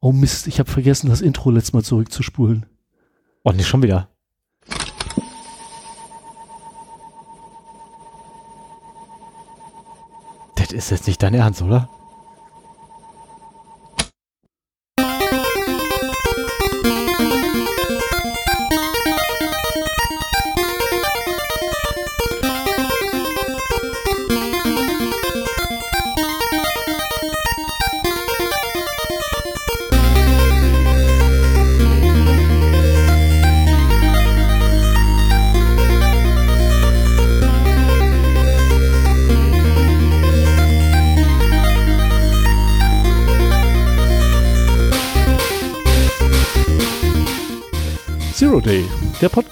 Oh Mist, ich habe vergessen, das Intro letztes Mal zurückzuspulen. Oh, nicht schon wieder. Das ist jetzt nicht dein Ernst, oder?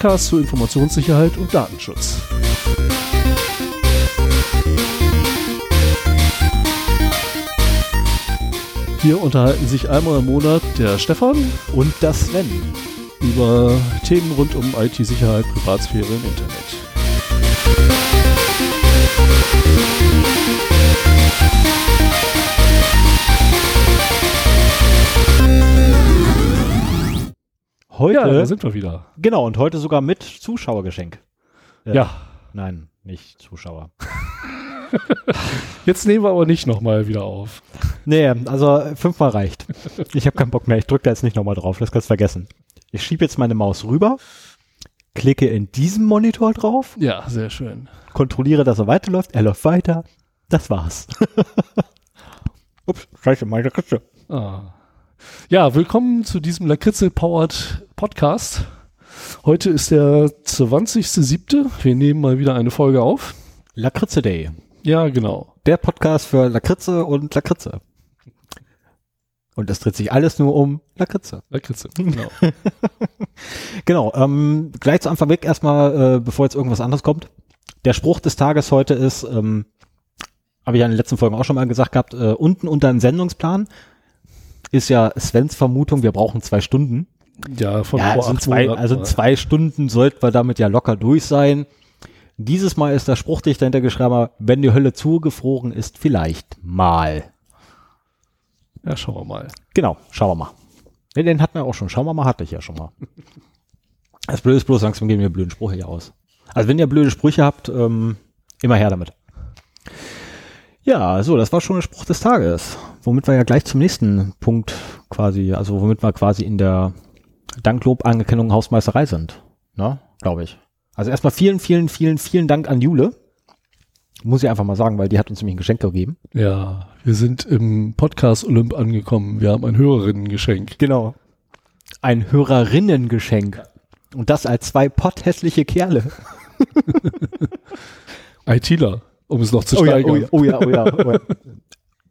Podcast zu Informationssicherheit und Datenschutz. Hier unterhalten sich einmal im Monat der Stefan Und das Sven. über Themen rund um IT-Sicherheit, Privatsphäre im Internet. Heute, Ja, da sind wir wieder. genau, und heute sogar mit Zuschauergeschenk. Äh, Ja, Nein, nicht Zuschauer. jetzt nehmen wir aber nicht nochmal wieder auf. Nee, also fünfmal reicht. Ich habe keinen Bock mehr. Ich drücke da jetzt nicht nochmal drauf. Das kannst du vergessen. Ich schiebe jetzt meine Maus rüber, klicke in diesem Monitor drauf, Ja, sehr schön. kontrolliere, dass er weiterläuft. Er läuft weiter. Das war's. Ups, scheiße, meine Kiste. Ah. Ja, willkommen zu diesem Lakritze-powered Podcast. Heute ist der 20.07. Wir nehmen mal wieder eine Folge auf. Lakritze Day. Ja, genau. Der Podcast für Lakritze und Lakritze. Und es dreht sich alles nur um Lakritze. Lakritze, genau. Genau, ähm, gleich zu Anfang weg erstmal, äh, bevor jetzt irgendwas anderes kommt. Der Spruch des Tages heute ist, ähm, habe ich ja in den letzten Folgen auch schon mal gesagt gehabt, äh, unten unter dem Sendungsplan ist ja Svens Vermutung, wir brauchen zwei Stunden. Ja, von Ja, vor also zwei, Monaten, also zwei Stunden sollten wir damit ja locker durch sein. Dieses Mal ist der Spruch, den ich dahinter geschrieben habe, wenn die Hölle zugefroren ist, vielleicht mal. Ja, schauen wir mal. Genau, schauen wir mal. Nee, den hatten wir auch schon. Schauen wir mal, hatte ich ja schon mal. Das Blöde ist bloß, langsam gehen mir blöden Sprüche hier aus. Also wenn ihr blöde Sprüche habt, ähm, immer her damit. Ja, so, das war schon der Spruch des Tages. Womit wir ja gleich zum nächsten Punkt quasi, also womit wir quasi in der Danklob-Anerkennung Hausmeisterei sind. Ne, glaube ich. Also erstmal vielen, vielen, vielen, vielen Dank an Jule. Muss ich einfach mal sagen, weil die hat uns nämlich ein Geschenk gegeben. Ja, wir sind im Podcast Olymp angekommen. Wir haben ein Hörerinnengeschenk. Genau. Ein Hörerinnengeschenk. Und das als zwei potthässliche Kerle. ITler, um es noch zu Oh ja, steigern. oh ja, oh ja, oh ja, oh ja.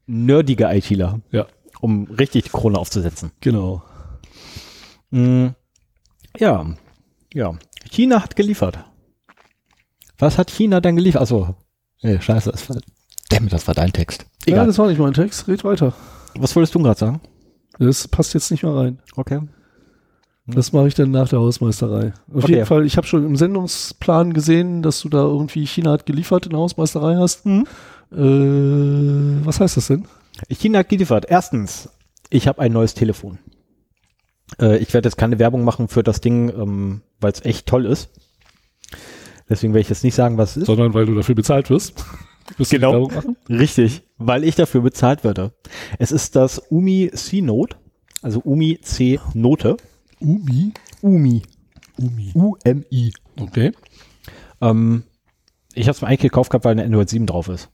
Nerdige ITler. Ja. Um richtig die Krone aufzusetzen. Genau. Mm, ja, ja. China hat geliefert. Was hat China denn geliefert? Achso. Nee, scheiße, das war, damn, das war dein Text. Ja, Egal. das war nicht mein Text. Red weiter. Was wolltest du gerade sagen? Das passt jetzt nicht mehr rein. Okay. Das mache ich dann nach der Hausmeisterei. Auf Okay. jeden Fall, ich habe schon im Sendungsplan gesehen, dass du da irgendwie China hat geliefert in der Hausmeisterei hast. Mhm. Äh, was heißt das denn? China hat geliefert. Erstens, ich habe ein neues Telefon. Äh, ich werde jetzt keine Werbung machen für das Ding, ähm, weil es echt toll ist. Deswegen werde ich jetzt nicht sagen, was es ist. Sondern weil du dafür bezahlt wirst. Wirst Genau. Richtig, weil ich dafür bezahlt werde. Es ist das Umi C-Note, also Umi C-Note. Umi. Umi. Umi. U-M-I. Okay. Ähm, ich habe es mir eigentlich gekauft gehabt, weil eine Android 7 drauf ist.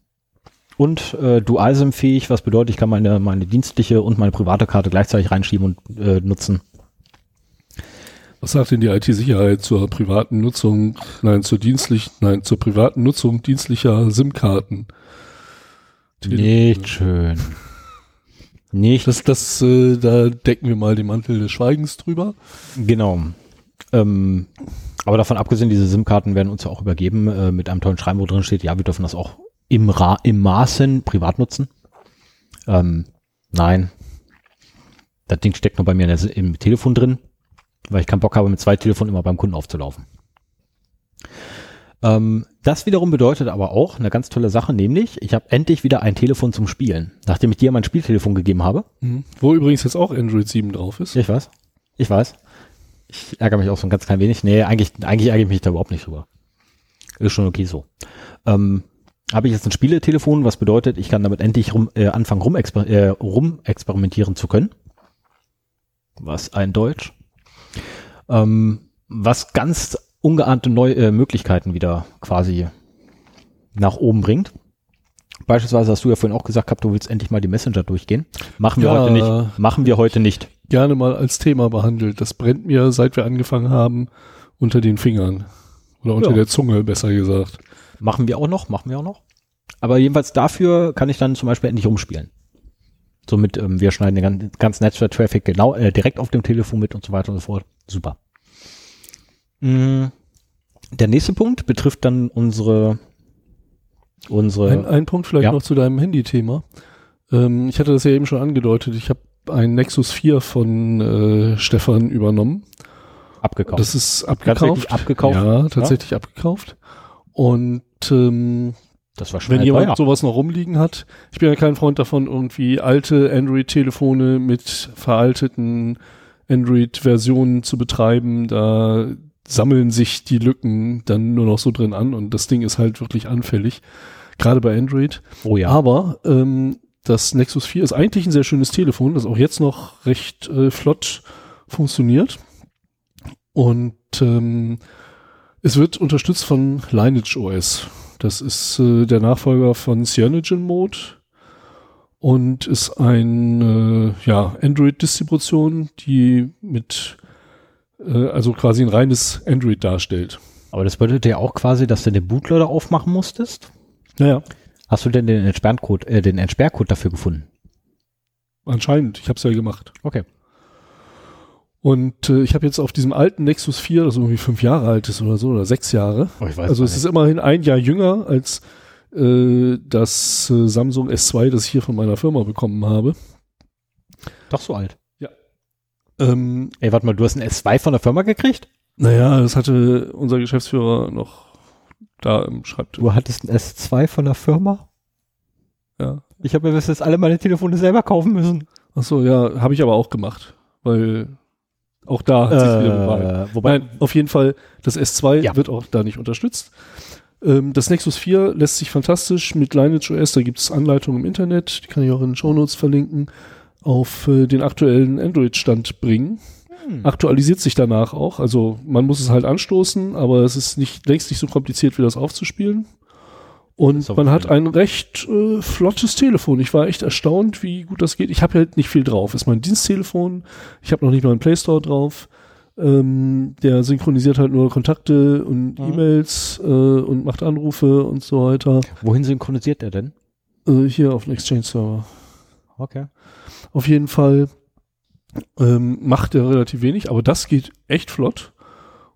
Und äh, Dual-SIM-fähig, was bedeutet, ich kann meine, meine dienstliche und meine private Karte gleichzeitig reinschieben und äh, nutzen. Was sagt denn die IT-Sicherheit zur privaten Nutzung, nein, zur dienstlichen, nein, zur privaten Nutzung dienstlicher SIM-Karten? Nicht schön. Nicht Das, das, äh, da decken wir mal den Mantel des Schweigens drüber. Genau. Ähm, aber davon abgesehen, diese SIM-Karten werden uns ja auch übergeben äh, mit einem tollen Schreiben, wo drin steht, ja, wir dürfen das auch im, Ra im Maßen privat nutzen. Ähm, nein. Das Ding steckt nur bei mir der, im Telefon drin, weil ich keinen Bock habe, mit zwei Telefonen immer beim Kunden aufzulaufen. Ähm, das wiederum bedeutet aber auch eine ganz tolle Sache, nämlich ich habe endlich wieder ein Telefon zum Spielen, nachdem ich dir mein Spieltelefon gegeben habe. Mhm. Wo übrigens jetzt auch Android 7 drauf ist. Ich weiß. Ich weiß. Ich ärgere mich auch so ein ganz klein wenig. Nee, eigentlich, eigentlich ärgere ich mich da überhaupt nicht drüber. Ist schon okay so. Ähm, habe ich jetzt ein Spieletelefon, was bedeutet, ich kann damit endlich rum, äh, anfangen, rumexper äh, rumexperimentieren zu können. Was ein Deutsch. Ähm, was ganz ungeahnte neue äh, Möglichkeiten wieder quasi nach oben bringt. Beispielsweise hast du ja vorhin auch gesagt gehabt, du willst endlich mal die Messenger durchgehen. Machen wir Ja. heute nicht. Machen wir heute nicht. Gerne mal als Thema behandelt. Das brennt mir, seit wir angefangen haben, unter den Fingern. Oder unter Ja. der Zunge, besser gesagt. Machen wir auch noch, machen wir auch noch. Aber jedenfalls dafür kann ich dann zum Beispiel endlich rumspielen. Somit, ähm, wir schneiden den gan- ganzen Netzwerk-Traffic genau äh, direkt auf dem Telefon mit und so weiter und so fort. Super. Mm, Der nächste Punkt betrifft dann unsere unsere Ein, ein Punkt vielleicht Ja. noch zu deinem Handy-Thema. Ähm, ich hatte das ja eben schon angedeutet. Ich habe einen Nexus 4 von äh, Stefan übernommen. abgekauft. Das ist abgekauft. Tatsächlich abgekauft? Ja, tatsächlich abgekauft. Und ähm, das war wenn jemand teuer. sowas noch rumliegen hat, ich bin ja kein Freund davon, irgendwie alte Android-Telefone mit veralteten Android-Versionen zu betreiben. Da sammeln sich die Lücken dann nur noch so drin an und das Ding ist halt wirklich anfällig. Gerade bei Android. Oh ja. Aber ähm, das Nexus 4 ist eigentlich ein sehr schönes Telefon, das auch jetzt noch recht äh, flott funktioniert. Und ähm, es wird unterstützt von Lineage OS. Das ist äh, der Nachfolger von Cyanogen Mode und ist ein äh, ja, Android-Distribution, die mit äh, also quasi ein reines Android darstellt. Aber das bedeutet ja auch quasi, dass du den Bootloader aufmachen musstest. Naja, Hast du denn den Entsperrcode, äh, den Entsperrcode dafür gefunden? anscheinend. Ich habe es ja gemacht. Okay. Und äh, ich habe jetzt auf diesem alten Nexus 4, das irgendwie fünf Jahre alt ist oder so, oder sechs Jahre. Oh, ich weiß Also es ist immerhin ein Jahr jünger als äh, das äh, Samsung S2, das ich hier von meiner Firma bekommen habe. doch so alt. Ähm, Ey, warte mal, du hast ein S2 von der Firma gekriegt? naja, das hatte unser Geschäftsführer noch da im Schreibtisch. Du hattest ein S2 von der Firma? Ja. Ich habe mir bis jetzt alle meine Telefone selber kaufen müssen. Ach so, ja, habe ich aber auch gemacht, weil auch da hat sich wieder bewahrheitet. Äh, wobei, Nein, auf jeden Fall, das S2 Ja. wird auch da nicht unterstützt. Ähm, das Nexus 4 lässt sich fantastisch mit Lineage OS, da gibt es Anleitungen im Internet, die kann ich auch in den Shownotes verlinken, auf äh, den aktuellen Android-Stand bringen. Hm. Aktualisiert sich danach auch, also man muss es halt anstoßen, aber es ist nicht längst nicht so kompliziert, wie das aufzuspielen. Und man hat ein recht äh, flottes Telefon. Ich war echt erstaunt, wie gut das geht. Ich habe halt nicht viel drauf. Ist mein Diensttelefon. Ich habe noch nicht mal einen Play Store drauf. Ähm, der synchronisiert halt nur Kontakte und Mhm. E-Mails äh, und macht Anrufe und so weiter. wohin synchronisiert er denn? Äh, hier auf dem Exchange Server. Okay. Auf jeden Fall ähm, macht er relativ wenig, aber das geht echt flott.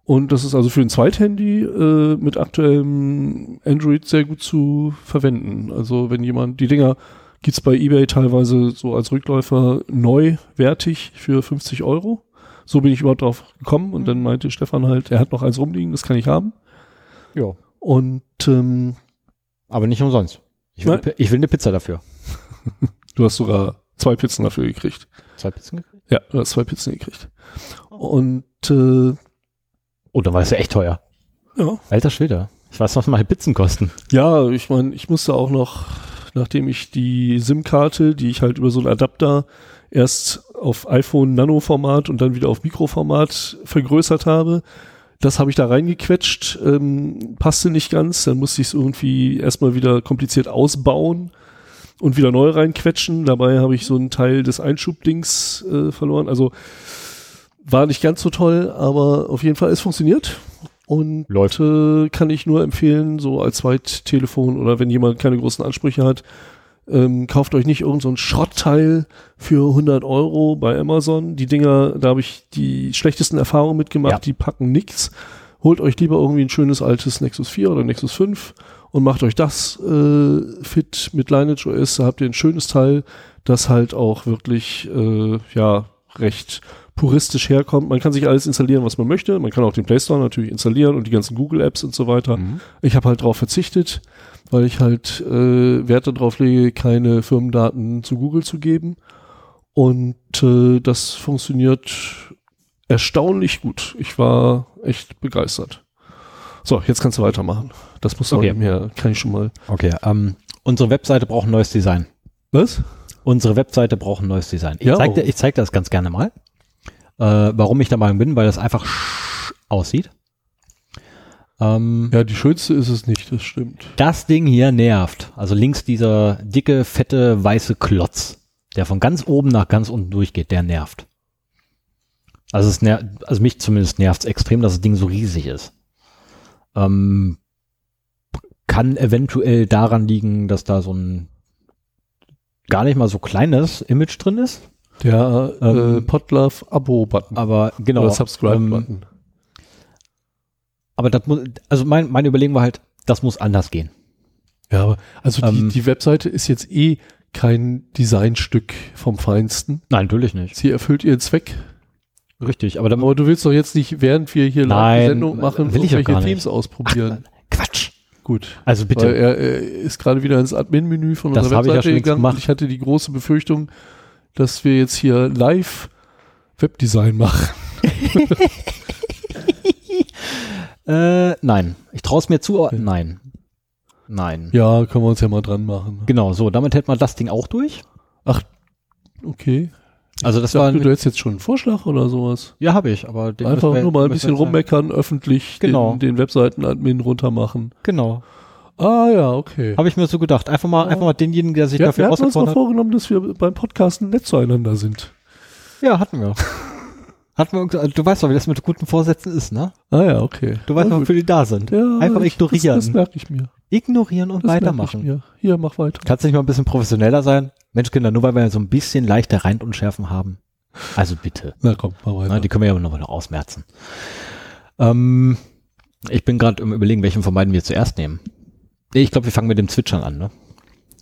Und das ist also für ein Zweithandy äh, mit aktuellem Android sehr gut zu verwenden. Also wenn jemand, die Dinger gibt's bei eBay teilweise so als Rückläufer neuwertig für 50 Euro. So bin ich überhaupt drauf gekommen und dann meinte Stefan halt, er hat noch eins rumliegen, das kann ich haben. Ja. Und ähm, Aber nicht umsonst. Ich will, ich will eine Pizza dafür. du hast sogar zwei Pizzen dafür gekriegt. Zwei Pizzen gekriegt? Ja, du hast zwei Pizzen gekriegt. Und äh, Oh, dann war es ja echt teuer. ja, Alter Schwede. Ich weiß, was meine Pizzen kosten. Ja, ich meine, ich musste auch noch, nachdem ich die SIM-Karte, die ich halt über so einen Adapter erst auf iPhone Nano-Format und dann wieder auf Mikroformat vergrößert habe, das habe ich da reingequetscht, ähm, passte nicht ganz, dann musste ich es irgendwie erstmal wieder kompliziert ausbauen und wieder neu reinquetschen. Dabei habe ich so einen Teil des Einschubdings äh, verloren. Also war nicht ganz so toll, aber auf jeden Fall, es funktioniert. Und Läuft. Äh, kann ich nur empfehlen, so als Zweittelefon oder wenn jemand keine großen Ansprüche hat, ähm, kauft euch nicht irgendein so ein Schrottteil für 100 Euro bei Amazon. Die Dinger, da habe ich die schlechtesten Erfahrungen mitgemacht, Ja. die packen nix. Holt euch lieber irgendwie ein schönes altes Nexus 4 oder Nexus 5 und macht euch das äh, fit mit Lineage OS. Da habt ihr ein schönes Teil, das halt auch wirklich äh, ja recht puristisch herkommt. Man kann sich alles installieren, was man möchte. Man kann auch den Play Store natürlich installieren und die ganzen Google-Apps und so weiter. Mhm. Ich habe halt darauf verzichtet, weil ich halt äh, Werte darauf lege, keine Firmendaten zu Google zu geben. Und äh, das funktioniert erstaunlich gut. Ich war echt begeistert. So, jetzt kannst du weitermachen. Das muss Okay. mehr, kann ich schon mal. Okay, ähm, unsere Webseite braucht ein neues Design. Was? Unsere Webseite braucht ein neues Design. Ich Ja. zeig dir, ich zeig dir das ganz gerne mal. Äh, warum ich der Meinung bin, weil das einfach aussieht. Ähm, Ja, die schönste ist es nicht, das stimmt. Das Ding hier nervt. Also links dieser dicke, fette, weiße Klotz, der von ganz oben nach ganz unten durchgeht, der nervt. Also es ner also mich zumindest nervt es extrem, dass das Ding so riesig ist. Ähm, kann eventuell daran liegen, dass da so ein gar nicht mal so kleines Image drin ist. Der äh, Ähm, Podlove Abo-Button. Aber genau. Oder ähm, Subscribe-Button. aber das muss, also mein, meine Überlegung war halt, das muss anders gehen. ja, aber also die, ähm, die Webseite ist jetzt eh kein Designstück vom Feinsten. Nein, natürlich nicht. Sie erfüllt ihren Zweck. Richtig, aber dann Aber du willst doch jetzt nicht, während wir hier Nein, die Sendung machen, irgendwelche. Themes ausprobieren. Quatsch. Gut. Also bitte. Weil er, er ist gerade wieder ins Admin-Menü von Das unserer habe ich ja Webseite gegangen. gemacht. Ich hatte die große Befürchtung, dass wir jetzt hier live Webdesign machen. Äh, nein. Ich traue es mir zu, aber nein. Nein. Ja, können wir uns ja mal dran machen. Genau, so, damit hätten wir das Ding auch durch. Okay. Also das war du hättest jetzt schon einen Vorschlag oder sowas. ja, habe ich, aber den Einfach wir- nur mal ein bisschen wir- rummeckern, öffentlich Genau. den, den Webseiten-Admin runtermachen. Genau. Ah ja, okay. Habe ich mir so gedacht. Einfach mal, Ja. einfach mal denjenigen, der sich Wir, wir dafür hatten uns mal vorgenommen, dass wir beim Podcasten nett zueinander sind. Ja, hatten wir. wir irgendwie- also du weißt doch, wie das mit guten Vorsätzen ist, ne? Ah ja, okay. Du weißt, ja, wofür die da sind. ja, einfach ignorieren. Das, das merke ich mir. Ignorieren und Das weitermachen. Ich mir. Hier, mach weiter. Kannst du nicht mal ein bisschen professioneller sein? Mensch, Kinder, nur weil wir so ein bisschen leichte Reinunschärfen haben. Also bitte. Na komm, mach weiter. Na, die können wir ja noch mal noch ausmerzen. Ähm, ich bin gerade im überlegen, welchen von beiden wir zuerst nehmen. Ich glaube, wir fangen mit dem Zwitschern an, ne?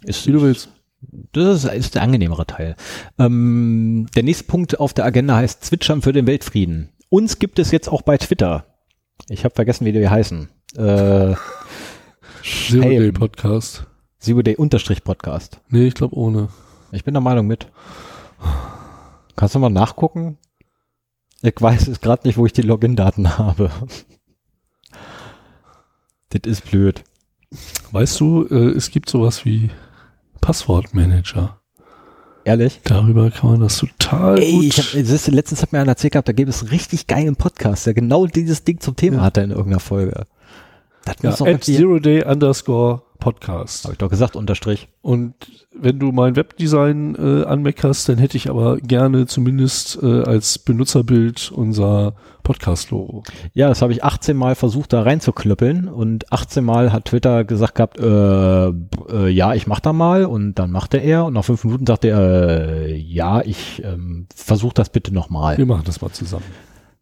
Ist, Wie du willst. Das ist, ist der angenehmere Teil. Ähm, der nächste Punkt auf der Agenda heißt Zwitschern für den Weltfrieden. Uns gibt es jetzt auch bei Twitter. Ich habe vergessen, wie die heißen. Äh, Zero. Day Podcast. Zero Day Unterstrich Podcast. Nee, ich glaube ohne. Ich bin der Meinung mit. Kannst du mal nachgucken? Ich weiß es gerade nicht, wo ich die Login-Daten habe. Das ist blöd. Weißt du, äh, es gibt sowas wie Passwortmanager. Ehrlich? Darüber kann man das total Ey, gut. ich hab, ist, letztens hat mir einer erzählt gehabt, da gäbe es einen richtig geilen Podcast, der genau dieses Ding zum Thema Ja. hatte in irgendeiner Folge. Das ja, at Zero Day underscore Podcast. habe ich doch gesagt, Unterstrich. Und wenn du mein Webdesign äh, anmeckerst, dann hätte ich aber gerne zumindest äh, als Benutzerbild unser Podcast-Logo. Ja, das habe ich 18 Mal versucht, da reinzuklöppeln und 18 Mal hat Twitter gesagt gehabt, äh, äh, ja, ich mach da mal und dann machte er und nach fünf Minuten sagte er, äh, ja, ich ähm, versuche das bitte nochmal. Wir machen das mal zusammen.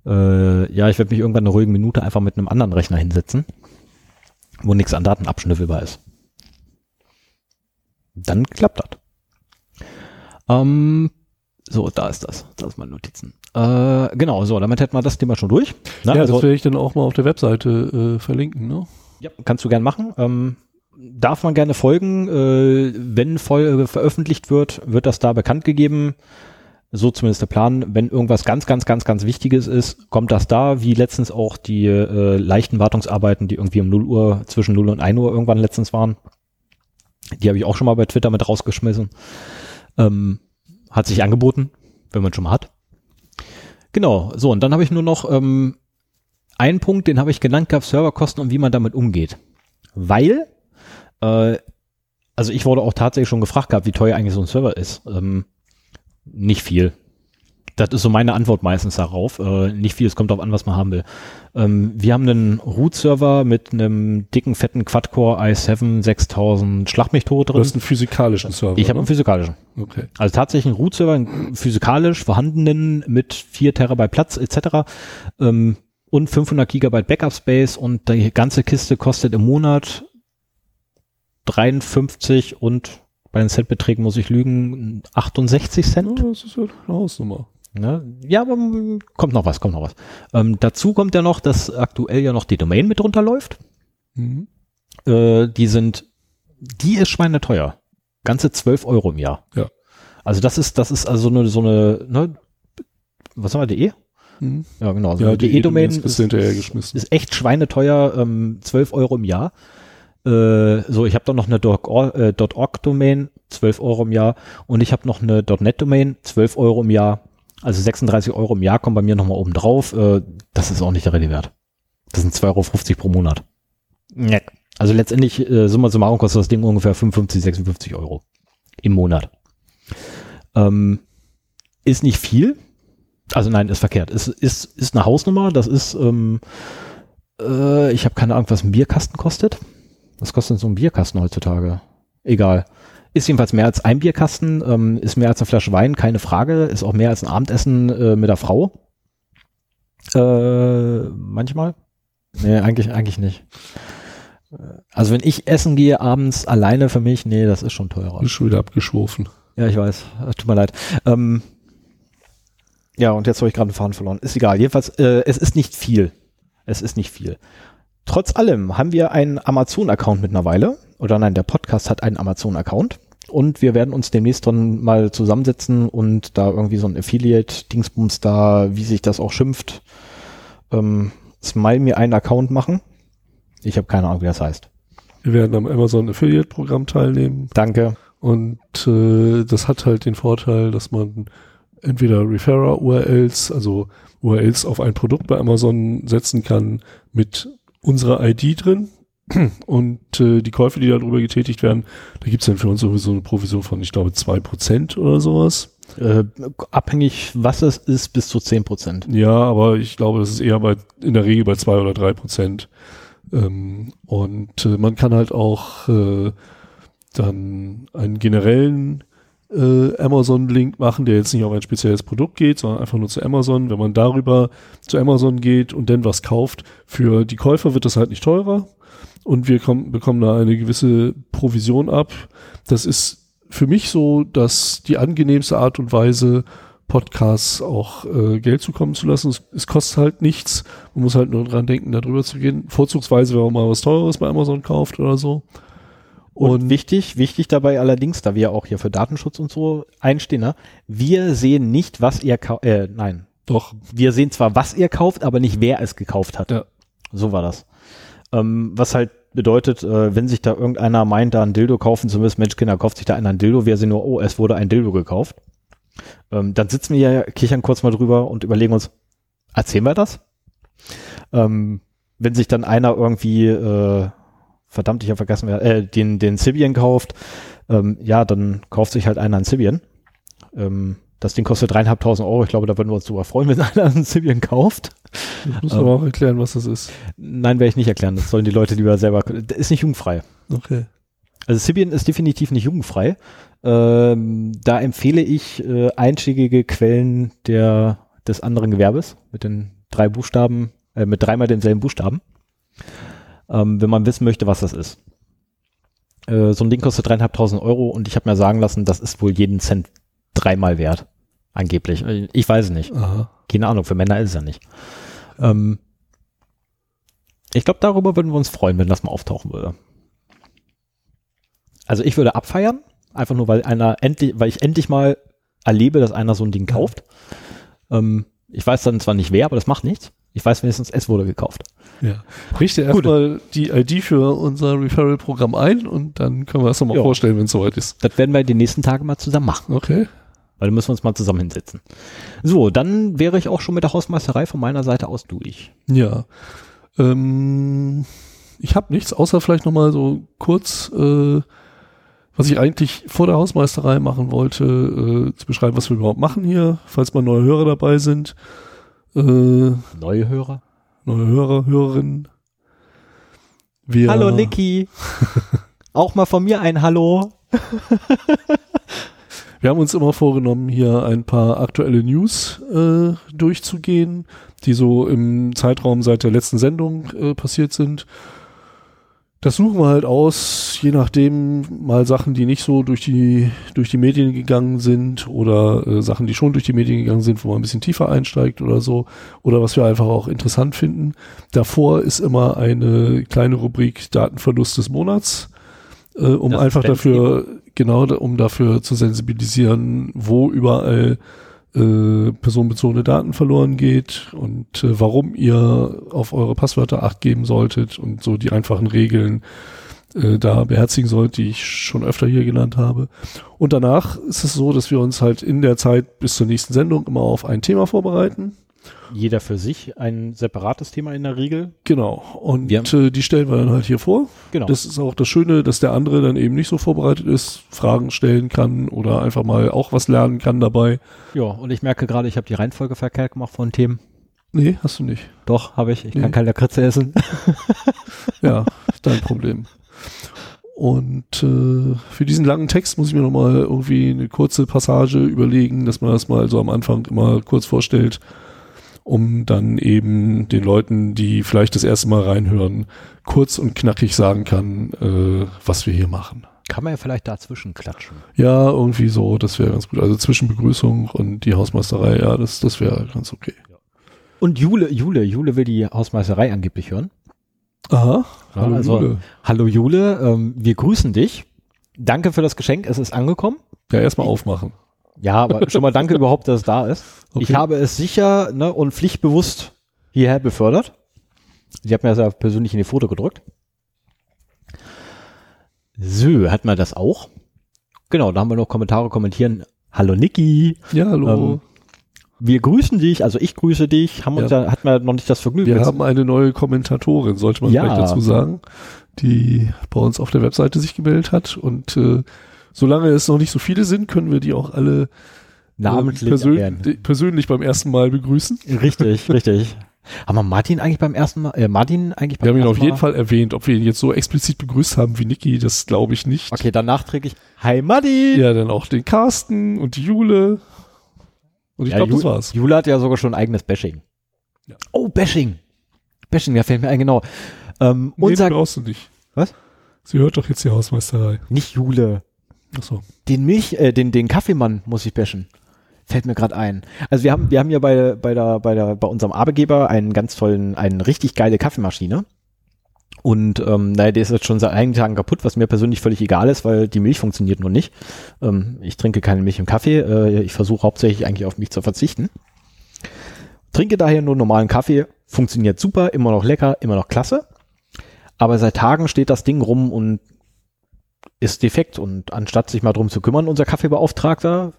Äh, ja, ich werde mich irgendwann eine ruhige Minute einfach mit einem anderen Rechner hinsetzen, wo nichts an Daten abschnüffelbar ist. Dann klappt das. Ähm, so, da ist das. Da ist meine Notizen. Äh, genau, so, damit hätten wir das Thema schon durch. Na, ja, also- das werde ich dann auch mal auf der Webseite äh, verlinken. Ne? Ja, kannst du gern machen. Ähm, darf man gerne folgen. Äh, wenn Folge veröffentlicht wird, wird das da bekannt gegeben. So zumindest der Plan. Wenn irgendwas ganz, ganz, ganz, ganz Wichtiges ist, kommt das da, wie letztens auch die äh, leichten Wartungsarbeiten, die irgendwie um 0 Uhr, zwischen 0 und 1 Uhr irgendwann letztens waren. Die habe ich auch schon mal bei Twitter mit rausgeschmissen. Ähm, hat sich angeboten, wenn man schon mal hat. Genau, so, und dann habe ich nur noch ähm, einen Punkt, den habe ich genannt gehabt, Serverkosten und wie man damit umgeht. Weil, äh, also ich wurde auch tatsächlich schon gefragt gehabt, wie teuer eigentlich so ein Server ist. Ähm, nicht viel. Das ist so meine Antwort meistens darauf. Äh, nicht viel, es kommt darauf an, was man haben will. Ähm, wir haben einen Root-Server mit einem dicken, fetten Quad-Core i7 6000 Schlag mich tot Du drin. hast einen physikalischen Server. Ich habe ne? einen physikalischen. Okay. Also tatsächlich einen Root-Server, einen physikalisch vorhandenen mit 4 Terabyte Platz etc. Ähm, und 500 Gigabyte Backup-Space und die ganze Kiste kostet im Monat 53 und bei den Centbeträgen muss ich lügen 68 Ja, Cent. das ist ja eine Hausnummer. Ne? Ja, aber mm, kommt noch was, kommt noch was. Ähm, dazu kommt ja noch, dass aktuell ja noch die Domain mit runterläuft. Mhm. Äh, die sind, die ist schweineteuer. Ganze 12 Euro im Jahr. Ja. Also das ist, das ist also eine, so eine, ne, was haben wir, DE? Mhm. Ja, genau. So Ja, eine die DE-Domain ist, ist, geschmissen. ist echt schweineteuer, ähm, 12 Euro im Jahr. Äh, so, ich habe dann noch eine .org, äh, .org-Domain, 12 Euro im Jahr. Und ich habe noch eine .net-Domain, 12 Euro im Jahr. Also 36 Euro im Jahr kommen bei mir nochmal oben drauf. Äh, das ist auch nicht der Rede wert. Das sind 2,50 Euro pro Monat. Nee. Also letztendlich, äh, summa summarum kostet das Ding ungefähr 55, 56 Euro im Monat. Ähm, ist nicht viel. Also nein, ist verkehrt. Ist, ist, ist eine Hausnummer. Das ist, ähm, äh, ich habe keine Ahnung, was ein Bierkasten kostet. Was kostet so ein Bierkasten heutzutage? Egal. Ist jedenfalls mehr als ein Bierkasten, ähm, ist mehr als eine Flasche Wein, keine Frage. Ist auch mehr als ein Abendessen äh, mit der Frau. Äh, manchmal. Nee, eigentlich, eigentlich nicht. Äh, Also wenn ich essen gehe abends alleine für mich, nee, das ist schon teurer. Ist schon wieder abgeschworfen. Ja, ich weiß. Tut mir leid. Ähm, ja, und jetzt habe ich gerade einen Faden verloren. Ist egal. Jedenfalls, äh, es ist nicht viel. Es ist nicht viel. Trotz allem haben wir einen Amazon-Account mittlerweile. Oder nein, der Podcast hat einen Amazon-Account. Und wir werden uns demnächst dann mal zusammensetzen und da irgendwie so ein Affiliate-Dingsbums da, wie sich das auch schimpft, ähm, Smile mir einen Account machen. Ich habe keine Ahnung, wie das heißt. Wir werden am Amazon Affiliate Programm teilnehmen Danke. und äh, das hat halt den Vorteil, dass man entweder Referrer URLs, also URLs auf ein Produkt bei Amazon setzen kann mit unserer ID drin und äh, die Käufe, die darüber getätigt werden, da gibt's dann für uns sowieso eine Provision von, ich glaube, zwei Prozent oder sowas. Äh, abhängig, was es ist, bis zu 10 Prozent. Ja, aber ich glaube, das ist eher bei, in der Regel bei zwei oder drei Prozent. Ähm, und äh, man kann halt auch äh, dann einen generellen äh, Amazon-Link machen, der jetzt nicht auf ein spezielles Produkt geht, sondern einfach nur zu Amazon. Wenn man darüber zu Amazon geht und dann was kauft, für die Käufer wird das halt nicht teurer und wir kommen, bekommen da eine gewisse Provision ab. Das ist für mich so, dass die angenehmste Art und Weise, Podcasts auch äh, Geld zukommen zu lassen. Es, es kostet halt nichts. Man muss halt nur dran denken, darüber zu gehen. Vorzugsweise, wenn man mal was Teures bei Amazon kauft oder so. Und, Und, wichtig, wichtig dabei allerdings, da wir auch hier für Datenschutz und so einstehen, ne? wir sehen nicht, was ihr kauft, äh, nein, doch, wir sehen zwar, was ihr kauft, aber nicht, wer es gekauft hat. Ja. So war das. Ähm, was halt bedeutet, äh, wenn sich da irgendeiner meint, da ein Dildo kaufen zu müssen, Mensch, Kinder, kauft sich da einer ein Dildo, wir sehen nur, oh, es wurde ein Dildo gekauft. Ähm, dann sitzen wir ja, kichern kurz mal drüber und überlegen uns, erzählen wir das? Ähm, wenn sich dann einer irgendwie, äh, verdammt, ich habe vergessen, äh, den, den Sibian kauft, ähm, ja, dann kauft sich halt einer ein Sibian. Ähm, das Ding kostet dreieinhalbtausend Euro. Ich glaube, da würden wir uns drüber freuen, wenn einer ein Sibian kauft. ich muss Ähm. aber auch erklären, was das ist. Nein, werde ich nicht erklären. Das sollen die Leute lieber selber. Das ist nicht jugendfrei. Okay. Also Sibian ist definitiv nicht jugendfrei. Ähm, da empfehle ich äh, einschlägige Quellen der, des anderen Gewerbes mit den drei Buchstaben, äh, mit dreimal denselben Buchstaben, ähm, wenn man wissen möchte, was das ist. Äh, so ein Ding kostet dreieinhalbtausend Euro und ich habe mir sagen lassen, das ist wohl jeden Cent dreimal wert. Angeblich. Ich weiß es nicht. Aha. Keine Ahnung, für Männer ist es ja nicht. Ähm, ich glaube, darüber würden wir uns freuen, wenn das mal auftauchen würde. Also ich würde abfeiern, einfach nur, weil einer endlich, weil ich endlich mal erlebe, dass einer so ein Ding kauft. Ähm, ich weiß dann zwar nicht wer, aber das macht nichts. Ich weiß wenigstens, es wurde gekauft. Ja. Richte erstmal die ID für unser Referral-Programm ein und dann können wir das nochmal vorstellen, wenn es soweit ist. Das werden wir die nächsten Tage mal zusammen machen, Okay. Weil dann müssen wir uns mal zusammen hinsetzen. So, dann wäre ich auch schon mit der Hausmeisterei von meiner Seite aus durch. Ja. Ähm, ich habe nichts, außer vielleicht nochmal so kurz, äh, was ich eigentlich vor der Hausmeisterei machen wollte, äh, zu beschreiben, was wir überhaupt machen hier, falls mal neue Hörer dabei sind. Äh, Neue Hörer. neue Hörer, Hörerinnen. Wir, Hallo Niki. auch mal von mir ein Hallo. Wir haben uns immer vorgenommen, hier ein paar aktuelle News äh, durchzugehen, die so im Zeitraum seit der letzten Sendung äh, passiert sind. Das suchen wir halt aus, je nachdem mal Sachen, die nicht so durch die, durch die Medien gegangen sind oder äh, Sachen, die schon durch die Medien gegangen sind, wo man ein bisschen tiefer einsteigt oder so oder was wir einfach auch interessant finden. Davor ist immer eine kleine Rubrik Datenverlust des Monats, äh, um Das einfach dafür, genau, um dafür zu sensibilisieren, wo überall äh, personenbezogene Daten verloren geht und äh, warum ihr auf eure Passwörter acht geben solltet und so die einfachen Regeln äh, da beherzigen sollt, die ich schon öfter hier genannt habe. Und danach ist es so, dass wir uns halt in der Zeit bis zur nächsten Sendung immer auf ein Thema vorbereiten. Jeder für sich ein separates Thema in der Regel. Genau. Und äh, die stellen wir dann halt hier vor. Genau. Das ist auch das Schöne, dass der andere dann eben nicht so vorbereitet ist, Fragen stellen kann oder einfach mal auch was lernen kann dabei. ja, und ich merke gerade, ich habe die Reihenfolge verkehrt gemacht von Themen. Nee, hast du nicht. Doch, habe ich. Ich Nee. kann keine Lakritze essen. Ja, dein Problem. Und äh, für diesen langen Text muss ich mir nochmal irgendwie eine kurze Passage überlegen, dass man das mal so am Anfang immer kurz vorstellt, um dann eben den Leuten, die vielleicht das erste Mal reinhören, kurz und knackig sagen kann, äh, was wir hier machen. Kann man ja vielleicht dazwischen klatschen. Ja, irgendwie so, das wäre ganz gut. Also zwischen Begrüßung und die Hausmeisterei, ja, das, das wäre ganz okay. Und Jule, Jule, Jule will die Hausmeisterei angeblich hören. Aha, Ja, hallo also- Jule. Hallo Jule, ähm, wir grüßen dich. Danke für das Geschenk, es ist angekommen. Ja, erstmal aufmachen. Ja, aber schon mal danke überhaupt, dass es da ist. Okay. Ich habe es sicher ne, und pflichtbewusst hierher befördert. Sie hat mir das ja persönlich in die Foto gedrückt. So, hat man das auch. Genau, da haben wir noch Kommentare kommentieren. Hallo Niki, Ja, hallo. Ähm, wir grüßen dich, also ich grüße dich. Haben uns Ja. ja, hat man noch nicht das Vergnügen. Wir haben eine neue Kommentatorin, sollte man Ja. vielleicht dazu sagen, die bei uns auf der Webseite sich gemeldet hat. Und äh, solange es noch nicht so viele sind, können wir die auch alle äh, namentlich persön persönlich beim ersten Mal begrüßen. Richtig, richtig. Haben wir Martin eigentlich beim ersten Mal, äh, Martin eigentlich beim Wir haben ihn auf jeden Mal? Fall erwähnt. Ob wir ihn jetzt so explizit begrüßt haben wie Niki, das glaube ich nicht. Okay, dann nachträglich. Hi Martin! Ja, dann auch den Carsten und die Jule. Und ich Ja, glaube, das war's. Jule hat ja sogar schon ein eigenes Bashing. Ja. Oh, Bashing. Bashing, da fällt mir ein, genau. Ähm, Nee, unser, brauchst du nicht. Was? Sie hört doch jetzt die Hausmeisterei. nicht Jule. Achso. Den Milch, äh, den, den Kaffeemann muss ich bashen. Fällt mir gerade ein. Also wir haben, wir haben ja bei, bei der, bei der, bei unserem Arbeitgeber einen ganz tollen, eine richtig geile Kaffeemaschine. Und ähm, naja, der ist jetzt schon seit einigen Tagen kaputt, was mir persönlich völlig egal ist, weil die Milch funktioniert nur nicht. Ähm, ich trinke keine Milch im Kaffee. Äh, ich versuche hauptsächlich eigentlich auf Milch zu verzichten. Trinke daher nur normalen Kaffee. Funktioniert super, immer noch lecker, immer noch klasse. Aber seit Tagen steht das Ding rum und ist defekt. Und anstatt sich mal drum zu kümmern, unser Kaffeebeauftragter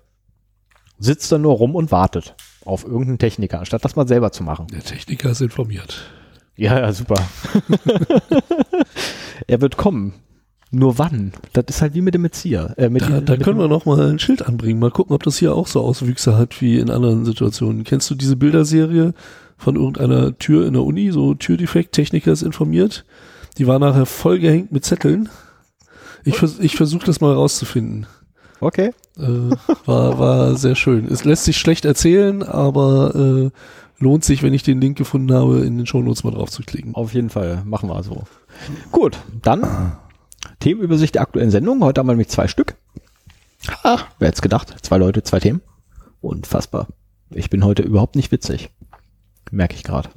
sitzt da nur rum und wartet auf irgendeinen Techniker, anstatt das mal selber zu machen. Der Techniker ist informiert. Ja, ja, super. er wird kommen. Nur wann? Das ist halt wie mit dem Erzieher. Äh, mit Da, dem- da mit können wir noch mal ein Schild anbringen. Mal gucken, ob das hier auch so Auswüchse hat wie in anderen Situationen. Kennst du diese Bilderserie von irgendeiner Tür in der Uni? So Türdefekt, Techniker ist informiert. Die war nachher vollgehängt mit Zetteln. Ich, vers ich versuche das mal rauszufinden. Okay. Äh, war, war sehr schön. Es lässt sich schlecht erzählen, aber äh, lohnt sich, wenn ich den Link gefunden habe, in den Shownotes mal drauf zu klicken. Auf jeden Fall. Machen wir so. Gut, dann Themenübersicht der aktuellen Sendung. Heute haben wir nämlich zwei Stück. Ah, wer hätte gedacht? Zwei Leute, zwei Themen. Unfassbar. Ich bin heute überhaupt nicht witzig. Merke ich gerade.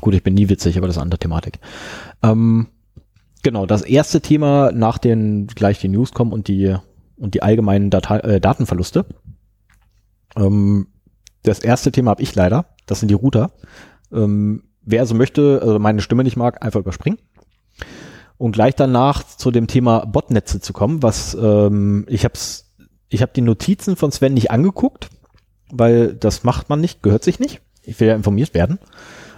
Gut, ich bin nie witzig, aber das ist eine andere Thematik. Ähm, genau, das erste Thema nach den gleich die News kommen und die und die allgemeinen Datei, äh, Datenverluste. Ähm, das erste Thema habe ich leider. Das sind die Router. Ähm, wer also möchte, also meine Stimme nicht mag, einfach überspringen. Und gleich danach zu dem Thema Botnetze zu kommen, was ähm, ich hab's, ich habe die Notizen von Sven nicht angeguckt, weil das macht man nicht, gehört sich nicht. Ich will ja informiert werden.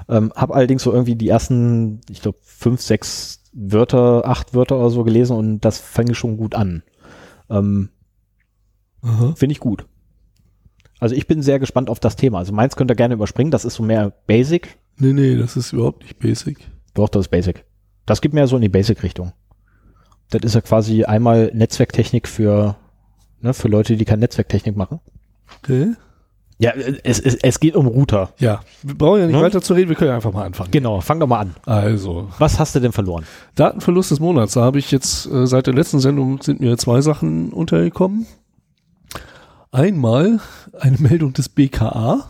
Ähm, habe allerdings so irgendwie die ersten, ich glaube, fünf, sechs Wörter, acht Wörter oder so gelesen und das fängt schon gut an. Ähm. Finde ich gut. Also ich bin sehr gespannt auf das Thema. Also meins könnt ihr gerne überspringen, das ist so mehr Basic. Nee, nee, das ist überhaupt nicht basic. Doch, das ist Basic. Das geht mehr so in die Basic-Richtung. Das ist ja quasi einmal Netzwerktechnik für, ne, für Leute, die keine Netzwerktechnik machen. Okay. Ja, es, es, es geht um Router. Ja, wir brauchen ja nicht Ne? weiter zu reden, wir können ja einfach mal anfangen. Genau, fang doch mal an. Also, Was hast du denn verloren? Datenverlust des Monats. Da habe ich jetzt äh, seit der letzten Sendung sind mir zwei Sachen untergekommen. Einmal eine Meldung des BKA.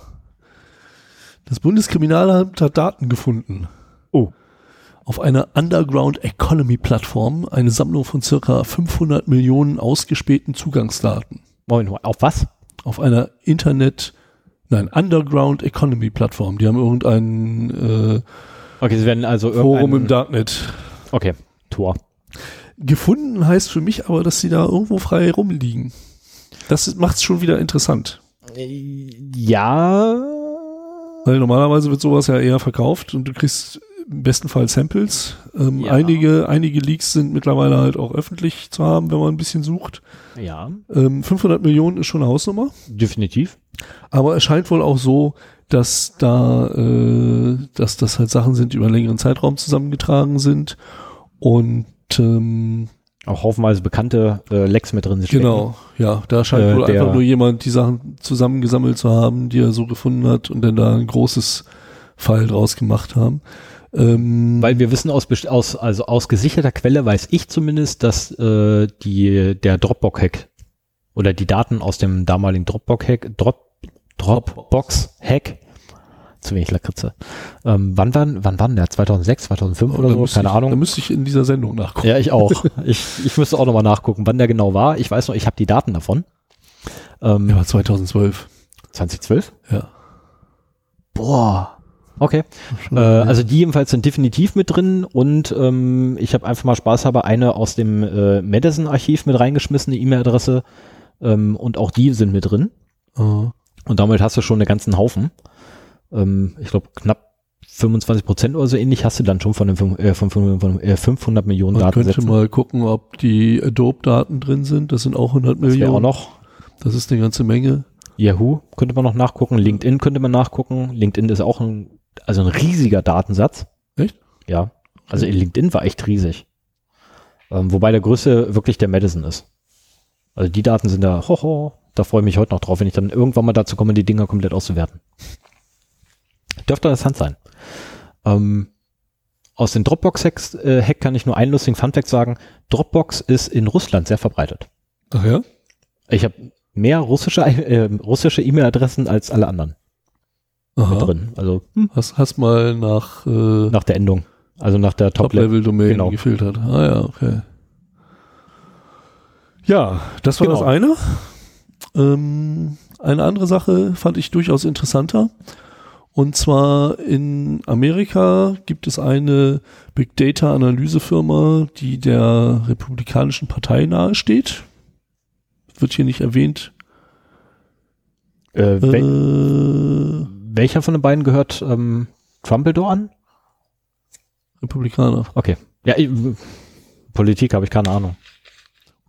Das Bundeskriminalamt hat Daten gefunden. Oh. Auf einer Underground Economy Plattform eine Sammlung von circa 500 Millionen ausgespähten Zugangsdaten. Moment, auf was? Auf einer Internet, nein, Underground Economy Plattform. Die haben irgendein äh, Okay, sie werden also Forum im Darknet Okay, Tor. Gefunden heißt für mich aber, dass sie da irgendwo frei rumliegen. Das macht es schon wieder interessant. Ja. Weil normalerweise wird sowas ja eher verkauft und du kriegst im besten Fall Samples. Ähm, Ja. einige, einige Leaks sind mittlerweile halt auch öffentlich zu haben, wenn man ein bisschen sucht. Ja, Ähm, 500 Millionen ist schon eine Hausnummer. definitiv. Aber es scheint wohl auch so, dass da, äh, dass das halt Sachen sind, die über einen längeren Zeitraum zusammengetragen sind. Und ähm, Auch haufenweise bekannte äh, Lecks mit drin stecken. Genau, ja, da scheint Äh, wohl einfach nur jemand die Sachen zusammengesammelt zu haben, die er so gefunden hat und dann da ein großes Fall draus gemacht haben. Ähm, Weil wir wissen aus, aus, also aus gesicherter Quelle weiß ich zumindest, dass äh, die, der Dropbox-Hack oder die Daten aus dem damaligen Dropbox-Hack, Drop, Dropbox-Hack, zu wenig Lakritze, ähm, wann wann war denn der? 2006, 2005 oder da so? Keine ich, Ahnung. Da müsste ich in dieser Sendung nachgucken. Ja, ich auch. ich, ich müsste auch nochmal nachgucken, wann der genau war. Ich weiß noch, ich habe die Daten davon. Ähm, Ja, 2012. 2012? Ja. Boah. Okay. Äh, also die jedenfalls sind definitiv mit drin und ähm, ich habe einfach mal spaßhalber eine aus dem äh, Madison-Archiv mit reingeschmissen, eine E-Mail-Adresse ähm, und auch die sind mit drin. Ah. Und damit hast du schon einen ganzen Haufen. Ähm, ich glaube knapp 25 Prozent oder so ähnlich hast du dann schon von den fünf- äh, von, von, von äh, 500 Millionen Man könnte mal gucken, ob die Adobe-Daten drin sind. Das sind auch 100 Das wäre Millionen. auch noch. Das ist eine ganze Menge. Yahoo könnte man noch nachgucken, LinkedIn könnte man nachgucken. LinkedIn ist auch ein, also ein riesiger Datensatz. Echt? Ja. Also LinkedIn war echt riesig. Ähm, wobei der größte wirklich der Madison ist. Also die Daten sind da, hoho, da freue ich mich heute noch drauf, wenn ich dann irgendwann mal dazu komme, die Dinger komplett auszuwerten. Dürfte interessant sein. Ähm, aus den Dropbox-Hacks äh, kann ich nur einen lustigen Funfact sagen. Dropbox ist in Russland sehr verbreitet. Ach ja? Ich habe mehr russische äh, russische E-Mail-Adressen als alle anderen mit Aha. drin. Also hm, Hast, hast mal nach, äh, nach der Endung. Also nach der Top-Level. Top-Level-Domain genau. gefiltert. Ah ja, okay. Ja, das war Genau. das eine. Ähm, eine andere Sache fand ich durchaus interessanter. Und zwar in Amerika gibt es eine Big Data Analysefirma, die der Republikanischen Partei nahesteht. Wird hier nicht erwähnt. Äh, wel Äh, welcher von den beiden gehört ähm, Trumpledore an? Republikaner. Okay. Ja, ich, Politik habe ich keine Ahnung.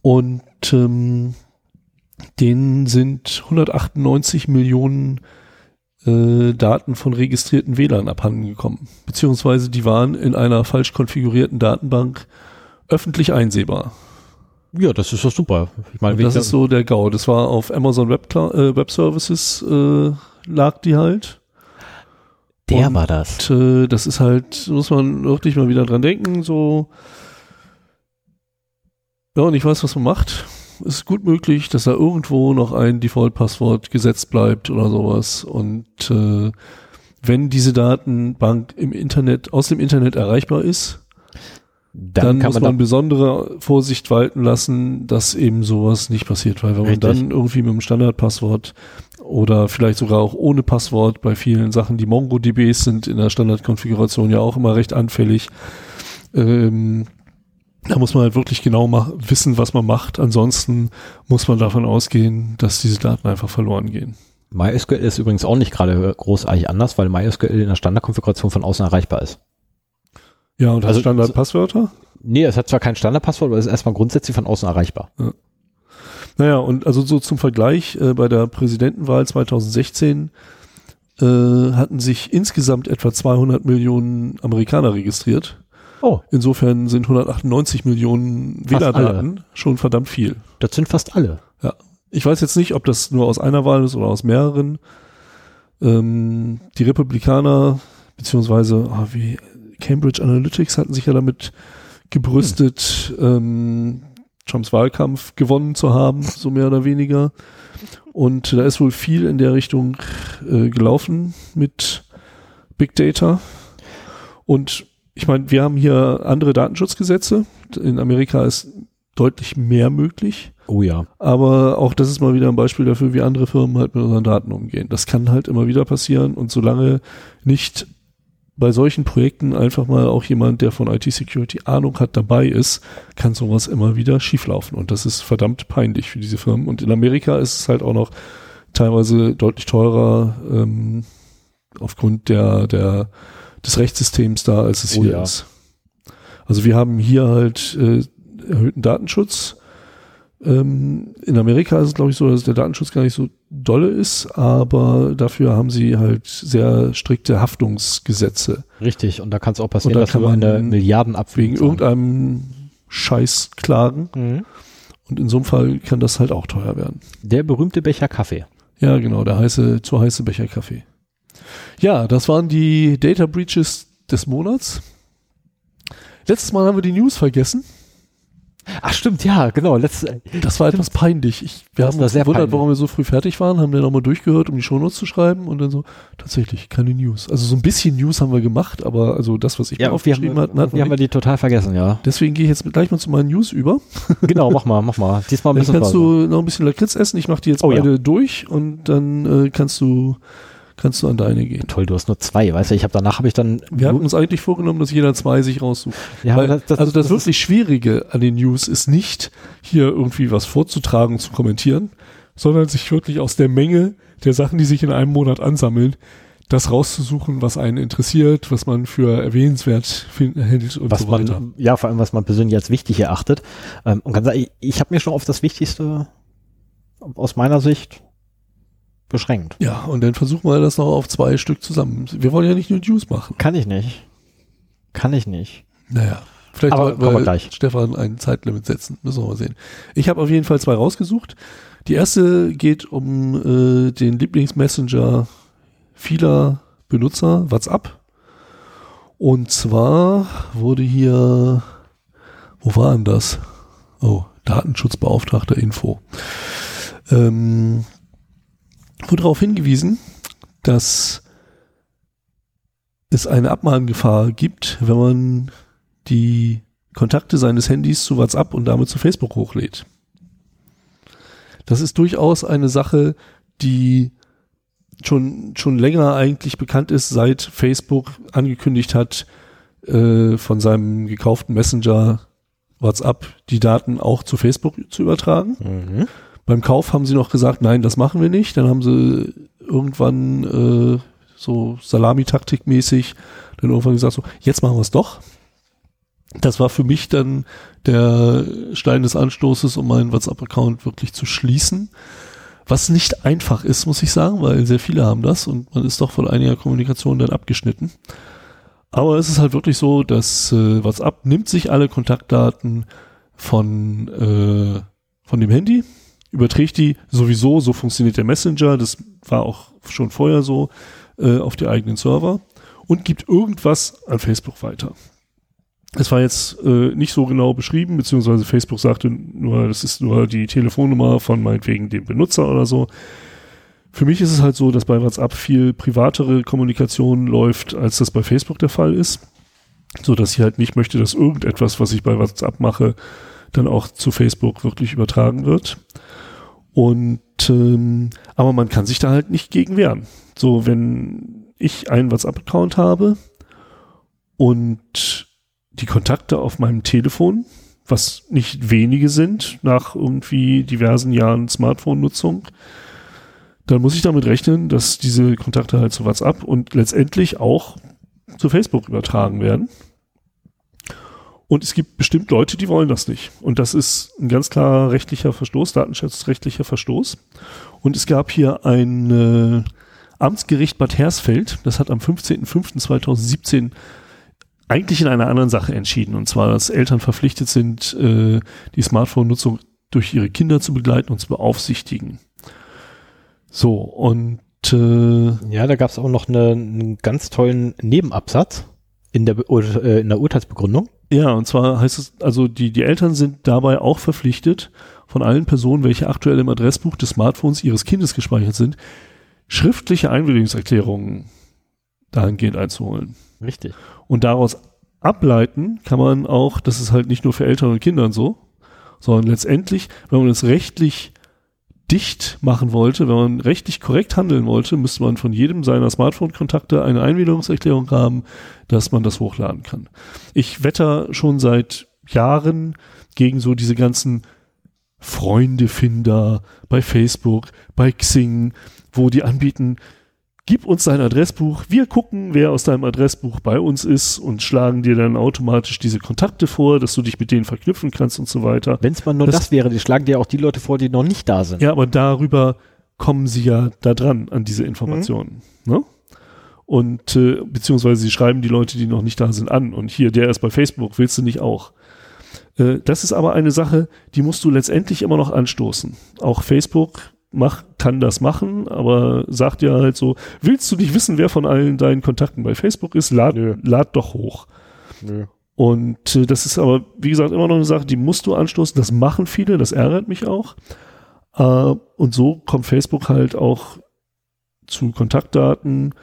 Und ähm, denen sind 198 Millionen äh, Daten von registrierten WLAN abhanden gekommen. Beziehungsweise die waren in einer falsch konfigurierten Datenbank öffentlich einsehbar. Ja, das ist doch super. Ich meine, das ist so der GAU. Das war auf Amazon Web, äh, Web Services äh, lag die halt. der und- war das. Und äh, das ist halt, muss man wirklich mal wieder dran denken, so. Ja, und ich weiß, was man macht. Es ist gut möglich, dass da irgendwo noch ein Default-Passwort gesetzt bleibt oder sowas. Und äh, wenn diese Datenbank im Internet, aus dem Internet erreichbar ist, Dann, dann, kann muss man, man besondere Vorsicht walten lassen, dass eben sowas nicht passiert. Weil wenn man Richtig. dann irgendwie mit dem Standardpasswort oder vielleicht sogar auch ohne Passwort bei vielen Sachen, die MongoDBs sind in der Standardkonfiguration ja auch immer recht anfällig. Ähm, da muss man halt wirklich genau wissen, was man macht. Ansonsten muss man davon ausgehen, dass diese Daten einfach verloren gehen. MySQL ist übrigens auch nicht gerade großartig anders, weil MySQL in der Standardkonfiguration von außen erreichbar ist. Ja, und Also- Standardpasswörter? Nee, es hat zwar kein Standardpasswort, aber es ist erstmal grundsätzlich von außen erreichbar. Naja, und also so zum Vergleich, äh, bei der Präsidentenwahl 2016 äh, hatten sich insgesamt etwa 200 Millionen Amerikaner registriert. Oh, Insofern sind 198 Millionen Wählerdaten schon verdammt viel. das sind fast alle. Ich weiß jetzt nicht, ob das nur aus einer Wahl ist oder aus mehreren. Ähm, die Republikaner, beziehungsweise ah, wie Cambridge Analytics hatten sich ja damit gebrüstet, hm. ähm, Trumps Wahlkampf gewonnen zu haben, so mehr oder weniger. Und da ist wohl viel in der Richtung äh, gelaufen mit Big Data. Und ich meine, wir haben hier andere Datenschutzgesetze. In Amerika ist deutlich mehr möglich. Oh ja. Aber auch das ist mal wieder ein Beispiel dafür, wie andere Firmen halt mit unseren Daten umgehen. Das kann halt immer wieder passieren und solange nicht bei solchen Projekten einfach mal auch jemand, der von IT-Security Ahnung hat, dabei ist, kann sowas immer wieder schieflaufen. Und das ist verdammt peinlich für diese Firmen. Und in Amerika ist es halt auch noch teilweise deutlich teurer ähm, aufgrund der, der, des Rechtssystems da, als es oh, hier ja. ist. Also wir haben hier halt äh, erhöhten Datenschutz. Ähm, in Amerika ist es, glaube ich, so, dass der Datenschutz gar nicht so dolle ist, aber dafür haben sie halt sehr strikte Haftungsgesetze. Richtig, und da kann es auch passieren, da dass man eine Milliarden Wegen irgendeinem Scheiß klagen. Mhm. Und in so einem Fall kann das halt auch teuer werden. Der berühmte Becher Kaffee. Ja, genau, der heiße, zu heiße Becher Kaffee. Ja, das waren die Data Breaches des Monats. Letztes Mal haben wir die News vergessen. Ach stimmt, ja, genau. Letzte, das war etwas peinlich. Ich, wir das haben uns gewundert, peinlich. warum wir so früh fertig waren, haben dann nochmal durchgehört, um die Shownotes zu schreiben und dann so, tatsächlich, keine News. Also so ein bisschen News haben wir gemacht, aber also das, was ich ja, mir aufgeschrieben hatte, hatten wir. haben wir die total vergessen, ja. Deswegen gehe ich jetzt gleich mal zu meinen News über. Genau, mach mal, mach mal. Diesmal ein bisschen Dann kannst du noch ein bisschen Lakritz essen. Ich mache die jetzt oh, beide ja. durch und dann äh, kannst du kannst du an deine gehen. Toll, du hast nur zwei, weißt du, ich habe danach habe ich dann. Wir hatten uns eigentlich vorgenommen, dass jeder zwei sich raussucht. Ja, Weil, das, das, also das, das wirklich Schwierige an den News ist nicht, hier irgendwie was vorzutragen, zu kommentieren, sondern sich wirklich aus der Menge der Sachen, die sich in einem Monat ansammeln, das rauszusuchen, was einen interessiert, was man für erwähnenswert hält und was so weiter. Man, ja, vor allem, was man persönlich als wichtig erachtet. Ähm, und kann sagen, ich, ich habe mir schon auf das Wichtigste aus meiner Sicht beschränkt. Ja, und dann versuchen wir das noch auf zwei Stück zusammen. Wir wollen ja nicht nur Juice machen. Kann ich nicht. Kann ich nicht. Naja. Vielleicht Aber wir gleich. Stefan ein Zeitlimit setzen. Müssen wir mal sehen. Ich habe auf jeden Fall zwei rausgesucht. Die erste geht um äh, den Lieblingsmessenger vieler Benutzer, WhatsApp. Und zwar wurde hier, wo war denn das? Oh, Datenschutzbeauftragter Info. Ähm, wurde darauf hingewiesen, dass es eine Abmahngefahr gibt, wenn man die Kontakte seines Handys zu WhatsApp und damit zu Facebook hochlädt. Das ist durchaus eine Sache, die schon, schon länger eigentlich bekannt ist, seit Facebook angekündigt hat, äh, von seinem gekauften Messenger WhatsApp die Daten auch zu Facebook zu übertragen. Mhm. Beim Kauf haben sie noch gesagt, nein, das machen wir nicht. Dann haben sie irgendwann äh, so Salamitaktik-mäßig dann irgendwann gesagt, so, jetzt machen wir es doch. Das war für mich dann der Stein des Anstoßes, um meinen WhatsApp-Account wirklich zu schließen. Was nicht einfach ist, muss ich sagen, weil sehr viele haben das und man ist doch von einiger Kommunikation dann abgeschnitten. Aber es ist halt wirklich so, dass äh, WhatsApp nimmt sich alle Kontaktdaten von, äh, von dem Handy, überträgt die sowieso, so funktioniert der Messenger, das war auch schon vorher so, äh, auf die eigenen Server und gibt irgendwas an Facebook weiter. Es war jetzt äh, nicht so genau beschrieben, beziehungsweise Facebook sagte nur, das ist nur die Telefonnummer von meinetwegen dem Benutzer oder so. Für mich ist es halt so, dass bei WhatsApp viel privatere Kommunikation läuft, als das bei Facebook der Fall ist. So dass ich halt nicht möchte, dass irgendetwas, was ich bei WhatsApp mache, dann auch zu Facebook wirklich übertragen wird. Und ähm, aber man kann sich da halt nicht gegen wehren. So, wenn ich einen WhatsApp-Account habe und die Kontakte auf meinem Telefon, was nicht wenige sind nach irgendwie diversen Jahren Smartphone-Nutzung, dann muss ich damit rechnen, dass diese Kontakte halt zu WhatsApp und letztendlich auch zu Facebook übertragen werden. Und es gibt bestimmt Leute, die wollen das nicht. Und das ist ein ganz klarer rechtlicher Verstoß, datenschutzrechtlicher Verstoß. Und es gab hier ein äh, Amtsgericht Bad Hersfeld, das hat am 15.05.2017 eigentlich in einer anderen Sache entschieden. Und zwar, dass Eltern verpflichtet sind, äh, die Smartphone-Nutzung durch ihre Kinder zu begleiten und zu beaufsichtigen. So, und äh, Ja, da gab es auch noch eine, einen ganz tollen Nebenabsatz in der, äh, in der Urteilsbegründung. Ja, und zwar heißt es, also die, die Eltern sind dabei auch verpflichtet, von allen Personen, welche aktuell im Adressbuch des Smartphones ihres Kindes gespeichert sind, schriftliche Einwilligungserklärungen dahingehend einzuholen. Richtig. Und daraus ableiten kann man auch, das ist halt nicht nur für Eltern und Kindern so, sondern letztendlich, wenn man es rechtlich dicht machen wollte, wenn man rechtlich korrekt handeln wollte, müsste man von jedem seiner Smartphone-Kontakte eine Einwilligungserklärung haben, dass man das hochladen kann. Ich wetter schon seit Jahren gegen so diese ganzen Freundefinder bei Facebook, bei Xing, wo die anbieten, gib uns dein Adressbuch, wir gucken, wer aus deinem Adressbuch bei uns ist und schlagen dir dann automatisch diese Kontakte vor, dass du dich mit denen verknüpfen kannst und so weiter. Wenn es mal nur Das- das, wäre, die schlagen dir auch die Leute vor, die noch nicht da sind. Ja, aber darüber kommen sie ja da dran an diese Informationen. Ne? Und äh, beziehungsweise sie schreiben die Leute, die noch nicht da sind, an. Und hier, der ist bei Facebook, willst du nicht auch? Äh, das ist aber eine Sache, die musst du letztendlich immer noch anstoßen. Auch Facebook mach, kann das machen, aber sagt ja halt so, willst du nicht wissen, wer von allen deinen Kontakten bei Facebook ist? Lad, Nö. lad doch hoch. Nö. Und äh, das ist aber, wie gesagt, immer noch eine Sache, die musst du anstoßen. Das machen viele, das ärgert mich auch. Äh, und so kommt Facebook halt auch zu Kontaktdaten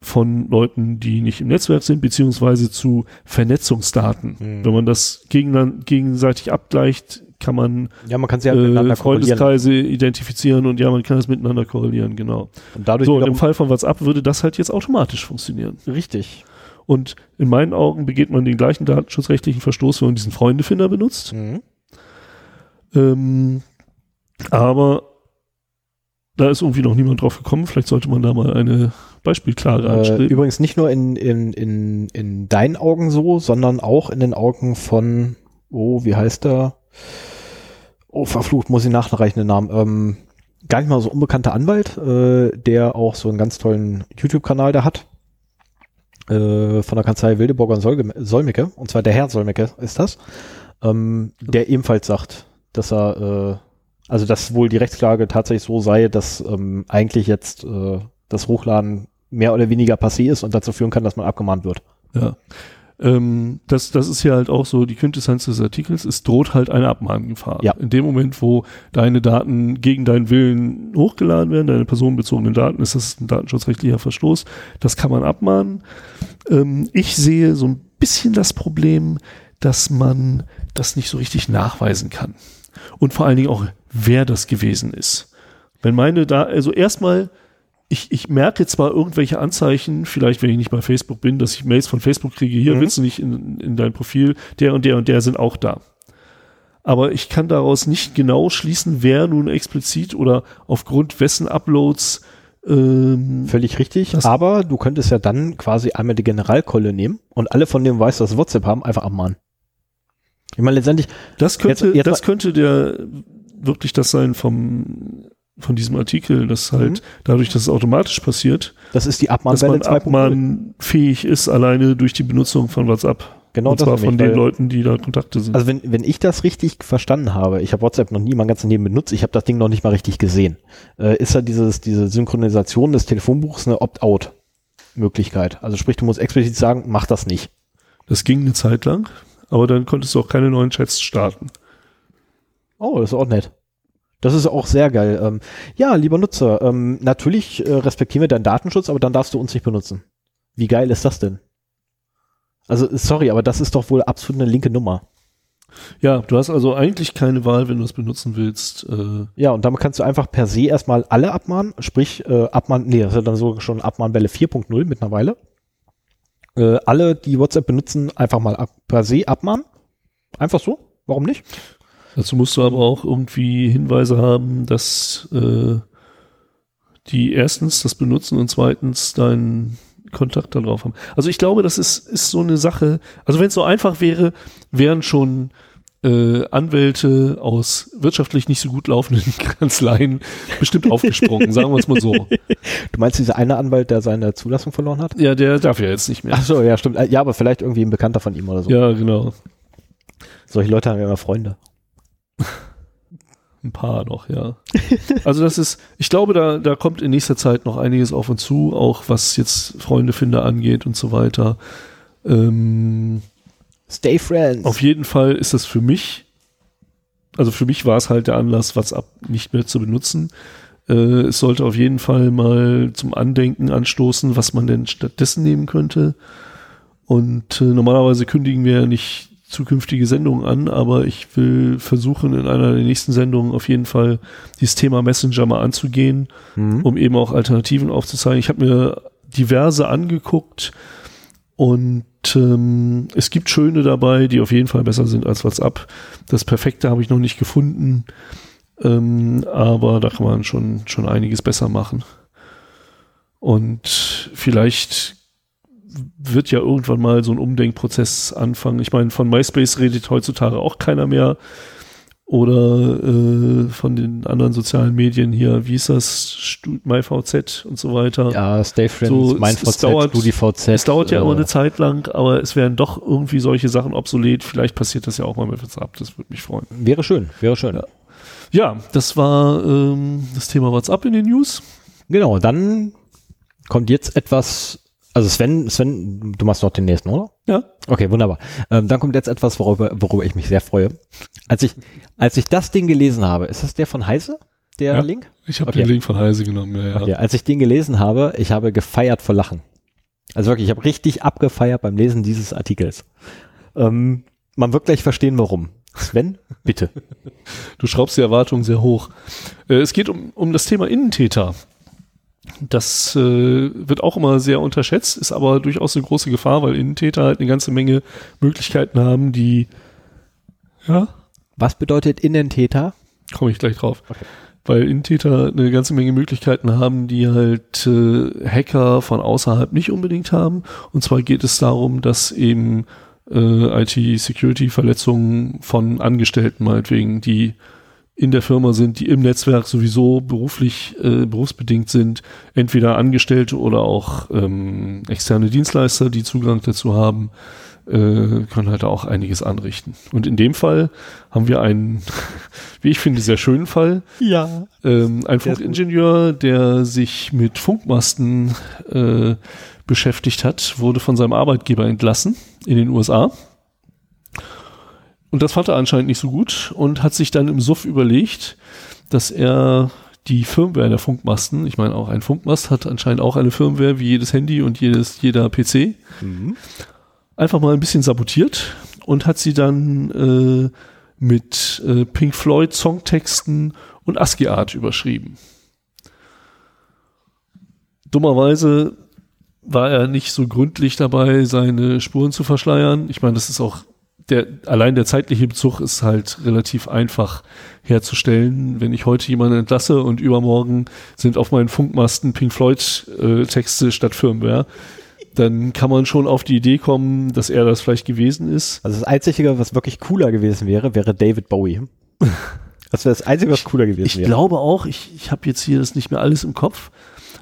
von Leuten, die nicht im Netzwerk sind, beziehungsweise zu Vernetzungsdaten. Hm. Wenn man das gegen, gegenseitig abgleicht, kann man Ja, man kann sie ja äh, miteinander korrelieren. Freundeskreise identifizieren und ja, man kann das miteinander korrelieren, genau. Und dadurch So, und im Fall von WhatsApp würde das halt jetzt automatisch funktionieren. richtig. Und in meinen Augen begeht man den gleichen datenschutzrechtlichen Verstoß, wenn man diesen Freundefinder benutzt. Mhm. Ähm, aber da ist irgendwie noch niemand drauf gekommen. Vielleicht sollte man da mal eine Beispielklage Äh, anstreben. übrigens nicht nur in, in, in, in deinen Augen so, sondern auch in den Augen von, oh, wie heißt der? Oh, verflucht, muss ich nachreichen den Namen. Ähm, gar nicht mal so unbekannter Anwalt, äh, der auch so einen ganz tollen YouTube-Kanal da hat. Äh, von der Kanzlei Wildeborger und Solmecke. Und zwar der Herr Solmecke ist das. Ähm, der ebenfalls sagt, dass er, äh, also dass wohl die Rechtsklage tatsächlich so sei, dass ähm, eigentlich jetzt äh, das Hochladen mehr oder weniger passé ist und dazu führen kann, dass man abgemahnt wird. ja. Ähm, das, das ist ja halt auch so die Quintessenz des Artikels. Es droht halt eine Abmahngefahr. Ja. In dem Moment, wo deine Daten gegen deinen Willen hochgeladen werden, deine personenbezogenen Daten, ist das ein datenschutzrechtlicher Verstoß. Das kann man abmahnen. Ähm, ich sehe so ein bisschen das Problem, dass man das nicht so richtig nachweisen kann. Und vor allen Dingen auch, wer das gewesen ist. Wenn meine da, also erstmal, ich, ich merke zwar irgendwelche Anzeichen, vielleicht wenn ich nicht bei Facebook bin, dass ich Mails von Facebook kriege, hier Mhm. willst du nicht in, in dein Profil, der und der und der sind auch da. Aber ich kann daraus nicht genau schließen, wer nun explizit oder aufgrund wessen Uploads ähm, Völlig richtig. Aber du könntest ja dann quasi einmal die Generalkolle nehmen und alle von denen weißt, dass WhatsApp haben, einfach abmahnen. Ich meine, letztendlich, Das könnte, Jetzt- jetzt das könnte der wirklich das sein vom von diesem Artikel, dass halt Mhm. dadurch, dass es automatisch passiert, das ist die dass Abmahnwelle man 2.0. abmahnfähig ist, alleine durch die Benutzung von WhatsApp. Genau Und das zwar von den Leuten, die da Kontakte sind. Also wenn, wenn ich das richtig verstanden habe, ich habe WhatsApp noch nie mein ganzes Leben benutzt, ich habe das Ding noch nicht mal richtig gesehen, äh, ist ja dieses, diese Synchronisation des Telefonbuchs eine Opt-out-Möglichkeit. Also sprich, du musst explizit sagen, mach das nicht. das ging eine Zeit lang, aber dann konntest du auch keine neuen Chats starten. Oh, das ist auch nett. Das ist auch sehr geil. Ähm, ja, lieber Nutzer, ähm, natürlich äh, respektieren wir deinen Datenschutz, aber dann darfst du uns nicht benutzen. Wie geil ist das denn? Also, sorry, aber das ist doch wohl absolut eine linke Nummer. Ja, du hast also eigentlich keine Wahl, wenn du es benutzen willst. Äh, Ja, und damit kannst du einfach per se erstmal alle abmahnen, sprich äh, abmahnen, nee, das ist ja dann so schon Abmahnwelle 4.0 mittlerweile. Äh, alle, die WhatsApp benutzen, einfach mal ab, per se abmahnen. Einfach so, warum nicht? Dazu musst du aber auch irgendwie Hinweise haben, dass äh, die erstens das benutzen und zweitens deinen Kontakt darauf haben. Also ich glaube, das ist, ist so eine Sache. Also wenn es so einfach wäre, wären schon äh, Anwälte aus wirtschaftlich nicht so gut laufenden Kanzleien bestimmt aufgesprungen, sagen wir es mal so. Du meinst dieser eine Anwalt, der seine Zulassung verloren hat? Ja, der darf ja jetzt nicht mehr. Ach so, ja, stimmt. Äh, Ja, aber vielleicht irgendwie ein Bekannter von ihm oder so. Ja, genau. Solche Leute haben ja immer Freunde. Ein paar noch, ja. Also das ist, ich glaube, da, da kommt in nächster Zeit noch einiges auf uns zu, auch was jetzt Freunde Finder angeht und so weiter. Ähm, Stay friends. auf jeden Fall ist das für mich, also für mich war es halt der Anlass, WhatsApp nicht mehr zu benutzen. Äh, es sollte auf jeden Fall mal zum Andenken anstoßen, was man denn stattdessen nehmen könnte. Und äh, normalerweise kündigen wir ja nicht zukünftige Sendungen an, aber ich will versuchen, in einer der nächsten Sendungen auf jeden Fall dieses Thema Messenger mal anzugehen, Mhm. um eben auch Alternativen aufzuzeigen. Ich habe mir diverse angeguckt und ähm, es gibt schöne dabei, die auf jeden Fall besser sind als WhatsApp. Das Perfekte habe ich noch nicht gefunden, ähm, aber da kann man schon, schon einiges besser machen. Und vielleicht wird ja irgendwann mal so ein Umdenkprozess anfangen. Ich meine, von MySpace redet heutzutage auch keiner mehr. Oder äh, von den anderen sozialen Medien hier, wie ist das, MyVZ und so weiter. Ja, Stay Friends, So, mein es- es VZ, dauert- StudiVZ. Es dauert ja äh, immer eine Zeit lang, aber es werden doch irgendwie solche Sachen obsolet. Vielleicht passiert das ja auch mal mit WhatsApp, das würde mich freuen. Wäre schön, wäre schön. Ja. Ja, das war ähm, das Thema WhatsApp in den News. Genau, dann kommt jetzt etwas, also Sven, Sven, du machst noch den nächsten, oder? Ja. Okay, wunderbar. Ähm, dann kommt jetzt etwas, worüber, worüber ich mich sehr freue. Als ich, als ich das Ding gelesen habe, ist das der von Heise, der Ja. Link? Ich habe Okay. den Link von Heise genommen. Ja, ja. Okay, als ich den gelesen habe, ich habe gefeiert vor Lachen. Also wirklich, ich habe richtig abgefeiert beim Lesen dieses Artikels. Ähm, man wird gleich verstehen, warum. Sven, bitte. Du schraubst die Erwartungen sehr hoch. Äh, es geht um, um das Thema Innentäter. Das äh, wird auch immer sehr unterschätzt, ist aber durchaus eine große Gefahr, weil Innentäter halt eine ganze Menge Möglichkeiten haben, die, ja, Was bedeutet Innentäter? komme ich gleich drauf. Okay. Weil Innentäter eine ganze Menge Möglichkeiten haben, die halt äh, Hacker von außerhalb nicht unbedingt haben. Und zwar geht es darum, dass eben äh, IT-Security-Verletzungen von Angestellten meinetwegen, die in der Firma sind, die im Netzwerk sowieso beruflich, äh, berufsbedingt sind, entweder Angestellte oder auch ähm, externe Dienstleister, die Zugang dazu haben, äh, können halt auch einiges anrichten. Und in dem Fall haben wir einen, wie ich finde, sehr schönen Fall. Ja. Ähm, ein Funkingenieur, der sich mit Funkmasten äh, beschäftigt hat, wurde von seinem Arbeitgeber entlassen in den USA. Und das fand er anscheinend nicht so gut und hat sich dann im Suff überlegt, dass er die Firmware der Funkmasten, ich meine auch ein Funkmast hat anscheinend auch eine Firmware wie jedes Handy und jedes, jeder PC, Mhm. einfach mal ein bisschen sabotiert und hat sie dann äh, mit äh, Pink Floyd Songtexten und ASCII Art überschrieben. Dummerweise war er nicht so gründlich dabei, seine Spuren zu verschleiern. Ich meine, das ist auch der, allein der zeitliche Bezug ist halt relativ einfach herzustellen. Wenn ich heute jemanden entlasse und übermorgen sind auf meinen Funkmasten Pink Floyd äh, Texte statt Firmware, dann kann man schon auf die Idee kommen, dass er das vielleicht gewesen ist. Also das Einzige, was wirklich cooler gewesen wäre, wäre David Bowie. Das wäre das Einzige, was cooler gewesen Ich wäre. glaube auch, ich, ich habe jetzt hier das nicht mehr alles im Kopf,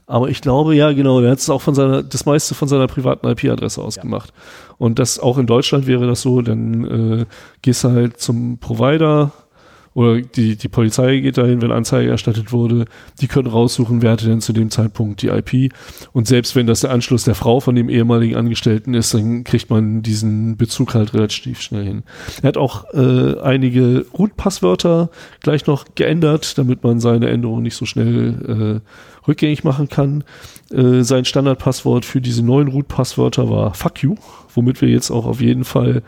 aber ich glaube, ja, genau, der hat es auch von seiner, das meiste von seiner privaten IP-Adresse aus gemacht. Und das auch in Deutschland wäre das so, dann äh, gehst du halt zum Provider oder die, die Polizei geht dahin, wenn Anzeige erstattet wurde, die können raussuchen, wer hatte denn zu dem Zeitpunkt die IP. Und selbst wenn das der Anschluss der Frau von dem ehemaligen Angestellten ist, dann kriegt man diesen Bezug halt relativ schnell hin. Er hat auch äh, einige Root-Passwörter gleich noch geändert, damit man seine Änderungen nicht so schnell äh, rückgängig machen kann. Äh, sein Standardpasswort für diese neuen Root-Passwörter war Fuck you, womit wir jetzt auch auf jeden Fall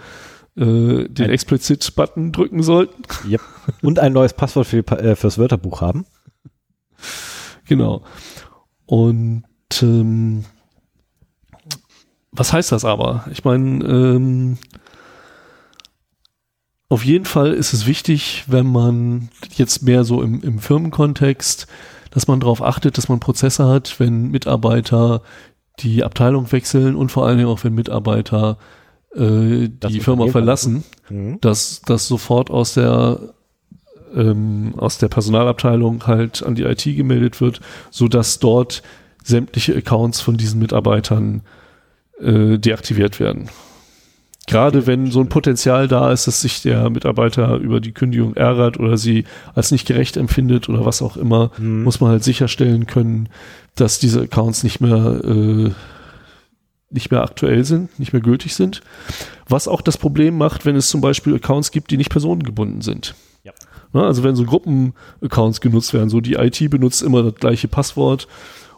äh, den Explicit-Button drücken sollten. Yep. Und ein neues Passwort für, äh, fürs Wörterbuch haben. Genau. Und ähm, was heißt das aber? Ich meine, ähm, auf jeden Fall ist es wichtig, wenn man jetzt mehr so im, im Firmenkontext, dass man darauf achtet, dass man Prozesse hat, wenn Mitarbeiter die Abteilung wechseln und vor allen Dingen auch wenn Mitarbeiter äh, die Firma verlassen Mhm. dass das sofort aus der ähm, aus der Personalabteilung halt an die IT gemeldet wird, so dass dort sämtliche Accounts von diesen Mitarbeitern äh, deaktiviert werden. Gerade wenn so ein Potenzial da ist, dass sich der Mitarbeiter über die Kündigung ärgert oder sie als nicht gerecht empfindet oder was auch immer, Mhm. muss man halt sicherstellen können, dass diese Accounts nicht mehr äh, nicht mehr aktuell sind, nicht mehr gültig sind. Was auch das Problem macht, wenn es zum Beispiel Accounts gibt, die nicht personengebunden sind. Ja. Na, also wenn so Gruppenaccounts genutzt werden, so die IT benutzt immer das gleiche Passwort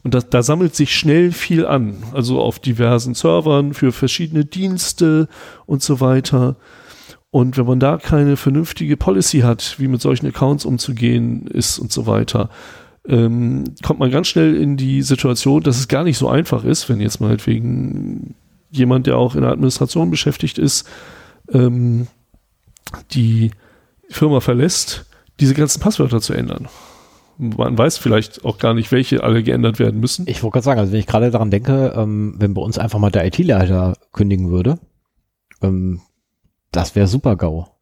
und das, da sammelt sich schnell viel an, also auf diversen Servern für verschiedene Dienste und so weiter. Und wenn man da keine vernünftige Policy hat, wie mit solchen Accounts umzugehen ist und so weiter, ähm, kommt man ganz schnell in die Situation, dass es gar nicht so einfach ist, wenn jetzt meinetwegen jemand, der auch in der Administration beschäftigt ist, ähm, die Firma verlässt, diese ganzen Passwörter zu ändern. Man weiß vielleicht auch gar nicht, welche alle geändert werden müssen. Ich wollte gerade sagen, also wenn ich gerade daran denke, ähm, wenn bei uns einfach mal der IT-Leiter kündigen würde, ähm, das wäre super GAU.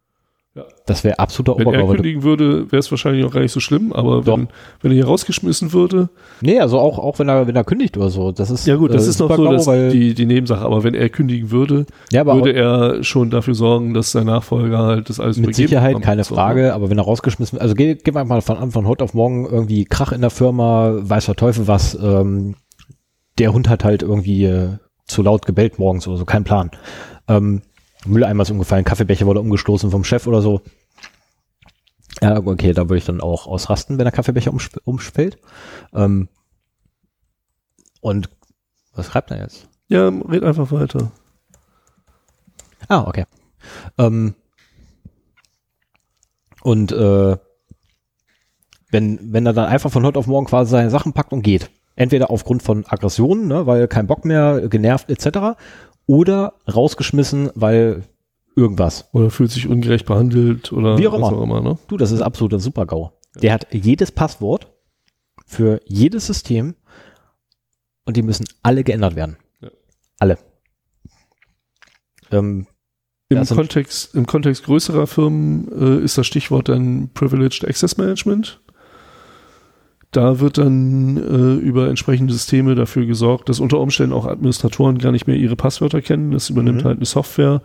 Ja. Das wäre absoluter Wenn er Obergau. kündigen würde, wäre es wahrscheinlich auch gar nicht so schlimm, aber Doch. wenn, wenn er hier rausgeschmissen würde, Nee, also auch, auch wenn er, wenn er kündigt oder so. Das ist, ja gut, das äh, ist noch so dass die, die Nebensache, aber wenn er kündigen würde, ja, würde er schon dafür sorgen, dass sein Nachfolger halt das alles Mit Sicherheit, keine So, Frage, aber wenn er rausgeschmissen also geh, geh einfach mal von Anfang heute auf morgen irgendwie Krach in der Firma, weiß der Teufel was, ähm, der Hund hat halt irgendwie äh, zu laut gebellt morgens oder so, kein Plan. Ähm, Mülleimer ist umgefallen, Kaffeebecher wurde umgestoßen vom Chef oder so. Ja, okay, da würde ich dann auch ausrasten, wenn der Kaffeebecher umsp umfällt. Ähm, und was schreibt er jetzt? Ja, red einfach weiter. Ah, okay. Ähm, und äh, wenn, wenn er dann einfach von heute auf morgen quasi seine Sachen packt und geht, entweder aufgrund von Aggressionen, ne, weil kein Bock mehr, genervt etc., oder rausgeschmissen, weil irgendwas. Oder fühlt sich ungerecht behandelt oder Wie auch was immer. auch immer, ne? Du, das ist absoluter Super-GAU. Der hat jedes Passwort für jedes System und die müssen alle geändert werden. Ja. Alle. Ähm, Im, Ja, Kontext, Im Kontext größerer Firmen äh, ist das Stichwort dann Privileged Access Management. Da wird dann äh, über entsprechende Systeme dafür gesorgt, dass unter Umständen auch Administratoren gar nicht mehr ihre Passwörter kennen. Das übernimmt Mhm. halt eine Software,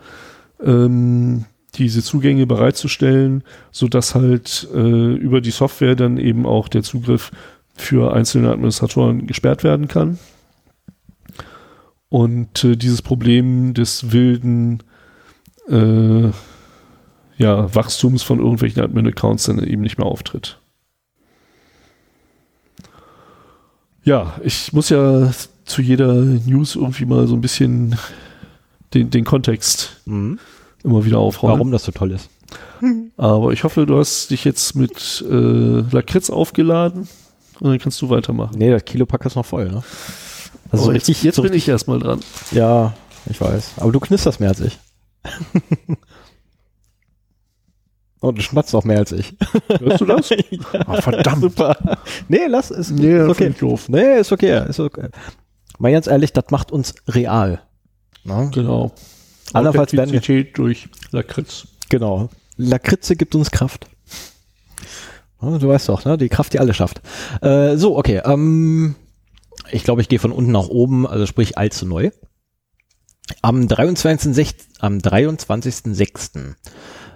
ähm, diese Zugänge bereitzustellen, sodass halt äh, über die Software dann eben auch der Zugriff für einzelne Administratoren gesperrt werden kann. Und äh, dieses Problem des wilden äh, ja, Wachstums von irgendwelchen Admin-Accounts dann eben nicht mehr auftritt. Ja, ich muss ja zu jeder News irgendwie mal so ein bisschen den, den Kontext mhm. immer wieder aufrollen. Warum das so toll ist. Aber ich hoffe, du hast dich jetzt mit äh, Lakritz aufgeladen und dann kannst du weitermachen. Nee, das Kilopack ist noch voll, ne? Also so Oh, richtig, jetzt jetzt so bin ich erstmal dran. Ja, ich weiß. Aber du knisterst mehr als ich. Und du schmatzt auch mehr als ich. Hörst du das? ja, Ah, verdammt. super. Nee, lass es. Nee, ist okay. doof. Nee, ist okay. Ist okay. Mal ganz ehrlich, das macht uns real. Na? Genau. Andernfalls werden wir, durch Lakritz. genau. Lakritze gibt uns Kraft. Du weißt doch, ne? Die Kraft, die alle schafft. Äh, so, okay. Ähm, ich glaube, ich gehe von unten nach oben, also sprich allzu neu. Am 23.06. am 23.06.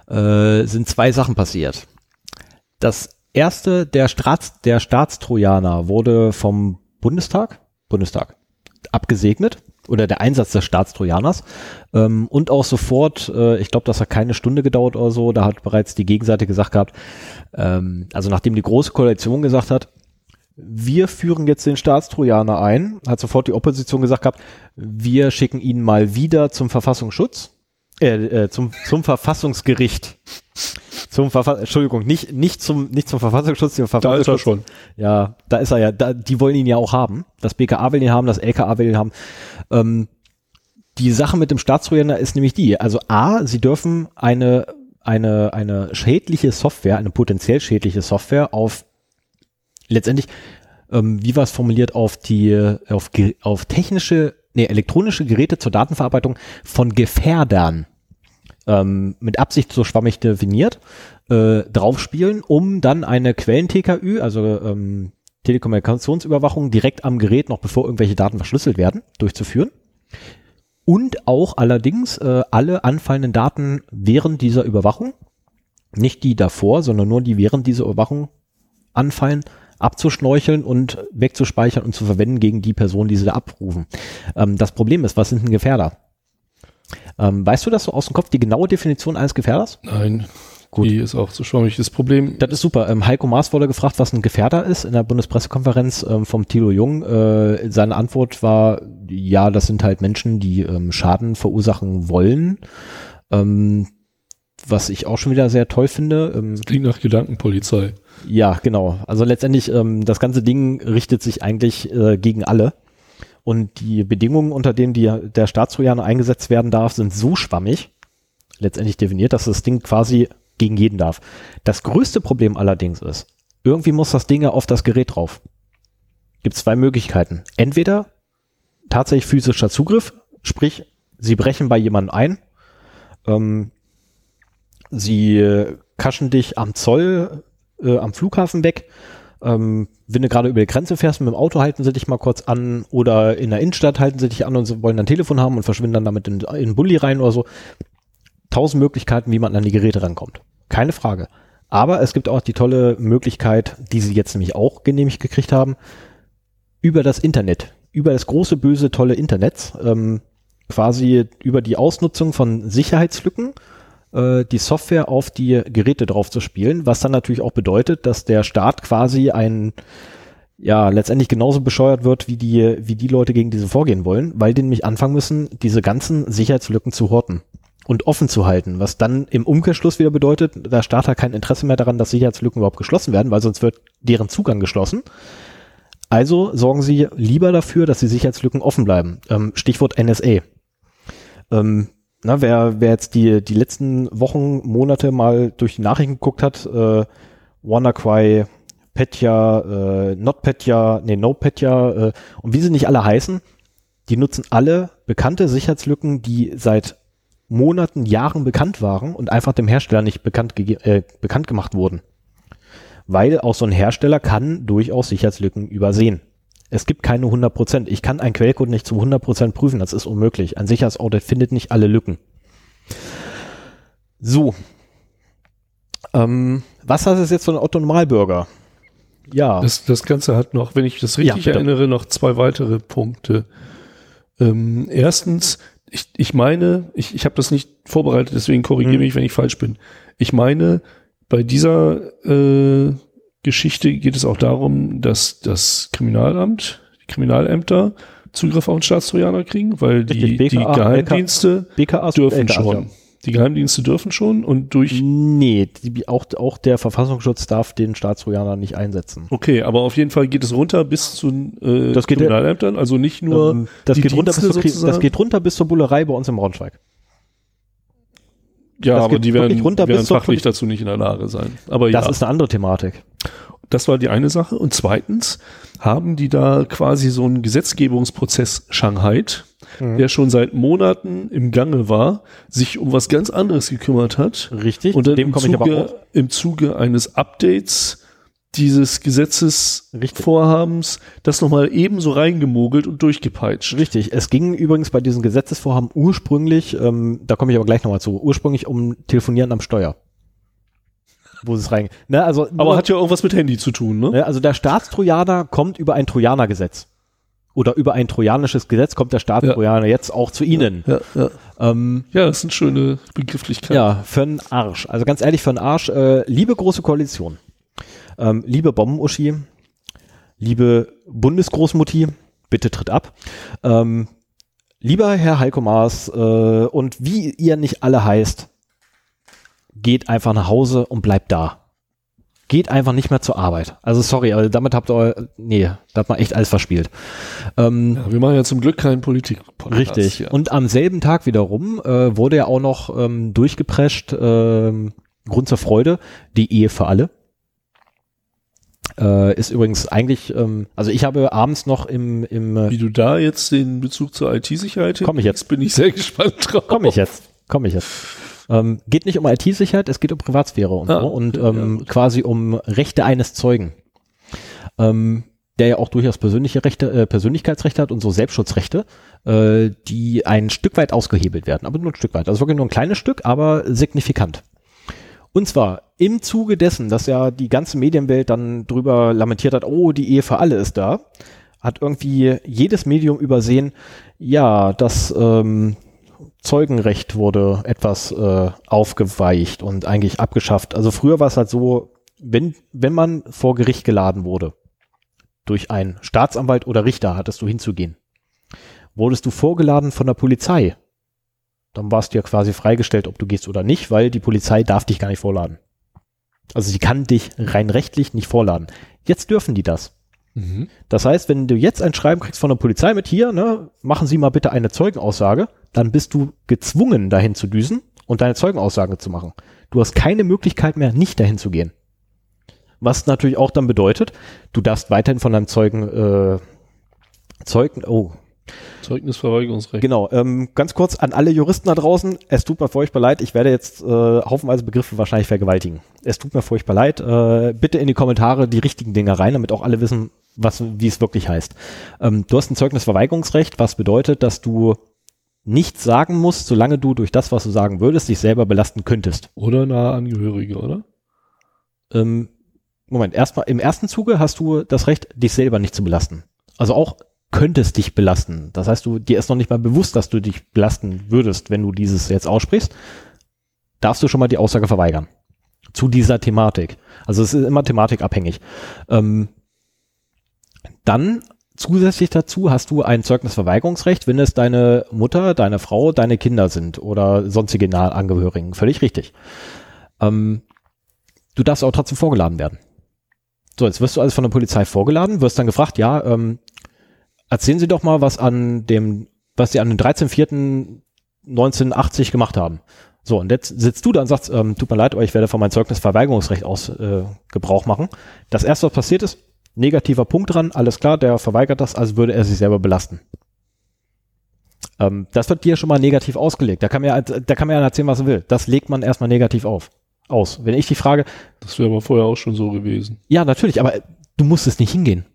Äh, sind zwei Sachen passiert. Das erste, der, Staats, der Staatstrojaner wurde vom Bundestag, Bundestag, abgesegnet oder der Einsatz des Staatstrojaners ähm, und auch sofort, äh, ich glaube, das hat keine Stunde gedauert oder so, da hat bereits die Gegenseite gesagt gehabt, ähm, also nachdem die Große Koalition gesagt hat, wir führen jetzt den Staatstrojaner ein, hat sofort die Opposition gesagt gehabt, wir schicken ihn mal wieder zum Verfassungsschutz, äh, äh, zum, zum Verfassungsgericht. Zum Verfa Entschuldigung, nicht, nicht zum, nicht zum Verfassungsschutz, zum Da ist er Verfassungsschutz. schon. Ja, da ist er ja. Da, die wollen ihn ja auch haben. Das BKA will ihn haben, das LKA will ihn haben. Ähm, die Sache mit dem Staatstrojaner ist nämlich die. Also A, sie dürfen eine, eine, eine schädliche Software, eine potenziell schädliche Software auf letztendlich, ähm, wie war es formuliert, auf die, auf, auf technische, nee, elektronische Geräte zur Datenverarbeitung von Gefährdern ähm, mit Absicht so schwammig definiert, äh, draufspielen, um dann eine Quellen-TKÜ, also ähm, Telekommunikationsüberwachung, direkt am Gerät, noch bevor irgendwelche Daten verschlüsselt werden, durchzuführen. und auch allerdings äh, alle anfallenden Daten während dieser Überwachung, nicht die davor, sondern nur die während dieser Überwachung anfallen, abzuschnorcheln und wegzuspeichern und zu verwenden gegen die Personen, die sie da abrufen. Ähm, das Problem ist, was sind denn Gefährder? Ähm, weißt du das so aus dem Kopf, die genaue Definition eines Gefährders? Nein. Gut. Die ist auch zu schwammig. Das Problem. Das ist super. Ähm, Heiko Maas wurde gefragt, was ein Gefährder ist in der Bundespressekonferenz ähm, vom Thilo Jung. Äh, seine Antwort war, ja, das sind halt Menschen, die ähm, Schaden verursachen wollen. Ähm, was ich auch schon wieder sehr toll finde. Ähm, das klingt nach Gedankenpolizei. Ja, genau. Also letztendlich, ähm, das ganze Ding richtet sich eigentlich äh, gegen alle. Und die Bedingungen, unter denen die, der Staatstrojaner eingesetzt werden darf, sind so schwammig, letztendlich definiert, dass das Ding quasi gegen jeden darf. Das größte Problem allerdings ist, irgendwie muss das Ding ja auf das Gerät drauf. Gibt zwei Möglichkeiten. Entweder tatsächlich physischer Zugriff, sprich, sie brechen bei jemandem ein, ähm, sie äh, kaschen dich am Zoll, äh, am Flughafen weg, ähm, wenn du gerade über die Grenze fährst mit dem Auto, halten sie dich mal kurz an oder in der Innenstadt halten sie dich an und sie wollen ein Telefon haben und verschwinden dann damit in, in den Bulli rein oder so tausend Möglichkeiten, wie man an die Geräte rankommt. Keine Frage. Aber es gibt auch die tolle Möglichkeit, die sie jetzt nämlich auch genehmigt gekriegt haben, über das Internet, über das große, böse, tolle Internet, ähm, quasi über die Ausnutzung von Sicherheitslücken, äh, die Software auf die Geräte drauf zu spielen, was dann natürlich auch bedeutet, dass der Staat quasi ein ja, letztendlich genauso bescheuert wird, wie die, wie die Leute gegen diese vorgehen wollen, weil die nämlich anfangen müssen, diese ganzen Sicherheitslücken zu horten und offen zu halten, was dann im Umkehrschluss wieder bedeutet, der Staat hat kein Interesse mehr daran, dass Sicherheitslücken überhaupt geschlossen werden, weil sonst wird deren Zugang geschlossen. Also sorgen sie lieber dafür, dass die Sicherheitslücken offen bleiben. Ähm, Stichwort NSA. Ähm, na, wer, wer jetzt die, die letzten Wochen, Monate mal durch die Nachrichten geguckt hat, äh, WannaCry, Petya, äh, NotPetya, nee, NoPetya äh, und wie sie nicht alle heißen, die nutzen alle bekannte Sicherheitslücken, die seit Monaten, Jahren bekannt waren und einfach dem Hersteller nicht bekannt, äh, bekannt gemacht wurden. Weil auch so ein Hersteller kann durchaus Sicherheitslücken übersehen. Es gibt keine 100%. Ich kann einen Quellcode nicht zu 100% prüfen, das ist unmöglich. Ein Sicherheitsaudit findet nicht alle Lücken. So. Ähm, was hat es jetzt von Otto Normalbürger? Ja. Das, das Ganze hat noch, wenn ich das richtig ja, erinnere, noch zwei weitere Punkte. Ähm, erstens, ich, ich meine, ich, ich habe das nicht vorbereitet, deswegen korrigiere mhm. mich, wenn ich falsch bin. Ich meine, bei dieser äh, Geschichte geht es auch darum, dass das Kriminalamt, die Kriminalämter Zugriff auf den Staatstrojaner kriegen, weil die, BKA, die Geheimdienste BKA, dürfen schon. Die Geheimdienste dürfen schon und durch. Nee, die, auch, auch der Verfassungsschutz darf den Staatstrojaner nicht einsetzen. Okay, aber auf jeden Fall geht es runter bis zu äh, das geht Kriminalämtern, also nicht nur. Ähm, das, geht runter bis zur, das geht runter bis zur Bullerei bei uns im Braunschweig. Ja, aber die werden, runter werden fachlich dazu nicht in der Lage sein. Aber das ja. ist eine andere Thematik. Das war die eine Sache. Und zweitens haben die da quasi so einen Gesetzgebungsprozess Shanghai, mhm. der schon seit Monaten im Gange war, sich um was ganz anderes gekümmert hat. Richtig. Und dann im Zuge, im Zuge eines Updates dieses Gesetzesvorhabens das nochmal ebenso reingemogelt und durchgepeitscht. Richtig. Es ging übrigens bei diesen Gesetzesvorhaben ursprünglich, ähm, da komme ich aber gleich nochmal zu, ursprünglich um Telefonieren am Steuer wo es rein. Ne, also aber nur, hat ja irgendwas mit Handy zu tun, ne? ne also der Staatstrojaner kommt über ein Trojanergesetz. Oder über ein trojanisches Gesetz kommt der Staatstrojaner ja. jetzt auch zu Ihnen. Ja, ja, ähm, ja, das sind schöne Begrifflichkeiten. Ja, für einen Arsch. Also ganz ehrlich, für einen Arsch. Äh, liebe große Koalition, ähm, liebe Bombenuschi, liebe Bundesgroßmutti, bitte tritt ab. Ähm, lieber Herr Heiko Maas äh, und wie ihr nicht alle heißt, geht einfach nach Hause und bleibt da. Geht einfach nicht mehr zur Arbeit. Also sorry, aber damit habt ihr, nee, da hat man echt alles verspielt. Ähm, ja, wir machen ja zum Glück keinen politik -Podcast, Richtig. Ja. Und am selben Tag wiederum äh, wurde ja auch noch ähm, durchgeprescht, äh, Grund zur Freude, die Ehe für alle. Äh, ist übrigens eigentlich, ähm, also ich habe abends noch im, im äh, Wie du da jetzt den Bezug zur IT-Sicherheit Komm ich jetzt. Bin ich sehr gespannt drauf. Komm ich jetzt. Komm ich jetzt. Ähm, geht nicht um IT-Sicherheit, es geht um Privatsphäre und ah, so und ähm, ja, quasi um Rechte eines Zeugen. Ähm, der ja auch durchaus persönliche Rechte, äh, Persönlichkeitsrechte hat und so Selbstschutzrechte, äh, die ein Stück weit ausgehebelt werden, aber nur ein Stück weit. Also wirklich nur ein kleines Stück, aber signifikant. Und zwar im Zuge dessen, dass ja die ganze Medienwelt dann drüber lamentiert hat, oh, die Ehe für alle ist da, hat irgendwie jedes Medium übersehen, ja, das ähm, Zeugenrecht wurde etwas äh, aufgeweicht und eigentlich abgeschafft. Also früher war es halt so, wenn, wenn man vor Gericht geladen wurde, durch einen Staatsanwalt oder Richter hattest du hinzugehen. Wurdest du vorgeladen von der Polizei, dann warst du ja quasi freigestellt, ob du gehst oder nicht, weil die Polizei darf dich gar nicht vorladen. Also sie kann dich rein rechtlich nicht vorladen. Jetzt dürfen die das. Mhm. Das heißt, wenn du jetzt ein Schreiben kriegst von der Polizei mit hier, ne, machen Sie mal bitte eine Zeugenaussage, dann bist du gezwungen, dahin zu düsen und deine Zeugenaussage zu machen. Du hast keine Möglichkeit mehr, nicht dahin zu gehen. Was natürlich auch dann bedeutet, du darfst weiterhin von deinem Zeugen, äh, Zeugen, oh. Zeugnisverweigerungsrecht. Genau, ähm, ganz kurz an alle Juristen da draußen, es tut mir furchtbar leid, ich werde jetzt äh, haufenweise Begriffe wahrscheinlich vergewaltigen. Es tut mir furchtbar leid, äh, bitte in die Kommentare die richtigen Dinge rein, damit auch alle wissen, was, wie es wirklich heißt. Ähm, du hast ein Zeugnisverweigerungsrecht, was bedeutet, dass du nichts sagen musst, solange du durch das, was du sagen würdest, dich selber belasten könntest. Oder nahe Angehörige, oder? Ähm, Moment, erstmal im ersten Zuge hast du das Recht, dich selber nicht zu belasten. Also auch könntest dich belasten. Das heißt, du dir ist noch nicht mal bewusst, dass du dich belasten würdest, wenn du dieses jetzt aussprichst. Darfst du schon mal die Aussage verweigern zu dieser Thematik. Also es ist immer thematikabhängig. Ähm, dann zusätzlich dazu hast du ein Zeugnisverweigerungsrecht, wenn es deine Mutter, deine Frau, deine Kinder sind oder sonstige Angehörigen. Völlig richtig. Ähm, du darfst auch trotzdem vorgeladen werden. So, jetzt wirst du also von der Polizei vorgeladen, wirst dann gefragt, ja, ähm, erzählen Sie doch mal, was an dem, was Sie an dem 13.04.1980 gemacht haben. So, und jetzt sitzt du da und sagst, ähm, tut mir leid, aber ich werde von meinem Zeugnisverweigerungsrecht aus äh, Gebrauch machen. Das erste, was passiert ist, negativer Punkt dran, alles klar, der verweigert das, also würde er sich selber belasten. Ähm, das wird dir schon mal negativ ausgelegt. Da kann man ja, da kann man ja erzählen, was er will. Das legt man erstmal negativ auf. Aus. Wenn ich die Frage. Das wäre aber vorher auch schon so gewesen. Ja, natürlich, aber du musstest nicht hingehen.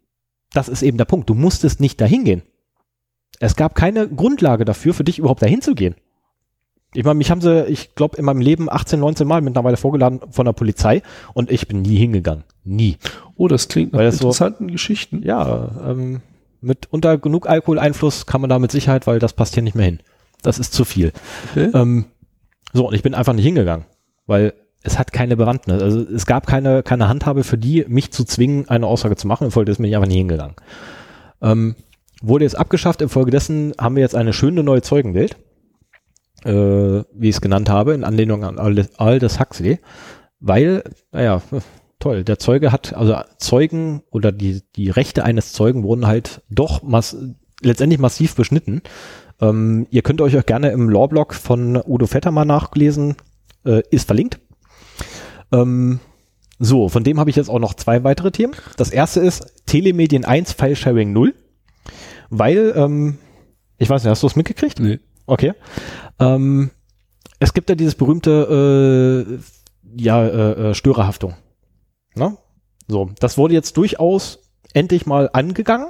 Das ist eben der Punkt. Du musstest nicht dahin gehen. Es gab keine Grundlage dafür, für dich überhaupt dahin zu gehen. Ich meine, mich haben sie, ich glaube, in meinem Leben 18, 19 Mal mittlerweile vorgeladen von der Polizei und ich bin nie hingegangen. Nie. Oh, das klingt nach interessanten so, Geschichten. Ja, ähm, mit unter genug Alkoholeinfluss kann man da mit Sicherheit, weil das passt hier nicht mehr hin. Das ist zu viel. Okay. Ähm, so, und ich bin einfach nicht hingegangen, weil es hat keine Bewandtnis. Also es gab keine, keine Handhabe für die, mich zu zwingen, eine Aussage zu machen. Infolgedessen bin ich einfach nicht hingegangen. Ähm, wurde jetzt abgeschafft. Infolgedessen haben wir jetzt eine schöne neue Zeugenwelt äh, wie ich es genannt habe, in Anlehnung an Aldous Huxley, weil, naja, toll, der Zeuge hat, also Zeugen oder die, die Rechte eines Zeugen wurden halt doch mass letztendlich massiv beschnitten. Ähm, ihr könnt euch auch gerne im Lawblog von Udo Vetter mal nachlesen, äh, ist verlinkt. Ähm, so, von dem habe ich jetzt auch noch zwei weitere Themen. Das erste ist Telemedien 1 File Sharing 0, weil, ähm, ich weiß nicht, hast du es mitgekriegt? Nee. Okay. Ähm, es gibt ja dieses berühmte äh, ja, äh, äh, Störerhaftung. Ne? So, das wurde jetzt durchaus endlich mal angegangen.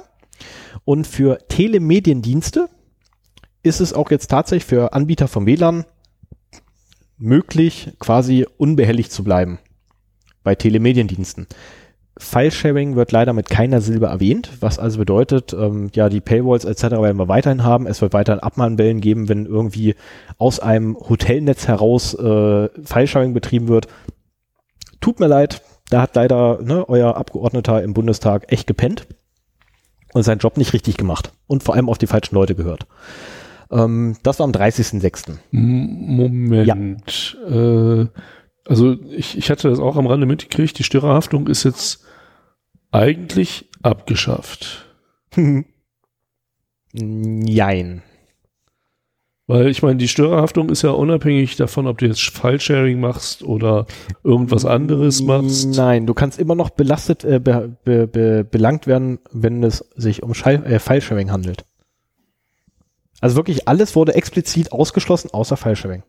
Und für Telemediendienste ist es auch jetzt tatsächlich für Anbieter von WLAN möglich, quasi unbehelligt zu bleiben bei Telemediendiensten. File-Sharing wird leider mit keiner Silbe erwähnt, was also bedeutet, ähm, ja, die Paywalls etc. werden wir weiterhin haben. Es wird weiterhin Abmahnwellen geben, wenn irgendwie aus einem Hotelnetz heraus äh, File-Sharing betrieben wird. Tut mir leid, da hat leider ne, euer Abgeordneter im Bundestag echt gepennt und seinen Job nicht richtig gemacht und vor allem auf die falschen Leute gehört. Ähm, das war am 30.06. Moment. Ja. Äh, also ich, ich hatte das auch am Rande mitgekriegt, die Störerhaftung ist jetzt eigentlich abgeschafft. Jein. Weil ich meine, die Störerhaftung ist ja unabhängig davon, ob du jetzt File-Sharing machst oder irgendwas anderes machst. Nein, du kannst immer noch belastet, äh, be, be, be, belangt werden, wenn es sich um äh, File-Sharing handelt. Also wirklich alles wurde explizit ausgeschlossen, außer File-Sharing.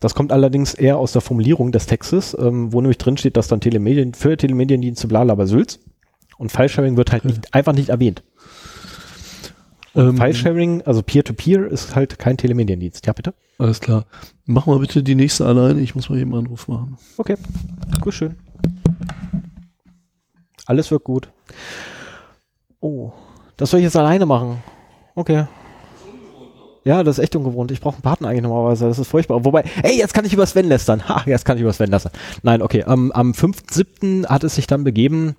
Das kommt allerdings eher aus der Formulierung des Textes, ähm, wo nämlich drin steht, dass dann Telemedien für Telemediendienste Blabla Sülz Und File-Sharing wird halt nicht, einfach nicht erwähnt. Ähm, File-Sharing, also Peer-to-Peer, ist halt kein Telemediendienst. Ja, bitte? Alles klar. Mach mal bitte die nächste alleine. Ich muss mal eben einen Anruf machen. Okay, gut schön. Alles wird gut. Oh, das soll ich jetzt alleine machen. Okay. Ja, das ist echt ungewohnt. Ich brauche einen Partner eigentlich normalerweise. Das ist furchtbar. Wobei, ey, jetzt kann ich über Sven lästern. Ha, jetzt kann ich über Sven lästern. Nein, okay. Ähm, am 5.7. hat es sich dann begeben,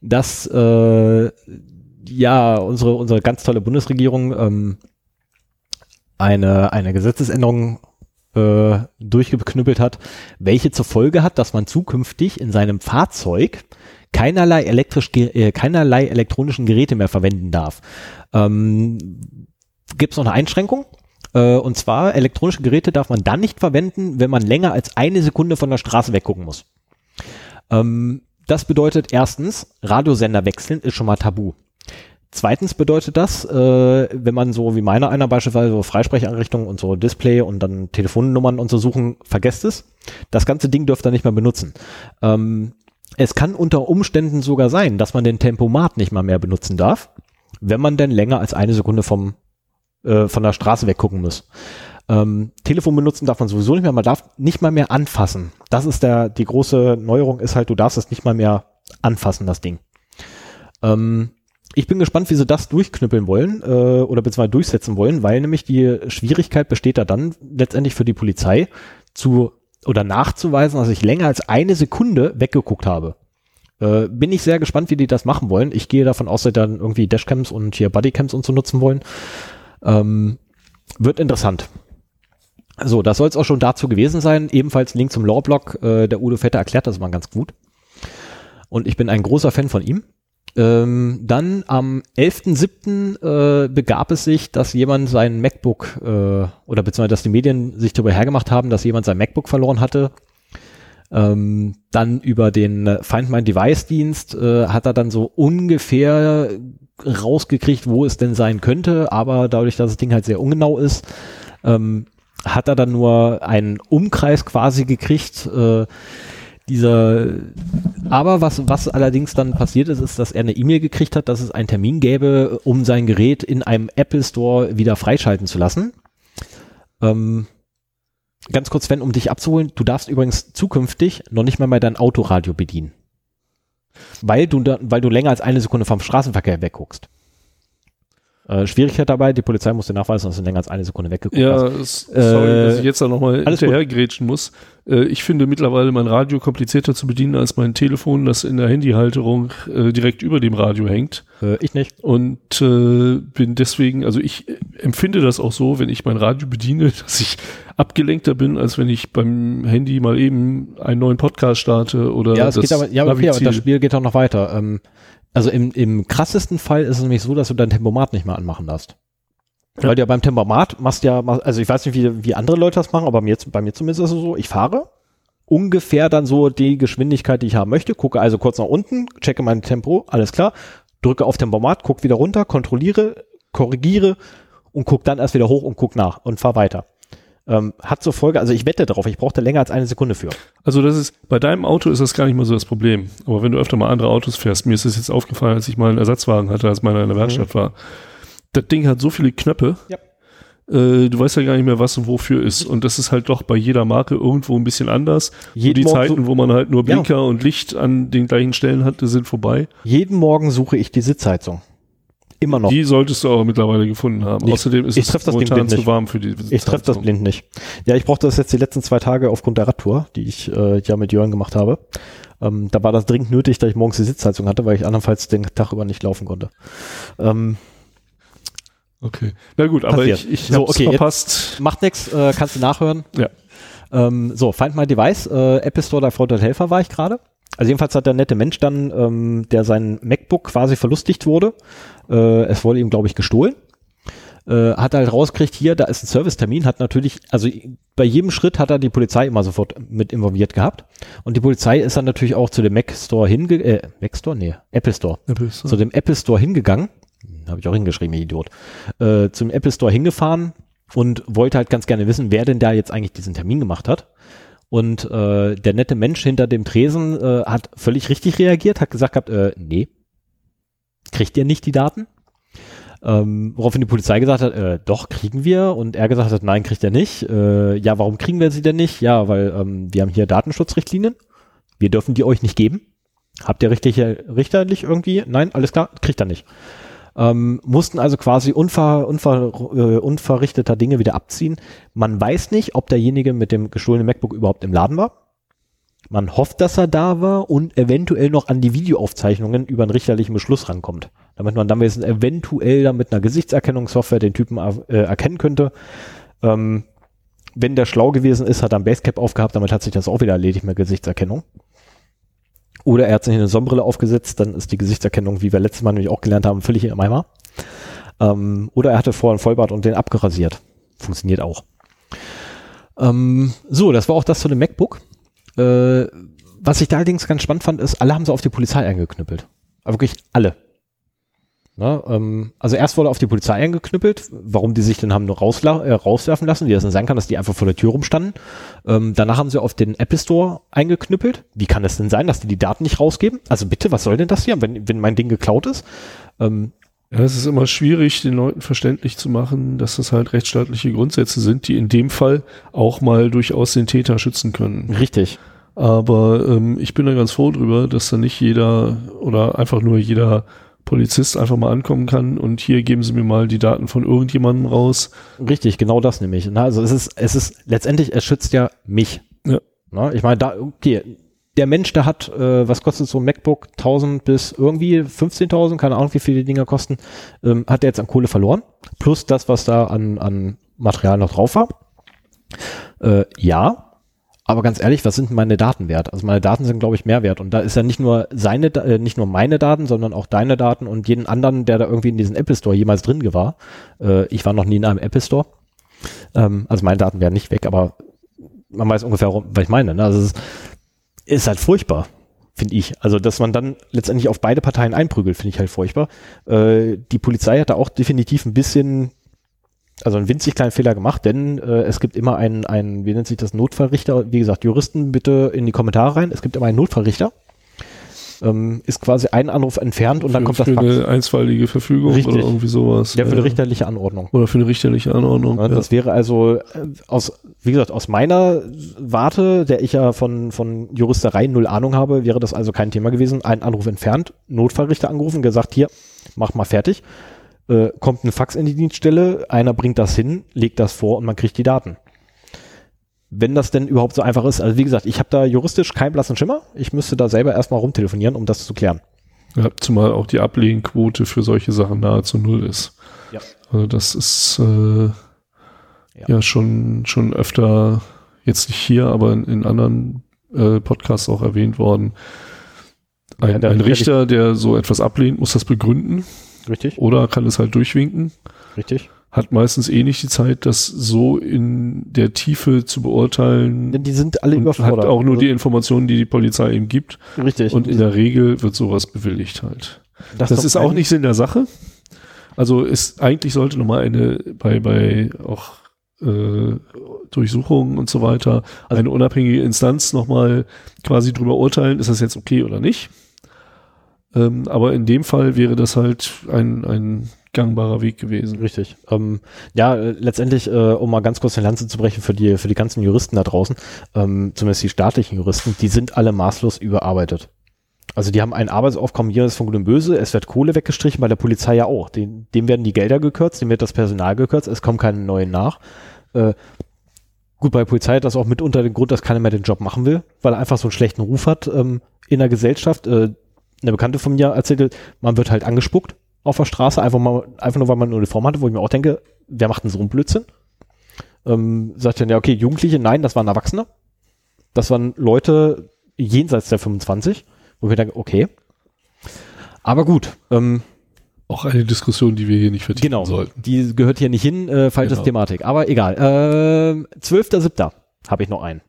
dass äh, ja unsere unsere ganz tolle Bundesregierung ähm, eine eine Gesetzesänderung äh, durchgeknüppelt hat, welche zur Folge hat, dass man zukünftig in seinem Fahrzeug keinerlei elektrisch äh, keinerlei elektronischen Geräte mehr verwenden darf. Ähm, Gibt es noch eine Einschränkung? Äh, und zwar elektronische Geräte darf man dann nicht verwenden, wenn man länger als eine Sekunde von der Straße weggucken muss. Ähm, das bedeutet erstens, Radiosender wechseln ist schon mal tabu. Zweitens bedeutet das, äh, wenn man so wie meiner einer beispielsweise so Freisprecheinrichtungen und so Display und dann Telefonnummern und so suchen, vergesst es. Das ganze Ding dürft ihr nicht mehr benutzen. Ähm, es kann unter Umständen sogar sein, dass man den Tempomat nicht mal mehr benutzen darf, wenn man denn länger als eine Sekunde vom, äh, von der Straße weggucken muss. Ähm, Telefon benutzen darf man sowieso nicht mehr, man darf nicht mal mehr anfassen. Das ist der, die große Neuerung ist halt, du darfst es nicht mal mehr anfassen, das Ding. Ähm, ich bin gespannt, wie sie das durchknüppeln wollen äh, oder beziehungsweise durchsetzen wollen, weil nämlich die Schwierigkeit besteht da dann letztendlich für die Polizei zu oder nachzuweisen, dass ich länger als eine Sekunde weggeguckt habe. Äh, bin ich sehr gespannt, wie die das machen wollen. Ich gehe davon aus, dass sie dann irgendwie Dashcams und hier Bodycams und so nutzen wollen. Ähm, wird interessant. So, das soll es auch schon dazu gewesen sein. Ebenfalls Link zum Lawblog. Äh, der Udo Vetter erklärt das mal ganz gut. Und ich bin ein großer Fan von ihm. Ähm, dann am 11.07. Äh, begab es sich, dass jemand sein MacBook äh, oder beziehungsweise dass die Medien sich darüber hergemacht haben, dass jemand sein MacBook verloren hatte. Ähm, dann über den äh, Find My Device Dienst äh, hat er dann so ungefähr rausgekriegt, wo es denn sein könnte, aber dadurch, dass das Ding halt sehr ungenau ist, ähm, hat er dann nur einen Umkreis quasi gekriegt. Äh, dieser, aber was, was allerdings dann passiert ist, ist, dass er eine E-Mail gekriegt hat, dass es einen Termin gäbe, um sein Gerät in einem Apple Store wieder freischalten zu lassen. Ähm, ganz kurz, Sven, um dich abzuholen, du darfst übrigens zukünftig noch nicht mal mehr dein Autoradio bedienen. Weil du, weil du länger als eine Sekunde vom Straßenverkehr wegguckst. Äh, Schwierigkeit dabei, die Polizei musste nachweisen, dass du länger als eine Sekunde weggeguckt Ja, hast. es, sorry, Äh, dass ich jetzt da nochmal hinterhergrätschen muss. Äh, ich finde mittlerweile mein Radio komplizierter zu bedienen als mein Telefon, das in der Handyhalterung äh, direkt über dem Radio hängt. Äh, ich nicht. Und bin deswegen, also ich empfinde das auch so, wenn ich mein Radio bediene, dass ich abgelenkter bin, als wenn ich beim Handy mal eben einen neuen Podcast starte oder Ja, es das geht aber, ja, aber okay, aber das Spiel geht auch noch weiter. Ähm, also im, im krassesten Fall ist es nämlich so, dass du dein Tempomat nicht mehr anmachen darfst. Ja. Weil du ja beim Tempomat machst ja, also ich weiß nicht, wie, wie andere Leute das machen, aber mir, bei mir zumindest ist es so, ich fahre ungefähr dann so die Geschwindigkeit, die ich haben möchte, gucke also kurz nach unten, checke mein Tempo, alles klar, drücke auf Tempomat, guck wieder runter, kontrolliere, korrigiere und guck dann erst wieder hoch und guck nach und fahr weiter. Ähm, hat zur Folge, also ich wette darauf, ich brauchte länger als eine Sekunde für. Also das ist, bei deinem Auto ist das gar nicht mal so das Problem. Aber wenn du öfter mal andere Autos fährst, mir ist das jetzt aufgefallen, als ich mal einen Ersatzwagen hatte, als meiner in der Werkstatt war. Das Ding hat so viele Knöpfe. Ja. Äh, du weißt ja gar nicht mehr, was und wofür ist. Und das ist halt doch bei jeder Marke irgendwo ein bisschen anders. Jeden und die Morgen Zeiten, wo man halt nur Ja. Blinker und Licht an den gleichen Stellen hatte, sind vorbei. Jeden Morgen suche ich die Sitzheizung. Immer noch. Die solltest du aber mittlerweile gefunden haben. Ich- Außerdem ist ich es das momentan zu warm für die ich treffe das blind nicht. Ja, ich brauchte das jetzt die letzten zwei Tage aufgrund der Radtour, die ich äh, ja mit Jörn gemacht habe. Ähm, da war das dringend nötig, dass ich morgens die Sitzheizung hatte, weil ich andernfalls den Tag über nicht laufen konnte. Ähm, Okay. Na gut, aber Passiert. ich, ich So, okay, verpasst. macht nix, äh, kannst du nachhören. Ja. Ähm, so, Find My Device, äh, Apple Store, der Vorteil Helfer war ich gerade. Also jedenfalls hat der nette Mensch dann, ähm, der sein MacBook quasi verlustigt wurde, äh, es wurde ihm, glaube ich, gestohlen, äh, hat halt rausgekriegt, hier, da ist ein Servicetermin, hat natürlich, also bei jedem Schritt hat er die Polizei immer sofort mit involviert gehabt. Und die Polizei ist dann natürlich auch zu dem Mac Store hinge, äh, Mac Store? Nee, Apple Store zu dem Apple Store hingegangen, habe ich auch hingeschrieben, ihr Idiot, äh, zum Apple Store hingefahren und wollte halt ganz gerne wissen, wer denn da jetzt eigentlich diesen Termin gemacht hat. Und äh, der nette Mensch hinter dem Tresen äh, hat völlig richtig reagiert, hat gesagt gehabt, äh, nee, kriegt ihr nicht die Daten. Ähm, woraufhin die Polizei gesagt hat, äh, doch, kriegen wir. Und er gesagt hat, nein, kriegt er nicht. Äh, ja, warum kriegen wir sie denn nicht? Ja, weil ähm, wir haben hier Datenschutzrichtlinien. Wir dürfen die euch nicht geben. Habt ihr richtige, richterlich irgendwie? Nein, alles klar, kriegt er nicht. Ähm, mussten also quasi unver, unver, äh, unverrichteter Dinge wieder abziehen. Man weiß nicht, ob derjenige mit dem gestohlenen MacBook überhaupt im Laden war. Man hofft, dass er da war und eventuell noch an die Videoaufzeichnungen über einen richterlichen Beschluss rankommt. Damit man dann eventuell dann mit einer Gesichtserkennungssoftware den Typen äh, erkennen könnte. Ähm, wenn der schlau gewesen ist, hat er ein Basecap aufgehabt, damit hat sich das auch wieder erledigt mit Gesichtserkennung. Oder er hat sich eine Sonnenbrille aufgesetzt, dann ist die Gesichtserkennung, wie wir letztes Mal nämlich auch gelernt haben, völlig im Eimer. Ähm, oder er hatte vorher einen Vollbart und den abgerasiert. Funktioniert auch. Ähm, so, das war auch das zu dem MacBook. Äh, was ich da allerdings ganz spannend fand, ist, alle haben sie auf die Polizei eingeknüppelt. Aber wirklich alle. Na, ähm, also erst wurde auf die Polizei eingeknüppelt, warum die sich dann haben nur rausla äh, rauswerfen lassen, wie das dann sein kann, dass die einfach vor der Tür rumstanden. Ähm, danach haben sie auf den Apple Store eingeknüppelt. Wie kann es denn sein, dass die die Daten nicht rausgeben? Also bitte, was soll denn das hier, wenn, wenn mein Ding geklaut ist? Ähm, ja, es ist immer schwierig, den Leuten verständlich zu machen, dass das halt rechtsstaatliche Grundsätze sind, die in dem Fall auch mal durchaus den Täter schützen können. Richtig. Aber ähm, ich bin da ganz froh drüber, dass da nicht jeder oder einfach nur jeder Polizist einfach mal ankommen kann und hier geben Sie mir mal die Daten von irgendjemandem raus. Richtig, genau das nämlich. Na, also es ist, es ist letztendlich, es schützt ja mich. Ja. Na, ich meine, da, okay, der Mensch, der hat, äh, was kostet so ein MacBook? 1000 bis irgendwie 15.000, keine Ahnung, wie viel die Dinger kosten, ähm, hat der jetzt an Kohle verloren. Plus das, was da an, an Material noch drauf war. Äh, ja, aber ganz ehrlich, was sind meine Daten wert? Also meine Daten sind, glaube ich, mehr wert. Und da ist ja nicht nur seine, äh, nicht nur meine Daten, sondern auch deine Daten und jeden anderen, der da irgendwie in diesen Apple Store jemals drin war. Äh, ich war noch nie in einem Apple Store. Ähm, also meine Daten wären nicht weg, aber man weiß ungefähr, was ich meine. Ne? Also es ist, ist halt furchtbar, finde ich. Also dass man dann letztendlich auf beide Parteien einprügelt, finde ich halt furchtbar. Äh, die Polizei hat da auch definitiv ein bisschen also einen winzig kleinen Fehler gemacht, denn äh, es gibt immer einen, einen, wie nennt sich das, Notfallrichter. Wie gesagt, Juristen bitte in die Kommentare rein. Es gibt immer einen Notfallrichter. Ähm, ist quasi ein Anruf entfernt und für, dann kommt für das Fax. eine einstweilige Verfügung Richtig. oder irgendwie sowas. Ja, für eine richterliche Anordnung. Oder für eine richterliche Anordnung. Ja, das wäre also äh, aus, wie gesagt, aus meiner Warte, der ich ja von, von Juristerei null Ahnung habe, wäre das also kein Thema gewesen. Ein Anruf entfernt, Notfallrichter angerufen, gesagt, hier, mach mal fertig äh, kommt ein Fax in die Dienststelle, einer bringt das hin, legt das vor und man kriegt die Daten. Wenn das denn überhaupt so einfach ist, also wie gesagt, ich habe da juristisch keinen blassen Schimmer. Ich müsste da selber erstmal rumtelefonieren, um das zu klären. Ja, zumal auch die Ablehnquote für solche Sachen nahezu null ist. Ja. Also das ist äh, ja. ja, schon, schon öfter, jetzt nicht hier, aber in, in anderen äh, Podcasts auch erwähnt worden. Ein, Ja, ein Richter, der so etwas ablehnt, muss das begründen Richtig? oder kann es halt durchwinken. Richtig. Hat meistens eh nicht die Zeit, das so in der Tiefe zu beurteilen. Denn die sind alle und überfordert. hat auch nur die Informationen, die die Polizei ihm gibt. Richtig. Und in der Regel wird sowas bewilligt halt. Das, doch ist auch nicht Sinn der Sache. Also ist eigentlich sollte nochmal eine bei bei auch äh, Durchsuchungen und so weiter Also eine unabhängige Instanz nochmal quasi drüber urteilen, ist das jetzt okay oder nicht. Ähm, aber in dem Fall wäre das halt ein, ein gangbarer Weg gewesen. Richtig. Ähm, ja, äh, letztendlich, äh, um mal ganz kurz eine Lanze zu brechen für die, für die ganzen Juristen da draußen, ähm, zumindest die staatlichen Juristen, die sind alle maßlos überarbeitet. Also die haben ein Arbeitsaufkommen jenseits von Gut und Böse, es wird Kohle weggestrichen, bei der Polizei ja auch. Den, dem werden die Gelder gekürzt, dem wird das Personal gekürzt, es kommen keine neuen nach. Äh, gut, bei der Polizei hat das auch mitunter den Grund, dass keiner mehr den Job machen will, weil er einfach so einen schlechten Ruf hat ähm, in der Gesellschaft. Äh, eine Bekannte von mir erzählte, man wird halt angespuckt auf der Straße, einfach mal, einfach nur, weil man eine Uniform hatte, wo ich mir auch denke, wer macht denn so einen Blödsinn? Ähm, sagt dann, ja, okay, Jugendliche, nein, das waren Erwachsene. Das waren Leute jenseits der 25, wo ich mir denke, okay. Aber gut, ähm, Auch eine Diskussion, die wir hier nicht vertiefen genau, sollten. die gehört hier nicht hin, äh, falsche Genau. Thematik. Aber egal. Ähm, 12.07. habe ich noch einen.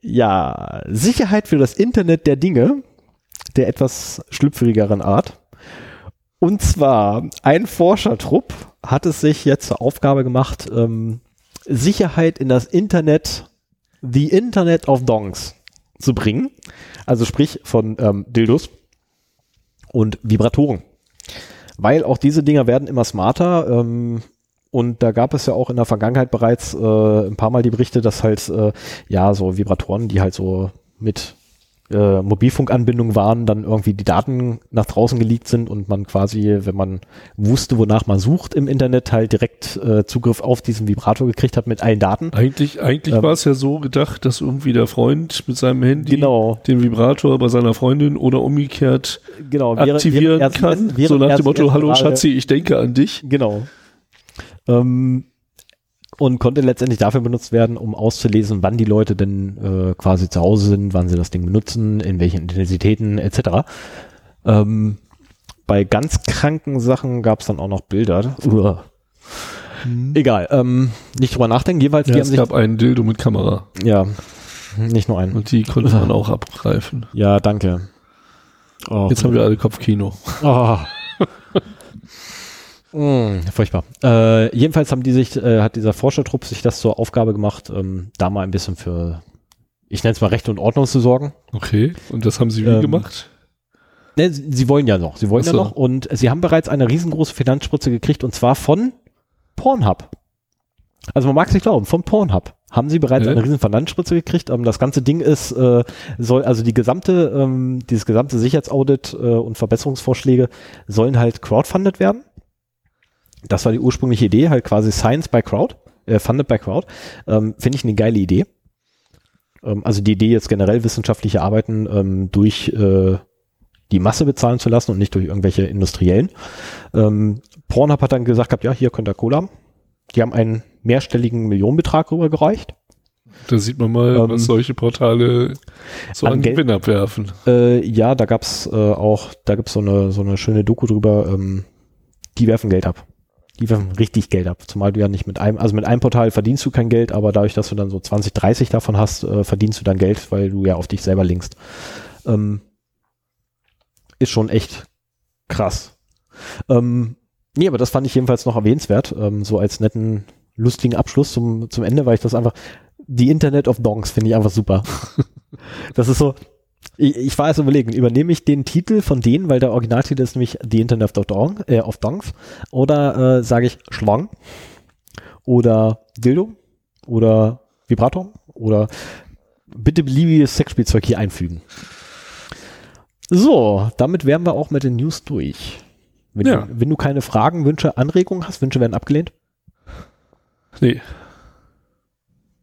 Ja, Sicherheit für das Internet der Dinge, der etwas schlüpfrigeren Art. Und zwar ein Forschertrupp hat es sich jetzt zur Aufgabe gemacht, ähm, Sicherheit in das Internet, the Internet of Dongs zu bringen. Also sprich von ähm, Dildos. und Vibratoren. Weil auch diese Dinger werden immer smarter. Ähm, und da gab es ja auch in der Vergangenheit bereits äh, ein paar Mal die Berichte, dass halt äh, ja so Vibratoren, die halt so mit äh, Mobilfunkanbindung waren, dann irgendwie die Daten nach draußen geleakt sind und man quasi, wenn man wusste, wonach man sucht im Internet, halt direkt äh, Zugriff auf diesen Vibrator gekriegt hat mit allen Daten. Eigentlich, eigentlich Ähm. war es ja so gedacht, dass irgendwie der Freund mit seinem Handy Genau. den Vibrator bei seiner Freundin oder umgekehrt Genau, aktivieren er- kann. während so nach dem Motto, hallo Schatzi, ich denke an dich. Genau. Ähm, und konnte letztendlich dafür benutzt werden, um auszulesen, wann die Leute denn äh, quasi zu Hause sind, wann sie das Ding benutzen, in welchen Intensitäten etc. Ähm, bei ganz kranken Sachen gab es dann auch noch Bilder. Uah. Egal, ähm, nicht drüber nachdenken. Jeweils, Ja, die haben es gab einen Dildo mit Kamera ja, nicht nur einen. und die konnte man auch abgreifen. Ja, danke. Oh, Jetzt haben wir alle Kopfkino. Oh. Mm, furchtbar. Äh, jedenfalls haben die sich, äh, hat dieser Forschertrupp sich das zur Aufgabe gemacht, ähm, da mal ein bisschen für, ich nenne es mal Recht und Ordnung zu sorgen. Okay, und das haben sie wie Ähm, gemacht? Ne, sie, sie wollen ja noch, sie wollen Ach ja so. noch und sie haben bereits eine riesengroße Finanzspritze gekriegt und zwar von Pornhub. Also man mag es nicht glauben, von Pornhub haben sie bereits Hä? eine riesen Finanzspritze gekriegt. Ähm, das ganze Ding ist, äh, soll, also die gesamte, ähm, dieses gesamte Sicherheitsaudit äh, und Verbesserungsvorschläge sollen halt crowdfunded werden. Das war die ursprüngliche Idee, halt quasi Science by Crowd, äh, funded by Crowd. Ähm, Finde ich eine geile Idee. Ähm, also die Idee jetzt generell wissenschaftliche Arbeiten ähm, durch äh, die Masse bezahlen zu lassen und nicht durch irgendwelche Industriellen. Ähm, Pornhub hat dann gesagt, gehabt, ja, hier könnt ihr Kohle haben. Die haben einen mehrstelligen Millionenbetrag rübergereicht. Da sieht man mal, ähm, was solche Portale so an an, Gewinn abwerfen. Äh, ja, da gab's äh, auch, da gibt's so eine, so eine schöne Doku drüber, ähm, die werfen Geld ab. Die werfen richtig Geld ab. Zumal du ja nicht mit einem, also mit einem Portal verdienst du kein Geld, aber dadurch, dass du dann so 20, 30 davon hast, äh, verdienst du dann Geld, weil du ja auf dich selber linkst. Ähm, ist schon echt krass. Ähm, nee, aber das fand ich jedenfalls noch erwähnenswert, ähm, so als netten, lustigen Abschluss zum, zum Ende, weil ich das einfach, die Internet of Dongs finde ich einfach super. das ist so, ich, ich war erst überlegen, übernehme ich den Titel von denen, weil der Originaltitel ist nämlich The Internet of, Dong, äh, of Dongs, oder äh, sage ich Schwang oder Dildo oder Vibrator oder bitte beliebiges Sexspielzeug hier einfügen. So, damit wären wir auch mit den News durch. Wenn, Ja. du, wenn du keine Fragen, Wünsche, Anregungen hast, Wünsche werden abgelehnt? Nee.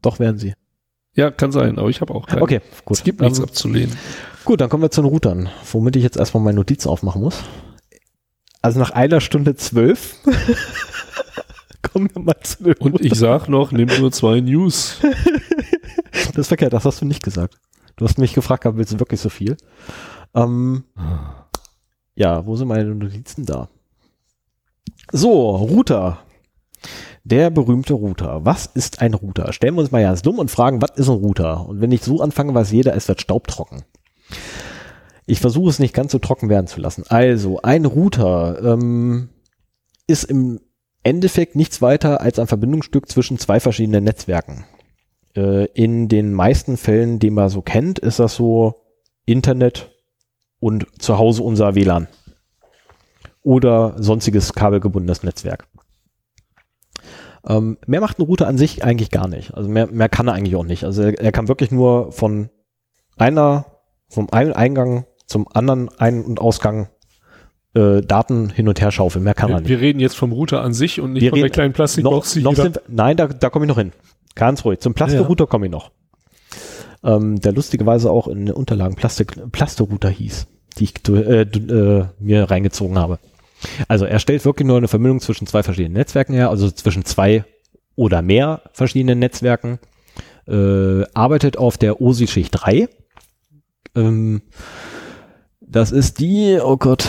Doch werden sie. Ja, kann sein, aber ich habe auch keinen. Okay, gut. Es gibt nichts Ähm, abzulehnen. Gut, dann kommen wir zu den Routern, womit ich jetzt erstmal meine Notizen aufmachen muss. Also nach einer Stunde zwölf kommen wir mal zu den Und ich sag noch, nimm nur zwei News. Das ist verkehrt, das hast du nicht gesagt. Du hast mich gefragt, willst du wirklich so viel? Ähm, ja, wo sind meine Notizen da? So, Router. Der berühmte Router. Was ist ein Router? Stellen wir uns mal ganz dumm und fragen, was ist ein Router? Und wenn ich so anfange, weiß jeder, es wird staubtrocken. Ich versuche es nicht ganz so trocken werden zu lassen. Also, ein Router ähm, ist im Endeffekt nichts weiter als ein Verbindungsstück zwischen zwei verschiedenen Netzwerken. Äh, in den meisten Fällen, die man so kennt, ist das so Internet und zu Hause unser WLAN oder sonstiges kabelgebundenes Netzwerk. Ähm, mehr macht ein Router an sich eigentlich gar nicht. Also mehr, mehr kann er eigentlich auch nicht. Also er, er kann wirklich nur von einer, vom einen Eingang zum anderen Ein- und Ausgang äh, Daten hin und her schaufeln. Mehr kann er Wir, nicht. wir reden jetzt vom Router an sich und nicht Wir von der kleinen noch, Plastikbox. noch jeder- sind, nein, da, da komme ich noch hin. Ganz ruhig. Zum Plasterrouter komme ich noch. Ähm, der lustigerweise auch in den Unterlagen Plastik, Plasterrouter hieß, die ich äh, äh, mir reingezogen habe. Also er stellt wirklich nur eine Verbindung zwischen zwei verschiedenen Netzwerken her, also zwischen zwei oder mehr verschiedenen Netzwerken, äh, arbeitet auf der OSI-Schicht 3. Ähm, das ist die, oh Gott,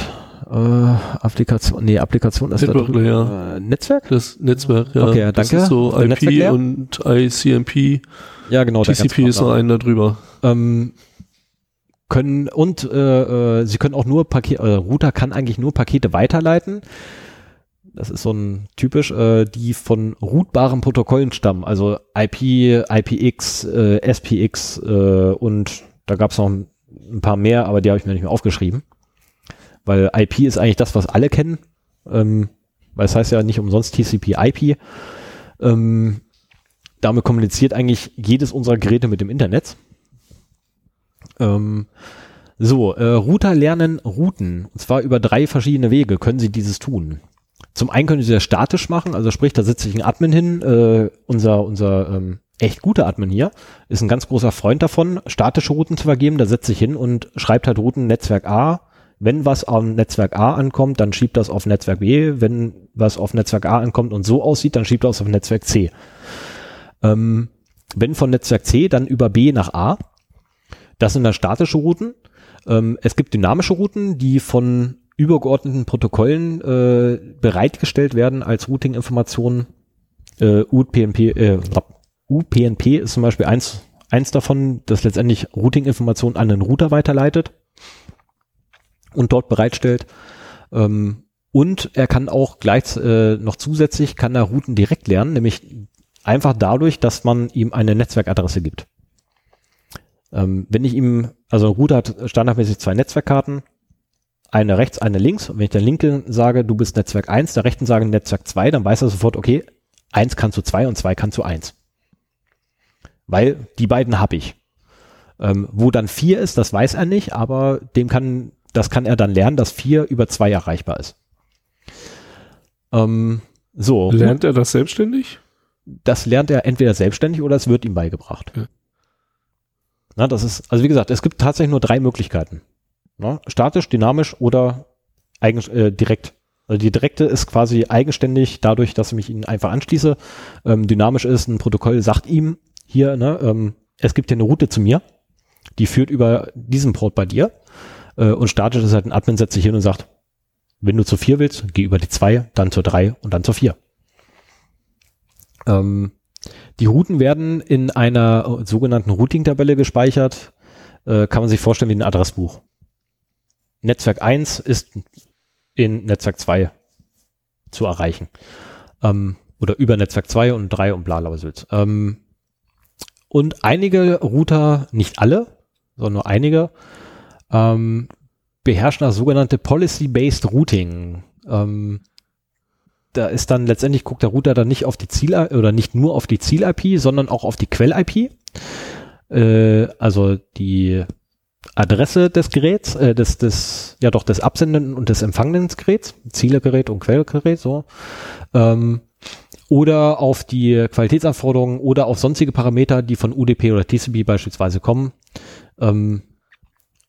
äh, Applikation, nee, Applikation ist da Network drüben. Layer. Äh, Netzwerk? Das Netzwerk, ja. Okay, ja, Das danke. ist so Der IP und ICMP. Ja, genau. TCP ist noch einen da drüber. ähm, können und äh, äh, sie können auch nur Pakete, äh, Router kann eigentlich nur Pakete weiterleiten. Das ist so ein typisch, äh, die von routbaren Protokollen stammen, also IP, IPX, äh, SPX äh, und da gab es noch ein, paar mehr, aber die habe ich mir nicht mehr aufgeschrieben. weil IP ist eigentlich das, was alle kennen, ähm, weil es heißt ja nicht umsonst TCP/IP. Ähm, damit kommuniziert eigentlich jedes unserer Geräte mit dem Internet. Ähm, so, äh, Router lernen Routen, und zwar über drei verschiedene Wege können sie dieses tun. Zum einen können sie das statisch machen, also sprich, da sitze ich ein Admin hin, äh, unser, unser ähm, echt guter Admin hier, ist ein ganz großer Freund davon, statische Routen zu vergeben, da setzt sich hin und schreibt halt Routen Netzwerk A. Wenn was auf Netzwerk A ankommt, dann schiebt das auf Netzwerk B. Wenn was auf Netzwerk A ankommt und so aussieht, dann schiebt das auf Netzwerk C. Ähm, wenn von Netzwerk C, dann über B nach A. Das sind dann statische Routen. Ähm, es gibt dynamische Routen, die von übergeordneten Protokollen äh, bereitgestellt werden als Routing-Informationen. Äh, UPnP, äh, UPnP ist zum Beispiel eins, eins davon, das letztendlich Routing-Informationen an den Router weiterleitet und dort bereitstellt. Ähm, und er kann auch gleich äh, noch zusätzlich kann er Routen direkt lernen, nämlich einfach dadurch, dass man ihm eine Netzwerkadresse gibt. Ähm, wenn ich ihm, also ein Router hat standardmäßig zwei Netzwerkkarten, eine rechts, eine links. Und wenn ich der linken sage, du bist Netzwerk 1, der rechten sage Netzwerk 2, dann weiß er sofort, okay, 1 kann zu 2 und 2 kann zu 1. Weil die beiden habe ich. Ähm, wo dann 4 ist, das weiß er nicht, aber dem kann, das kann er dann lernen, dass 4 über 2 erreichbar ist. Ähm, so. Lernt er das selbstständig? Das lernt er entweder selbstständig oder es wird ihm beigebracht. Ja. Na, das ist, also wie gesagt, es gibt tatsächlich nur drei Möglichkeiten. Na, statisch, dynamisch oder eigen, äh, direkt. Also die direkte ist quasi eigenständig dadurch, dass ich mich ihnen einfach anschließe. Ähm, dynamisch ist, ein Protokoll sagt ihm hier, ne, ähm, es gibt hier eine Route zu mir, die führt über diesen Port bei dir. Äh, und statisch ist halt ein Admin setzt sich hin und sagt, wenn du zu vier willst, geh über die zwei, dann zur drei und dann zur vier. Ähm, die Routen werden in einer sogenannten Routing-Tabelle gespeichert. Äh, kann man sich vorstellen wie ein Adressbuch. Netzwerk 1 ist in Netzwerk 2 zu erreichen. Ähm, oder über Netzwerk 2 und 3 und bla bla ähm, Und einige Router, nicht alle, sondern nur einige, ähm, beherrschen das sogenannte Policy-Based Routing. Ähm, da ist dann letztendlich guckt der Router dann nicht auf die Ziel oder nicht nur auf die Ziel-IP, sondern auch auf die Quell-IP. Äh, also die Adresse des Geräts, äh, des, des, ja doch, des absendenden und des empfangenden Geräts, Zielegerät und Quellgerät, so. Ähm, oder auf die Qualitätsanforderungen oder auf sonstige Parameter, die von UDP oder TCP beispielsweise kommen. Ähm,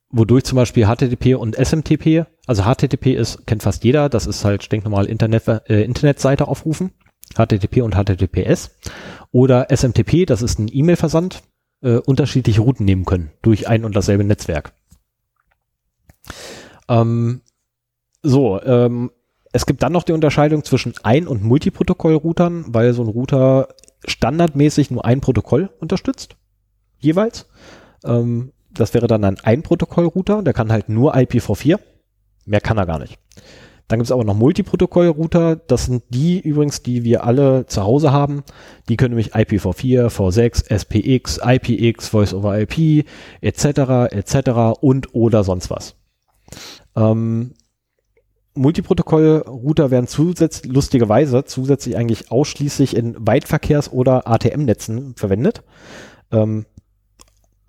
wodurch zum Beispiel HTTP und SMTP, also HTTP ist, kennt fast jeder, das ist halt stinknormal Internet, äh, Internetseite aufrufen, HTTP und HTTPS. Oder SMTP, das ist ein E-Mail-Versand, äh, unterschiedliche Routen nehmen können durch ein und dasselbe Netzwerk. Ähm, so, ähm, es gibt dann noch die Unterscheidung zwischen Ein- und Multiprotokoll-Routern, weil so ein Router standardmäßig nur ein Protokoll unterstützt, jeweils. Ähm, das wäre dann ein Ein-Protokoll-Router, der kann halt nur IPv4, mehr kann er gar nicht. Dann gibt es aber noch Multiprotokoll-Router. Das sind die übrigens, die wir alle zu Hause haben. Die können nämlich IPv4, V6, SPX, IPX, Voice over IP, etc., etc. und oder sonst was. Ähm, Multiprotokoll-Router werden zusätzlich, lustigerweise zusätzlich eigentlich ausschließlich in Weitverkehrs- oder ATM-Netzen verwendet. Ähm,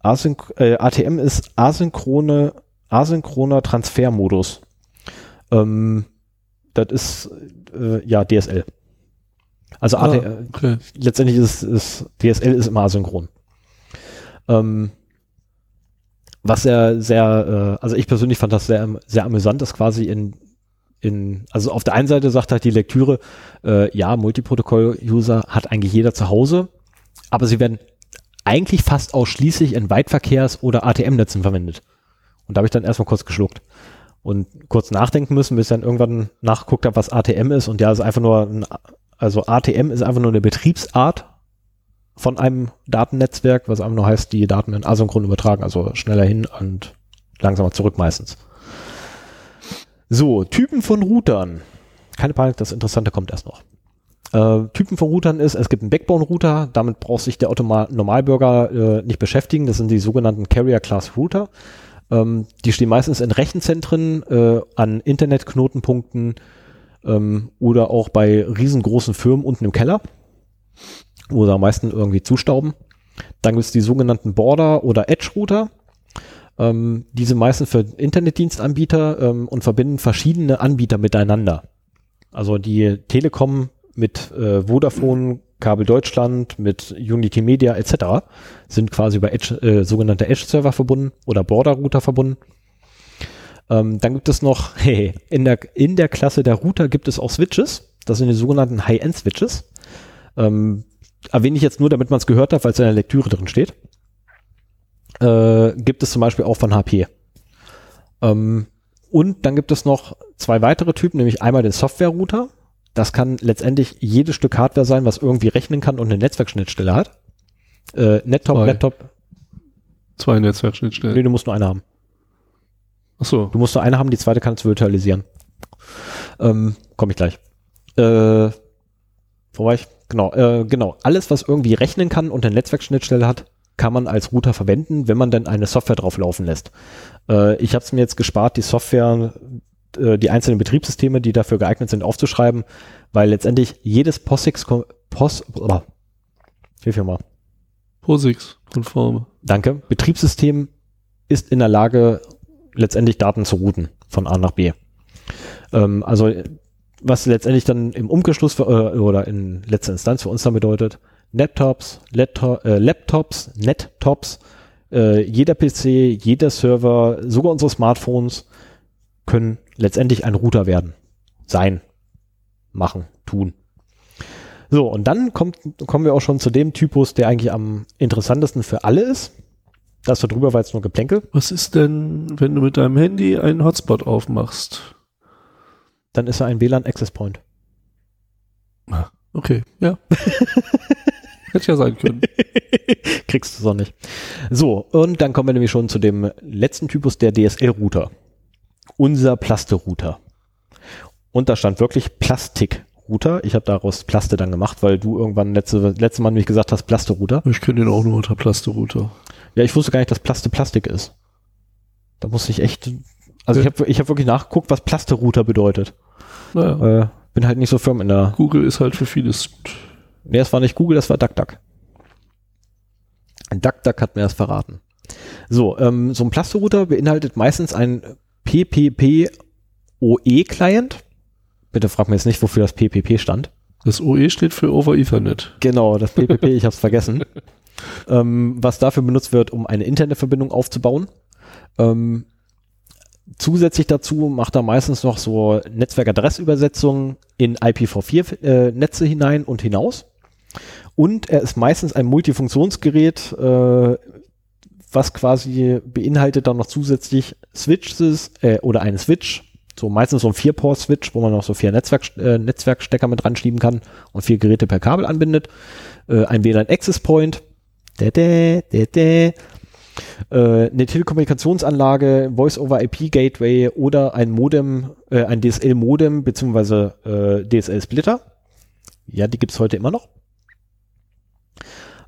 Asynch äh, ATM ist asynchrone, asynchroner Transfermodus. Ähm, das ist äh, ja DSL. Also ah, AT, okay. letztendlich ist, ist DSL ist immer asynchron. Ähm, was sehr, sehr, äh, also ich persönlich fand das sehr, sehr amüsant, dass quasi in, in, also auf der einen Seite sagt halt die Lektüre, äh, ja, Multiprotokoll-User hat eigentlich jeder zu Hause, aber sie werden eigentlich fast ausschließlich in Weitverkehrs- oder ATM-Netzen verwendet. Und da habe ich dann erstmal kurz geschluckt und kurz nachdenken müssen, bis ich dann irgendwann nachgeguckt habe, was ATM ist. Und ja, ist einfach nur, ein, also ATM ist einfach nur eine Betriebsart von einem Datennetzwerk, was einfach nur heißt, die Daten in asynchron übertragen, also schneller hin und langsamer zurück meistens. So, Typen von Routern. Keine Panik, das Interessante kommt erst noch. Äh, Typen von Routern ist, es gibt einen Backbone-Router, damit braucht sich der Automa Normalbürger äh, nicht beschäftigen, das sind die sogenannten Carrier-Class-Router. Ähm, die stehen meistens in Rechenzentren, äh, an Internetknotenpunkten ähm, oder auch bei riesengroßen Firmen unten im Keller, wo sie am meisten irgendwie zustauben. Dann gibt es die sogenannten Border- oder Edge-Router. Ähm, diese meistens für Internetdienstanbieter ähm, und verbinden verschiedene Anbieter miteinander. Also die Telekom mit äh, Vodafone, Kabel Deutschland, mit Unity Media etc. sind quasi über Edge, äh, sogenannte Edge-Server verbunden oder Border-Router verbunden. Ähm, dann gibt es noch, hey, in der, in der Klasse der Router gibt es auch Switches. Das sind die sogenannten High-End-Switches. Ähm, erwähne ich jetzt nur, damit man es gehört hat, weil es in der Lektüre drin steht. Äh, gibt es zum Beispiel auch von HP. Ähm, und dann gibt es noch zwei weitere Typen, nämlich einmal den Software-Router. Das kann letztendlich jedes Stück Hardware sein, was irgendwie rechnen kann und eine Netzwerkschnittstelle hat. Äh, Nettop, Zwei. Laptop, Zwei Netzwerkschnittstellen. nee, du musst nur eine haben. Ach so. Du musst nur eine haben, die zweite kannst du virtualisieren. Ähm, Komme ich gleich. Äh, wo war ich? Genau, äh, genau. Alles, was irgendwie rechnen kann und eine Netzwerkschnittstelle hat, kann man als Router verwenden, wenn man dann eine Software drauf laufen lässt. Äh, ich habe es mir jetzt gespart, die Software, äh, die einzelnen Betriebssysteme, die dafür geeignet sind, aufzuschreiben, weil letztendlich jedes POSIX, POS, oh, hilf mir mal. POSIX-konforme. Danke. Betriebssystem ist in der Lage, letztendlich Daten zu routen von A nach B. Ähm, also was letztendlich dann im Umkehrschluss für, äh, oder in letzter Instanz für uns dann bedeutet, Laptops, Laptop, äh, Laptops, Nettops, äh, jeder PC, jeder Server, sogar unsere Smartphones können letztendlich ein Router werden. Sein, machen, tun. So, und dann kommt, kommen wir auch schon zu dem Typus, der eigentlich am interessantesten für alle ist. Das darüber war jetzt nur Geplänkel. Was ist denn, wenn du mit deinem Handy einen Hotspot aufmachst? Dann ist er ein WLAN Access Point. Okay, ja. Hätte ja sein können. Kriegst du so nicht. So, und dann kommen wir nämlich schon zu dem letzten Typus, der DSL-Router. Unser Plaste-Router. Und da stand wirklich Plastik-Router. Ich habe daraus Plaste dann gemacht, weil du irgendwann letzte, letzte Mal nämlich gesagt hast, Plaste-Router. Ich kenne den auch nur unter Plaste-Router. Ja, ich wusste gar nicht, dass Plaste Plastik ist. Da muss ich echt, also ich habe ich hab wirklich nachgeguckt, was Plaste-Router bedeutet. Naja, Äh, bin halt nicht so firm in der, Google ist halt für vieles. nee, es war nicht Google, das war DuckDuck. DuckDuck hat mir das verraten. So, ähm, so ein Plaste-Router beinhaltet meistens ein PPP-OE-Client. Bitte frag mir jetzt nicht, wofür das PPP stand. Das OE steht für Over Ethernet. Genau, das PPP, ich habe es vergessen. Ähm, was dafür benutzt wird, um eine Internetverbindung aufzubauen. Ähm, zusätzlich dazu macht er meistens noch so Netzwerkadressübersetzungen in IPv4-Netze hinein und hinaus. Und er ist meistens ein Multifunktionsgerät, äh, was quasi beinhaltet dann noch zusätzlich Switches äh, oder einen Switch, so meistens so ein Vier-Port-Switch, wo man noch so vier Netzwerk, äh, Netzwerkstecker mit dran schieben kann und vier Geräte per Kabel anbindet. Äh, ein WLAN Access Point, dä, dä, dä, dä. Äh, eine Telekommunikationsanlage, Voice-over-IP-Gateway oder ein Modem, äh, ein DSL-Modem beziehungsweise äh, DSL-Splitter. Ja, die gibt's heute immer noch.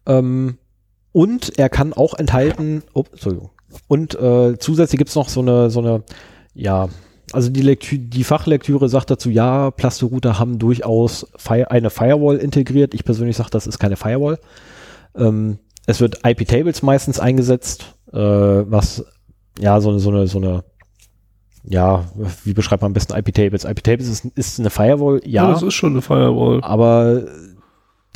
Ähm, und er kann auch enthalten, oh, Entschuldigung. Und äh, zusätzlich gibt's noch so eine, so eine, ja, also die, Lektü die Fachlektüre sagt dazu, ja, Plaste-Router haben durchaus Fire eine Firewall integriert. Ich persönlich sage, das ist keine Firewall. Ähm, es wird IP-Tables meistens eingesetzt, äh, was ja so, eine so eine so eine ja, wie beschreibt man am besten IP-Tables? IP-Tables ist, ist eine Firewall, ja, das ist schon eine Firewall. aber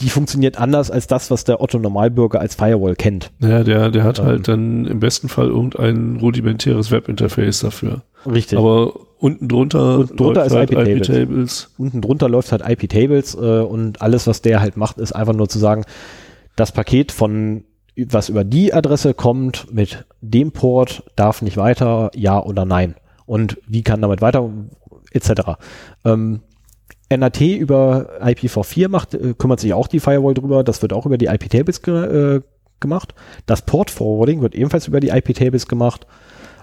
die funktioniert anders als das, was der Otto Normalbürger als Firewall kennt. Ja, der, der hat Ähm. halt dann im besten Fall irgendein rudimentäres Webinterface dafür. Richtig. Aber unten drunter, Unten drunter läuft ist halt IP-Tables. IP-Tables. unten drunter läuft halt IP-Tables äh, und alles, was der halt macht, ist einfach nur zu sagen, das Paket von was über die Adresse kommt mit dem Port darf nicht weiter, ja oder nein. Und wie kann damit weiter, etc. Ähm, NAT über IPv4 macht, äh, kümmert sich auch die Firewall drüber, das wird auch über die IP-Tables ge äh, gemacht. Das Port-Forwarding wird ebenfalls über die IP-Tables gemacht.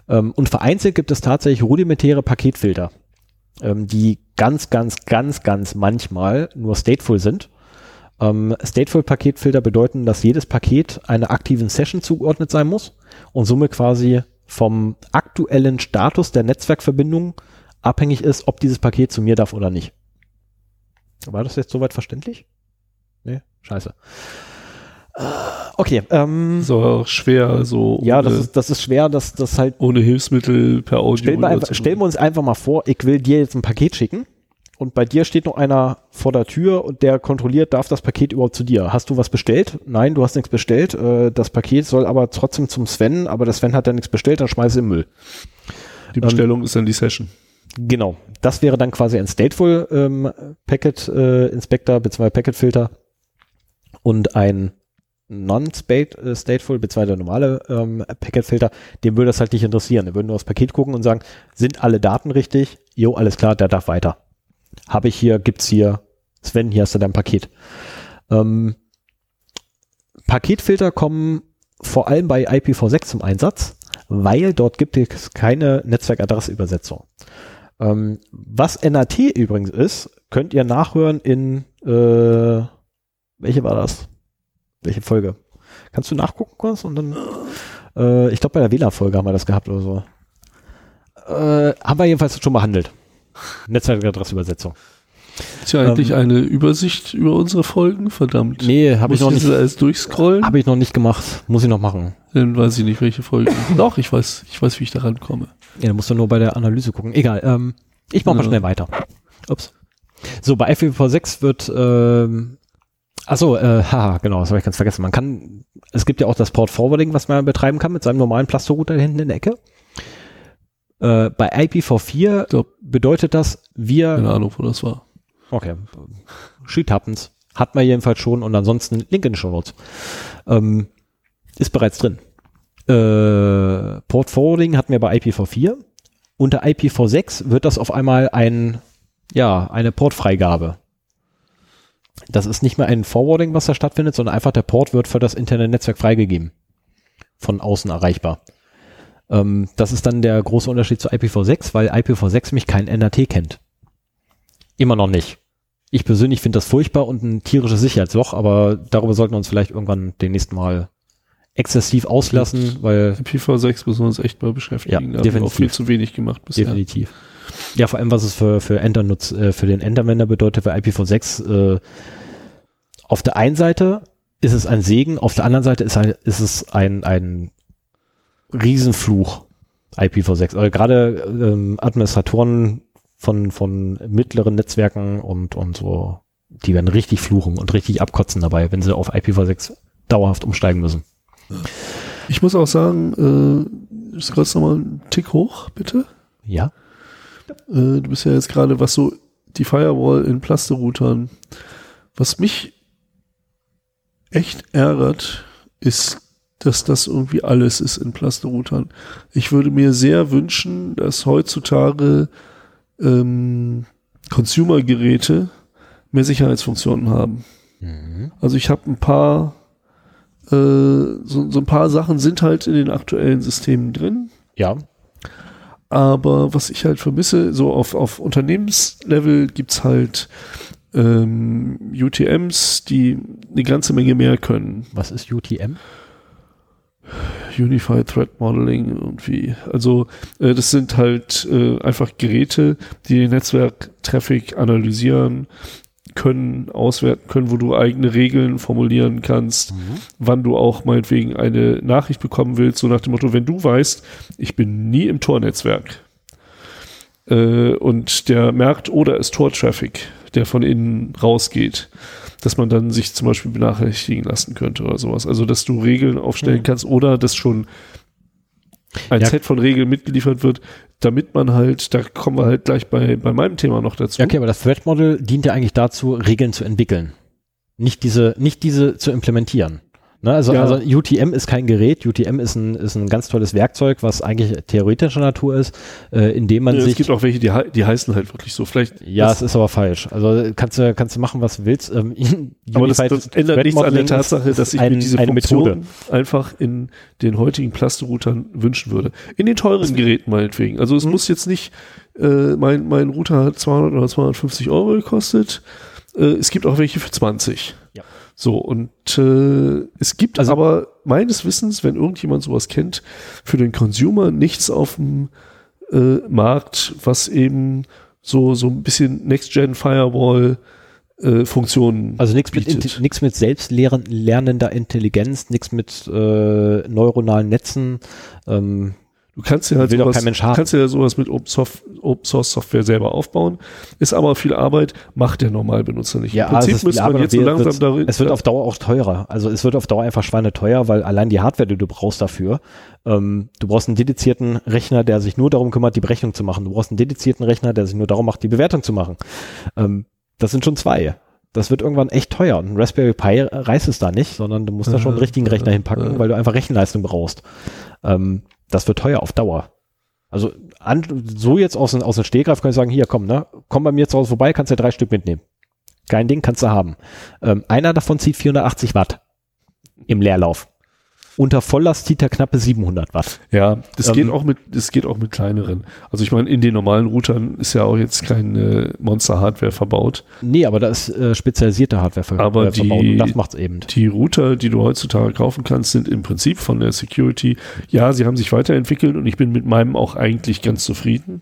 Ähm, und vereinzelt gibt es tatsächlich rudimentäre Paketfilter ähm, die ganz, ganz, ganz, ganz manchmal nur stateful sind. Ähm, Stateful-Paketfilter bedeuten, dass jedes Paket einer aktiven Session zugeordnet sein muss und somit quasi vom aktuellen Status der Netzwerkverbindung abhängig ist, ob dieses Paket zu mir darf oder nicht. War das jetzt soweit verständlich? Nee, scheiße. Okay, ähm, So schwer, so ja, das ohne, ist, das ist schwer, dass das halt ohne Hilfsmittel per Audio. Stellen wir, einfach, stellen wir uns einfach mal vor, ich will dir jetzt ein Paket schicken und bei dir steht noch einer vor der Tür und der kontrolliert, darf das Paket überhaupt zu dir? Hast du was bestellt? Nein, du hast nichts bestellt. Äh, das Paket soll aber trotzdem zum Sven, aber der Sven hat ja nichts bestellt, dann schmeiß es im Müll. Die Bestellung ist dann die Session. Genau. Das wäre dann quasi ein Stateful ähm, Packet äh, Inspector bzw. Packet Filter und ein Non-Stateful bzw. der normale ähm, Packet Filter, dem würde das halt nicht interessieren. Der würde nur aufs Paket gucken und sagen, sind alle Daten richtig? Jo, alles klar, der darf weiter. Habe ich hier, gibt's hier, Sven, hier hast du dein Paket. Ähm, Paketfilter kommen vor allem bei IPv6 zum Einsatz, weil dort gibt es keine Netzwerkadressübersetzung. Ähm, was NAT übrigens ist, könnt ihr nachhören in, äh, welche war das? Welche Folge? Kannst du nachgucken kurz? Und dann, äh, ich glaube bei der WLAN-Folge haben wir das gehabt oder so. Äh, haben wir jedenfalls schon behandelt. Netzwerkadressübersetzung. Ist ja eigentlich Ähm, eine Übersicht über unsere Folgen, verdammt. Nee, habe ich noch nicht, alles durchscrollen? habe ich noch nicht gemacht. Muss ich noch machen. Dann weiß ich nicht, welche Folgen. Doch, ich weiß, ich weiß, wie ich da rankomme. Ja, dann musst du nur bei der Analyse gucken. Egal, ähm, ich mach mal Ja. schnell weiter. Ups. So, bei IPv6 wird, ähm, achso, äh, haha, genau, das habe ich ganz vergessen. Man kann, es gibt ja auch das Port Forwarding, was man betreiben kann mit seinem normalen Plasto-Router hinten in der Ecke. Äh, bei IPv4 Ich glaub, bedeutet das, wir, keine Ahnung, wo das war. Okay, shit happens. Hat man jedenfalls schon und ansonsten Link in den Show Notes. Ähm, ist bereits drin. Äh, Port Forwarding hatten wir bei IPv4. Unter IPv6 wird das auf einmal ein, ja, eine Portfreigabe. Das ist nicht mehr ein Forwarding, was da stattfindet, sondern einfach der Port wird für das interne Netzwerk freigegeben. Von außen erreichbar. Ähm, das ist dann der große Unterschied zu IPv6, weil IPv6 mich kein NAT kennt. Immer noch nicht. Ich persönlich finde das furchtbar und ein tierisches Sicherheitsloch, aber darüber sollten wir uns vielleicht irgendwann demnächst mal exzessiv auslassen, weil IPv6 müssen wir uns echt mal beschäftigen. Ja, da haben wir definitiv. auch viel zu wenig gemacht bisher. definitiv. Ja, vor allem was es für für Endernutz, äh, für den Endanwender bedeutet, weil IPv6 äh, auf der einen Seite ist es ein Segen, auf der anderen Seite ist, ein, ist es ein ein Riesenfluch IPv6. Also gerade ähm, Administratoren von von mittleren Netzwerken und und so, die werden richtig fluchen und richtig abkotzen dabei, wenn sie auf IPv6 dauerhaft umsteigen müssen. Ich muss auch sagen, äh, scrollst noch mal einen Tick hoch, bitte. Ja. Äh, du bist ja jetzt gerade, was so die Firewall in Plasteroutern, was mich echt ärgert, ist, dass das irgendwie alles ist in Plasteroutern. Ich würde mir sehr wünschen, dass heutzutage ähm, Consumer-Geräte mehr Sicherheitsfunktionen haben. Mhm. Also ich habe ein paar, äh, so, so ein paar Sachen sind halt in den aktuellen Systemen drin. Ja. Aber was ich halt vermisse, so auf, auf Unternehmenslevel gibt's halt ähm, UTMs, die eine ganze Menge mehr können. Was ist UTM? Unified Threat Modeling irgendwie. Also äh, das sind halt äh, einfach Geräte, die den Netzwerktraffic analysieren können, auswerten können, wo du eigene Regeln formulieren kannst, wann du auch meinetwegen eine Nachricht bekommen willst, so nach dem Motto, wenn du weißt, ich bin nie im Tornetzwerk äh, und der merkt, oder ist Tor-Traffic, der von innen rausgeht, dass man dann sich zum Beispiel benachrichtigen lassen könnte oder sowas. Also, dass du Regeln aufstellen Mhm. kannst oder dass schon ein Ja. Set von Regeln mitgeliefert wird, damit man halt, da kommen wir halt gleich bei, bei meinem Thema noch dazu. Ja, okay, aber das Threat Model dient ja eigentlich dazu, Regeln zu entwickeln. Nicht diese, nicht diese zu implementieren. Ne, also, Ja. also UTM ist kein Gerät, UTM ist ein, ist ein ganz tolles Werkzeug, was eigentlich theoretischer Natur ist, äh, indem man Ja, es sich gibt auch welche, die, die heißen halt wirklich so. Vielleicht, ja, es ist aber falsch. Also kannst du, kannst du machen, was du willst. Ähm, aber das, das ändert nichts an der Tatsache, dass ich ein, mir diese eine Methode. Funktion einfach in den heutigen Plasteroutern wünschen würde. In den teuren Geräten meinetwegen. Also Mhm. es muss jetzt nicht, äh, mein, mein Router hat 200 oder 250 Euro gekostet. Äh, es gibt auch welche für 20. So, und äh, es gibt Also- aber meines Wissens, wenn irgendjemand sowas kennt, für den Consumer nichts auf dem äh, Markt, was eben so, so ein bisschen Next-Gen-Firewall äh, Funktionen Also nichts mit, nichts mit selbstlernender Intelligenz, nichts mit äh, neuronalen Netzen. Ähm, Du kannst ja halt sowas, kannst ja sowas mit Open, Sof Open Source Software selber aufbauen. Ist aber viel Arbeit, macht der Normalbenutzer nicht. ja, Im also Prinzip es, ist müsste man jetzt so langsam wird, darin. es wird auf Dauer auch teurer. Also es wird auf Dauer einfach schweineteuer, weil allein die Hardware, die du brauchst dafür, ähm, du brauchst einen dedizierten Rechner, der sich nur darum kümmert, die Berechnung zu machen. Du brauchst einen dedizierten Rechner, der sich nur darum macht, die Bewertung zu machen. Ähm, das sind schon zwei. Das wird irgendwann echt teuer. Und ein Raspberry Pi reißt es da nicht, sondern du musst da schon einen Ja, richtigen Rechner ja, hinpacken, ja. weil du einfach Rechenleistung brauchst. Ähm, das wird teuer auf Dauer. Also an, so jetzt aus, dem- aus dem Stehgreif kann ich sagen, hier komm, ne, komm bei mir zu Hause vorbei, kannst ja drei Stück mitnehmen. Kein Ding, kannst du haben. Ähm, einer davon zieht 480 Watt im Leerlauf. Unter Volllast zieht er knappe 700 Watt. Ja, das Ähm, geht auch mit, das geht auch mit kleineren. Also ich meine, in den normalen Routern ist ja auch jetzt keine Monster-Hardware verbaut. Nee, aber da ist äh, spezialisierte Hardware ver Aber äh, verbaut die- und das macht's eben. Die Router, die du heutzutage kaufen kannst, sind im Prinzip von der Security, ja, sie haben sich weiterentwickelt und ich bin mit meinem auch eigentlich ganz zufrieden.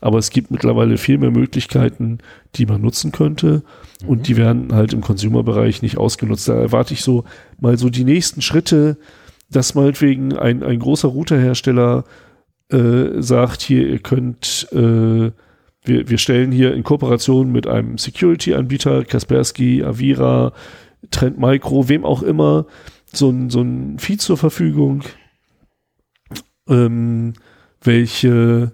Aber es gibt mittlerweile viel mehr Möglichkeiten, die man nutzen könnte. Und die werden halt im Consumer-Bereich nicht ausgenutzt. Da erwarte ich so mal so die nächsten Schritte, dass meinetwegen ein, ein großer Routerhersteller äh, sagt, hier, ihr könnt, äh, wir, wir stellen hier in Kooperation mit einem Security-Anbieter, Kaspersky, Avira, Trend Micro, wem auch immer, so ein, so ein Feed zur Verfügung, ähm, welche,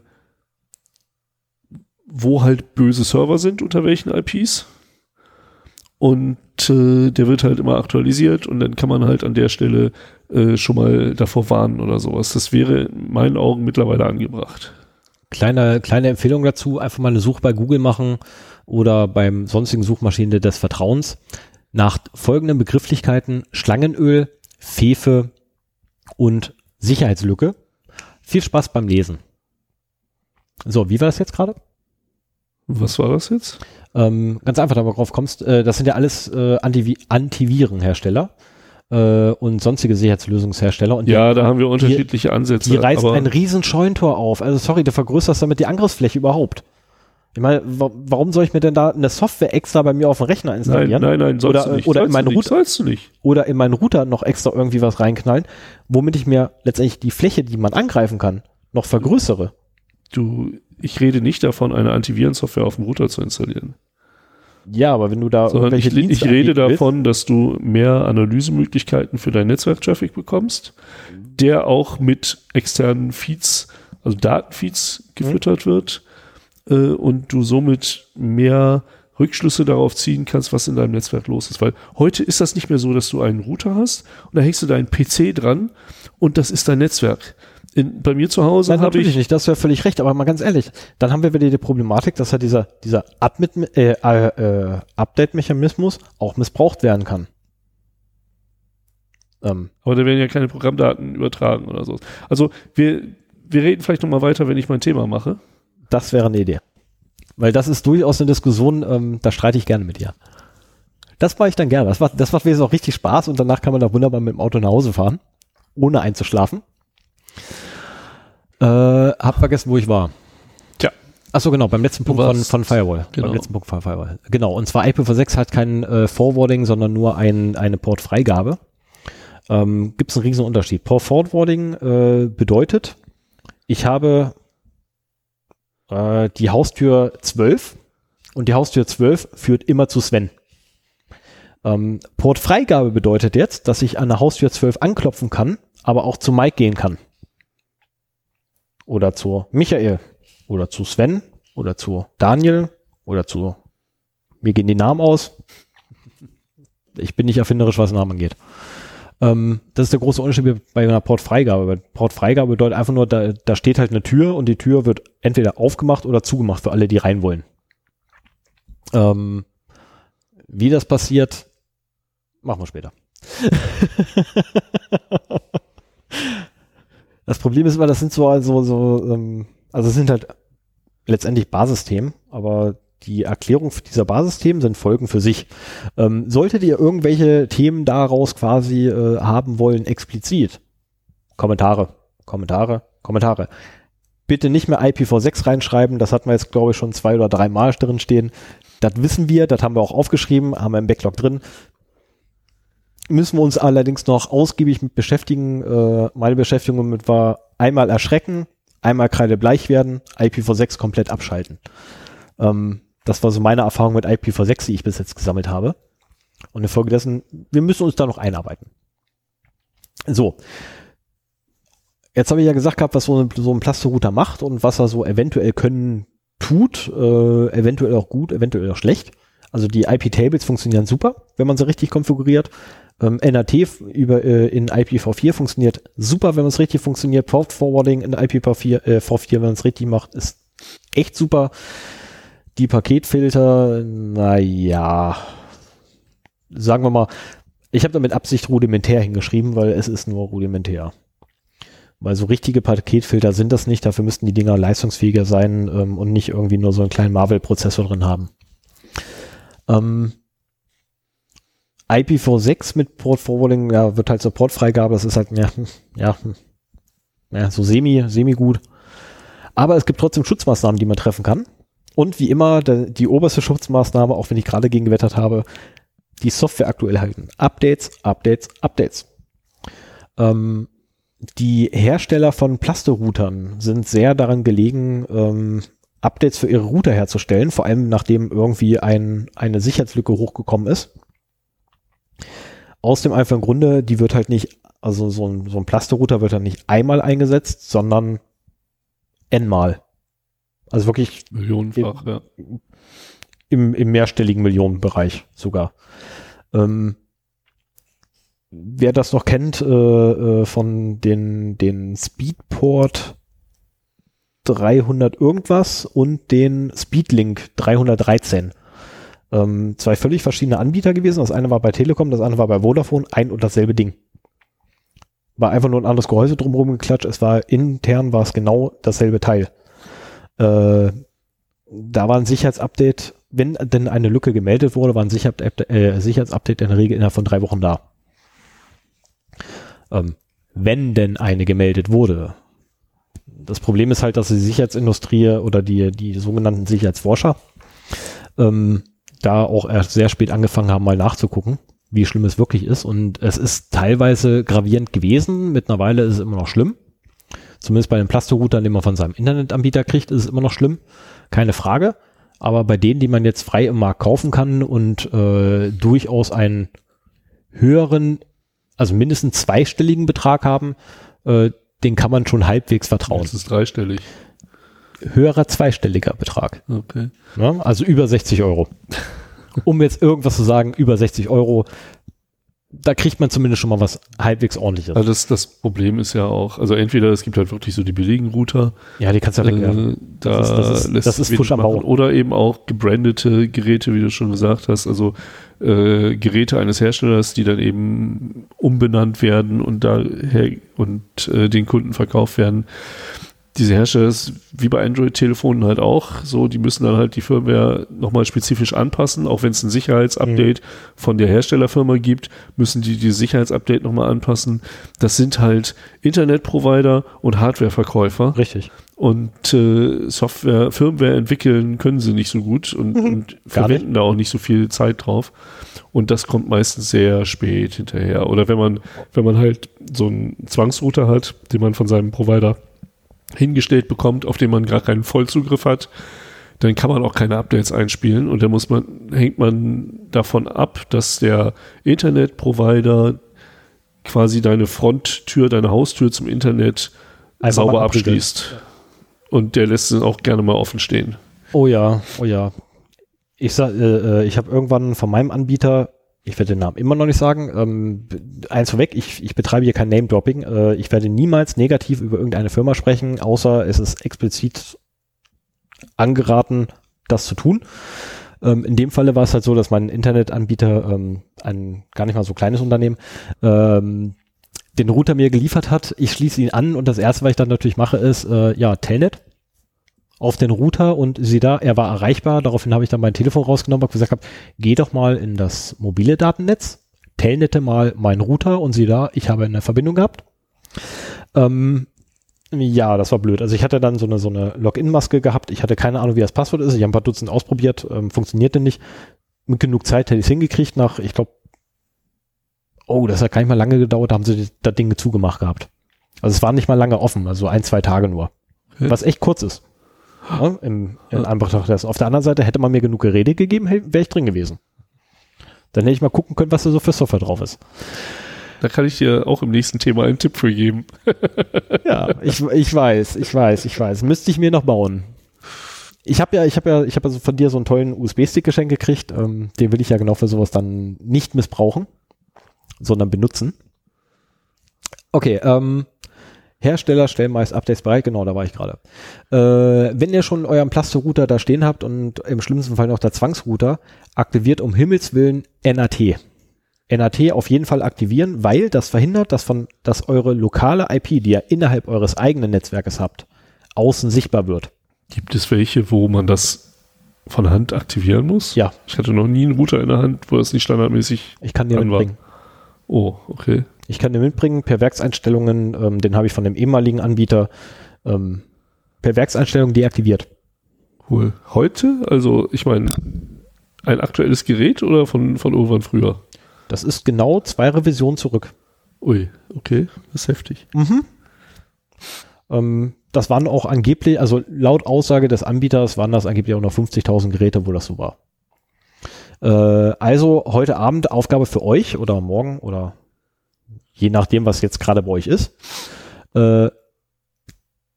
wo halt böse Server sind, unter welchen IPs. Und äh, der wird halt immer aktualisiert und dann kann man halt an der Stelle äh, schon mal davor warnen oder sowas. Das wäre in meinen Augen mittlerweile angebracht. Kleine, kleine Empfehlung dazu, einfach mal eine Suche bei Google machen oder beim sonstigen Suchmaschine des Vertrauens nach folgenden Begrifflichkeiten Schlangenöl, Fefe und Sicherheitslücke. Viel Spaß beim Lesen. So, wie war das jetzt gerade? Was war das jetzt? Ähm, ganz einfach, da drauf kommst, äh, das sind ja alles äh, Antivi Antivirenhersteller äh, und sonstige Sicherheitslösungshersteller und die Ja, da haben wir unterschiedliche Ansätze. Die reißt ein riesen Scheuntor auf. Also sorry, du vergrößerst damit die Angriffsfläche überhaupt. Ich meine, wa warum soll ich mir denn da eine Software extra bei mir auf dem Rechner nein, installieren? nein, nein, sollst Oder- du nicht. oder in sollst meinen du nicht, Router- sollst du nicht. Oder in meinen Router noch extra irgendwie was reinknallen, womit ich mir letztendlich die Fläche, die man angreifen kann, noch vergrößere. Du, ich rede nicht davon, eine Antivirensoftware auf dem Router zu installieren. Ja, aber wenn du da Sondern ich, irgendwelche ich Dienste rede davon, dass du mehr Analysemöglichkeiten für deinen Netzwerktraffic bekommst, der auch mit externen Feeds, also Datenfeeds gefüttert wird äh, und du somit mehr Rückschlüsse darauf ziehen kannst, was in deinem Netzwerk los ist. Weil heute ist das nicht mehr so, dass du einen Router hast und da hängst du deinen PC dran und das ist dein Netzwerk. In, bei mir zu Hause Nein, habe natürlich ich nicht, das wäre völlig recht, aber mal ganz ehrlich, dann haben wir wieder die Problematik, dass halt dieser, dieser äh, äh, äh, Update-Mechanismus auch missbraucht werden kann. Ähm, Aber da werden ja keine Programmdaten übertragen oder so. Also wir, wir reden vielleicht nochmal weiter, wenn ich mein Thema mache. Das wäre eine Idee. Weil das ist durchaus eine Diskussion, ähm, da streite ich gerne mit dir. Das mache ich dann gerne. Das macht, das macht mir auch richtig Spaß und danach kann man da wunderbar mit dem Auto nach Hause fahren, ohne einzuschlafen. Äh, hab vergessen, wo ich war. Tja. Achso, genau, beim letzten Punkt von, von Firewall. genau. Beim letzten Punkt von Firewall. Genau, und zwar IPv6 hat kein äh, Forwarding, sondern nur ein, eine Portfreigabe. Ähm, Gibt es einen riesen Unterschied. Port Forwarding äh, bedeutet, ich habe äh, die Haustür 12 und die Haustür 12 führt immer zu Sven. Ähm, Portfreigabe bedeutet jetzt, dass ich an der Haustür 12 anklopfen kann, aber auch zu Mike gehen kann. Oder zu Michael. Oder zu Sven. Oder zu Daniel. Oder zu, mir gehen die Namen aus. Ich bin nicht erfinderisch, was Namen angeht. Ähm, das ist der große Unterschied bei einer Portfreigabe. Portfreigabe bedeutet einfach nur, da, da steht halt eine Tür und die Tür wird entweder aufgemacht oder zugemacht für alle, die rein wollen. Ähm, wie das passiert, machen wir später. das Problem ist immer, das sind so, also, so, ähm, also es sind halt letztendlich Basisthemen, aber die Erklärung dieser Basisthemen sind Folgen für sich. Ähm, solltet ihr irgendwelche Themen daraus quasi äh, haben wollen, explizit, Kommentare, Kommentare, Kommentare. Bitte nicht mehr IPv6 reinschreiben, das hatten wir jetzt, glaube ich, schon zwei oder drei Mal drin stehen. Das wissen wir, das haben wir auch aufgeschrieben, haben wir im Backlog drin. Müssen wir uns allerdings noch ausgiebig mit beschäftigen. Äh, meine Beschäftigung mit war einmal erschrecken, einmal kreidebleich werden, IPv6 komplett abschalten. Ähm, das war so meine Erfahrung mit IPv6, die ich bis jetzt gesammelt habe. Und infolgedessen, wir müssen uns da noch einarbeiten. So. Jetzt habe ich ja gesagt gehabt, was so ein, so ein Plasterrouter macht und was er so eventuell können tut, äh, eventuell auch gut, eventuell auch schlecht. Also die IP-Tables funktionieren super, wenn man sie richtig konfiguriert. Ähm, NAT über, äh, in IPv4 funktioniert super, wenn man es richtig funktioniert. Port Forwarding in IPv4, äh, V4, wenn man es richtig macht, ist echt super. Die Paketfilter, naja, sagen wir mal, ich habe da mit Absicht rudimentär hingeschrieben, weil es ist nur rudimentär. Weil so richtige Paketfilter sind das nicht, dafür müssten die Dinger leistungsfähiger sein ähm, und nicht irgendwie nur so einen kleinen Marvel-Prozessor drin haben. Ähm, IPv6 mit Port Forwarding, ja, wird halt Supportfreigabe, das ist halt, ja, ja, ja, so semi, semi gut. Aber es gibt trotzdem Schutzmaßnahmen, die man treffen kann. Und wie immer, der, die oberste Schutzmaßnahme, auch wenn ich gerade gegen gewettert habe, die Software aktuell halten. Updates, Updates, Updates. Ähm, die Hersteller von Plasto-Routern sind sehr daran gelegen, ähm, Updates für ihre Router herzustellen, vor allem nachdem irgendwie ein, eine Sicherheitslücke hochgekommen ist. Aus dem einfachen Grunde, die wird halt nicht, also so ein, so ein Plasto-Router wird dann nicht einmal eingesetzt, sondern n-mal. Also wirklich Millionenfach, im, ja. Im, im mehrstelligen Millionenbereich sogar. Ähm, wer das noch kennt äh, äh, von den, den Speedport 300 irgendwas und den Speedlink 313. Ähm, zwei völlig verschiedene Anbieter gewesen. Das eine war bei Telekom, das andere war bei Vodafone. Ein und dasselbe Ding. War einfach nur ein anderes Gehäuse drumherum geklatscht. Es war intern war es genau dasselbe Teil. Äh, da war ein Sicherheitsupdate, wenn denn eine Lücke gemeldet wurde, war ein Sicherheitsupdate, äh, Sicherheitsupdate in der Regel innerhalb von drei Wochen da. Ähm, wenn denn eine gemeldet wurde. Das Problem ist halt, dass die Sicherheitsindustrie oder die, die sogenannten Sicherheitsforscher ähm, da auch erst sehr spät angefangen haben, mal nachzugucken, wie schlimm es wirklich ist. Und es ist teilweise gravierend gewesen. Mittlerweile ist es immer noch schlimm. Zumindest bei den Plasto-Routern, den man von seinem Internetanbieter kriegt, ist es immer noch schlimm. Keine Frage. Aber bei denen, die man jetzt frei im Markt kaufen kann und äh, durchaus einen höheren, also mindestens zweistelligen Betrag haben, äh, den kann man schon halbwegs vertrauen. Das ist dreistellig. Höherer zweistelliger Betrag. Okay. Ja, also über 60 Euro. Um jetzt irgendwas zu sagen, über 60 Euro, da kriegt man zumindest schon mal was halbwegs ordentliches. Also das, das Problem ist ja auch, also entweder es gibt halt wirklich so die billigen Router, ja, die kannst du ja wegwerfen. äh, da Das ist- das ist- lässt das ist Fusch am. Bau. Oder eben auch gebrandete Geräte, wie du schon gesagt hast, also äh, Geräte eines Herstellers, die dann eben umbenannt werden und daher und äh, den Kunden verkauft werden. Diese Hersteller, ist wie bei Android-Telefonen halt auch, so, die müssen dann halt die Firmware nochmal spezifisch anpassen, auch wenn es ein Sicherheitsupdate von der Herstellerfirma gibt, müssen die die Sicherheitsupdate nochmal anpassen. Das sind halt Internetprovider und Hardwareverkäufer Richtig. und äh, Software, Firmware entwickeln können sie nicht so gut und, und verwenden da auch nicht so viel Zeit drauf. Und das kommt meistens sehr spät hinterher. Oder wenn man, wenn man halt so einen Zwangsrouter hat, den man von seinem Provider hingestellt bekommt, auf den man gar keinen Vollzugriff hat, dann kann man auch keine Updates einspielen und dann muss man, hängt man davon ab, dass der Internetprovider quasi deine Fronttür, deine Haustür zum Internet Einfach sauber abschließt. Und der lässt es auch gerne mal offen stehen. Oh ja, oh ja. Ich sag, äh, äh, ich habe irgendwann von meinem Anbieter, ich werde den Namen immer noch nicht sagen, ähm, eins vorweg, ich, ich betreibe hier kein Name-Dropping. Äh, ich werde niemals negativ über irgendeine Firma sprechen, außer es ist explizit angeraten, das zu tun. Ähm, in dem Falle war es halt so, dass mein Internetanbieter, ähm, ein gar nicht mal so kleines Unternehmen, ähm, den Router mir geliefert hat. Ich schließe ihn an und das erste, was ich dann natürlich mache, ist, äh, ja, Telnet auf den Router und sie da, er war erreichbar. Daraufhin habe ich dann mein Telefon rausgenommen und gesagt, hab, geh doch mal in das mobile Datennetz, telnete mal meinen Router und sie da, ich habe eine Verbindung gehabt. Ähm, ja, das war blöd. Also ich hatte dann so eine, so eine Login-Maske gehabt. Ich hatte keine Ahnung, wie das Passwort ist. Ich habe ein paar Dutzend ausprobiert, ähm, funktionierte nicht. Mit genug Zeit hätte ich es hingekriegt. Nach, ich glaube, oh, das hat gar nicht mal lange gedauert, da haben sie das Ding zugemacht gehabt. Also es war nicht mal lange offen, also ein, zwei Tage nur. Was echt kurz ist. Ja, im, in Anbetracht dessen. Auf der anderen Seite hätte man mir genug Gerede gegeben, wäre ich drin gewesen. Dann hätte ich mal gucken können, was da so für Software drauf ist. Da kann ich dir auch im nächsten Thema einen Tipp für geben. ja, ich, ich weiß, ich weiß, ich weiß. Müsste ich mir noch bauen. Ich habe ja, ich habe ja, ich habe also von dir so einen tollen USB-Stick geschenkt gekriegt. Ähm, den will ich ja genau für sowas dann nicht missbrauchen, sondern benutzen. Okay, ähm, Hersteller stellen meist Updates bereit, genau, da war ich gerade. Äh, wenn ihr schon euren Plasto-Router da stehen habt und im schlimmsten Fall noch der Zwangsrouter, aktiviert um Himmels Willen NAT. NAT auf jeden Fall aktivieren, weil das verhindert, dass von, dass eure lokale IP, die ihr innerhalb eures eigenen Netzwerkes habt, außen sichtbar wird. Gibt es welche, wo man das von Hand aktivieren muss? Ja. Ich hatte noch nie einen Router in der Hand, wo das nicht standardmäßig. Ich kann dir an war. mitbringen. Oh, okay. Ich kann dir mitbringen per Werkseinstellungen, ähm, den habe ich von dem ehemaligen Anbieter ähm, per Werkseinstellungen deaktiviert. Cool. Heute? Also, ich meine, ein aktuelles Gerät oder von, von irgendwann früher? Das ist genau zwei Revisionen zurück. Ui, okay, das ist heftig. Mhm. Ähm, das waren auch angeblich, also laut Aussage des Anbieters waren das angeblich auch noch 50.000 Geräte, wo das so war. Äh, also heute Abend Aufgabe für euch oder morgen oder je nachdem, was jetzt gerade bei euch ist. Äh,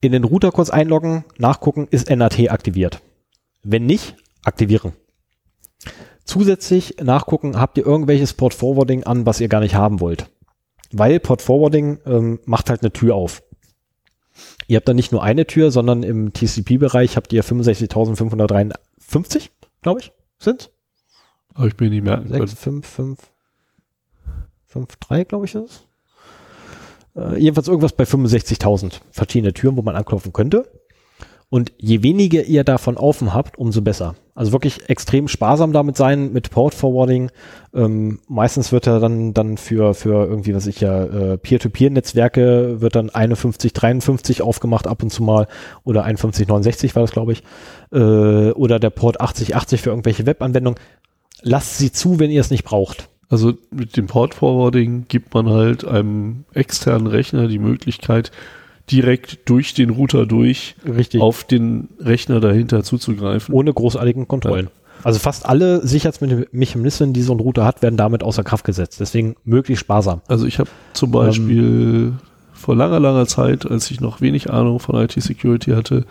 in den Router kurz einloggen, nachgucken, ist NAT aktiviert. Wenn nicht, aktivieren. Zusätzlich nachgucken, habt ihr irgendwelches Port Forwarding an, was ihr gar nicht haben wollt. Weil Port Forwarding ähm, macht halt eine Tür auf. Ihr habt dann nicht nur eine Tür, sondern im TCP-Bereich habt ihr 65.553, glaube ich, sind Aber ich bin nicht merken 6, 5, 5, 5, 3, glaube ich, ist es. Äh, jedenfalls irgendwas bei 65.000 verschiedene Türen, wo man anklopfen könnte. Und je weniger ihr davon offen habt, umso besser. Also wirklich extrem sparsam damit sein mit Port Forwarding. Ähm, meistens wird er dann, dann für, für irgendwie, was ich ja, äh, Peer-to-Peer-Netzwerke wird dann 5153 aufgemacht ab und zu mal oder 5169 war das, glaube ich. Äh, oder der Port 8080 für irgendwelche Webanwendungen. Lasst sie zu, wenn ihr es nicht braucht. Also mit dem Port Forwarding gibt man halt einem externen Rechner die Möglichkeit, direkt durch den Router durch Richtig. auf den Rechner dahinter zuzugreifen. Ohne großartigen Kontrollen. Also fast alle Sicherheitsmechanismen, die so einRouter hat, werden damit außer Kraft gesetzt. Deswegen möglichst sparsam. Also ich habe zum Beispiel vor langer, langer Zeit, als ich noch wenig Ahnung von IT-Security hatte,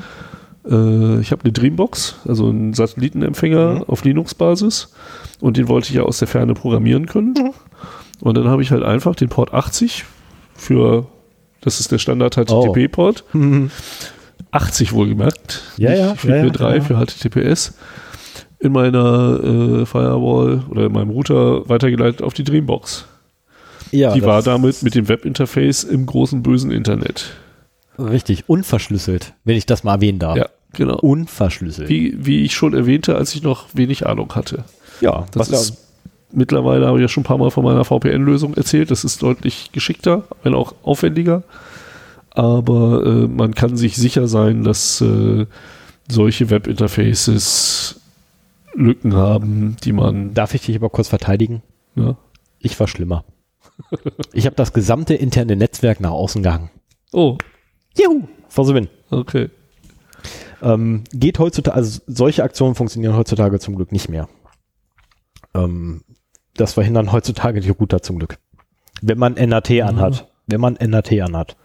äh, ich habe eine Dreambox, also einen Satellitenempfänger Mhm. auf Linux-Basis und den wollte ich ja aus der Ferne programmieren können. Mhm. Und dann habe ich halt einfach den Port 80 für, das ist der Standard HTTP-Port, 80 wohlgemerkt, Ja, ja, nicht ja, ja, 443 ja. für HTTPS, in meiner äh, Firewall oder in meinem Router weitergeleitet auf die Dreambox. Ja, die war damit mit dem Webinterface im großen bösen Internet. richtig unverschlüsselt, wenn ich das mal erwähnen darf. Ja, genau. Unverschlüsselt. Wie, wie ich schon erwähnte, als ich noch wenig Ahnung hatte. Ja, Das was ist mittlerweile, habe ich ja schon ein paar Mal von meiner VPN-Lösung erzählt, das ist deutlich geschickter, wenn auch aufwendiger. Aber äh, man kann sich sicher sein, dass äh, solche Webinterfaces Lücken haben, die man. darf ich dich aber kurz verteidigen? Ja. Ich war schlimmer. ich habe das gesamte interne Netzwerk nach außen gehangen. Oh, Juhu! For the win. okay. Ähm, geht heutzutage, also solche Aktionen funktionieren heutzutage zum Glück nicht mehr. Ähm, das verhindern heutzutage die Router zum Glück. Wenn man NAT anhat. Wenn man NAT anhat.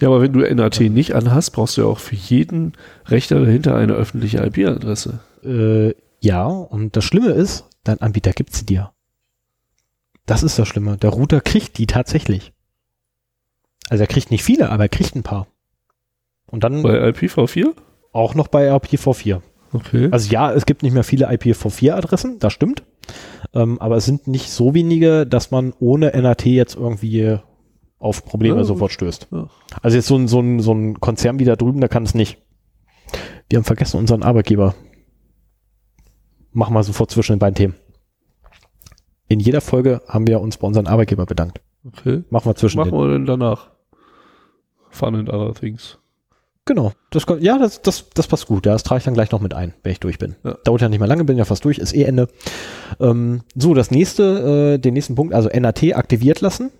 Ja, aber wenn du NAT nicht anhast, brauchst du ja auch für jeden Rechner dahinter eine öffentliche IP-Adresse. Äh, ja, und das Schlimme ist, dein Anbieter gibt sie dir. Das ist das Schlimme. Der Router kriegt die tatsächlich. Also er kriegt nicht viele, aber er kriegt ein paar. Und dann Bei IPv4? auch noch bei IPv4. Okay. Also ja, es gibt nicht mehr viele IPv4-Adressen, das stimmt. Ähm, aber es sind nicht so wenige, dass man ohne NAT jetzt irgendwie auf Probleme Ja, sofort stößt. Ja. Also jetzt so ein, so, ein, so ein Konzern wie da drüben, der kann es nicht. Wir haben vergessen unseren Arbeitgeber. Machen wir sofort zwischen den beiden Themen. In jeder Folge haben wir uns bei unseren Arbeitgeber bedankt. Okay. Machen wir zwischen Machen wir denn danach? Fun and other things. Genau. Das, kann- ja, das, das, das passt gut. Ja, das trage ich dann gleich noch mit ein, wenn ich durch bin. Ja. Dauert ja nicht mehr lange, bin ja fast durch, ist eh Ende. Ähm, so, das nächste, äh, den nächsten Punkt, also NAT aktiviert lassen.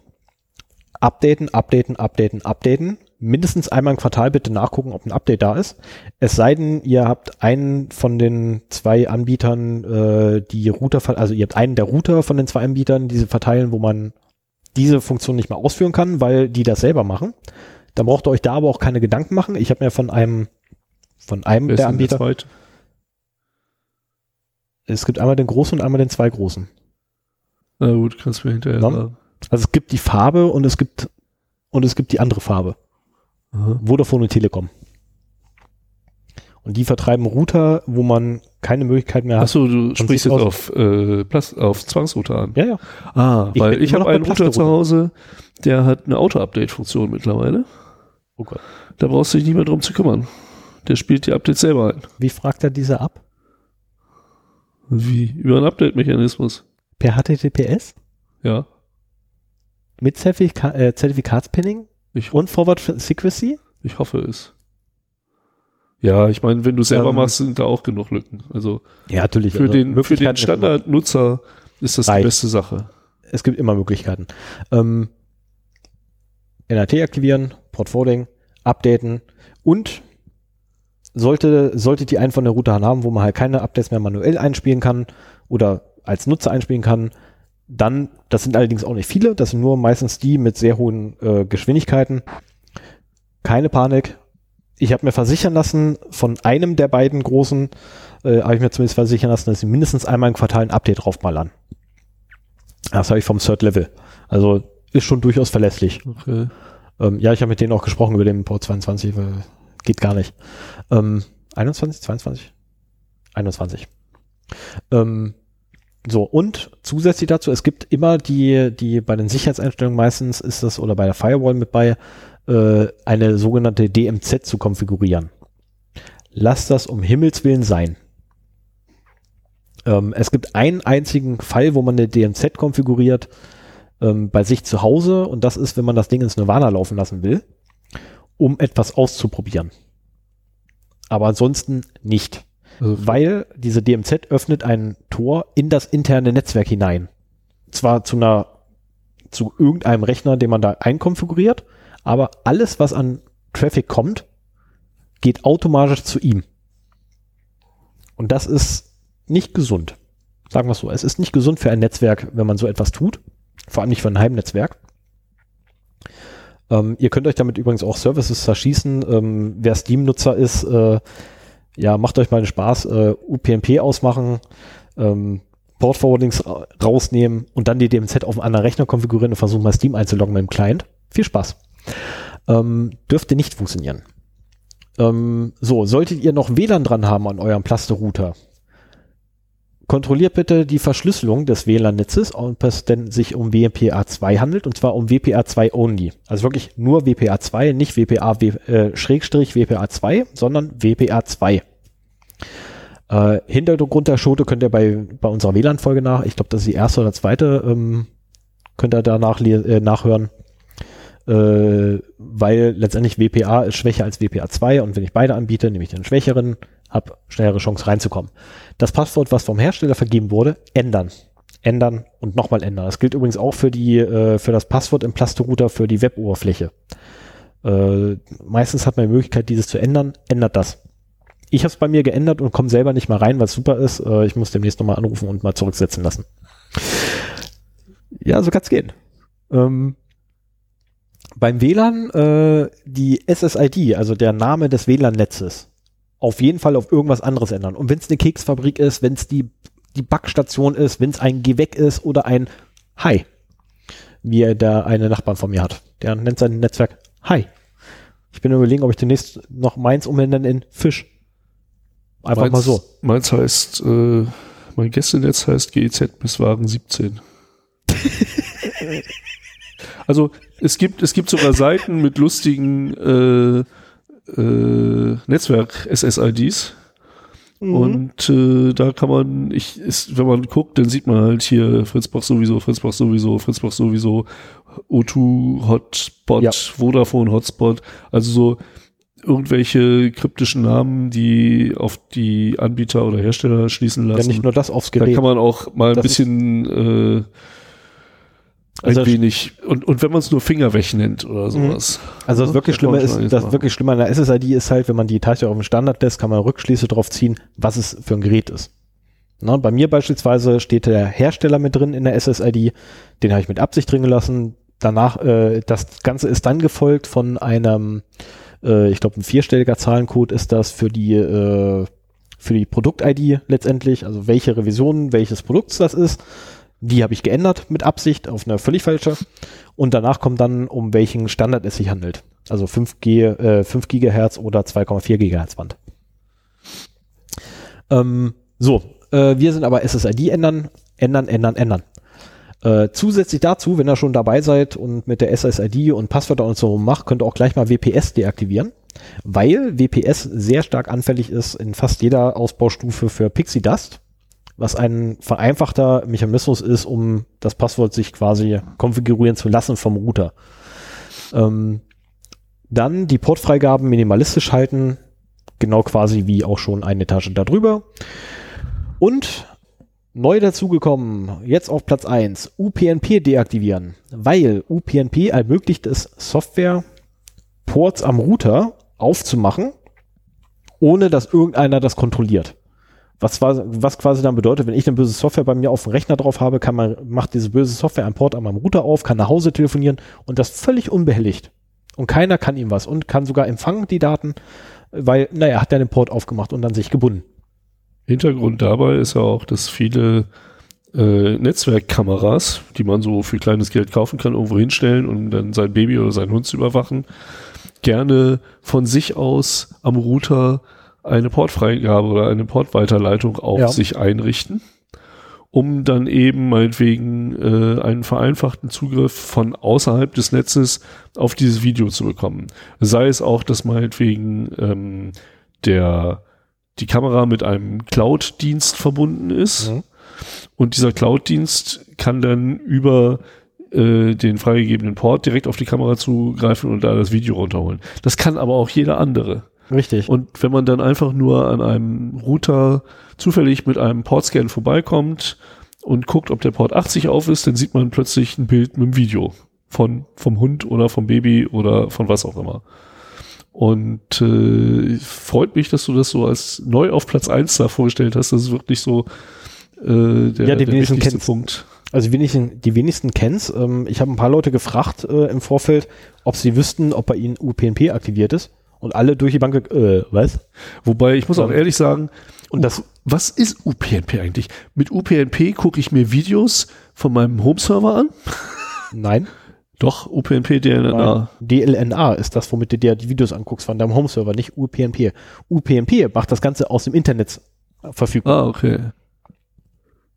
Updaten, updaten, updaten, updaten. Mindestens einmal im Quartal bitte nachgucken, ob ein Update da ist. Es sei denn, ihr habt einen von den zwei Anbietern, äh, die Router, also ihr habt einen der Router von den zwei Anbietern, die sie verteilen, wo man diese Funktion nicht mehr ausführen kann, weil die das selber machen. Dann braucht ihr euch da aber auch keine Gedanken machen. Ich habe mir von einem von einem Wer der der Anbieter, zweite? es gibt einmal den großen und einmal den zwei großen. Na gut, kannst du mir hinterher sagen. Also es gibt die Farbe und es gibt und es gibt die andere Farbe. Aha. Vodafone und Telekom. Und die vertreiben Router, wo man keine Möglichkeit mehr hat. Achso, du sprichst jetzt auf, äh, Plast auf Zwangsrouter an. Ja, ja. Ah, Ich weil ich habe noch einen Router zu. Hause, der hat eine Auto-Update-Funktion mittlerweile. Oh Gott. Da brauchst du dich nicht mehr drum zu kümmern. Der spielt die Updates selber ein. Wie fragt er diese ab? Wie? Über einen Update-Mechanismus. Per HTTPS? Ja. Mit Zertifika äh, Zertifikatspinning Ich, und Forward Secrecy? ich hoffe es. Ja, ich meine, wenn du selber Ähm, machst, sind da auch genug Lücken. Also Ja, natürlich. für Also den, für den Standardnutzer ist das die Reicht. beste Sache. es gibt immer Möglichkeiten. Ähm, NAT aktivieren, Portfolio, updaten und sollte, solltet ihr einen von der Router haben, wo man halt keine Updates mehr manuell einspielen kann oder als Nutzer einspielen kann, dann, das sind allerdings auch nicht viele, das sind nur meistens die mit sehr hohen äh, Geschwindigkeiten. Keine Panik. Ich habe mir versichern lassen, von einem der beiden großen, äh, habe ich mir zumindest versichern lassen, dass sie mindestens einmal im Quartal ein Update draufballern. Das habe ich vom Third Level. Also ist schon durchaus verlässlich. Okay. Ähm, ja, ich habe mit denen auch gesprochen über den Port 22, weil geht gar nicht. Ähm, 21, 22? 21. Ähm, so, und zusätzlich dazu, es gibt immer die, die bei den Sicherheitseinstellungen meistens ist das oder bei der Firewall mit bei, äh, eine sogenannte DMZ zu konfigurieren. Lasst das um Himmels Willen sein. Ähm, es gibt einen einzigen Fall, wo man eine DMZ konfiguriert ähm, bei sich zu Hause und das ist, wenn man das Ding ins Nirvana laufen lassen will, um etwas auszuprobieren. Aber ansonsten nicht, Also, weil diese DMZ öffnet ein Tor in das interne Netzwerk hinein. Zwar zu einer zu irgendeinem Rechner, den man da einkonfiguriert, aber alles, was an Traffic kommt, geht automatisch zu ihm. Und das ist nicht gesund. Sagen wir es so. Es ist nicht gesund für ein Netzwerk, wenn man so etwas tut. Vor allem nicht für ein Heimnetzwerk. Ähm, ihr könnt euch damit übrigens auch Services zerschießen. Ähm, wer Steam-Nutzer ist, äh, ja, macht euch mal den Spaß. Äh, UPnP ausmachen, ähm, Port-Forwardings ra rausnehmen und dann die DMZ auf einem anderen Rechner konfigurieren und versuchen mal Steam einzuloggen mit dem Client. Viel Spaß. Ähm, dürfte nicht funktionieren. Ähm, so, solltet ihr noch WLAN dran haben an eurem Plaste-Router, kontrolliert bitte die Verschlüsselung des WLAN-Netzes, ob es denn sich um WPA2 handelt, und zwar um WPA2 only. Also wirklich nur WPA2, nicht WPA, äh, Schrägstrich WPA2, sondern WPA2. Äh, Hintergrund der Schote könnt ihr bei, bei unserer WLAN-Folge nach, ich glaube, das ist die erste oder zweite, ähm, könnt ihr danach äh, nachhören. Äh, weil letztendlich WPA ist schwächer als WPA2 und wenn ich beide anbiete, nehme ich den schwächeren, habe schnellere Chance reinzukommen. Das Passwort, was vom Hersteller vergeben wurde, ändern. Ändern und nochmal ändern. Das gilt übrigens auch für die, äh, für das Passwort im Plasto-Router für die Web-Oberfläche. Äh, meistens hat man die Möglichkeit, dieses zu ändern. Ändert das. Ich habe es bei mir geändert und komme selber nicht mal rein, was super ist. Äh, ich muss demnächst nochmal anrufen und mal zurücksetzen lassen. Ja, so kann's gehen. Ähm, beim WLAN äh, die SSID, also der Name des WLAN-Netzes, auf jeden Fall auf irgendwas anderes ändern. Und wenn es eine Keksfabrik ist, wenn es die, die Backstation ist, wenn es ein weg ist oder ein Hi, wie er da eine Nachbarn von mir hat. Der nennt sein Netzwerk Hi. Ich bin überlegen, ob ich demnächst noch meins umändern in Fisch. Einfach meins, mal so. Meins heißt, äh, mein Gästenetz heißt GEZ bis Wagen 17. also es gibt, es gibt sogar Seiten mit lustigen äh, äh, Netzwerk-SSIDs. Mhm. Und äh, da kann man, ich, ist, wenn man guckt, dann sieht man halt hier Fritzbox sowieso, Fritzbox sowieso, Fritzbox sowieso, O2 Hotspot, Ja. Vodafone Hotspot, also so irgendwelche kryptischen Namen, die auf die Anbieter oder Hersteller schließen Ja, lassen. nicht nur das aufs da Gerät. kann man auch mal ein Das bisschen äh, Also- wenig und, und wenn man es nur Fingerweg nennt oder sowas. Also das wirklich Schlimme ist, das machen. wirklich Schlimme an der SSID ist halt, wenn man die Tasche auf den Standard lässt, kann man Rückschlüsse drauf ziehen, was es für ein Gerät ist. Na, bei mir beispielsweise steht der Hersteller mit drin in der SSID, den habe ich mit Absicht drin gelassen. Danach, äh, das Ganze ist dann gefolgt von einem, äh, ich glaube ein vierstelliger Zahlencode ist das für die äh, für die Produkt-ID letztendlich, also welche Revision welches Produkts das ist. Die habe ich geändert mit Absicht auf eine völlig falsche. Und danach kommt dann, um welchen Standard es sich handelt. Also 5G, äh, 5 Gigahertz oder 2,4 Gigahertz Band. Ähm, so, äh, wir sind aber SSID ändern, ändern, ändern, ändern. Äh, zusätzlich dazu, wenn ihr schon dabei seid und mit der SSID und Passwörter und so macht, könnt ihr auch gleich mal WPS deaktivieren, weil WPS sehr stark anfällig ist in fast jeder Ausbaustufe für Pixie Dust, was ein vereinfachter Mechanismus ist, um das Passwort sich quasi konfigurieren zu lassen vom Router. Ähm, dann die Portfreigaben minimalistisch halten, genau quasi wie auch schon eine Etage darüber. Und neu dazugekommen, jetzt auf Platz 1, UPnP deaktivieren, weil UPnP ermöglicht es, Software Ports am Router aufzumachen, ohne dass irgendeiner das kontrolliert. Was, was quasi dann bedeutet, wenn ich eine böse Software bei mir auf dem Rechner drauf habe, kann man, macht diese böse Software einen Port an meinem Router auf, kann nach Hause telefonieren und das völlig unbehelligt. Und keiner kann ihm was und kann sogar empfangen die Daten, weil, naja, hat er den Port aufgemacht und dann sich gebunden. Hintergrund dabei ist ja auch, dass viele äh, Netzwerkkameras, die man so für kleines Geld kaufen kann, irgendwo hinstellen, um dann sein Baby oder seinen Hund zu überwachen, gerne von sich aus am Router eine Portfreigabe oder eine Portweiterleitung auf Ja. sich einrichten, um dann eben meinetwegen äh, einen vereinfachten Zugriff von außerhalb des Netzes auf dieses Video zu bekommen. Sei es auch, dass meinetwegen ähm, der die Kamera mit einem Cloud-Dienst verbunden ist Mhm. und dieser Cloud-Dienst kann dann über äh, den freigegebenen Port direkt auf die Kamera zugreifen und da das Video runterholen. Das kann aber auch jeder andere. Richtig. Und wenn man dann einfach nur an einem Router zufällig mit einem Portscan vorbeikommt und guckt, ob der Port 80 auf ist, dann sieht man plötzlich ein Bild mit dem Video von vom Hund oder vom Baby oder von was auch immer. Und äh, freut mich, dass du das so als neu auf Platz 1 da vorgestellt hast. Das ist wirklich so äh, der, Ja, der wenigsten wichtigste kennen's. Punkt. Also die wenigsten, die wenigsten kennen's. Ähm, ich habe ein paar Leute gefragt äh, im Vorfeld, ob sie wüssten, ob bei ihnen UPnP aktiviert ist. Und alle durch die Bank, äh, was? Wobei ich muss auch ehrlich sagen, und das- was ist UPnP eigentlich? Mit UPnP gucke ich mir Videos von meinem Home-Server an. Nein. Doch, UPnP DLNA. DLNA ist das, womit du dir die Videos anguckst von deinem Home-Server, nicht UPnP. UPnP macht das Ganze aus dem Internet verfügbar. Ah, okay.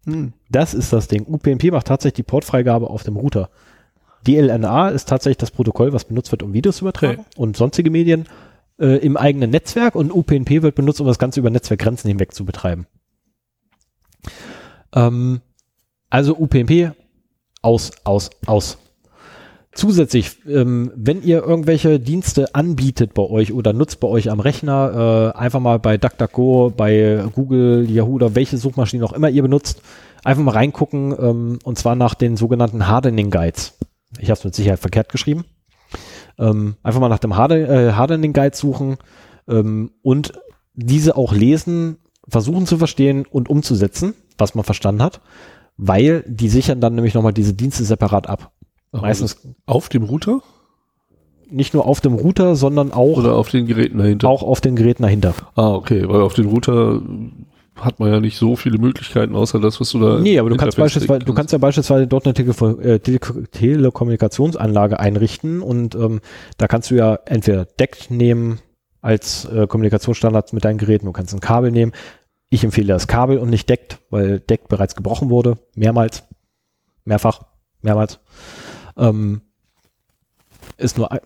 Hm. Das ist das Ding. UPnP macht tatsächlich die Portfreigabe auf dem Router. DLNA ist tatsächlich das Protokoll, was benutzt wird, um Videos zu übertragen und sonstige Medien äh, im eigenen Netzwerk und UPnP wird benutzt, um das Ganze über Netzwerkgrenzen hinweg zu betreiben. Ähm, also UPnP aus, aus, aus. Zusätzlich, ähm, wenn ihr irgendwelche Dienste anbietet bei euch oder nutzt bei euch am Rechner, äh, einfach mal bei DuckDuckGo, bei Google, Yahoo oder welche Suchmaschine auch immer ihr benutzt, einfach mal reingucken ähm, und zwar nach den sogenannten Hardening Guides. Ich habe es mit Sicherheit verkehrt geschrieben. Ähm, einfach mal nach dem Harden, äh, Hardening Guide suchen ähm, und diese auch lesen, versuchen zu verstehen und umzusetzen, was man verstanden hat, weil die sichern dann nämlich nochmal diese Dienste separat ab. Meistens Auf dem Router nicht nur auf dem Router, sondern auch, oder auf den Geräten dahinter? auch auf den Geräten dahinter. Ah, okay, weil auf den Router hat man ja nicht so viele Möglichkeiten, außer das, was du da. Nee, aber du kannst beispielsweise, du kannst ja beispielsweise dort eine Telefo äh, Tele Telekommunikationsanlage einrichten und ähm, da kannst du ja entweder DECT nehmen als äh, Kommunikationsstandard mit deinen Geräten, du kannst ein Kabel nehmen. Ich empfehle das Kabel und nicht DECT, weil DECT bereits gebrochen wurde, mehrmals, mehrfach, mehrmals. Ähm, ist nur ein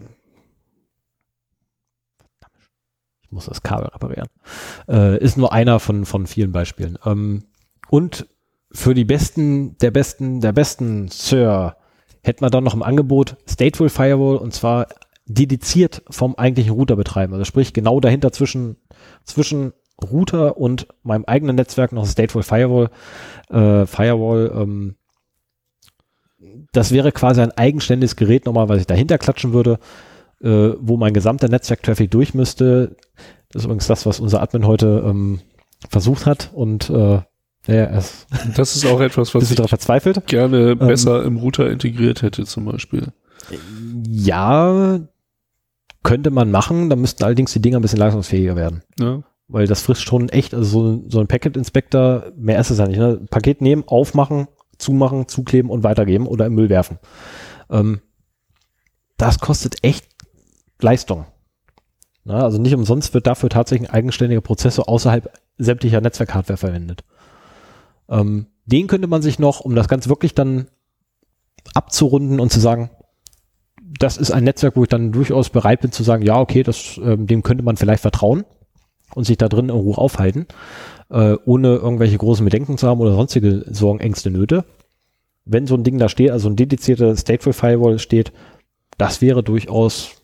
muss das Kabel reparieren. Äh, ist nur einer von, von vielen Beispielen. Ähm, und für die besten, der besten, der besten Sir hätten wir dann noch im Angebot Stateful Firewall und zwar dediziert vom eigentlichen Router betreiben. Also sprich genau dahinter zwischen, zwischen Router und meinem eigenen Netzwerk noch Stateful Firewall. Äh, Firewall, ähm, das wäre quasi ein eigenständiges Gerät nochmal, was ich dahinter klatschen würde, äh, wo mein gesamter Netzwerk-Traffic durch müsste. Das ist übrigens das, was unser Admin heute ähm, versucht hat und äh, ja, ist Das ist auch etwas, was ich verzweifelt. gerne besser im Router integriert hätte zum Beispiel. Ja, könnte man machen, da müssten allerdings die Dinger ein bisschen leistungsfähiger werden. Ja. Weil das frisst schon echt, also so, so ein Packet Inspector, mehr ist es ja nicht. Ne? Paket nehmen, aufmachen, zumachen, zukleben und weitergeben oder im Müll werfen. Ähm, das kostet echt Leistung. Na, also nicht umsonst wird dafür tatsächlich ein eigenständiger Prozessor außerhalb sämtlicher Netzwerkhardware verwendet. Ähm, den könnte man sich noch, um das Ganze wirklich dann abzurunden und zu sagen, das ist ein Netzwerk, wo ich dann durchaus bereit bin zu sagen, ja, okay, das, ähm, dem könnte man vielleicht vertrauen und sich da drin in Ruhe aufhalten, äh, ohne irgendwelche großen Bedenken zu haben oder sonstige Sorgen, Ängste, Nöte. Wenn so ein Ding da steht, also ein dedizierter Stateful Firewall steht, das wäre durchaus,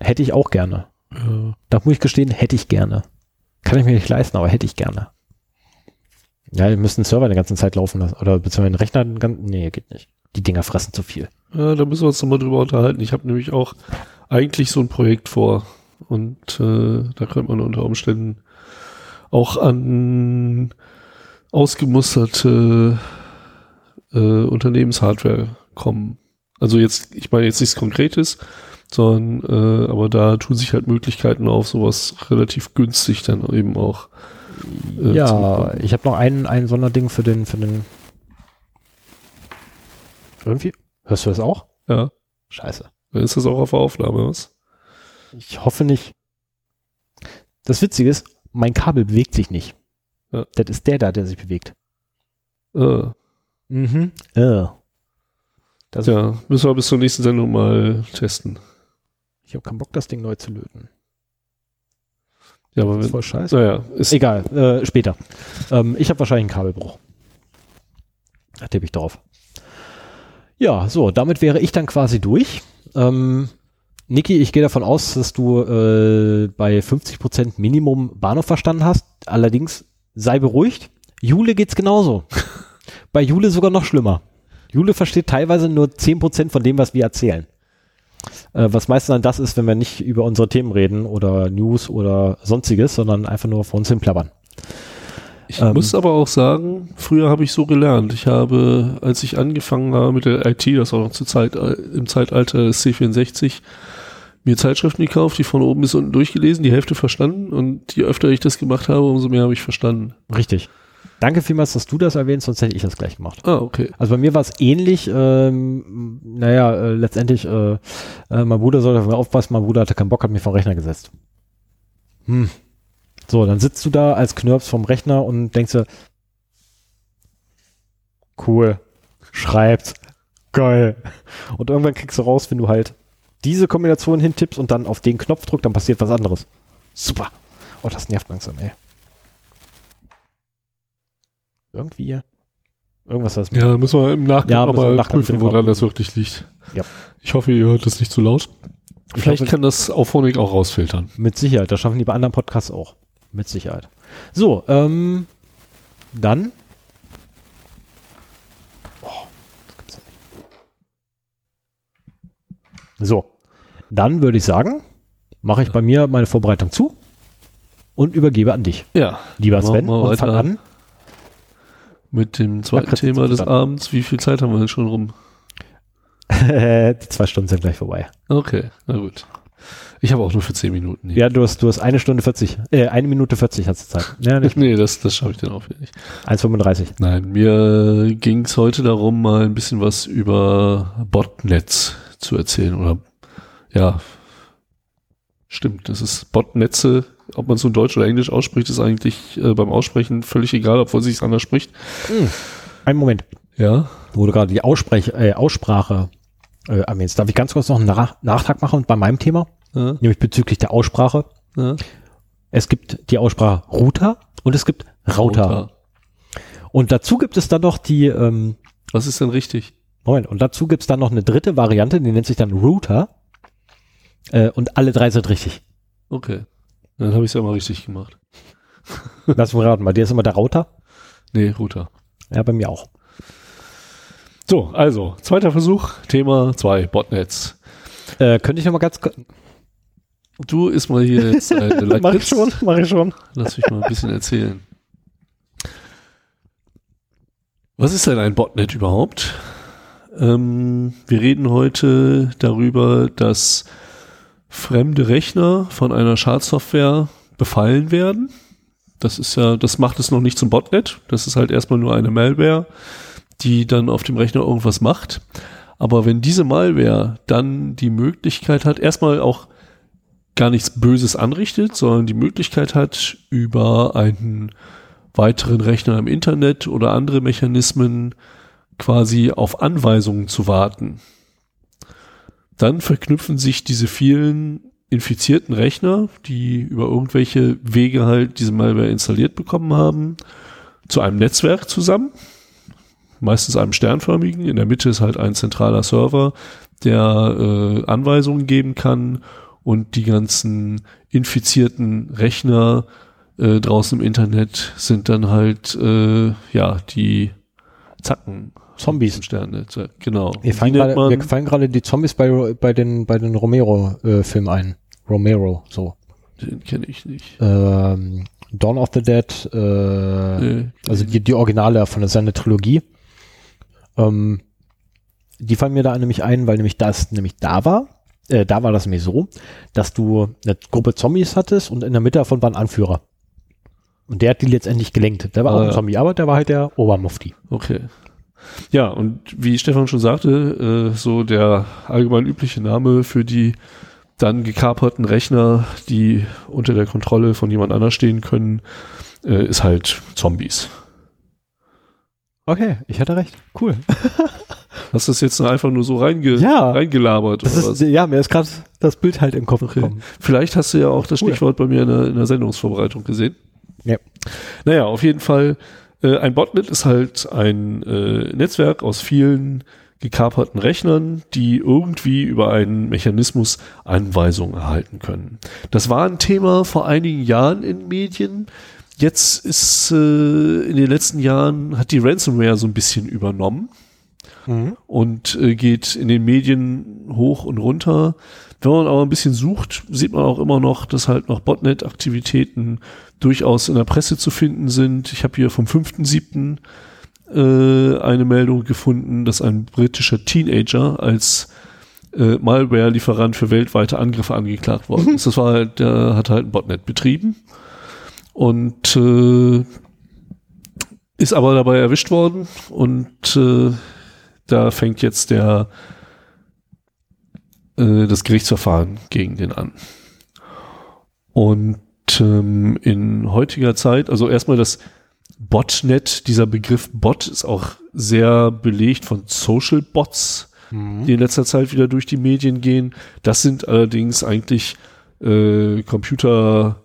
hätte ich auch gerne. Ja. Da muss ich gestehen, hätte ich gerne. Kann ich mir nicht leisten, aber hätte ich gerne. Ja, wir müssen einen Server die ganze Zeit laufen lassen. Oder beziehungsweise einen Rechner, den ganzen, nee, geht nicht. Die Dinger fressen zu viel. Ja, da müssen wir uns nochmal drüber unterhalten. Ich habe nämlich auch eigentlich so ein Projekt vor. Und äh, da könnte man unter Umständen auch an ausgemusterte äh, Unternehmenshardware kommen. Also jetzt, ich meine jetzt nichts Konkretes, sondern äh, aber da tun sich halt Möglichkeiten auf, sowas relativ günstig dann eben auch. äh, ja, ich habe noch ein, ein Sonderding für den, für den. Irgendwie? Hörst du das auch? Ja, Scheiße. dann ist das auch auf der Aufnahme, was? Ich hoffe nicht. Das Witzige ist, mein Kabel bewegt sich nicht. Ja. Das ist der da, der sich bewegt. Äh, Mhm. Äh. Das, ja, müssen wir bis zur nächsten Sendung mal testen. Ich habe keinen Bock, das Ding neu zu löten. Ja, aber Das ist voll scheiße. naja, ist, Egal, äh, später. Ähm, ich habe wahrscheinlich einen Kabelbruch. Da tippe ich drauf. Ja, so, damit wäre ich dann quasi durch. Ähm, Niki, ich gehe davon aus, dass du äh, bei 50% Minimum Bahnhof verstanden hast. Allerdings sei beruhigt. Jule geht's genauso. bei Jule sogar noch schlimmer. Jule versteht teilweise nur 10% von dem, was wir erzählen. Äh, was meistens dann das ist, wenn wir nicht über unsere Themen reden oder News oder sonstiges, sondern einfach nur vor uns hin plappern. Ich Ähm, muss aber auch sagen, früher habe ich so gelernt. Ich habe, als ich angefangen habe mit der IT, das war noch zur Zeit, äh, im Zeitalter des C64, mir Zeitschriften gekauft, die von oben bis unten durchgelesen, die Hälfte verstanden und je öfter ich das gemacht habe, umso mehr habe ich verstanden. Richtig. Danke vielmals, dass du das erwähnst, sonst hätte ich das gleich gemacht. Ah, okay. Also bei mir war es ähnlich. Ähm, naja, äh, letztendlich, äh, äh, mein Bruder sollte aufpassen, mein Bruder hatte keinen Bock, hat mich vom Rechner gesetzt. Hm. So, dann sitzt du da als Knirps vom Rechner und denkst dir, cool, schreibt, geil. Und irgendwann kriegst du raus, wenn du halt diese Kombination hintippst und dann auf den Knopf drückst, dann passiert was anderes. Super. Oh, das nervt langsam, ey. Irgendwie. Irgendwas, was Ja, müssen wir im Nachgang Ja, ja, müssen wir im mal Nachgang prüfen, woran das wirklich liegt. Ja. Ich hoffe, ihr hört das nicht zu laut. Ich Vielleicht hoffe- kann das Auphonic auch rausfiltern. Mit Sicherheit. Das schaffen die bei anderen Podcasts auch. Mit Sicherheit. So, ähm, dann. Oh, das gibt's ja nicht. So, dann würde ich sagen, mache ich bei mir meine Vorbereitung zu und übergebe an dich, Ja. lieber Sven. Und fang an. Mit dem zweiten Lakritz Thema des. Abends. Wie viel Zeit haben wir denn schon rum? Die zwei Stunden sind gleich vorbei. Okay, na gut. Ich habe auch nur für 10 Minuten. hier. Ja, du hast, du hast eine Stunde 40, äh, eine Minute 40 hast du Zeit. Ja, nicht. Nee, das, das schaffe ich dann auch wieder nicht. 1,35. Nein, mir ging es heute darum, mal ein bisschen was über Botnets zu erzählen. Oder ja, stimmt, das ist Botnetze. Ob man es in Deutsch oder Englisch ausspricht, ist eigentlich äh, beim Aussprechen völlig egal, obwohl sich anders spricht. Einen Moment. Ja. wo du gerade die Aussprech, äh, Aussprache äh, erwähnst. Darf ich ganz kurz noch einen Nach Nachtrag machen bei meinem Thema, Ja, nämlich bezüglich der Aussprache. ja. Es gibt die Aussprache Router und es gibt Router. Router. Und dazu gibt es dann noch die, ähm, Was ist denn richtig? Moment, und dazu gibt es dann noch eine dritte Variante, die nennt sich dann Router. Äh, und alle drei sind richtig. Okay. Dann habe ich es ja mal richtig gemacht. Lass mich raten, bei dir ist immer der Router. Nee, Router. Ja, bei mir auch. So, also, zweiter Versuch, Thema 2, Botnets. Äh, könnte ich noch mal ganz kurz. Du isst mal hier jetzt eine Lakritz. mach ich schon, mach ich schon. Lass mich mal ein bisschen erzählen. Was ist denn ein Botnet überhaupt? Ähm, wir reden heute darüber, dass fremde Rechner von einer Schadsoftware befallen werden. Das ist ja, das macht es noch nicht zum Botnet. Das ist halt erstmal nur eine Malware, die dann auf dem Rechner irgendwas macht. Aber wenn diese Malware dann die Möglichkeit hat, erstmal auch gar nichts Böses anrichtet, sondern die Möglichkeit hat, über einen weiteren Rechner im Internet oder andere Mechanismen quasi auf Anweisungen zu warten. Dann verknüpfen sich diese vielen infizierten Rechner, die über irgendwelche Wege halt diese Malware installiert bekommen haben, zu einem Netzwerk zusammen, meistens einem sternförmigen. In der Mitte ist halt ein zentraler Server, der äh, Anweisungen geben kann und die ganzen infizierten Rechner äh, draußen im Internet sind dann halt äh, ja die Zacken Zombies. Sterne, genau. Wir fallen gerade, man- mir fallen gerade die Zombies bei, bei den, bei den Romero-Filmen ein. Romero, so. Den kenne ich nicht. Ähm, Dawn of the Dead, äh, Nee. also die, die Originale von seiner Trilogie. Ähm, die fallen mir da nämlich ein, weil nämlich das nämlich da war. Äh, da war das nämlich so, dass du eine Gruppe Zombies hattest und in der Mitte davon war ein Anführer. Und der hat die letztendlich gelenkt. Der war Ah, auch ein ja. Zombie, aber der war halt der Obermufti. Okay. Ja, und wie Stefan schon sagte, äh, so der allgemein übliche Name für die dann gekaperten Rechner, die unter der Kontrolle von jemand anders stehen können, äh, ist halt Zombies. Okay, ich hatte recht. Cool. Hast du das jetzt einfach nur so reinge Ja. reingelabert Das oder ist, was? ja, mir ist gerade das Bild halt im Kopf gekommen. Vielleicht hast du ja auch das Cool. Stichwort bei mir in der, in der Sendungsvorbereitung gesehen. Ja. Naja, auf jeden Fall, äh, ein Botnet ist halt ein äh, Netzwerk aus vielen gekaperten Rechnern, die irgendwie über einen Mechanismus Anweisungen erhalten können. Das war ein Thema vor einigen Jahren in Medien. Jetzt ist äh, in den letzten Jahren hat die Ransomware so ein bisschen übernommen Mhm. und äh, geht in den Medien hoch und runter. Wenn man aber ein bisschen sucht, sieht man auch immer noch, dass halt noch Botnet-Aktivitäten durchaus in der Presse zu finden sind. Ich habe hier vom 5.7. Äh, eine Meldung gefunden, dass ein britischer Teenager als äh, Malware-Lieferant für weltweite Angriffe angeklagt worden ist. Das war halt, der hat halt ein Botnet betrieben und äh, ist aber dabei erwischt worden und äh, da fängt jetzt der äh, das Gerichtsverfahren gegen den an. Und ähm, in heutiger Zeit, also erstmal das Botnet, dieser Begriff Bot ist auch sehr belegt von Social Bots, die in letzter Zeit wieder durch die Medien gehen. Das sind allerdings eigentlich äh, Computer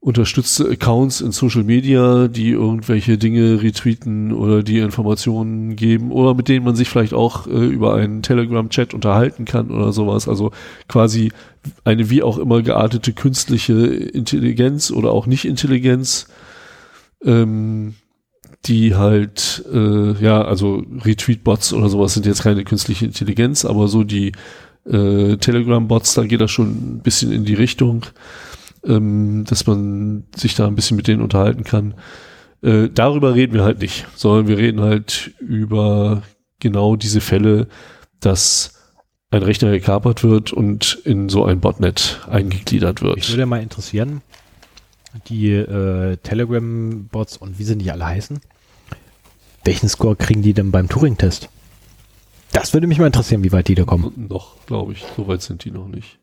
unterstützte Accounts in Social Media, die irgendwelche Dinge retweeten oder die Informationen geben oder mit denen man sich vielleicht auch äh, über einen Telegram-Chat unterhalten kann oder sowas. Also quasi eine wie auch immer geartete künstliche Intelligenz oder auch Nicht-Intelligenz, ähm, die halt, äh, ja, also Retweet-Bots oder sowas sind jetzt keine künstliche Intelligenz, aber so die äh, Telegram-Bots, da geht das schon ein bisschen in die Richtung ähm, dass man sich da ein bisschen mit denen unterhalten kann. Äh, darüber reden wir halt nicht, sondern wir reden halt über genau diese Fälle, dass ein Rechner gekapert wird und in so ein Botnet eingegliedert wird. würde mal interessieren, die äh, Telegram-Bots und wie sie nicht alle heißen, welchen Score kriegen die denn beim Turing-Test? Das würde mich mal interessieren, wie weit die da kommen. Noch, glaube ich, so weit sind die noch nicht.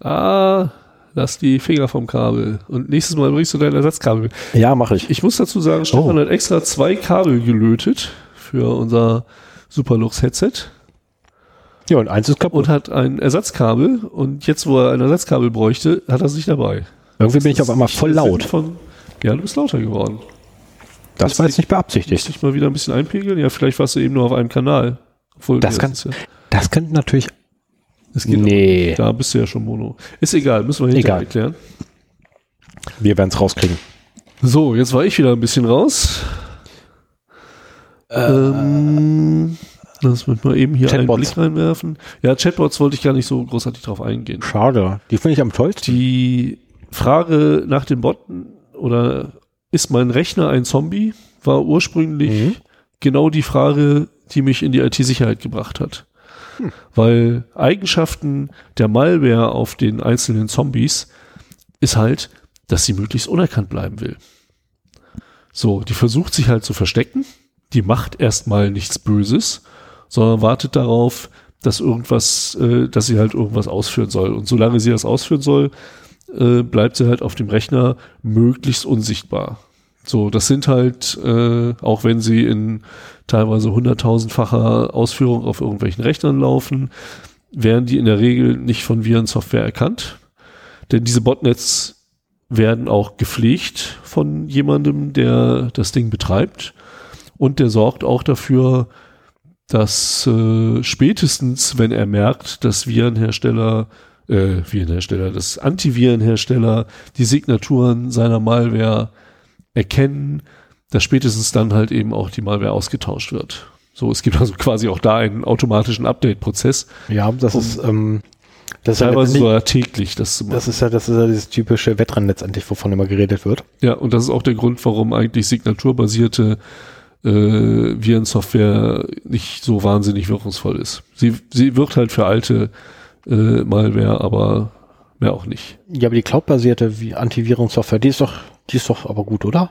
Ah, lass die Finger vom Kabel. Und nächstes Mal bringst du dein Ersatzkabel. Ja, mache ich. Ich muss dazu sagen, Stefan Oh. hat extra zwei Kabel gelötet für unser Superlux-Headset. Ja, und eins ist kaputt. und hat ein Ersatzkabel und jetzt, wo er ein Ersatzkabel bräuchte, hat er es nicht dabei. Irgendwie bin ich auf einmal voll Das laut. Von, ja, du bist lauter geworden. Das war jetzt nicht beabsichtigt. Muss ich mal wieder ein bisschen einpegeln? Ja, vielleicht warst du eben nur auf einem Kanal. Obwohl, Das kann- ja, Das könnte natürlich. Das geht Nee. auch. Da bist du ja schon Mono. Ist egal, müssen wir hinterher Egal. erklären. Wir werden es rauskriegen. So, jetzt war ich wieder ein bisschen raus. ähm, lass mich mal eben hier Chatbots. einen Blick reinwerfen. Ja, Chatbots wollte ich gar nicht so großartig drauf eingehen. Schade. Die finde ich am tollsten. Die Frage nach dem Botten oder ist mein Rechner ein Zombie, war ursprünglich Mhm. genau die Frage, die mich in die IT-Sicherheit gebracht hat. Weil Eigenschaften der Malware auf den einzelnen Zombies ist halt, dass sie möglichst unerkannt bleiben will. So, die versucht sich halt zu verstecken, die macht erstmal nichts Böses, sondern wartet darauf, dass irgendwas, äh, dass sie halt irgendwas ausführen soll. Und solange sie das ausführen soll, äh, bleibt sie halt auf dem Rechner möglichst unsichtbar. So, das sind halt, äh, auch wenn sie in teilweise hunderttausendfacher Ausführung auf irgendwelchen Rechnern laufen, werden die in der Regel nicht von Virensoftware erkannt. Denn diese Botnets werden auch gepflegt von jemandem, der das Ding betreibt. Und der sorgt auch dafür, dass äh, spätestens, wenn er merkt, dass Virenhersteller, äh, Virenhersteller, dass Antivirenhersteller die Signaturen seiner Malware erkennen, dass spätestens dann halt eben auch die Malware ausgetauscht wird. So, es gibt also quasi auch da einen automatischen Update-Prozess, Ja, das ist, ähm, das ist ja teilweise sogar täglich das zu machen. das ist ja, das ist ja dieses typische Wettrennen letztendlich, wovon immer geredet wird. Ja, und das ist auch der Grund, warum eigentlich signaturbasierte äh, Virensoftware nicht so wahnsinnig wirkungsvoll ist. Sie, sie wirkt halt für alte äh, Malware, aber mehr auch nicht. Ja, aber die cloudbasierte Antivirensoftware, die ist doch, die ist doch aber gut, oder?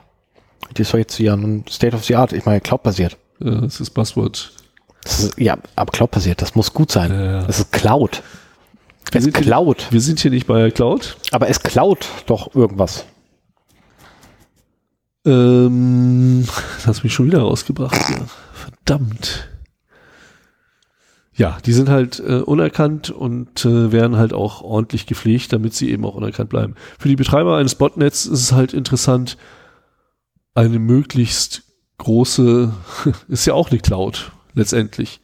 Die ist doch jetzt ja ein State of the Art. Ich meine, cloudbasiert. Äh, das ist Buzzword. Das ist, ja, aber cloudbasiert, das muss gut sein. Ja, ja. Das ist Cloud. Wir Es sind, hier, Cloud. wir sind hier nicht bei Cloud. Aber es klaut doch irgendwas. Ähm, das hast mich schon wieder rausgebracht. Ja. Verdammt. Ja, die sind halt äh, unerkannt und äh, werden halt auch ordentlich gepflegt, damit sie eben auch unerkannt bleiben. Für die Betreiber eines Botnets ist es halt interessant, eine möglichst große, ist ja auch eine Cloud letztendlich,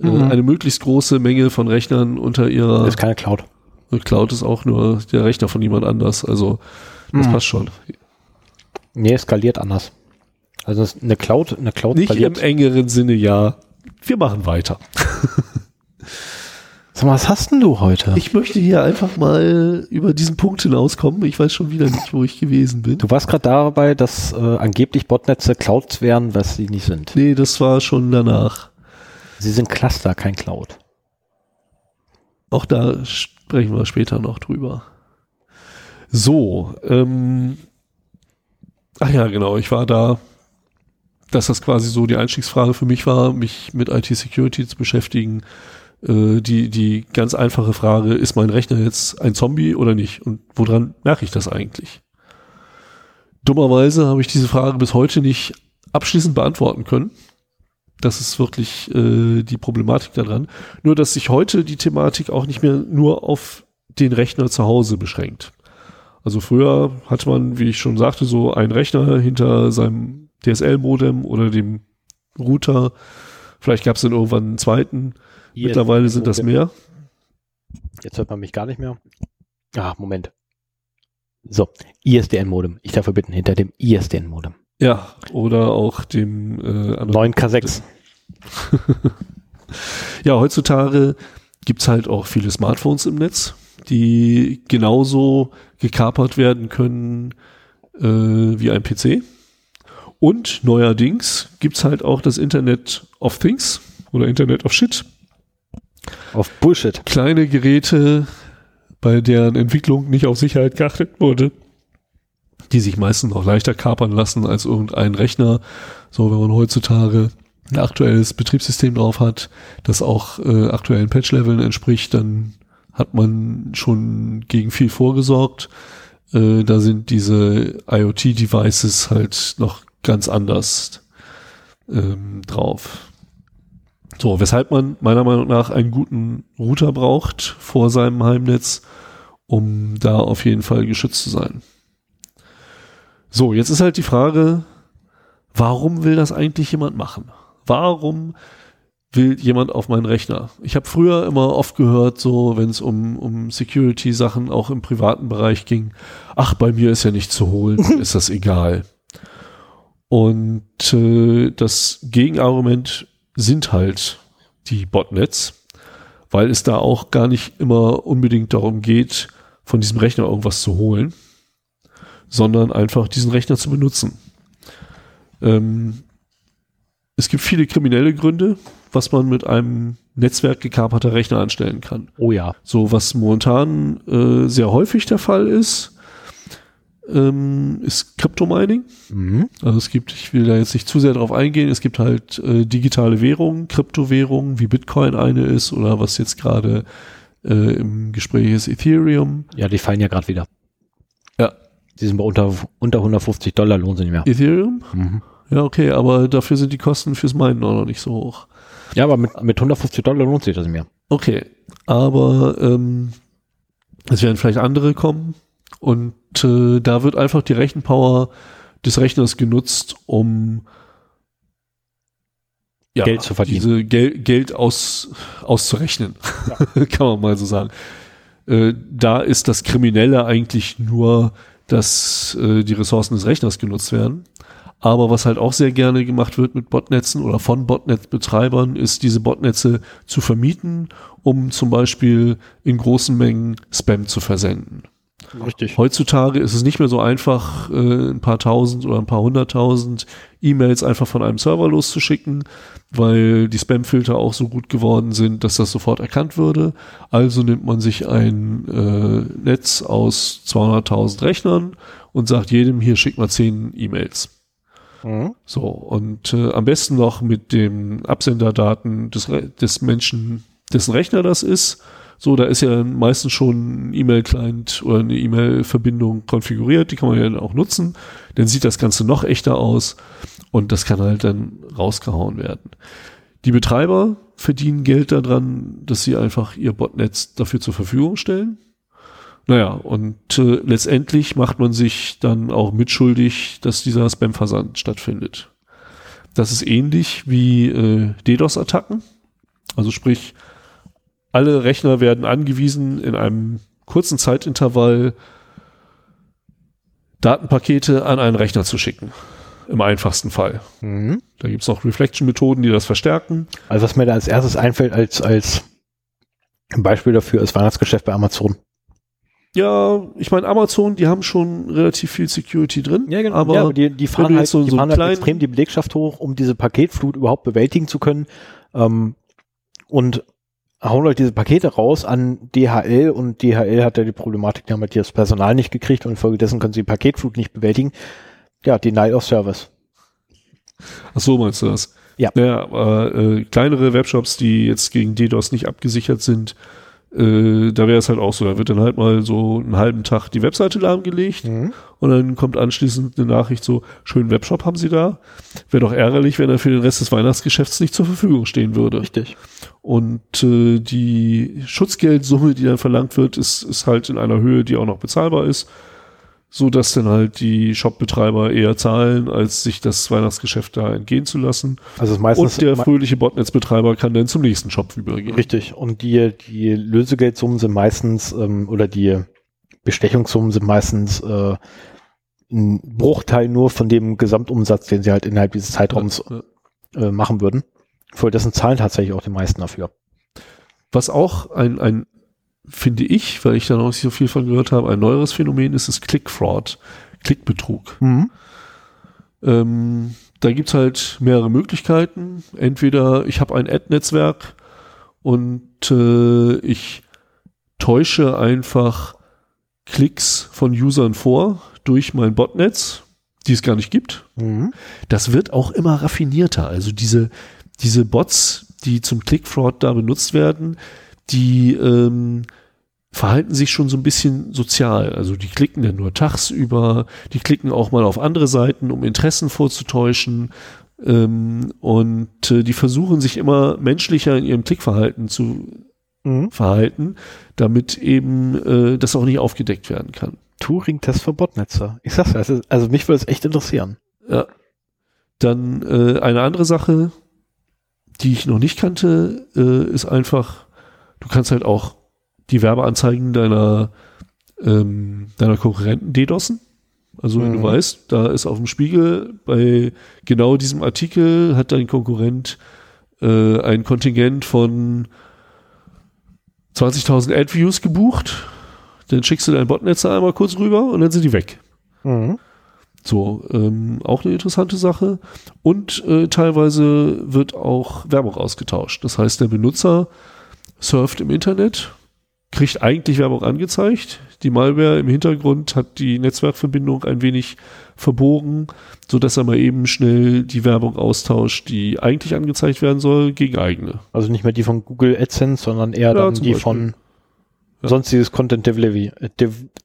Mhm. äh, eine möglichst große Menge von Rechnern unter ihrer Das ist keine Cloud. Cloud ist auch nur der Rechner von jemand anders. Also das Mhm. passt schon. Nee, es skaliert anders. Also eine Cloud, eine Cloud Nicht im skaliert. engeren Sinne, ja. Wir machen weiter. Sag mal, was hast denn du heute? Ich möchte hier einfach mal über diesen Punkt hinauskommen. Ich weiß schon wieder nicht, wo ich gewesen bin. du warst gerade dabei, dass äh, angeblich Botnetze Clouds wären, was sie nicht sind. Nee, das war schon danach. Sie sind Cluster, kein Cloud. Auch da sprechen wir später noch drüber. So, ähm, ach ja, genau, ich war da, dass das quasi so die Einstiegsfrage für mich war, mich mit IT-Security zu beschäftigen. Äh, die, die ganz einfache Frage, ist mein Rechner jetzt ein Zombie oder nicht? Und woran merke ich das eigentlich? Dummerweise habe ich diese Frage bis heute nicht abschließend beantworten können. Das ist wirklich äh, die Problematik daran. Nur, dass sich heute die Thematik auch nicht mehr nur auf den Rechner zu Hause beschränkt. Also früher hatte man, wie ich schon sagte, so einen Rechner hinter seinem DSL-Modem oder dem Router. Vielleicht gab es dann irgendwann einen zweiten. Mittlerweile sind das mehr. Jetzt hört man mich gar nicht mehr. Ah, Moment. So, ISDN-Modem. Ich darf bitten, hinter dem ISDN-Modem. Ja, oder auch dem äh, anderen. 9K6. Ja, heutzutage gibt's halt auch viele Smartphones im Netz, die genauso gekapert werden können äh, wie ein PC. Und neuerdings gibt's halt auch das Internet of Things oder Internet of Shit. Auf Bullshit. Kleine Geräte, bei deren Entwicklung nicht auf Sicherheit geachtet wurde, die sich meistens noch leichter kapern lassen als irgendein Rechner. So, wenn man heutzutage ein aktuelles Betriebssystem drauf hat, das auch äh, aktuellen Patch-Leveln entspricht, dann hat man schon gegen viel vorgesorgt. Äh, da sind diese IoT-Devices halt noch ganz anders ähm, drauf. So, weshalb man meiner Meinung nach einen guten Router braucht vor seinem Heimnetz, um da auf jeden Fall geschützt zu sein. So, jetzt ist halt die Frage, warum will das eigentlich jemand machen? Warum will jemand auf meinen Rechner? Ich habe früher immer oft gehört, so wenn es um, um Security-Sachen auch im privaten Bereich ging, ach, bei mir ist ja nicht zu holen, ist das egal. Und äh, das Gegenargument sind halt die Botnets, weil es da auch gar nicht immer unbedingt darum geht, von diesem Rechner irgendwas zu holen, sondern einfach diesen Rechner zu benutzen. Ähm, es gibt viele kriminelle Gründe, was man mit einem Netzwerk gekaperter Rechner anstellen kann. Oh ja. So, was momentan äh, sehr häufig der Fall ist, ähm, ist Crypto-Mining. Mhm. Also es gibt, ich will da jetzt nicht zu sehr drauf eingehen, es gibt halt äh, digitale Währungen, Kryptowährungen, wie Bitcoin eine ist oder was jetzt gerade äh, im Gespräch ist, Ethereum. Ja, die fallen ja gerade wieder. Ja. Die sind bei unter, unter 150 Dollar, lohnen sie nicht mehr. Ethereum? Mhm. Ja, okay, aber dafür sind die Kosten fürs Minen auch noch nicht so hoch. Ja, aber mit, mit 150 Dollar lohnt sich das nicht mehr. Okay, aber ähm, es werden vielleicht andere kommen und äh, da wird einfach die Rechenpower des Rechners genutzt, um ja, Geld zu verdienen. Diese Gel Geld aus, auszurechnen, kann man mal so sagen. Äh, da ist das Kriminelle eigentlich nur, dass äh, die Ressourcen des Rechners genutzt werden. Aber was halt auch sehr gerne gemacht wird mit Botnetzen oder von Botnet-Betreibern, ist diese Botnetze zu vermieten, um zum Beispiel in großen Mengen Spam zu versenden. Richtig. Heutzutage ist es nicht mehr so einfach, äh, ein paar tausend oder ein paar hunderttausend E-Mails einfach von einem Server loszuschicken, weil die Spamfilter auch so gut geworden sind, dass das sofort erkannt würde. Also nimmt man sich ein äh, Netz aus 200.000 Rechnern und sagt jedem, hier schickt mal 10 E-Mails. Mhm. So, und äh, am besten noch mit den Absenderdaten des, Re des Menschen, dessen Rechner das ist. So, da ist ja meistens schon ein E-Mail-Client oder eine E-Mail-Verbindung konfiguriert, die kann man ja dann auch nutzen. Dann sieht das Ganze noch echter aus und das kann halt dann rausgehauen werden. Die Betreiber verdienen Geld daran, dass sie einfach ihr Botnetz dafür zur Verfügung stellen. Naja, und äh, letztendlich macht man sich dann auch mitschuldig, dass dieser Spam-Versand stattfindet. Das ist ähnlich wie äh, DDoS-Attacken. Also sprich, alle Rechner werden angewiesen, in einem kurzen Zeitintervall Datenpakete an einen Rechner zu schicken. Im einfachsten Fall. Mhm. Da gibt es auch Reflection-Methoden, die das verstärken. Also was mir da als erstes einfällt als, als Beispiel dafür ist Weihnachtsgeschäft bei Amazon. Ja, ich meine, Amazon, die haben schon relativ viel Security drin. Aber, ja, aber die, die fahren, halt, so- die so fahren halt extrem die Belegschaft hoch, um diese Paketflut überhaupt bewältigen zu können. Ähm, und hauen halt diese Pakete raus an DHL und DHL hat ja die Problematik, die haben halt das Personal nicht gekriegt und infolgedessen können sie die Paketflut nicht bewältigen. Ja, Denial of Service. ach so meinst du das? Ja. Naja, aber äh, kleinere Webshops, die jetzt gegen DDoS nicht abgesichert sind, äh, da wäre es halt auch so, da wird dann halt mal so einen halben Tag die Webseite lahmgelegt Mhm. und dann kommt anschließend eine Nachricht so, schönen Webshop haben Sie da. Wäre doch ärgerlich, wenn er für den Rest des Weihnachtsgeschäfts nicht zur Verfügung stehen würde. Richtig. Und äh, die Schutzgeldsumme, die dann verlangt wird, ist, ist halt in einer Höhe, die auch noch bezahlbar ist, so dass dann halt die Shopbetreiber eher zahlen, als sich das Weihnachtsgeschäft da entgehen zu lassen. Also meistens Und der fröhliche Botnetzbetreiber kann dann zum nächsten Shop übergehen. Richtig. Und die, die Lösegeldsummen sind meistens, ähm, oder die Bestechungssummen sind meistens äh, ein Bruchteil nur von dem Gesamtumsatz, den sie halt innerhalb dieses Zeitraums Ja. äh, machen würden. Für dessen zahlen tatsächlich auch die meisten dafür. Was auch ein, ein, finde ich, weil ich da noch nicht so viel von gehört habe, ein neueres Phänomen ist, ist Click-Fraud, Klickbetrug. Ähm, da gibt's halt mehrere Möglichkeiten. Entweder ich habe ein Ad-Netzwerk und äh, ich täusche einfach Klicks von Usern vor durch mein Botnetz, die es gar nicht gibt. Mhm. Das wird auch immer raffinierter. Also diese, diese Bots, die zum Click-Fraud da benutzt werden, die ähm, verhalten sich schon so ein bisschen sozial. Also die klicken dann nur tagsüber, die klicken auch mal auf andere Seiten, um Interessen vorzutäuschen. Ähm, und äh, die versuchen sich immer menschlicher in ihrem Klickverhalten zu Mhm. verhalten, damit eben äh, das auch nicht aufgedeckt werden kann. Turing-Test für Botnetzer. Ich sag's ja, ist, also mich würde es echt interessieren. Ja. Dann äh, eine andere Sache, die ich noch nicht kannte, äh, ist einfach, du kannst halt auch die Werbeanzeigen deiner, ähm, deiner Konkurrenten DDoSen. Also wenn du Mhm. weißt, da ist auf dem Spiegel bei genau diesem Artikel hat dein Konkurrent äh, ein Kontingent von 20.000 Ad-Views gebucht, dann schickst du dein Botnetzer einmal kurz rüber und dann sind die weg. Mhm. So, ähm, auch eine interessante Sache. Und äh, teilweise wird auch Werbung ausgetauscht. Das heißt, der Benutzer surft im Internet, kriegt eigentlich Werbung angezeigt. Die Malware im Hintergrund hat die Netzwerkverbindung ein wenig verbogen, so dass er mal eben schnell die Werbung austauscht, die eigentlich angezeigt werden soll, gegen eigene. Also nicht mehr die von Google AdSense, sondern eher Ja, dann die Beispiel. von Ja. sonstiges Content Delivery, äh,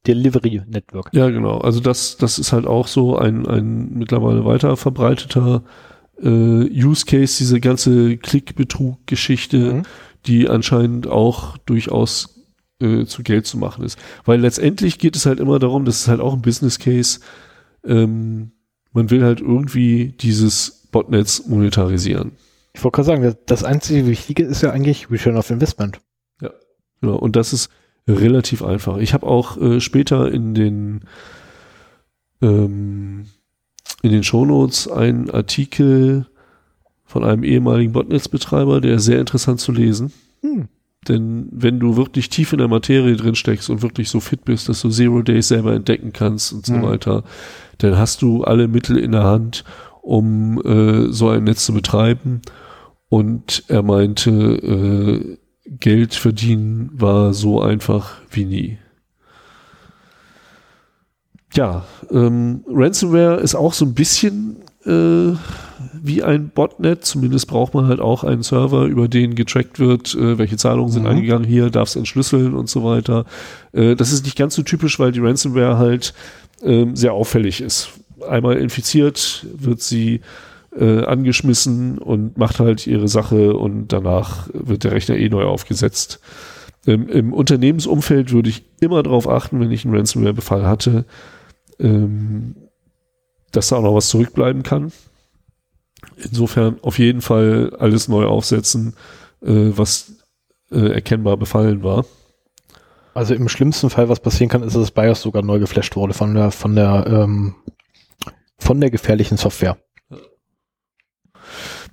Delivery Network. Ja, genau. Also das, das ist halt auch so ein, ein mittlerweile weiter verbreiteter äh, Use Case, diese ganze Klickbetrug-Geschichte, Mhm. die anscheinend auch durchaus äh, zu Geld zu machen ist. Weil letztendlich geht es halt immer darum, das ist halt auch ein Business Case, ähm, man will halt irgendwie dieses Botnetz monetarisieren. Ich wollte gerade sagen, das, einzige Wichtige ist ja eigentlich Return of Investment. Genau, und das ist relativ einfach. Ich habe auch äh, später in den ähm, in den Shownotes einen Artikel von einem ehemaligen Botnetzbetreiber, der ist sehr interessant zu lesen. Hm. Denn wenn du wirklich tief in der Materie drin steckst und wirklich so fit bist, dass du Zero Days selber entdecken kannst und so Mhm. weiter, dann hast du alle Mittel in der Hand, um äh, so ein Netz zu betreiben. Und er meinte, äh, Geld verdienen war so einfach wie nie. Ja, ähm, Ransomware ist auch so ein bisschen äh, wie ein Botnet. Zumindest braucht man halt auch einen Server, über den getrackt wird, äh, welche Zahlungen sind Mhm. eingegangen hier, darf es entschlüsseln und so weiter. Äh, das ist nicht ganz so typisch, weil die Ransomware halt ähm, sehr auffällig ist. Einmal infiziert wird sie äh, angeschmissen und macht halt ihre Sache und danach wird der Rechner eh neu aufgesetzt. Ähm, Im Unternehmensumfeld würde ich immer darauf achten, wenn ich einen Ransomware-Befall hatte, ähm, dass da auch noch was zurückbleiben kann. Insofern auf jeden Fall alles neu aufsetzen, äh, was äh, erkennbar befallen war. Also im schlimmsten Fall, was passieren kann, ist, dass das BIOS sogar neu geflasht wurde von der, von der, ähm, von der gefährlichen Software.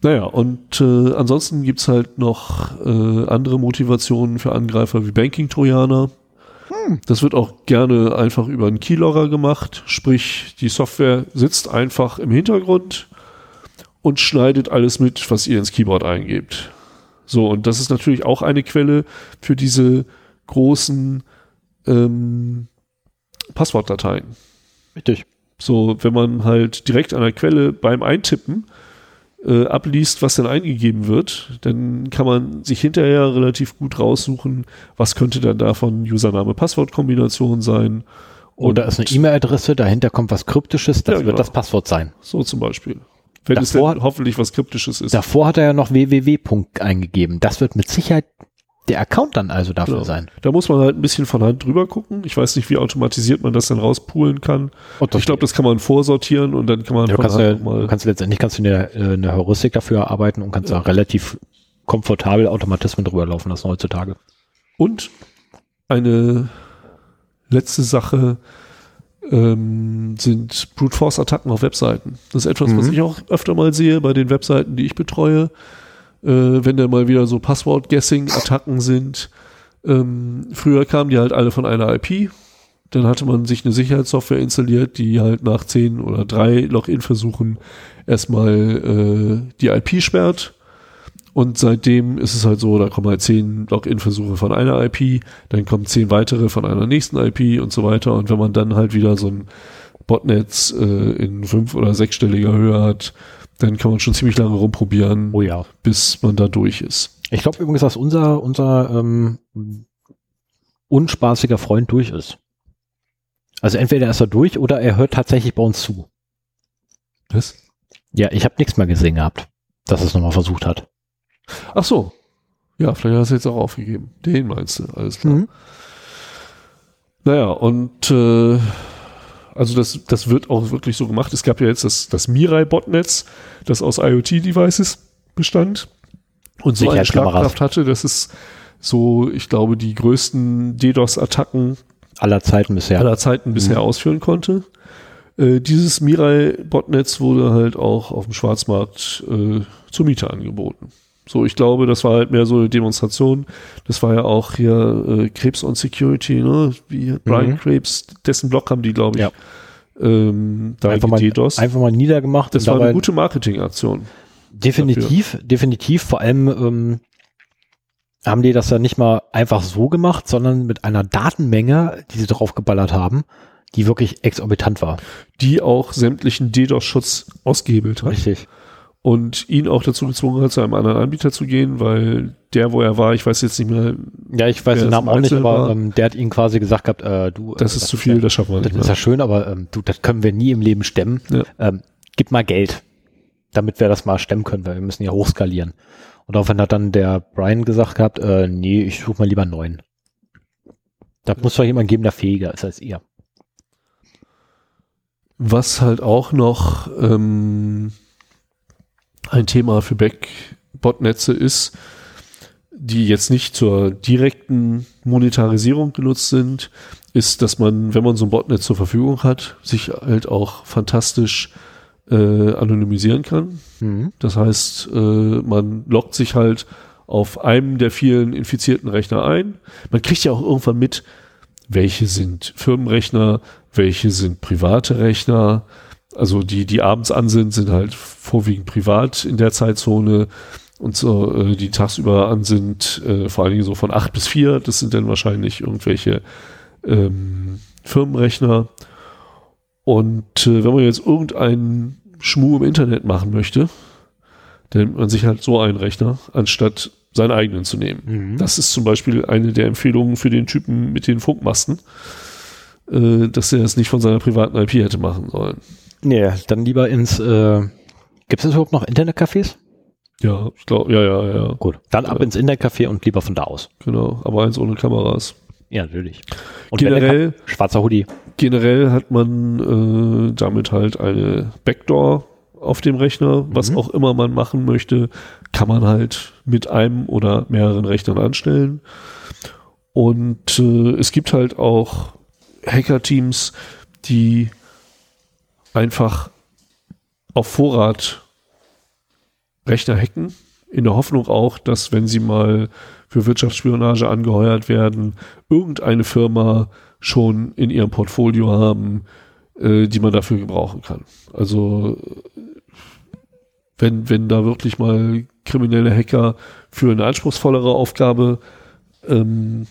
Naja, und äh, ansonsten gibt's halt noch äh, andere Motivationen für Angreifer wie Banking-Trojaner. Das wird auch gerne einfach über einen Keylogger gemacht, sprich die Software sitzt einfach im Hintergrund und schneidet alles mit, was ihr ins Keyboard eingebt. So, und das ist natürlich auch eine Quelle für diese großen ähm, Passwortdateien. Richtig. So, wenn man halt direkt an der Quelle beim Eintippen äh, abliest, was dann eingegeben wird, dann kann man sich hinterher relativ gut raussuchen, was könnte dann davon Username-Passwort-Kombination sein. Oder ist eine E-Mail-Adresse, dahinter kommt was Kryptisches, das Ja, wird genau. das Passwort sein. So zum Beispiel. Wenn es Davor- denn hoffentlich was Kryptisches ist. Davor hat er ja noch www. eingegeben. Das wird mit Sicherheit der Account dann also dafür Genau. sein. Da muss man halt ein bisschen von Hand drüber gucken. Ich weiß nicht, wie automatisiert man das dann rauspulen kann. Und ich glaube, das kann man vorsortieren und dann kann man Ja, du kannst, ja, noch mal du kannst letztendlich kannst du eine, äh, eine Heuristik dafür erarbeiten und kannst da relativ komfortabel Automatismen drüber laufen lassen heutzutage. Und eine letzte Sache ähm, sind Brute Force Attacken auf Webseiten. Das ist etwas, was Mhm. ich auch öfter mal sehe bei den Webseiten, die ich betreue. Äh, wenn da mal wieder so Passwort-Guessing-Attacken sind. Ähm, früher kamen die halt alle von einer IP. Dann hatte man sich eine Sicherheitssoftware installiert, die halt nach zehn oder drei Login-Versuchen erstmal äh, die IP sperrt. Und seitdem ist es halt so, da kommen halt zehn Login-Versuche von einer IP, dann kommen zehn weitere von einer nächsten IP und so weiter. Und wenn man dann halt wieder so ein Botnetz äh, in fünf- oder sechsstelliger Höhe hat, dann kann man schon ziemlich lange rumprobieren, Oh ja. bis man da durch ist. Ich glaube übrigens, dass unser, unser ähm, unspaßiger Freund durch ist. Also entweder ist er durch oder er hört tatsächlich bei uns zu. Was? Ja, ich habe nichts mehr gesehen gehabt, dass es nochmal versucht hat. Ach so. Ja, vielleicht hast du jetzt auch aufgegeben. Den meinst du, alles klar. Mhm. Naja, und äh, also das, das wird auch wirklich so gemacht. Es gab ja jetzt das, das Mirai-Botnetz, das aus IoT-Devices bestand und so eine Sicherheitskameras. Schlagkraft hatte, dass es so, ich glaube, die größten DDoS-Attacken Aller Zeiten bisher. aller Zeiten bisher Mhm. ausführen konnte. Äh, dieses Mirai-Botnetz wurde halt auch auf dem Schwarzmarkt äh, zur Miete angeboten. So, ich glaube, das war halt mehr so eine Demonstration. Das war ja auch hier äh, Krebs on Security, ne? Wie Brian Mhm. Krebs, dessen Blog haben die, glaube ich, Ja. ähm, da einfach, mal, DDoS. einfach mal niedergemacht. Das war eine gute Marketingaktion. definitiv, definitiv. Vor allem ähm, haben die das ja nicht mal einfach so gemacht, sondern mit einer Datenmenge, die sie draufgeballert haben, die wirklich exorbitant war. die auch sämtlichen DDoS-Schutz ausgehebelt hat. Richtig. Und ihn auch dazu gezwungen hat, zu einem anderen Anbieter zu gehen, weil der, wo er war, ich weiß jetzt nicht mehr, Ja, ich weiß den das Namen auch nicht, aber war. ähm, der hat ihnen quasi gesagt gehabt, äh, du, das äh, ist zu viel, Ja, das schaffen wir das nicht ist ja schön, aber ähm, du, das können wir nie im Leben stemmen. Ja. Ähm, gib mal Geld, damit wir das mal stemmen können, weil wir müssen ja hochskalieren. Und daraufhin hat dann der Brian gesagt gehabt, äh, nee, ich suche mal lieber einen neuen. Da muss doch jemand geben, der fähiger ist als ihr. Was halt auch noch ähm, ein Thema für Back-Botnetze ist, die jetzt nicht zur direkten Monetarisierung genutzt sind, ist, dass man, wenn man so ein Botnet zur Verfügung hat, sich halt auch fantastisch äh, anonymisieren kann. Mhm. Das heißt, äh, man loggt sich halt auf einem der vielen infizierten Rechner ein. Man kriegt ja auch irgendwann mit, welche sind Firmenrechner, welche sind private Rechner. Also die, die abends an sind, sind halt vorwiegend privat in der Zeitzone. Und so, äh, die tagsüber an sind, äh, vor allen Dingen so von acht bis vier. Das sind dann wahrscheinlich irgendwelche ähm, Firmenrechner. Und äh, wenn man jetzt irgendeinen Schmuh im Internet machen möchte, dann nimmt man sich halt so einen Rechner, anstatt seinen eigenen zu nehmen. Mhm. Das ist zum Beispiel eine der Empfehlungen für den Typen mit den Funkmasten, äh, dass er es nicht von seiner privaten IP hätte machen sollen. Nee, dann lieber ins, äh, gibt es überhaupt noch Internetcafés? Ja, ich glaube, ja, ja, ja, Gut. Dann ab Ja. ins Internetcafé und lieber von da aus. genau. Aber eins ohne Kameras. Ja, natürlich. Und Generell, schwarzer Hoodie. generell hat man äh, damit halt eine Backdoor auf dem Rechner. Was Mhm. auch immer man machen möchte, kann man halt mit einem oder mehreren Rechnern anstellen. Und äh, es gibt halt auch Hacker-Teams, die einfach auf Vorrat Rechner hacken, in der Hoffnung auch, dass wenn sie mal für Wirtschaftsspionage angeheuert werden, irgendeine Firma schon in ihrem Portfolio haben, äh, die man dafür gebrauchen kann. Also wenn, wenn da wirklich mal kriminelle Hacker für eine anspruchsvollere Aufgabe ähm,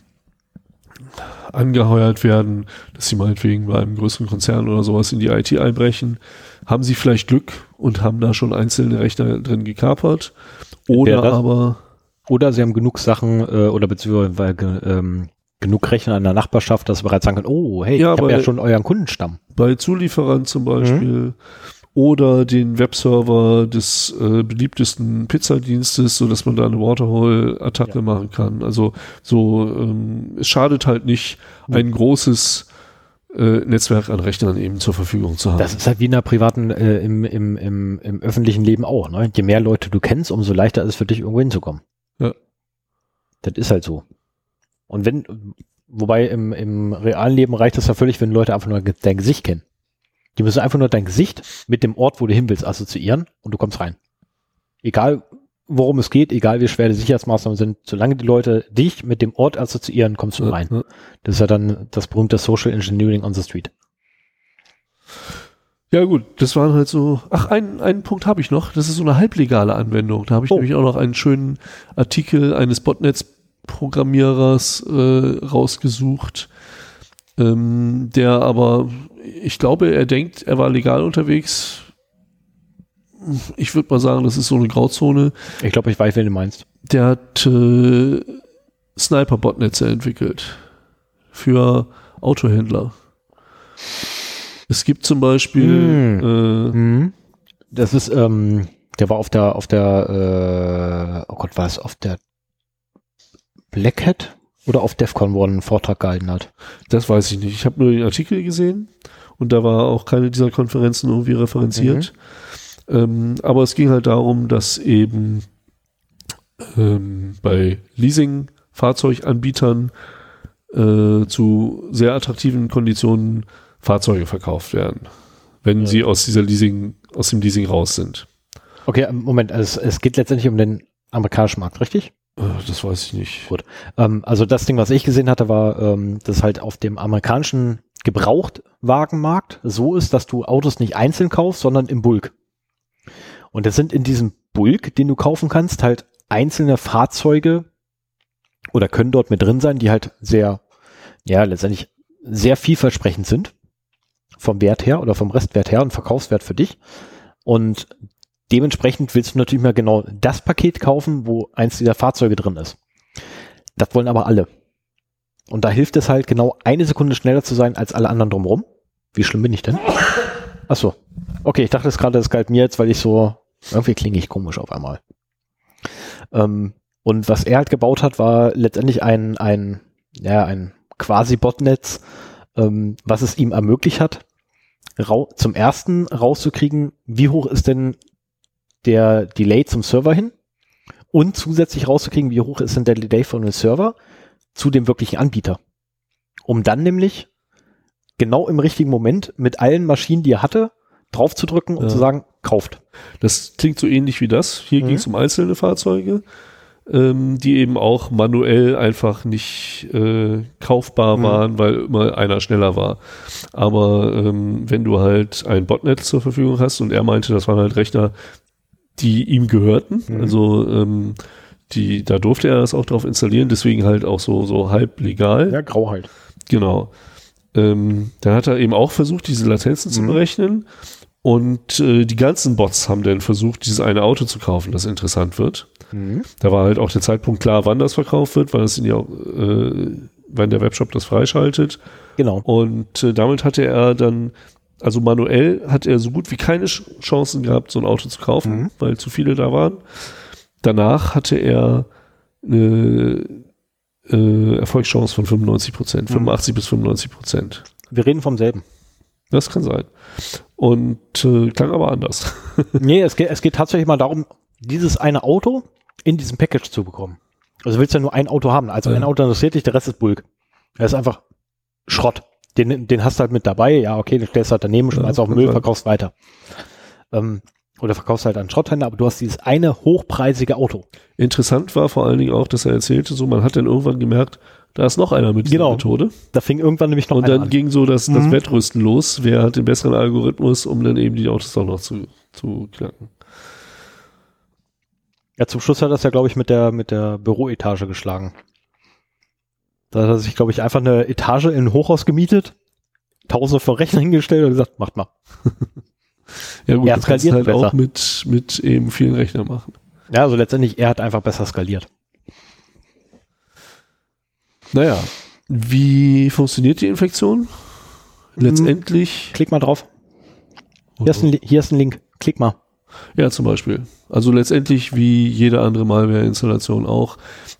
angeheuert werden, dass sie meinetwegen bei einem größeren Konzern oder sowas in die IT einbrechen, haben sie vielleicht Glück und haben da schon einzelne Rechner drin gekapert. Oder das- aber Oder sie haben genug Sachen äh, oder beziehungsweise ähm, genug Rechner in der Nachbarschaft, dass sie bereits sagen können, oh, hey, Ja, ich habe ja schon euren Kundenstamm. bei Zulieferern zum Beispiel oder den Webserver des äh, beliebtesten Pizzadienstes, so dass man da eine Waterhole-Attacke Ja. machen kann. Also so, ähm, es schadet halt nicht, ein großes äh, Netzwerk an Rechnern eben zur Verfügung zu haben. Das ist halt wie in der privaten, äh, im, im, im, im öffentlichen Leben auch. Ne? Je mehr Leute du kennst, umso leichter ist es für dich, irgendwo hinzukommen. Ja. Das ist halt so. Und wenn, wobei im, im realen Leben reicht es ja völlig, wenn Leute einfach nur dein Gesicht kennen. Die müssen einfach nur dein Gesicht mit dem Ort, wo du hin willst, assoziieren und du kommst rein. Egal, worum es geht, egal wie schwer die Sicherheitsmaßnahmen sind, solange die Leute dich mit dem Ort assoziieren, kommst du Ja, rein. ja. Das ist ja dann das berühmte Social Engineering on the Street. Ja gut, das waren halt so. Ach, einen, einen Punkt habe ich noch. Das ist so eine halblegale Anwendung. Da habe ich Oh. nämlich auch noch einen schönen Artikel eines Botnetz-Programmierers äh, rausgesucht, ähm, der aber, ich glaube, er denkt, er war legal unterwegs. Ich würde mal sagen, das ist so eine Grauzone. Ich glaube, ich weiß, wen du meinst. Der hat äh, Sniper-Botnetze entwickelt für Autohändler. Es gibt zum Beispiel Mm. äh, Mhm. Das ist, ähm, der war auf der, auf der, äh, oh Gott, war es auf der Black Hat oder auf DEFCON, wo er einen Vortrag gehalten hat? Das weiß ich nicht. Ich habe nur den Artikel gesehen und da war auch keine dieser Konferenzen irgendwie referenziert. Ähm, aber es ging halt darum, dass eben ähm, bei Leasing-Fahrzeuganbietern äh, zu sehr attraktiven Konditionen Fahrzeuge verkauft werden, wenn Ja. sie aus dieser Leasing, aus dem Leasing raus sind. Okay, ähm, Moment, also es, es geht letztendlich um den amerikanischen Markt, richtig? Äh, das weiß ich nicht. Ähm, also das Ding, was ich gesehen hatte, war, ähm, dass halt auf dem amerikanischen Gebrauchtwagenmarkt so ist, dass du Autos nicht einzeln kaufst, sondern im Bulk. Und es sind in diesem Bulk, den du kaufen kannst, halt einzelne Fahrzeuge oder können dort mit drin sein, die halt sehr, ja, letztendlich sehr vielversprechend sind. Vom Wert her oder vom Restwert her und Verkaufswert für dich. Und dementsprechend willst du natürlich mal genau das Paket kaufen, wo eins dieser Fahrzeuge drin ist. Das wollen aber alle. Und da hilft es halt genau eine Sekunde schneller zu sein als alle anderen drumherum. Wie schlimm bin ich denn? Ach so. Okay, ich dachte es gerade, das galt mir jetzt, weil ich so, irgendwie klinge ich komisch auf einmal. Ähm, und was er halt gebaut hat, war letztendlich ein, ein, ja, ein quasi Botnetz, ähm, was es ihm ermöglicht hat, zum ersten rauszukriegen, wie hoch ist denn der Delay zum Server hin und zusätzlich rauszukriegen, wie hoch ist denn der Delay von dem Server zu dem wirklichen Anbieter. Um dann nämlich genau im richtigen Moment mit allen Maschinen, die er hatte, draufzudrücken und Ja. zu sagen, kauft. Das klingt so ähnlich wie das. Hier Mhm. ging es um einzelne Fahrzeuge, ähm, die eben auch manuell einfach nicht äh, kaufbar Mhm. waren, weil immer einer schneller war. Aber ähm, wenn du halt ein Botnet zur Verfügung hast und er meinte, das waren halt Rechner, die ihm gehörten, Mhm. also ähm, die, da durfte er das auch drauf installieren, deswegen halt auch so, so halb legal. Ja, grau halt. Genau. Ähm, dann hat er eben auch versucht, diese Latenzen zu Mhm. berechnen. Und äh, die ganzen Bots haben dann versucht, dieses eine Auto zu kaufen, das interessant wird. Mhm. Da war halt auch der Zeitpunkt klar, wann das verkauft wird, weil das sind ja auch, äh, wann der Webshop das freischaltet. Genau. Und äh, damit hatte er dann, also manuell hat er so gut wie keine Ch Chancen gehabt, so ein Auto zu kaufen, Mhm. weil zu viele da waren. Danach hatte er eine äh, Erfolgschance von 95 Prozent, Mhm. 85 bis 95 Prozent. Wir reden vom selben. Das kann sein. Und äh, klang aber anders. nee, es geht, es geht tatsächlich mal darum, dieses eine Auto in diesem Package zu bekommen. Also du willst ja nur ein Auto haben. Also Ja. ein Auto interessiert dich, der Rest ist Bulk. Er ist einfach Schrott. Den, den hast du halt mit dabei. Ja, okay, den stellst du halt daneben, schon Ja, als auf den kann Müll, sein. verkaufst weiter. Ähm, oder verkaufst halt an Schrotthändler, aber du hast dieses eine hochpreisige Auto. Interessant war vor allen Dingen auch, dass er erzählte, so man hat dann irgendwann gemerkt, da ist noch einer mit dieser Genau. Methode. Da fing irgendwann nämlich noch Und dann an. ging so das, das Mhm. Wettrüsten los. Wer hat den besseren Algorithmus, um dann eben die Autos auch noch zu, zu knacken? Ja, zum Schluss hat das ja, glaube ich, mit der, mit der Büroetage geschlagen. Da hat er sich, glaube ich, einfach eine Etage in ein Hochhaus gemietet, tausende von Rechnern hingestellt und gesagt, macht mal. Ja gut, Er das kannst du skaliert halt auch besser. mit, mit eben vielen Rechnern machen. Ja, also letztendlich, er hat einfach besser skaliert. Naja, wie funktioniert die Infektion? Letztendlich, Klick mal drauf. Hier ist ein, hier ist ein Link. Klick mal. ja zum Beispiel. Also letztendlich wie jede andere Malware-Installation auch.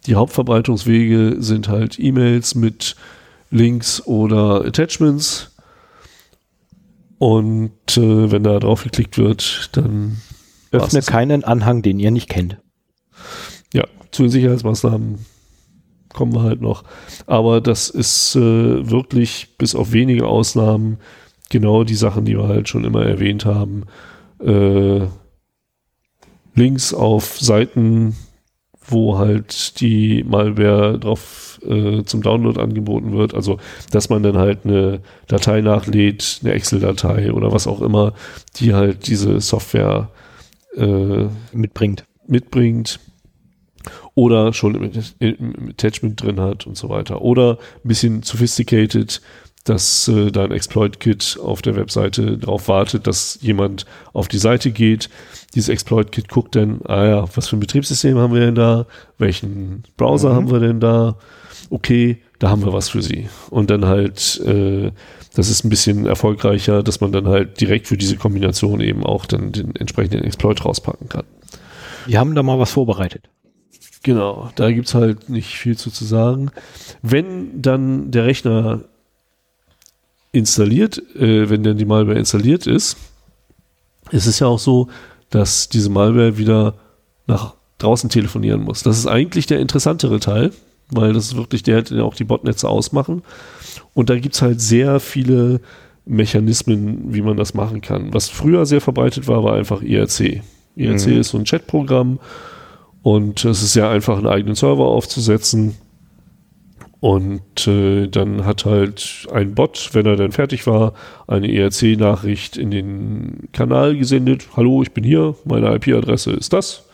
Die Hauptverbreitungswege sind halt E-Mails mit Links oder Attachments. Und äh, wenn da drauf geklickt wird, dann Öffne keinen Anhang, den ihr nicht kennt. Ja, zu den Sicherheitsmaßnahmen kommen wir halt noch. Aber das ist äh, wirklich bis auf wenige Ausnahmen genau die Sachen, die wir halt schon immer erwähnt haben. Äh, Links auf Seiten, wo halt die Malware drauf äh, zum Download angeboten wird. Also, dass man dann halt eine Datei nachlädt, eine Excel-Datei oder was auch immer, die halt diese Software äh, Mitbringt. mitbringt oder schon im, im Attachment drin hat und so weiter. Oder ein bisschen sophisticated, dass äh, da ein Exploit-Kit auf der Webseite darauf wartet, dass jemand auf die Seite geht. Dieses Exploit-Kit guckt dann, ah ja, was für ein Betriebssystem haben wir denn da? Welchen Browser Mhm. haben wir denn da? Okay, da haben wir was für Sie. Und dann halt, äh, das ist ein bisschen erfolgreicher, dass man dann halt direkt für diese Kombination eben auch dann den entsprechenden Exploit rauspacken kann. Wir haben da mal was vorbereitet. Genau, da gibt's halt nicht viel zu, zu sagen. Wenn dann der Rechner installiert, äh, wenn dann die Malware installiert ist, ist es ja auch so, dass diese Malware wieder nach draußen telefonieren muss. Das ist eigentlich der interessantere Teil, weil das ist wirklich der, der auch die Botnetze ausmachen. Und da gibt's halt sehr viele Mechanismen, wie man das machen kann. Was früher sehr verbreitet war, war einfach IRC. IRC Mhm. ist so ein Chatprogramm und es ist sehr einfach, einen eigenen Server aufzusetzen. Und äh, dann hat halt ein Bot, wenn er dann fertig war, eine ERC-Nachricht in den Kanal gesendet. Hallo, ich bin hier, meine IP-Adresse ist das.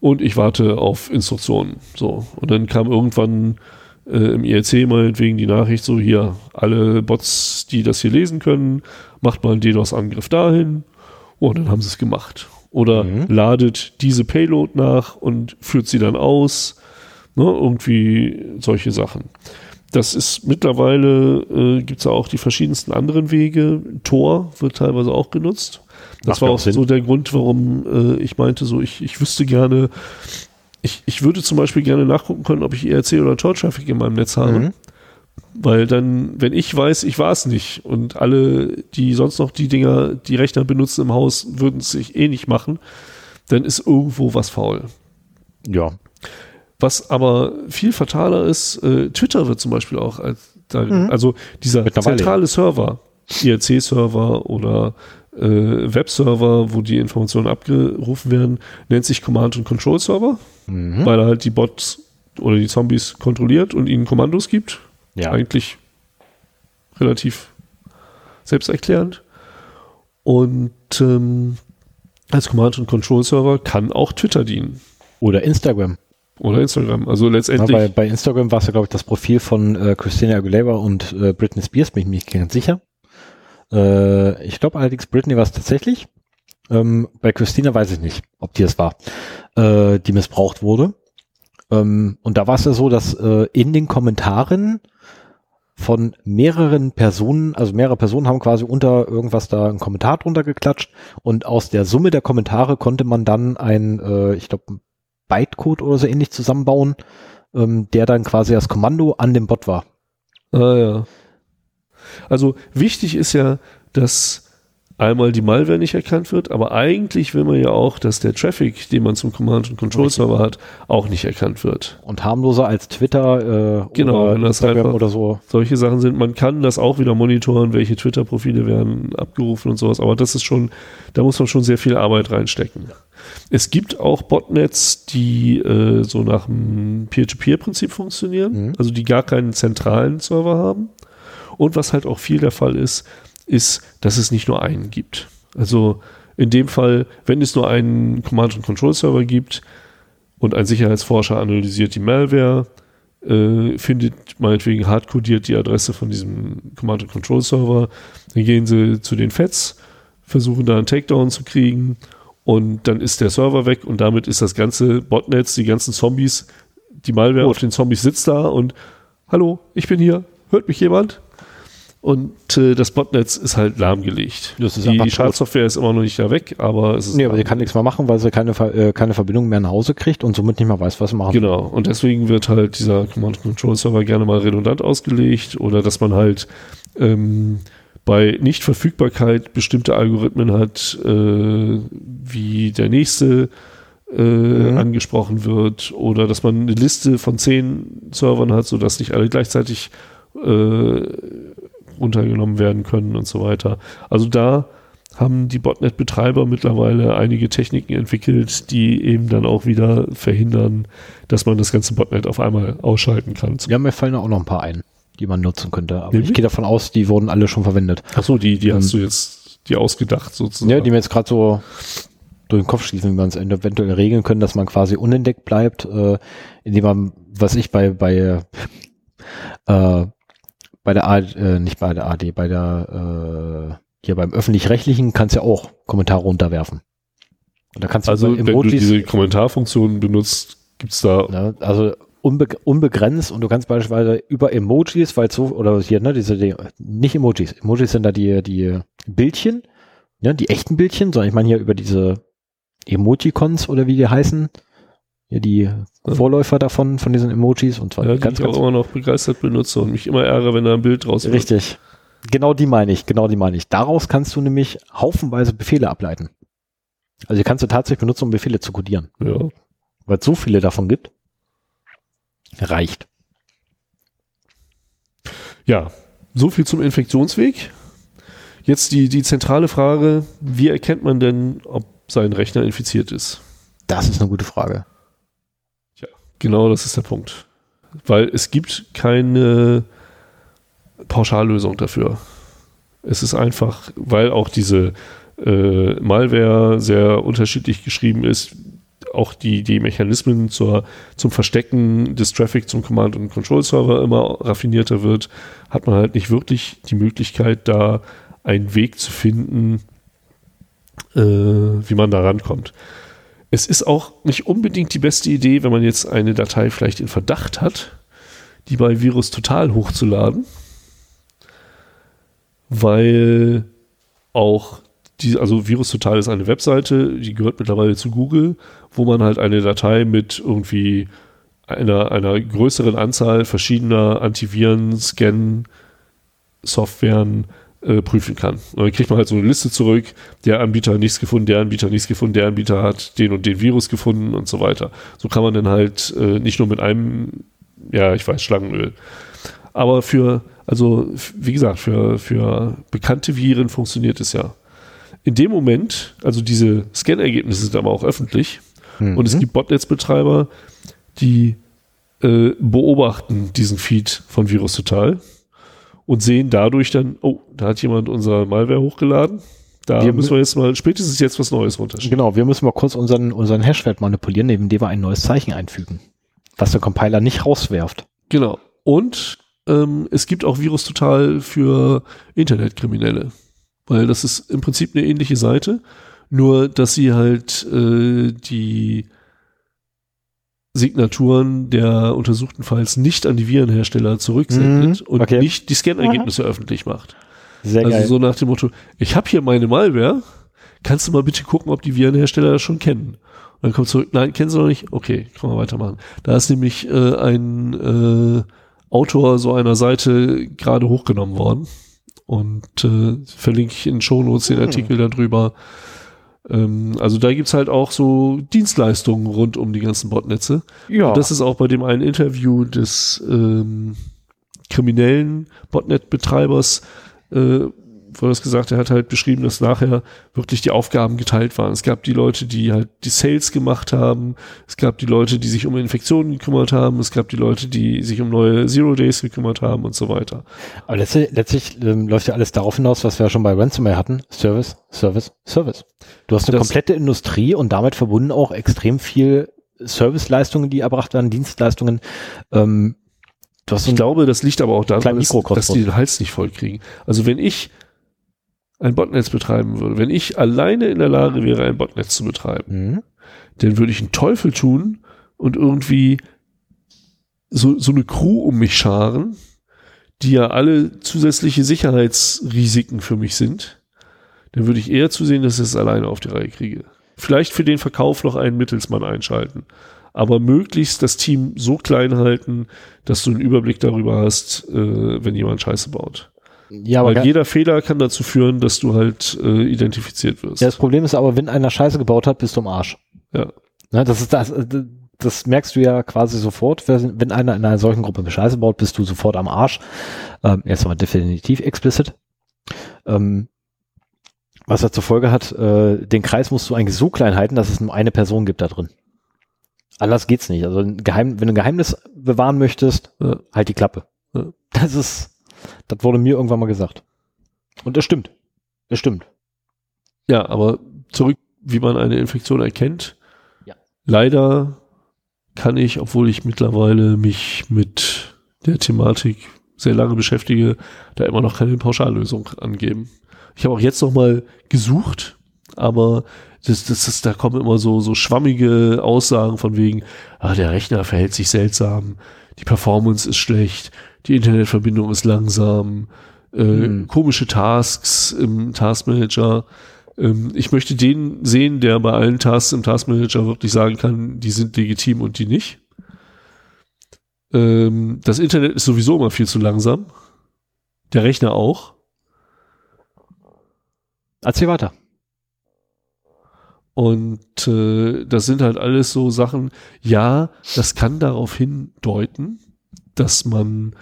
Und ich warte auf Instruktionen. So. Und dann kam irgendwann äh, im IRC meinetwegen die Nachricht so, hier, alle Bots, die das hier lesen können, macht mal einen DDoS-Angriff dahin. Oh, dann haben sie es gemacht. Oder Mhm. ladet diese Payload nach und führt sie dann aus. Ne, irgendwie solche Sachen. Das ist mittlerweile, äh, gibt es ja auch die verschiedensten anderen Wege. Tor wird teilweise auch genutzt. Das Macht war auch Sinn. so der Grund, warum äh, ich meinte, so ich, ich wüsste gerne, ich, ich würde zum Beispiel gerne nachgucken können, ob ich ERC oder Tor-Traffic in meinem Netz habe. Mhm. Weil dann, wenn ich weiß, ich war es nicht und alle, die sonst noch die Dinger, die Rechner benutzen im Haus, würden es sich eh nicht machen, dann ist irgendwo was faul. Ja. Was aber viel fataler ist, äh, Twitter wird zum Beispiel auch als, da, also dieser zentrale Server, IRC-Server oder äh, Webserver, wo die Informationen abgerufen werden, nennt sich Command- und Control-Server, Mhm. weil er halt die Bots oder die Zombies kontrolliert und ihnen Kommandos gibt. Ja. Eigentlich relativ selbsterklärend. Und ähm, als Command- und Control-Server kann auch Twitter dienen. Oder Instagram. Oder Instagram. Also Ja, letztendlich. bei, bei Instagram war es ja, glaube ich, das Profil von äh, Christina Aguilera und äh, Britney Spears, bin ich mir nicht ganz sicher. Äh, ich glaube allerdings, Britney war es tatsächlich. Ähm, bei Christina weiß ich nicht, ob die es war, äh, die missbraucht wurde. Ähm, und da war es ja so, dass äh, in den Kommentaren von mehreren Personen, also mehrere Personen haben quasi unter irgendwas da einen Kommentar drunter geklatscht und aus der Summe der Kommentare konnte man dann ein, äh, ich glaube, Bytecode oder so ähnlich zusammenbauen, ähm, der dann quasi das Kommando an dem Bot war. ah, ja. Also wichtig ist ja, dass einmal die Malware nicht erkannt wird, aber eigentlich will man ja auch, dass der Traffic, den man zum Command- und Control-Server hat, auch nicht erkannt wird. Und harmloser als Twitter äh, Genau, oder wenn das Instagram einfach- oder so. Solche Sachen sind, man kann das auch wieder monitoren, welche Twitter-Profile werden abgerufen und sowas, aber das ist schon, da muss man schon sehr viel Arbeit reinstecken. Es gibt auch Botnets, die äh, so nach dem Peer-to-Peer-Prinzip funktionieren, Mhm. also die gar keinen zentralen Server haben. Und was halt auch viel der Fall ist, ist, dass es nicht nur einen gibt. Also in dem Fall, wenn es nur einen Command- und Control-Server gibt und ein Sicherheitsforscher analysiert die Malware, äh, findet meinetwegen hardcodiert die Adresse von diesem Command- und Control-Server, dann gehen sie zu den Feds, versuchen da einen Takedown zu kriegen und dann ist der Server weg und damit ist das ganze Botnetz, die ganzen Zombies, die Malware Gut. auf den Zombies sitzt da und hallo, ich bin hier, hört mich jemand? Und äh, das Botnetz ist halt lahmgelegt. Das ist die. Schadsoftware ist immer noch nicht da weg, aber es ist Nee, aber sie kann nichts mehr machen, weil sie keine, äh, keine Verbindung mehr nach Hause kriegt und somit nicht mehr weiß, was sie machen Genau, und deswegen wird halt dieser Command-Control-Server gerne mal redundant ausgelegt oder dass man halt ähm, bei Nichtverfügbarkeit bestimmte Algorithmen hat, äh, wie der nächste äh, angesprochen wird oder dass man eine Liste von zehn Servern hat, sodass nicht alle gleichzeitig äh, runtergenommen werden können und so weiter. Also da haben die Botnet-Betreiber mittlerweile einige Techniken entwickelt, die eben dann auch wieder verhindern, dass man das ganze Botnet auf einmal ausschalten kann. Ja, mir fallen auch noch ein paar ein, die man nutzen könnte. Aber Nämlich? ich gehe davon aus, die wurden alle schon verwendet. Achso, die, die hast Ähm, du jetzt die ausgedacht sozusagen. Ja, die mir jetzt gerade so durch den Kopf schießen, wie man es eventuell regeln können, dass man quasi unentdeckt bleibt, äh, indem man, was ich bei bei äh, bei der ARD, äh, nicht bei der AD, bei der, äh, hier beim Öffentlich-Rechtlichen kannst du ja auch Kommentare runterwerfen. Und da kannst du also, wenn du diese Kommentarfunktion benutzt, gibt's da. Ne, also unbe unbegrenzt und du kannst beispielsweise über Emojis, weil so, oder hier, ne, diese, die, nicht Emojis. Emojis sind da die, die Bildchen, ne, die echten Bildchen, sondern ich meine hier über diese Emoticons oder wie die heißen. Ja, die. Vorläufer davon, von diesen Emojis und zwar ja, ganz, die ich auch immer noch begeistert benutze und mich immer ärgere, wenn da ein Bild draus Richtig. Wird. Genau die meine ich, genau die meine ich. Daraus kannst du nämlich haufenweise Befehle ableiten. Also die kannst du tatsächlich benutzen, um Befehle zu codieren. Ja. Weil es so viele davon gibt. Reicht. Ja, so viel zum Infektionsweg. Jetzt die, die zentrale Frage, wie erkennt man denn, ob sein Rechner infiziert ist? Das ist eine gute Frage. Genau das ist der Punkt. Weil es gibt keine Pauschallösung dafür. Es ist einfach, weil auch diese äh, Malware sehr unterschiedlich geschrieben ist, auch die, die Mechanismen zur, zum Verstecken des Traffic zum Command- und Control-Server immer raffinierter wird, hat man halt nicht wirklich die Möglichkeit, da einen Weg zu finden, äh, wie man da rankommt. Es ist auch nicht unbedingt die beste Idee, wenn man jetzt eine Datei vielleicht in Verdacht hat, die bei Virus Total hochzuladen, weil auch die, also Virus Total ist eine Webseite, die gehört mittlerweile zu Google, wo man halt eine Datei mit irgendwie einer, einer größeren Anzahl verschiedener Antiviren, Scan, Softwaren äh, prüfen kann. Und dann kriegt man halt so eine Liste zurück, der Anbieter hat nichts gefunden, der Anbieter hat nichts gefunden, der Anbieter hat den und den Virus gefunden und so weiter. So kann man dann halt äh, nicht nur mit einem, ja, ich weiß, Schlangenöl. Aber für, also wie gesagt, für, für bekannte Viren funktioniert es ja in dem Moment, also diese Scan-Ergebnisse sind aber auch öffentlich mhm. und es gibt Botnetzbetreiber, die äh, beobachten diesen Feed von Virus Total und sehen dadurch dann, oh, da hat jemand unser Malware hochgeladen. Da wir müssen wir jetzt mal spätestens jetzt was Neues runterschieben. Genau, wir müssen mal kurz unseren, unseren Hashwert manipulieren, neben dem wir ein neues Zeichen einfügen, was der Compiler nicht rauswerft. Genau. Und ähm, es gibt auch Virus Total für Internetkriminelle weil das ist im Prinzip eine ähnliche Seite, nur dass sie halt äh, die Signaturen der untersuchten Files nicht an die Virenhersteller zurücksendet mhm, und okay. nicht die Scan-Ergebnisse mhm. öffentlich macht. Sehr also geil. so nach dem Motto, ich habe hier meine Malware, kannst du mal bitte gucken, ob die Virenhersteller das schon kennen? Und dann kommt zurück, nein, kennen sie noch nicht? Okay, kann man weitermachen. Da ist nämlich äh, ein äh, Autor so einer Seite gerade hochgenommen worden und äh, verlinke ich in Shownotes den hm. Artikel darüber. Ähm, also da gibt's halt auch so Dienstleistungen rund um die ganzen Botnetze. Ja. Und das ist auch bei dem einen Interview des ähm, kriminellen Botnet-Betreibers äh, wo er das gesagt, er hat halt beschrieben, dass nachher wirklich die Aufgaben geteilt waren. Es gab die Leute, die halt die Sales gemacht haben, es gab die Leute, die sich um Infektionen gekümmert haben, es gab die Leute, die sich um neue Zero Days gekümmert haben und so weiter. Aber letztlich, letztlich ähm, läuft ja alles darauf hinaus, was wir ja schon bei Ransomware hatten. Service, Service, Service. Du hast eine das komplette Industrie und damit verbunden auch extrem viel Serviceleistungen, die erbracht werden, Dienstleistungen, ähm, ich glaube, das liegt aber auch daran, dass, dass die den Hals nicht voll kriegen. Also wenn ich ein Botnetz betreiben würde, wenn ich alleine in der Lage wäre, ein Botnetz zu betreiben, mhm. dann würde ich einen Teufel tun und irgendwie so, so eine Crew um mich scharen, die ja alle zusätzliche Sicherheitsrisiken für mich sind, dann würde ich eher zusehen, dass ich es alleine auf die Reihe kriege. Vielleicht für den Verkauf noch einen Mittelsmann einschalten, aber möglichst das Team so klein halten, dass du einen Überblick darüber hast, äh, wenn jemand Scheiße baut. Ja, aber Weil jeder Fehler kann dazu führen, dass du halt äh, identifiziert wirst. Ja, das Problem ist aber, wenn einer Scheiße gebaut hat, bist du am Arsch. Ja. Na, das ist das, das merkst du ja quasi sofort, wenn einer in einer solchen Gruppe Scheiße baut, bist du sofort am Arsch. Ähm, jetzt aber definitiv explicit. Ähm, was er zur Folge hat, äh, den Kreis musst du eigentlich so klein halten, dass es nur eine Person gibt da drin. Anders geht's nicht. Also Geheim, wenn du ein Geheimnis bewahren möchtest, ja. halt die Klappe. Ja. Das ist das wurde mir irgendwann mal gesagt. Und das stimmt. Das stimmt. Ja, aber zurück, wie man eine Infektion erkennt. Ja. Leider kann ich, obwohl ich mittlerweile mich mit der Thematik sehr lange beschäftige, da immer noch keine Pauschallösung angeben. Ich habe auch jetzt noch mal gesucht, aber das, das, das, da kommen immer so, so schwammige Aussagen von wegen, ah, der Rechner verhält sich seltsam, die Performance ist schlecht, die Internetverbindung ist langsam, äh, hm. komische Tasks im Taskmanager. Ähm, ich möchte den sehen, der bei allen Tasks im Taskmanager wirklich sagen kann, die sind legitim und die nicht. Ähm, das Internet ist sowieso immer viel zu langsam. Der Rechner auch. Erzähl weiter. Und äh, das sind halt alles so Sachen, ja, das kann darauf hindeuten, dass man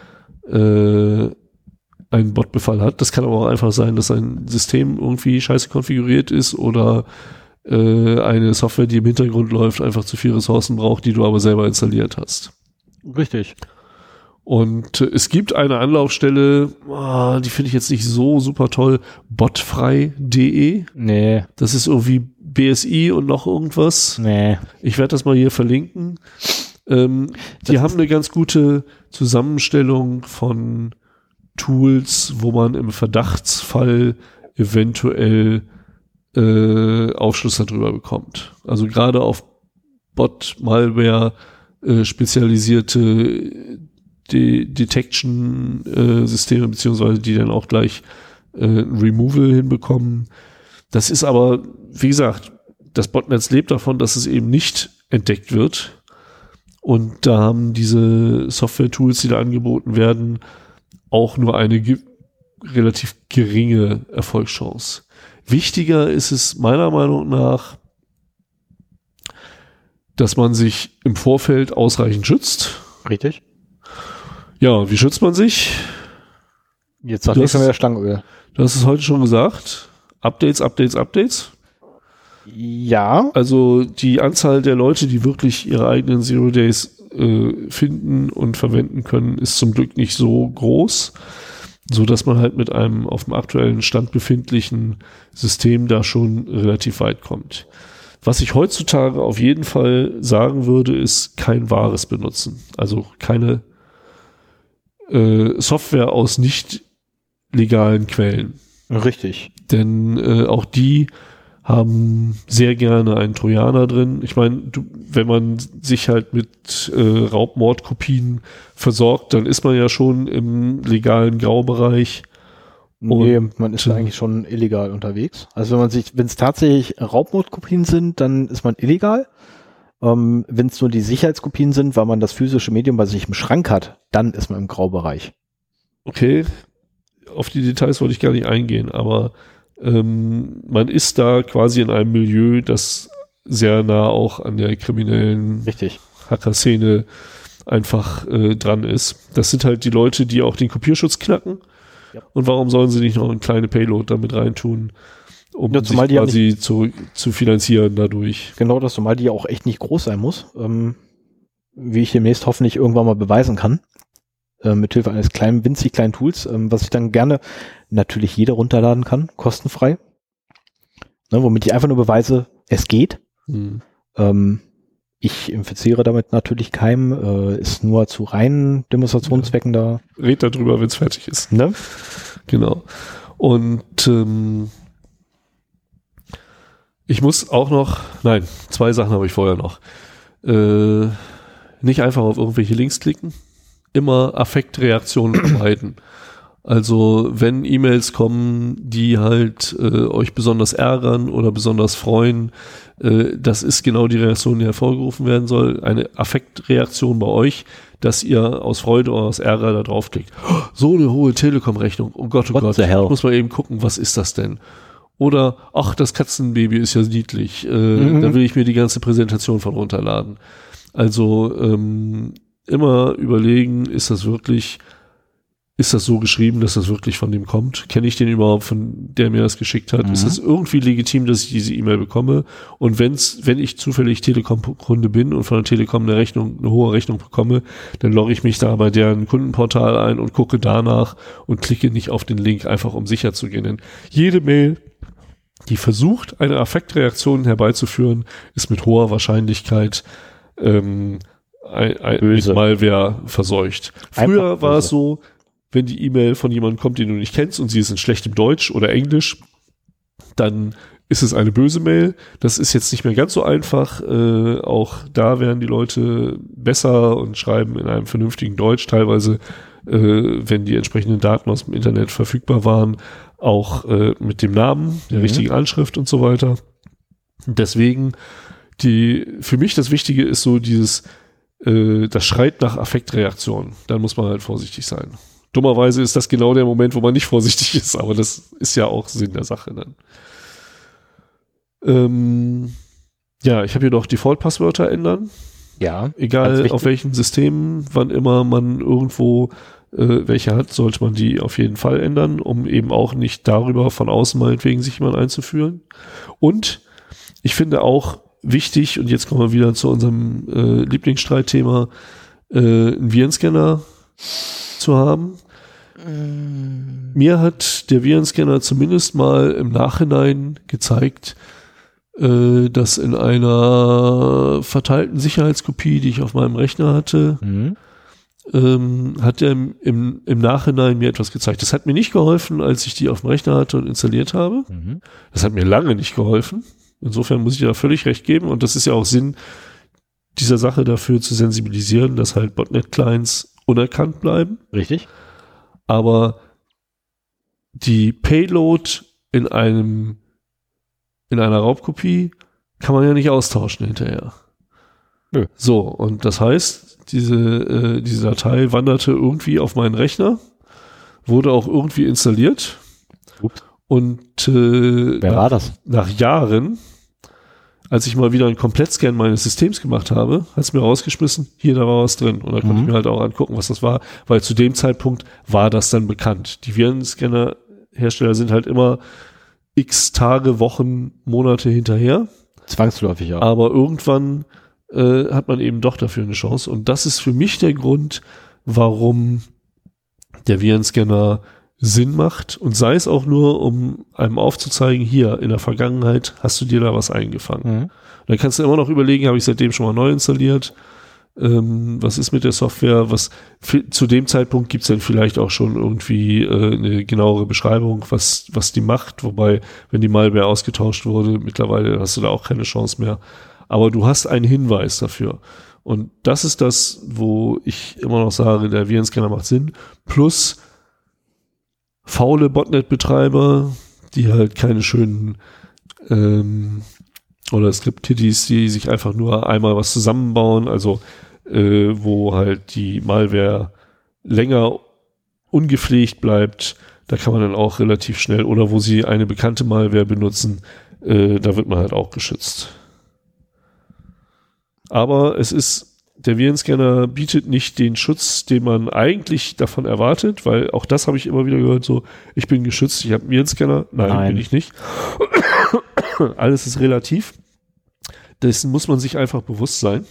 äh, einen Botbefall hat. Das kann aber auch einfach sein, dass ein System irgendwie scheiße konfiguriert ist oder äh, eine Software, die im Hintergrund läuft, einfach zu viel Ressourcen braucht, die du aber selber installiert hast. Richtig. Und äh, es gibt eine Anlaufstelle, oh, die finde ich jetzt nicht so super toll, botfrei.de. Nee. Das ist irgendwie BSI und noch irgendwas. Nee. Ich werde das mal hier verlinken. Ähm, die haben eine ganz gute Zusammenstellung von Tools, wo man im Verdachtsfall eventuell äh, Aufschluss darüber bekommt. Also gerade auf Bot-Malware äh, spezialisierte De Detection-Systeme, beziehungsweise die dann auch gleich äh, Removal hinbekommen. Das ist aber, wie gesagt, das Botnetz lebt davon, dass es eben nicht entdeckt wird. Und da haben diese Software-Tools, die da angeboten werden, auch nur eine ge relativ geringe Erfolgschance. Wichtiger ist es meiner Meinung nach, dass man sich im Vorfeld ausreichend schützt. Richtig. Ja, wie schützt man sich? Jetzt sagt nichts mehr Stangenöl. Du hast es heute schon gesagt. Updates, Updates, Updates. Ja. Also die Anzahl der Leute, die wirklich ihre eigenen Zero Days äh, finden und verwenden können, ist zum Glück nicht so groß, so dass man halt mit einem auf dem aktuellen Stand befindlichen System da schon relativ weit kommt. Was ich heutzutage auf jeden Fall sagen würde, ist kein wahres benutzen. Also keine äh, Software aus nicht legalen Quellen. Richtig. Denn äh, auch die haben sehr gerne einen Trojaner drin. Ich meine, wenn man sich halt mit äh, Raubmordkopien versorgt, dann ist man ja schon im legalen Graubereich. Nee, man ist ja eigentlich schon illegal unterwegs. Also wenn man sich, wenn es tatsächlich Raubmordkopien sind, dann ist man illegal. Ähm, wenn es nur die Sicherheitskopien sind, weil man das physische Medium bei sich im Schrank hat, dann ist man im Graubereich. Okay, auf die Details wollte ich gar nicht eingehen, aber ähm, man ist da quasi in einem Milieu, das sehr nah auch an der kriminellen Hacker-Szene einfach äh, dran ist. Das sind halt die Leute, die auch den Kopierschutz knacken. Ja. Und warum sollen sie nicht noch eine kleine Payload damit reintun, um ja, sich quasi zu, zu finanzieren dadurch? Genau, das zumal die ja auch echt nicht groß sein muss. Ähm, wie ich demnächst hoffentlich irgendwann mal beweisen kann äh, mithilfe eines kleinen, winzig kleinen Tools, ähm, was ich dann gerne natürlich jeder runterladen kann, kostenfrei. Ne, womit ich einfach nur beweise, es geht. Hm. Ähm, ich infiziere damit natürlich keinem, äh, ist nur zu reinen Demonstrationszwecken ja. da. Red darüber, wenn es fertig ist. Ne? Genau. Und ähm, ich muss auch noch, nein, zwei Sachen habe ich vorher noch. Äh, nicht einfach auf irgendwelche Links klicken, immer Affektreaktionen vermeiden. Also wenn E-Mails kommen, die halt äh, euch besonders ärgern oder besonders freuen, äh, das ist genau die Reaktion, die hervorgerufen werden soll. Eine Affektreaktion bei euch, dass ihr aus Freude oder aus Ärger da draufklickt. Oh, so eine hohe Telekom-Rechnung. Oh Gott, oh What Gott. Ich muss mal eben gucken, was ist das denn? Oder, ach, das Katzenbaby ist ja niedlich. Äh, mhm. Da will ich mir die ganze Präsentation von runterladen. Also ähm, immer überlegen, ist das wirklich, ist das so geschrieben, dass das wirklich von dem kommt? Kenne ich den überhaupt, von der mir das geschickt hat? Mhm. Ist das irgendwie legitim, dass ich diese E-Mail bekomme? Und wenn's, wenn ich zufällig Telekom-Kunde bin und von der Telekom eine Rechnung, eine hohe Rechnung bekomme, dann logge ich mich da bei deren Kundenportal ein und gucke danach und klicke nicht auf den Link, einfach um sicher zu gehen. Denn jede Mail, die versucht, eine Affektreaktion herbeizuführen, ist mit hoher Wahrscheinlichkeit ähm, ein, ein, mit Malware verseucht. Früher war es so, wenn die E-Mail von jemandem kommt, den du nicht kennst und sie ist in schlechtem Deutsch oder Englisch, dann ist es eine böse Mail. Das ist jetzt nicht mehr ganz so einfach. Äh, auch da werden die Leute besser und schreiben in einem vernünftigen Deutsch. Teilweise, äh, wenn die entsprechenden Daten aus dem Internet verfügbar waren, auch äh, mit dem Namen, der mhm. richtigen Anschrift und so weiter. Deswegen die für mich das Wichtige ist so dieses, äh, das schreit nach Affektreaktion. Dann muss man halt vorsichtig sein. Dummerweise ist das genau der Moment, wo man nicht vorsichtig ist, aber das ist ja auch Sinn der Sache dann. Ähm, ja, ich habe hier noch Default-Passwörter ändern. Ja. Egal auf welchen Systemen, wann immer man irgendwo äh, welche hat, sollte man die auf jeden Fall ändern, um eben auch nicht darüber von außen meinetwegen sich jemand einzuführen. Und ich finde auch wichtig, und jetzt kommen wir wieder zu unserem äh, Lieblingsstreitthema, äh, einen Virenscanner zu haben. Mm. Mir hat der Virenscanner zumindest mal im Nachhinein gezeigt, äh, dass in einer verteilten Sicherheitskopie, die ich auf meinem Rechner hatte, mhm. ähm, hat er im, im, im, Nachhinein mir etwas gezeigt. Das hat mir nicht geholfen, als ich die auf dem Rechner hatte und installiert habe. Mhm. Das hat mir lange nicht geholfen. Insofern muss ich da völlig recht geben und das ist ja auch Sinn dieser Sache dafür zu sensibilisieren, dass halt Botnet-Clients unerkannt bleiben. Richtig. Aber die Payload in einem in einer Raubkopie kann man ja nicht austauschen hinterher. Nö. So, und das heißt, diese, äh, diese Datei wanderte irgendwie auf meinen Rechner, wurde auch irgendwie installiert. Ups. Und äh, Wer war das? Nach Jahren, als ich mal wieder einen Komplettscan meines Systems gemacht habe, hat es mir rausgeschmissen, hier, da war was drin. Und da mhm. konnte ich mhm. mir halt auch angucken, was das war, weil zu dem Zeitpunkt war das dann bekannt. Die Virenscanner-Hersteller sind halt immer x Tage, Wochen, Monate hinterher. Zwangsläufig, ja. Aber irgendwann äh, hat man eben doch dafür eine Chance. Und das ist für mich der Grund, warum der Virenscanner Sinn macht und sei es auch nur, um einem aufzuzeigen, hier in der Vergangenheit hast du dir da was eingefangen. Mhm. Dann kannst du immer noch überlegen, habe ich seitdem schon mal neu installiert? Ähm, was ist mit der Software? Was zu dem Zeitpunkt gibt's dann vielleicht auch schon irgendwie äh, eine genauere Beschreibung, was, was die macht, wobei, wenn die Malware ausgetauscht wurde, mittlerweile hast du da auch keine Chance mehr. Aber du hast einen Hinweis dafür. Und das ist das, wo ich immer noch sage, der Virenscanner macht Sinn. Plus faule Botnet-Betreiber, die halt keine schönen ähm, oder Script-Titties, die sich einfach nur einmal was zusammenbauen, also äh, wo halt die Malware länger ungepflegt bleibt, da kann man dann auch relativ schnell, oder wo sie eine bekannte Malware benutzen, äh, da wird man halt auch geschützt. Aber es ist der Virenscanner bietet nicht den Schutz, den man eigentlich davon erwartet, weil auch das habe ich immer wieder gehört, so, ich bin geschützt, ich habe einen Virenscanner. Nein, Nein, bin ich nicht. Alles ist relativ. Dessen muss man sich einfach bewusst sein.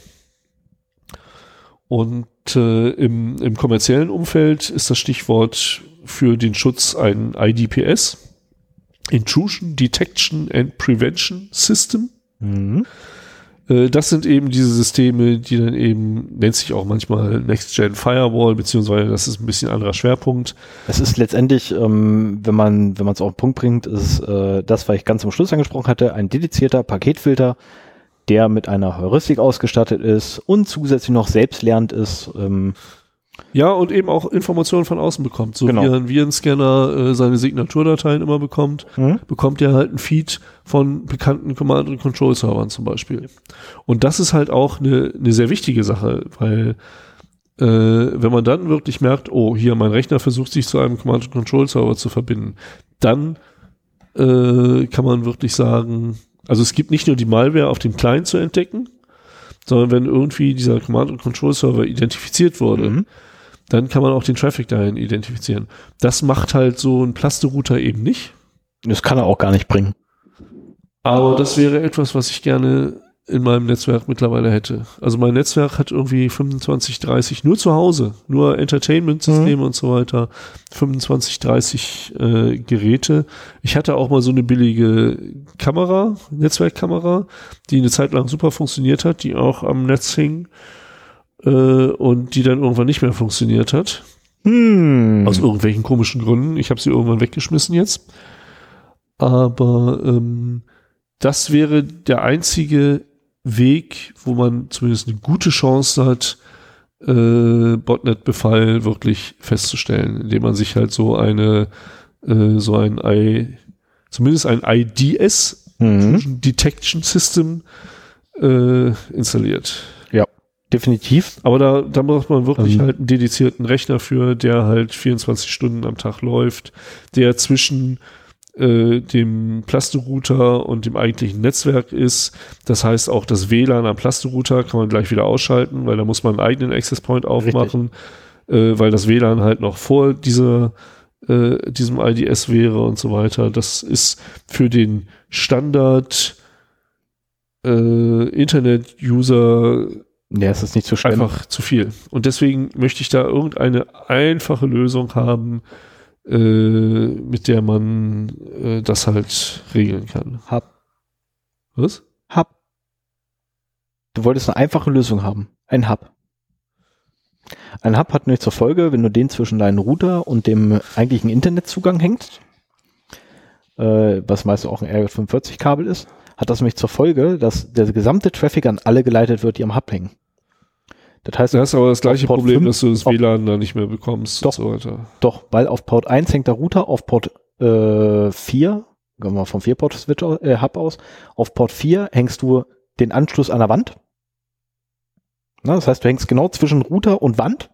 Und äh, im, im kommerziellen Umfeld ist das Stichwort für den Schutz ein IDPS, Intrusion Detection and Prevention System. Mhm. Äh, das sind eben diese Systeme, die dann eben, nennt sich auch manchmal Next-Gen Firewall, beziehungsweise das ist ein bisschen anderer Schwerpunkt. Es ist letztendlich, ähm, wenn man wenn man es auf den Punkt bringt, ist äh, das, was ich ganz am Schluss angesprochen hatte, ein dedizierter Paketfilter, der mit einer Heuristik ausgestattet ist und zusätzlich noch selbstlernend ist. Ähm, ja, und eben auch Informationen von außen bekommt. So genau. wie ein Virenscanner äh, seine Signaturdateien immer bekommt, mhm. bekommt er halt ein Feed von bekannten Command- und Control-Servern zum Beispiel. Und das ist halt auch eine, eine sehr wichtige Sache, weil äh, wenn man dann wirklich merkt, oh, hier mein Rechner versucht sich zu einem Command- und Control-Server zu verbinden, dann äh, kann man wirklich sagen, also es gibt nicht nur die Malware auf dem Client zu entdecken, sondern wenn irgendwie dieser Command- und Control-Server identifiziert wurde, mhm. Dann kann man auch den Traffic dahin identifizieren. Das macht halt so ein Plaste-Router eben nicht. Das kann er auch gar nicht bringen. Aber das wäre etwas, was ich gerne in meinem Netzwerk mittlerweile hätte. Also mein Netzwerk hat irgendwie 25, 30 nur zu Hause, nur Entertainment-Systeme mhm. und so weiter, 25, 30 äh, Geräte. Ich hatte auch mal so eine billige Kamera, Netzwerkkamera, die eine Zeit lang super funktioniert hat, die auch am Netz hing äh, und die dann irgendwann nicht mehr funktioniert hat. Hm. Aus irgendwelchen komischen Gründen. Ich habe sie irgendwann weggeschmissen jetzt. Aber ähm, das wäre der einzige Weg, wo man zumindest eine gute Chance hat, äh, Botnet-Befall wirklich festzustellen, indem man sich halt so eine, äh, so ein I, zumindest ein IDS, Mhm. Detection System, äh, installiert. Definitiv. Aber da, da braucht man wirklich Ähm. halt einen dedizierten Rechner für, der halt 24 Stunden am Tag läuft, der zwischen äh, dem Plasterouter und dem eigentlichen Netzwerk ist. Das heißt, auch das WLAN am Plasterouter kann man gleich wieder ausschalten, weil da muss man einen eigenen Access Point aufmachen, äh, weil das WLAN halt noch vor dieser, äh, diesem IDS wäre und so weiter. Das ist für den Standard äh, Internet-User Ja, es ist nicht so schlimm. einfach zu viel. Und deswegen möchte ich da irgendeine einfache Lösung haben, äh, mit der man äh, das halt regeln kann. Hub. Was? Hub. Du wolltest eine einfache Lösung haben. Ein Hub. Ein Hub hat nämlich zur Folge, wenn du den zwischen deinen Router und dem eigentlichen Internetzugang hängst, äh, was meist auch ein RJ45-Kabel ist, hat das nämlich zur Folge, dass der gesamte Traffic an alle geleitet wird, die am Hub hängen. Das heißt, Du hast aber das gleiche Problem, fünf dass du das WLAN da nicht mehr bekommst Doch. und so weiter. Doch, weil auf Port 1 hängt der Router, auf Port äh, 4, gehen wir mal vom 4-Port-Switch au- äh, Hub aus, auf Port 4 hängst du den Anschluss an der Wand. Na, das heißt, du hängst genau zwischen Router und Wand,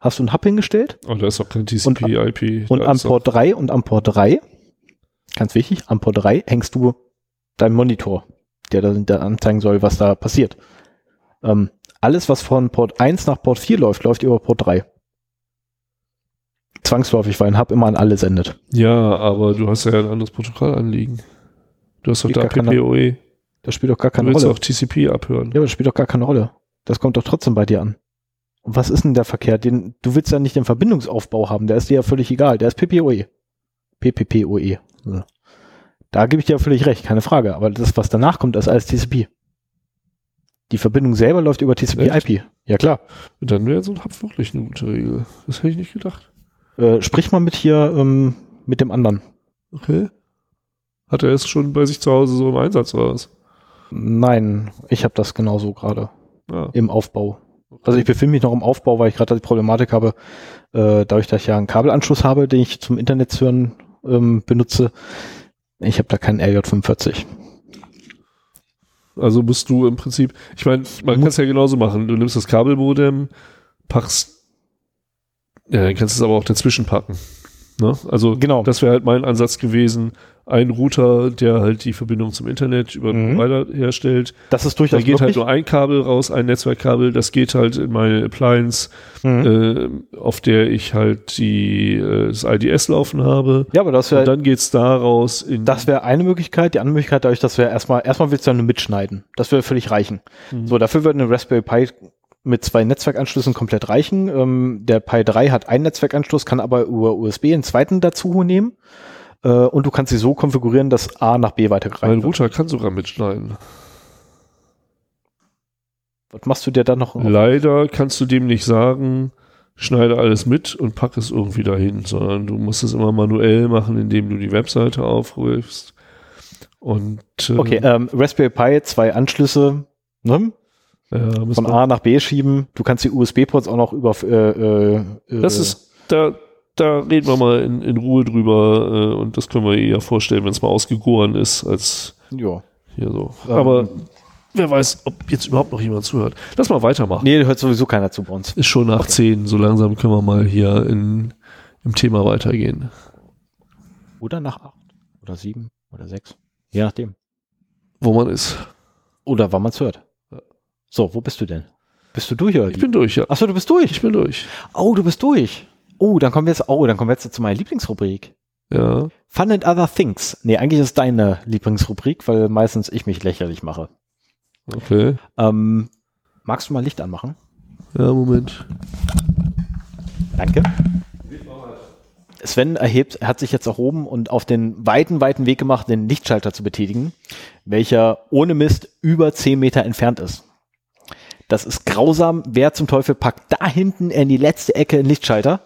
hast du einen Hub hingestellt Aber da ist auch kein TCP, IP. und am Port 3 und am Port 3, ganz wichtig, am Port 3 hängst du deinen Monitor, der da anzeigen soll, was da passiert. Ähm, alles, was von Port 1 nach Port 4 läuft, läuft über Port 3. Zwangsläufig, weil ein Hub immer an alle sendet. Ja, aber du hast ja ein anderes Protokoll anliegen. Du hast doch da PPOE. Das spielt doch gar Du keine willst Rolle. auch TCP abhören. Ja, aber das spielt doch gar keine Rolle. Das kommt doch trotzdem bei dir an. Und was ist denn der Verkehr? Den, du willst ja nicht den Verbindungsaufbau haben, der ist dir ja völlig egal. Der ist PPOE. PPPoE. So. Da gebe ich dir völlig recht, keine Frage. Aber das, was danach kommt, ist alles TCP. Die Verbindung selber läuft über TCP-IP. Ja klar. Dann wäre so ein Hub wirklich eine gute Regel. Das hätte ich nicht gedacht. Äh, sprich mal mit hier, ähm, mit dem anderen. Okay. Hat er es schon bei sich zu Hause so im Einsatz oder was? Nein, ich habe das genauso gerade Ja. im Aufbau. Also ich befinde mich noch im Aufbau, weil ich gerade die Problematik habe, äh, dadurch, dass ich ja einen Kabelanschluss habe, den ich zum Internet zu hören ähm, benutze. Ich habe da keinen RJ45. Also musst du im Prinzip, ich meine, man kann es ja genauso machen. Du nimmst das Kabelmodem, packst, ja, dann kannst du es aber auch dazwischen packen. Ne? Also Genau. das wäre halt mein Ansatz gewesen. Ein Router, der halt die Verbindung zum Internet über den Mhm. Provider herstellt. Das ist Da durchaus geht halt möglich. nur ein Kabel raus, ein Netzwerkkabel, das geht halt in meine Appliance, Mhm. äh, auf der ich halt die, äh, das IDS laufen habe. ja, aber das Und wäre dann geht's da raus in das wäre eine Möglichkeit. Die andere Möglichkeit, dadurch, dass wir erstmal, erstmal willst du ja nur mitschneiden. Das würde völlig reichen. Mhm. So, dafür würde eine Raspberry Pi mit zwei Netzwerkanschlüssen komplett reichen. Ähm, der Pi 3 hat einen Netzwerkanschluss, kann aber über USB einen zweiten dazu nehmen. Äh, und du kannst sie so konfigurieren, dass A nach B mein weitergereicht wird. Router kann sogar mitschneiden. Was machst du dir da noch? Leider kannst du dem nicht sagen, schneide alles mit und pack es irgendwie dahin, sondern du musst es immer manuell machen, indem du die Webseite aufrufst. Und äh, Okay, ähm, Raspberry Pi, zwei Anschlüsse ne? Muss von A nach B schieben. Du kannst die USB-Ports auch noch über. Äh, äh, das ist, da, da reden wir mal in, in Ruhe drüber äh, und das können wir eher vorstellen, wenn es mal ausgegoren ist, als Ja. hier so. Ähm, Aber wer weiß, ob jetzt überhaupt noch jemand zuhört. Lass mal weitermachen. Nee, hört sowieso keiner zu bei uns. Ist schon nach zehn, so langsam können wir mal hier in, im Thema weitergehen. Oder nach acht oder sieben oder sechs. Je nachdem. Wo man ist. Oder wann man es hört. So, wo bist du denn? Bist du durch oder? Ich bin durch, ja. Achso, du bist durch. Ich bin durch. Oh, du bist durch. Oh, dann kommen wir jetzt, oh, dann kommen wir jetzt zu meiner Lieblingsrubrik. Ja. Fun and Other Things. Nee, eigentlich ist deine Lieblingsrubrik, weil meistens ich mich lächerlich mache. Okay. Ähm, magst du mal Licht anmachen? Ja, Moment. Danke. Sven erhebt, hat sich jetzt erhoben und auf den weiten, weiten Weg gemacht, den Lichtschalter zu betätigen, welcher ohne Mist über 10 Meter entfernt ist. Das ist grausam. Wer zum Teufel packt da hinten in die letzte Ecke einen Lichtschalter?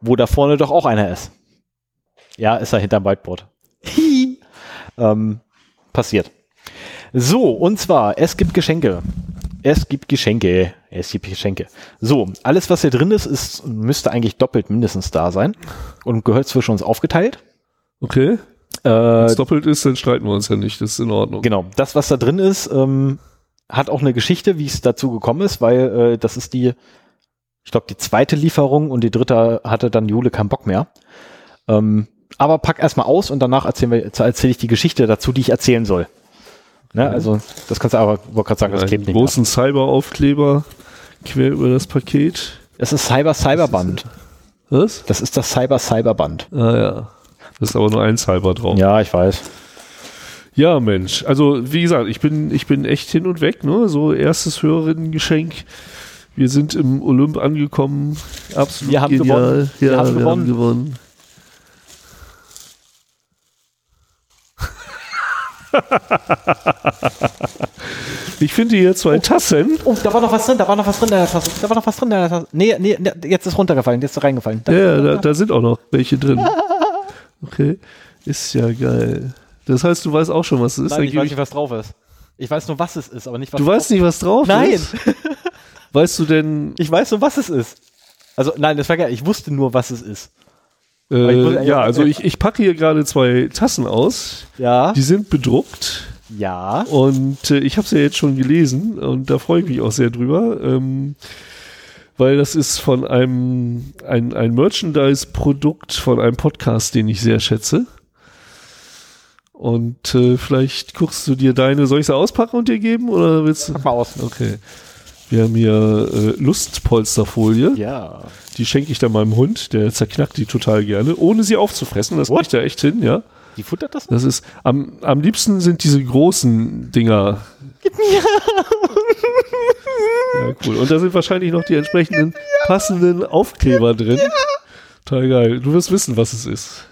wo da vorne doch auch einer ist. Ja, ist er hinterm Whiteboard. ähm, passiert. So, und zwar, es gibt Geschenke. Es gibt Geschenke. Es gibt Geschenke. So, alles, was hier drin ist, ist, müsste eigentlich doppelt mindestens da sein und gehört zwischen uns aufgeteilt. Okay. Äh, Wenn es doppelt ist, dann streiten wir uns ja nicht. Das ist in Ordnung. Genau, das, was da drin ist, ähm, hat auch eine Geschichte, wie es dazu gekommen ist, weil äh, das ist die, ich glaube, die zweite Lieferung und die dritte hatte dann Jule keinen Bock mehr. Ähm, aber pack erstmal aus und danach erzähle ich die Geschichte dazu, die ich erzählen soll. Ne, also das kannst du aber, wollte gerade sagen, das Einen klebt nicht. großen Cyber-Aufkleber quer über das Paket. Das ist Cyber Cyberband. Was? Das ist das Cyber Cyberband. Ah ja. Das ist aber nur ein Cyber drauf. Ja, ich weiß. Ja, Mensch. Also, wie gesagt, ich bin, ich bin echt hin und weg, ne? So erstes Hörerinnengeschenk. Wir sind im Olymp angekommen. Absolut Wir haben genial. gewonnen. Ja, Wir haben wir gewonnen. haben gewonnen. ich finde hier zwei Tassen. Oh, da war noch was drin, da war noch was drin in der Tasse. Da war noch was drin in der Tasse. Nee, nee, jetzt ist runtergefallen, jetzt ist reingefallen. Da, Ja, ja, da, da sind auch noch welche drin. Okay. Ist ja geil. Das heißt, du weißt auch schon, was es ist. Nein, ich weiß ich- nicht, was drauf ist. Ich weiß nur, was es ist, aber nicht, was du drauf weißt nicht, was drauf Nein. ist? Weißt du denn, Ich weiß nur, was es ist. Also, nein, das war geil. Ich wusste nur, was es ist. Äh, ja, also ich, ich packe hier gerade zwei Tassen aus. Ja. Die sind bedruckt Ja. und äh, ich habe sie ja jetzt schon gelesen und da freue ich mich auch sehr drüber, ähm, weil das ist von einem ein, ein Merchandise-Produkt von einem Podcast, den ich sehr schätze. Und äh, vielleicht guckst du dir deine, soll ich sie auspacken und dir geben oder willst du? Pack mal aus. Okay. Wir haben hier äh, Lustpolsterfolie. Ja. Die schenke ich dann meinem Hund, der zerknackt die total gerne, ohne sie aufzufressen. Das What? kriegt er echt hin, ja. Die futtert das? Das ist, am, am liebsten sind diese großen Dinger. Gib mir. Ja, cool. Und da sind wahrscheinlich noch die entsprechenden passenden Aufkleber drin. Total geil. Du wirst wissen, was es ist.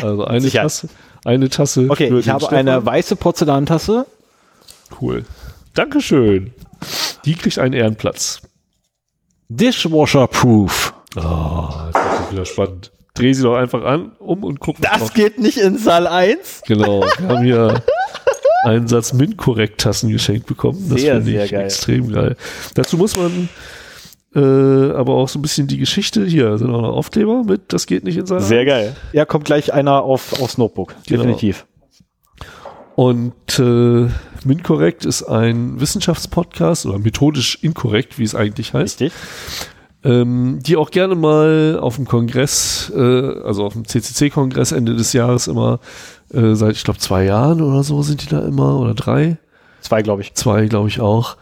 Also eine Sicher. Tasse, eine Tasse. Okay, ich habe Stefan. eine weiße Porzellantasse. Cool. Dankeschön. Die kriegt einen Ehrenplatz. Dishwasher Proof. Oh, das ist wieder spannend. Dreh sie doch einfach an, um und guck. Das noch- geht nicht in Saal 1. Genau. Wir haben hier einen Satz MINT-Korrekt-Tassen geschenkt bekommen. Das finde ich geil. extrem geil. Dazu muss man äh, aber auch so ein bisschen die Geschichte. Hier sind auch noch Aufkleber mit, das geht nicht in sein. Sehr geil. Ja, kommt gleich einer auf, aufs Notebook. Genau. Definitiv. Und äh, MINT-Korrekt ist ein Wissenschaftspodcast oder methodisch inkorrekt, wie es eigentlich heißt. Richtig. ähm, die auch gerne mal auf dem Kongress, äh, also auf dem CCC-Kongress Ende des Jahres immer, äh, seit ich glaube zwei Jahren oder so sind die da immer oder drei, Zwei, glaube ich. zwei glaube ich auch.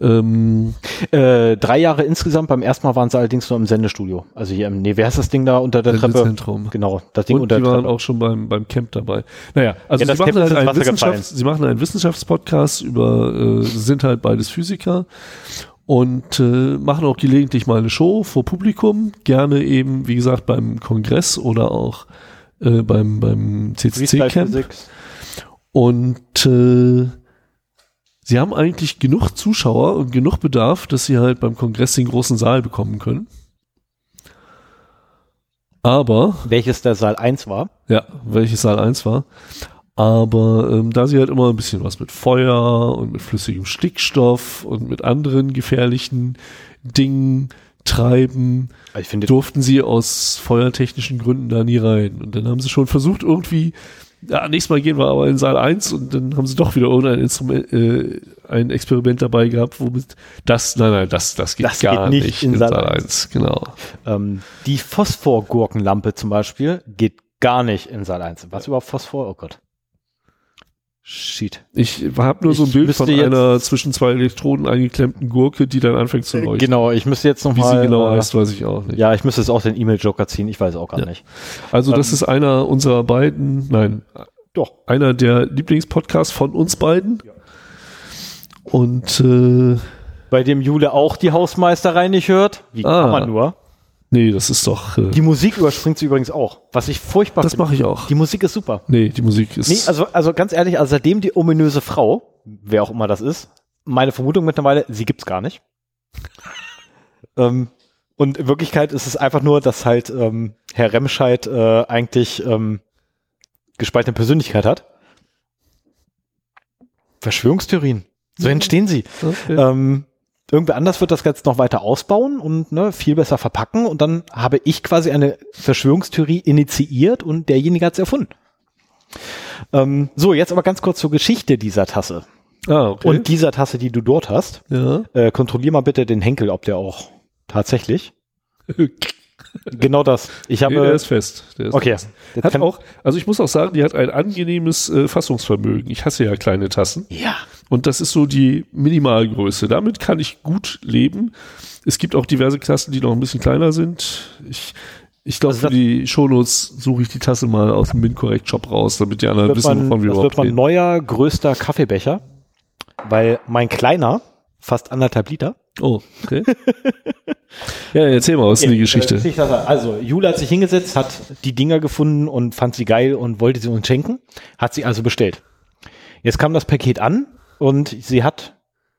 Ähm, Äh, drei Jahre insgesamt. Beim ersten Mal waren sie allerdings nur im Sendestudio. Also hier im, nee, wer heißt das Ding da unter der Treppe? Sendezentrum. Genau, das Ding Und unter die der waren Treppe. auch schon beim, beim Camp dabei. Naja, also Ja, sie das machen, halt ist einen Wissenschafts-, sie machen einen Wissenschaftspodcast über, äh, sind halt beides Physiker und äh, machen auch gelegentlich mal eine Show vor Publikum, gerne eben, wie gesagt, beim Kongress oder auch äh, beim, beim CCC-Camp. Und äh, sie haben eigentlich genug Zuschauer und genug Bedarf, dass sie halt beim Kongress den großen Saal bekommen können. Aber Welches der Saal 1 war. ja, welches Saal 1 war. Aber ähm, da sie halt immer ein bisschen was mit Feuer und mit flüssigem Stickstoff und mit anderen gefährlichen Dingen treiben, durften sie aus feuertechnischen Gründen da nie rein. Und dann haben sie schon versucht, irgendwie, ja, nächstes Mal gehen wir aber in Saal 1 und dann haben sie doch wieder irgendein Instrument, äh, ein Experiment dabei gehabt, womit das, nein, nein, das, das geht Das gar geht nicht nicht in in Saal Saal 1, genau. ähm, die Phosphorgurkenlampe zum Beispiel geht gar nicht in Saal 1. Was überhaupt Phosphor? Oh Gott. Shit. Ich habe nur so ein Ich Bild von einer zwischen zwei Elektroden eingeklemmten Gurke, die dann anfängt zu leuchten. Genau, ich müsste jetzt Wie nochmal. sie genau äh, heißt, weiß ich auch nicht. Ja, ich müsste jetzt auch den E-Mail-Joker ziehen. Ich weiß auch gar Ja. nicht. also das ähm, ist einer unserer beiden, nein, Doch. einer der Lieblingspodcasts von uns beiden. Und äh, Bei dem Jule auch die Hausmeisterei nicht hört. Wie Ah. kann man nur? Nee, das ist doch, äh, Die Musik überspringt sie übrigens auch. Was ich furchtbar das mache ich auch. Die Musik ist super. Nee, die Musik ist. Nee, also, also ganz ehrlich, also seitdem die ominöse Frau, wer auch immer das ist, meine Vermutung mittlerweile, sie gibt's gar nicht. ähm, Und in Wirklichkeit ist es einfach nur, dass halt ähm, Herr Remscheid äh, eigentlich ähm, gespaltene Persönlichkeit hat. Verschwörungstheorien. So entstehen sie. Okay. Ähm, irgendwer anders wird das Ganze noch weiter ausbauen und ne, viel besser verpacken und dann habe ich quasi eine Verschwörungstheorie initiiert und derjenige hat es erfunden. Ähm, so, jetzt aber ganz kurz zur Geschichte dieser Tasse. ah, okay. Und dieser Tasse, die du dort hast. ja. Äh, kontrollier mal bitte den Henkel, ob der auch tatsächlich. genau das. Ich habe. nee, der ist fest. Der ist okay. fest. Hat auch, also ich muss auch sagen, die hat ein angenehmes äh, Fassungsvermögen. Ich hasse ja kleine Tassen. ja. Und das ist so die Minimalgröße. Damit kann ich gut leben. Es gibt auch diverse Tassen, die noch ein bisschen kleiner sind. Ich, ich glaube, Also für das- die Shownotes suche ich die Tasse mal aus dem Mincorrect Shop raus, damit die anderen wissen, man, wovon wir das überhaupt wird mein neuer größter Kaffeebecher, weil mein kleiner, fast anderthalb Liter. Oh, okay. ja, erzähl mal, was ist denn die Geschichte? Äh, Also, Jule hat sich hingesetzt, hat die Dinger gefunden und fand sie geil und wollte sie uns schenken. Hat sie also bestellt. Jetzt kam das Paket an und sie hat,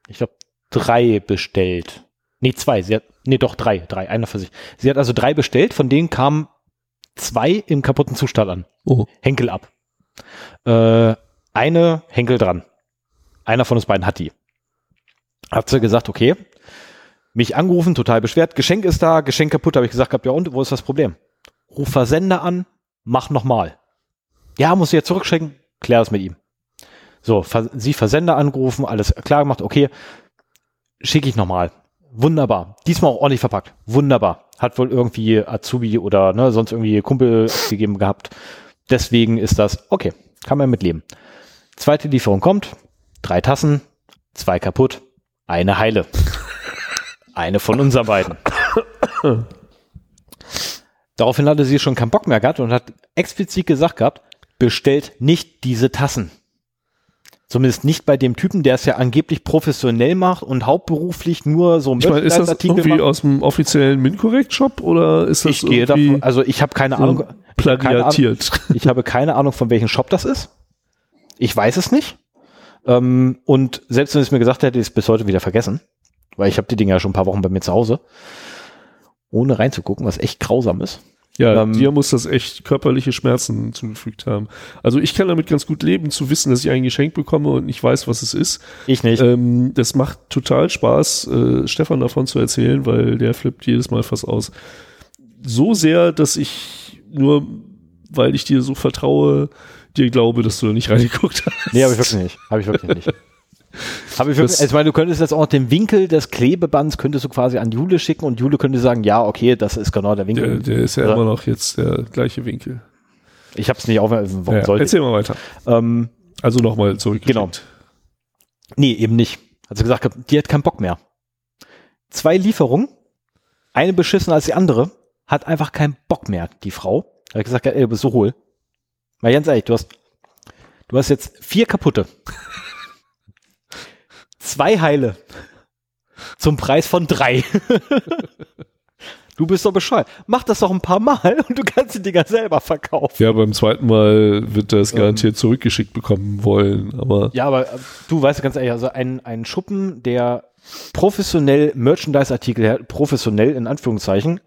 ich glaube, drei bestellt. Nee, zwei. Sie hat, nee, doch drei. Drei, einer für sich. Sie hat also drei bestellt, von denen kamen zwei im kaputten Zustand an. Oh, Henkel ab. Äh, eine Henkel dran. Einer von uns beiden hat die. Hat sie gesagt, okay. Mich angerufen, total beschwert. Geschenk ist da, Geschenk kaputt. Habe ich gesagt, gehabt, ja und, wo ist das Problem? Ruf Versender an, mach nochmal. Ja, muss ich jetzt zurückschicken, klär das mit ihm. So, sie Versender angerufen, alles klar gemacht, okay, schicke ich nochmal. Wunderbar. Diesmal auch ordentlich verpackt. Wunderbar. Hat wohl irgendwie Azubi oder ne, sonst irgendwie Kumpel gegeben gehabt. Deswegen ist das okay. Kann man mitleben. Zweite Lieferung kommt. Drei Tassen, zwei kaputt, eine heile. Eine von unseren beiden. Daraufhin hatte sie schon keinen Bock mehr gehabt und hat explizit gesagt gehabt, bestellt nicht diese Tassen. Zumindest nicht bei dem Typen, der es ja angeblich professionell macht und hauptberuflich nur so ich meine, ist das irgendwie macht. aus dem offiziellen Mincorrect Shop oder ist das Ich gehe davon, also ich habe keine so Ahnung. Ich habe keine Ahnung, plagiatiert? ich habe keine Ahnung, von welchem Shop das ist. Ich weiß es nicht. Ähm, und selbst wenn es mir gesagt hätte, hätte ich es bis heute wieder vergessen. Weil ich habe die Dinger ja schon ein paar Wochen bei mir zu Hause. Ohne reinzugucken, was echt grausam ist. Ja, Ähm, dir muss das echt körperliche Schmerzen zugefügt haben. Also ich kann damit ganz gut leben, zu wissen, dass ich ein Geschenk bekomme und nicht weiß, was es ist. Ich nicht. Ähm, das macht total Spaß, äh, Stefan davon zu erzählen, weil der flippt jedes Mal fast aus. So sehr, dass ich nur, weil ich dir so vertraue, dir glaube, dass du da nicht reingeguckt hast. nee, habe ich wirklich nicht. Habe ich wirklich nicht. Habe ich also ich meine, du könntest jetzt auch noch den Winkel des Klebebands könntest du quasi an Jule schicken und Jule könnte sagen, ja, okay, das ist genau der Winkel. Der, der ist ja Ja. immer noch jetzt der gleiche Winkel. ich habe es nicht auf, warum Ja, sollte ich? erzähl mal weiter. Ähm, Also nochmal zurück. Genau. Nee, eben nicht. Hat sie gesagt, die hat keinen Bock mehr. Zwei Lieferungen, eine beschissener als die andere, hat einfach keinen Bock mehr, die Frau. Hat gesagt, ey, du bist so hohl. Mal ganz ehrlich, du hast, du hast jetzt vier kaputte. Zwei heile. Zum Preis von drei. du bist doch bescheuert. Mach das doch ein paar Mal und du kannst die Dinger selber verkaufen. Ja, beim zweiten Mal wird er es garantiert zurückgeschickt bekommen wollen, aber Ja, aber du weißt ganz ehrlich, also ein, ein Schuppen, der professionell Merchandise-Artikel, professionell in Anführungszeichen,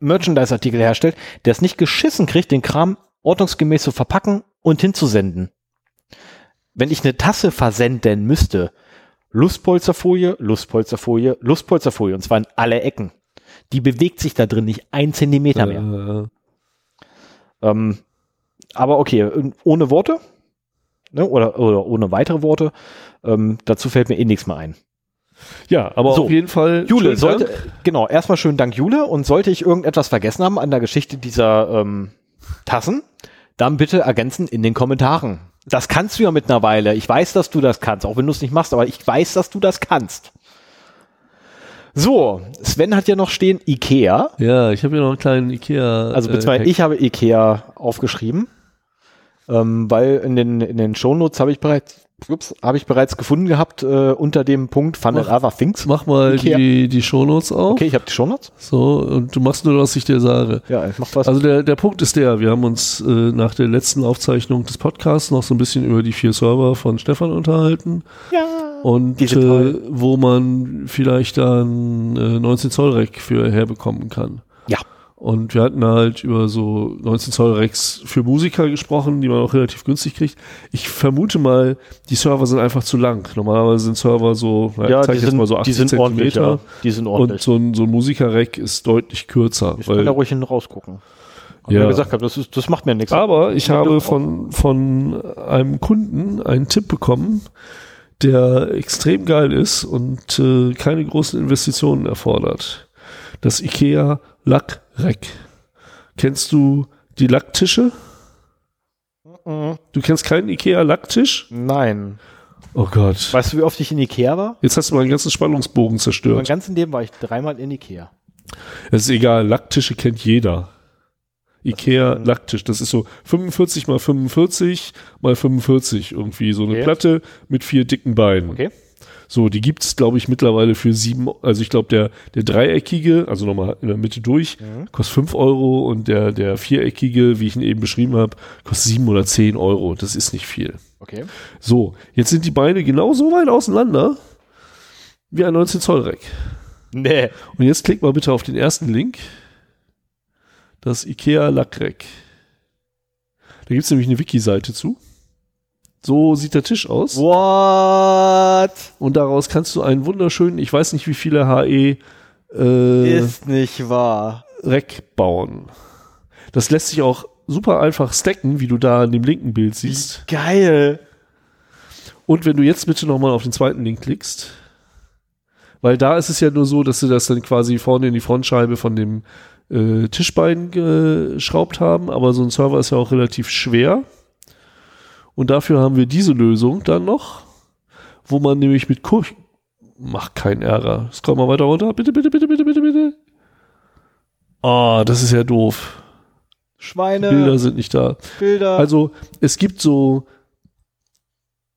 Merchandise-Artikel herstellt, der es nicht geschissen kriegt, den Kram ordnungsgemäß zu verpacken und hinzusenden. Wenn ich eine Tasse versenden müsste, Lustpolsterfolie, Lustpolsterfolie, Lustpolsterfolie, und zwar in alle Ecken. Die bewegt sich da drin nicht ein Zentimeter mehr. äh, Ähm, aber okay, ohne Worte ne, oder, oder ohne weitere Worte, ähm, dazu fällt mir eh nichts mehr ein. ja, aber So. auf jeden Fall. Jule, sollte, Dank. genau, erstmal schönen Dank, Jule. Und sollte ich irgendetwas vergessen haben an der Geschichte dieser ähm, Tassen, dann bitte ergänzen in den Kommentaren. Das kannst du ja mittlerweile. Ich weiß, dass du das kannst, auch wenn du es nicht machst, aber ich weiß, dass du das kannst. So, Sven hat ja noch stehen Ikea. Ja, ich habe hier noch einen kleinen Ikea. Also äh, beziehungsweise Hack. ich habe Ikea aufgeschrieben, ähm, weil in den, in den Shownotes habe ich bereits Ups, habe ich bereits gefunden gehabt äh, unter dem Punkt Fun and Mach- Other Things. Mach mal Ikea. die, die Shownotes auf. Okay, ich habe die Shownotes. So, und du machst nur, was ich dir sage. Ja, ich mach was. Also der, der Punkt ist der, wir haben uns äh, nach der letzten Aufzeichnung des Podcasts noch so ein bisschen über die vier Server von Stefan unterhalten ja. und äh, wo man vielleicht dann äh, 19 Zoll Rack für herbekommen kann. Ja. Und wir hatten halt über so 19 Zoll Racks für Musiker gesprochen, die man auch relativ günstig kriegt. Ich vermute mal, die Server sind einfach zu lang. Normalerweise sind Server so, Ja, ich zeig die jetzt sind, mal so die 80 sind ordentlich. Zentimeter. Ja. Die sind Und ordentlich. so ein, so ein Musiker-Rack ist deutlich kürzer. ich kann da ruhig hin rausgucken. Hab Ja. gesagt, hab, das, ist, das macht mir nichts. aber ich habe von, von einem Kunden einen Tipp bekommen, der extrem geil ist und äh, keine großen Investitionen erfordert. Das IKEA Lackrack. Kennst du die Lacktische? Mhm. Du kennst keinen IKEA Lacktisch? Nein. Oh Gott. Weißt du, wie oft ich in Ikea war? Jetzt hast du meinen ganzen Spannungsbogen Mein zerstört. ganzen Leben war ich dreimal in Ikea. Es ist egal, Lacktische kennt jeder. Ikea Lacktisch, das ist so 45 mal 45 mal 45 irgendwie, so eine Okay. Platte mit vier dicken Beinen. Okay. So, die gibt's glaube ich, mittlerweile für sieben, also ich glaube, der, der dreieckige, also nochmal in der Mitte durch, Mhm. kostet fünf Euro und der, der viereckige, wie ich ihn eben beschrieben habe, kostet sieben oder zehn Euro. Das ist nicht viel. Okay. So, jetzt sind die Beine genau so weit auseinander wie ein 19 Zoll Rack. Nee. Und jetzt klick mal bitte auf den ersten Link. Das IKEA Lackrack. Da gibt es nämlich eine Wiki-Seite zu. So sieht der Tisch aus. What? Und daraus kannst du einen wunderschönen, ich weiß nicht wie viele HE äh, Ist nicht wahr. Rack bauen. Das lässt sich auch super einfach stacken, wie du da in dem linken Bild siehst. Geil. Und wenn du jetzt bitte nochmal auf den zweiten Link klickst, weil da ist es ja nur so, dass sie das dann quasi vorne in die Frontscheibe von dem äh, Tischbein geschraubt haben, aber so ein Server ist ja auch relativ schwer. Und dafür haben wir diese Lösung dann noch, wo man nämlich mit Kur Mach keinen Ärger. Scroll mal weiter runter. Bitte, bitte, bitte, bitte, bitte, bitte. Ah, das ist ja doof. Schweine. Bilder sind nicht da. Bilder. Also es gibt so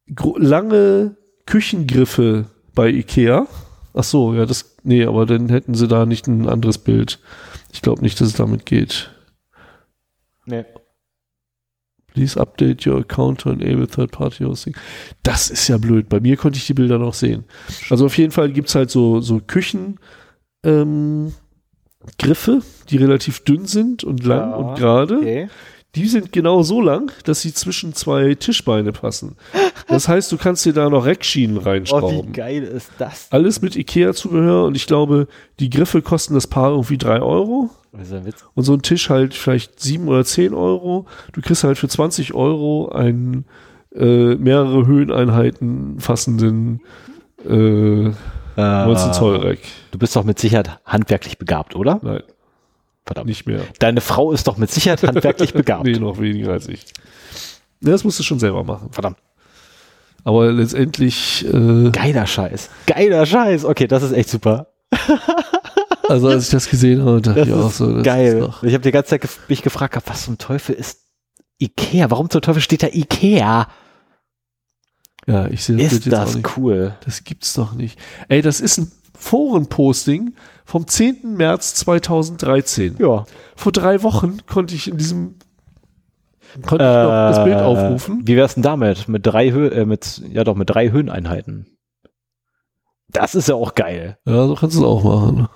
lange Küchengriffe bei Ikea. Ach so, ja, das, nee, aber dann hätten sie da nicht ein anderes Bild. Ich glaube nicht, dass es damit geht. nee. Please update your account to enable third-party hosting. Das ist ja blöd. Bei mir konnte ich die Bilder noch sehen. Also auf jeden Fall gibt's halt so, so Küchen, ähm, Griffe, die relativ dünn sind und lang Ja, und gerade. Okay. Die sind genau so lang, dass sie zwischen zwei Tischbeine passen. Das heißt, du kannst dir da noch Reckschienen Oh, wie reinschrauben. geil ist das? Alles mit Ikea-Zubehör und ich glaube, die Griffe kosten das Paar irgendwie drei Euro Und so ein Tisch halt vielleicht sieben oder zehn Euro. Du kriegst halt für 20 Euro einen äh, mehrere Höheneinheiten fassenden äh, 19 Zoll Rack. Du bist doch mit Sicherheit handwerklich begabt, oder? Nein, Verdammt. nicht mehr. Deine Frau ist doch mit Sicherheit handwerklich begabt. Nee, noch weniger als ich. Ja, das musst du schon selber machen. Verdammt. Aber letztendlich äh, Geiler Scheiß. Geiler Scheiß. Okay, das ist echt super. Also als ich das gesehen habe, dachte Das ich auch so, das geil. ich habe die ganze Zeit gef mich gefragt, gehabt, was zum Teufel ist Ikea? Warum zum Teufel steht da Ikea? ja, ich sehe das Ist jetzt auch das cool? Das gibt's doch nicht. Ey, das ist ein Forenposting vom 10. März 2013. Ja. Vor drei Wochen konnte ich in diesem konnte ich noch das Bild aufrufen. Äh, Wie wär's denn damit? Mit drei Hö äh, mit, ja doch, mit drei Höheneinheiten. Das ist ja auch geil. Ja, so kannst du es auch machen.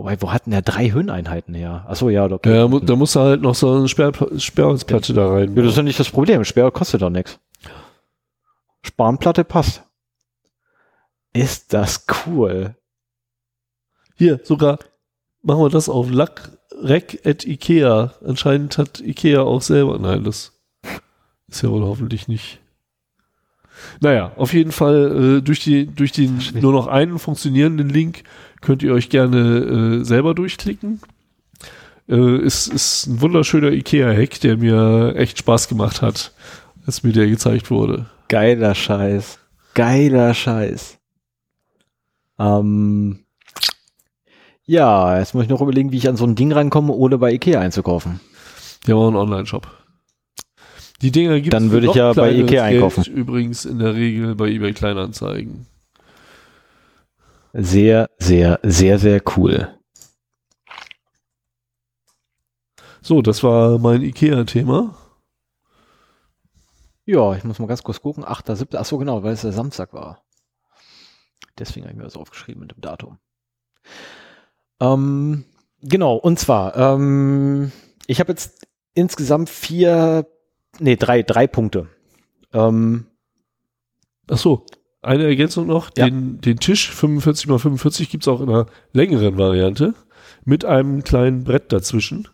Wobei, wo hatten der drei Höheneinheiten her? Achso, ja, okay. Ja, mu- da musst du halt noch so eine Sperr Sperrholzplatte da rein. Ja, das ist ja nicht das Problem. Sperr kostet doch nichts. Spanplatte passt. Ist das cool. Hier, sogar machen wir das auf Lack Rec at Ikea. Anscheinend hat Ikea auch selber. Nein, das ist ja wohl hoffentlich nicht. Naja, auf jeden Fall äh, durch, die, durch den nur noch einen funktionierenden Link könnt ihr euch gerne äh, selber durchklicken. Äh, ist, ist ein wunderschöner Ikea-Hack, der mir echt Spaß gemacht hat, als mir der gezeigt wurde. Geiler Scheiß. Geiler Scheiß. Ähm, ja, jetzt muss ich noch überlegen, wie ich an so ein Ding rankomme, ohne bei Ikea einzukaufen. Der war ein Online-Shop. Die Dinger gibt Dann würde ich ja bei Ikea einkaufen. Übrigens in der Regel bei eBay Kleinanzeigen. Sehr, sehr, sehr, sehr cool. So, das war mein Ikea-Thema. Ja, ich muss mal ganz kurz gucken. 8.7. Achso, genau, weil es der Samstag war. Deswegen habe ich mir das aufgeschrieben mit dem Datum. Ähm, genau, und zwar, ähm, ich habe jetzt insgesamt vier, nee, drei, drei Punkte. Ähm, Ach so, eine Ergänzung noch. Ja. Den, den Tisch 45 x 45 gibt's auch in einer längeren Variante mit einem kleinen Brett dazwischen.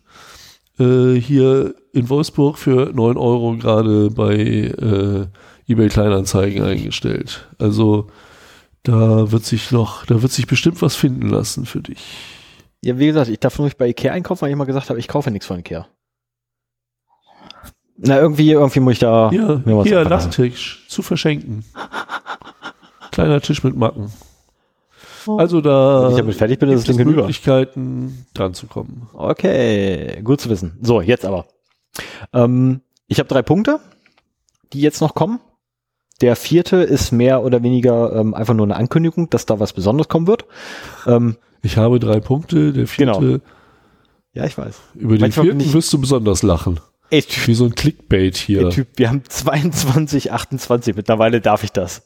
Äh, hier in Wolfsburg für 9 Euro gerade bei äh, eBay Kleinanzeigen eingestellt. Also da wird sich noch, da wird sich bestimmt was finden lassen für dich. ja, wie gesagt, ich darf nur nicht bei Ikea einkaufen, weil ich immer gesagt habe, ich kaufe nichts von Ikea. Na, irgendwie, irgendwie muss ich da was hier. Nachttisch zu verschenken. Kleiner Tisch mit Macken. Also da Wenn ich damit fertig bin, ist Ding es hinüber. Möglichkeiten dran zu kommen. Okay, gut zu wissen. So, jetzt aber. Ähm, ich habe drei Punkte, die jetzt noch kommen. Der vierte ist mehr oder weniger ähm, einfach nur eine Ankündigung, dass da was Besonderes kommen wird. Ähm, Ich habe drei Punkte. Der vierte, Genau. ja, ich weiß. über den Manchmal vierten wirst du besonders lachen. Ey, Typ, Wie so ein Clickbait hier. ey, typ, wir haben 22, 28. Mittlerweile darf ich das.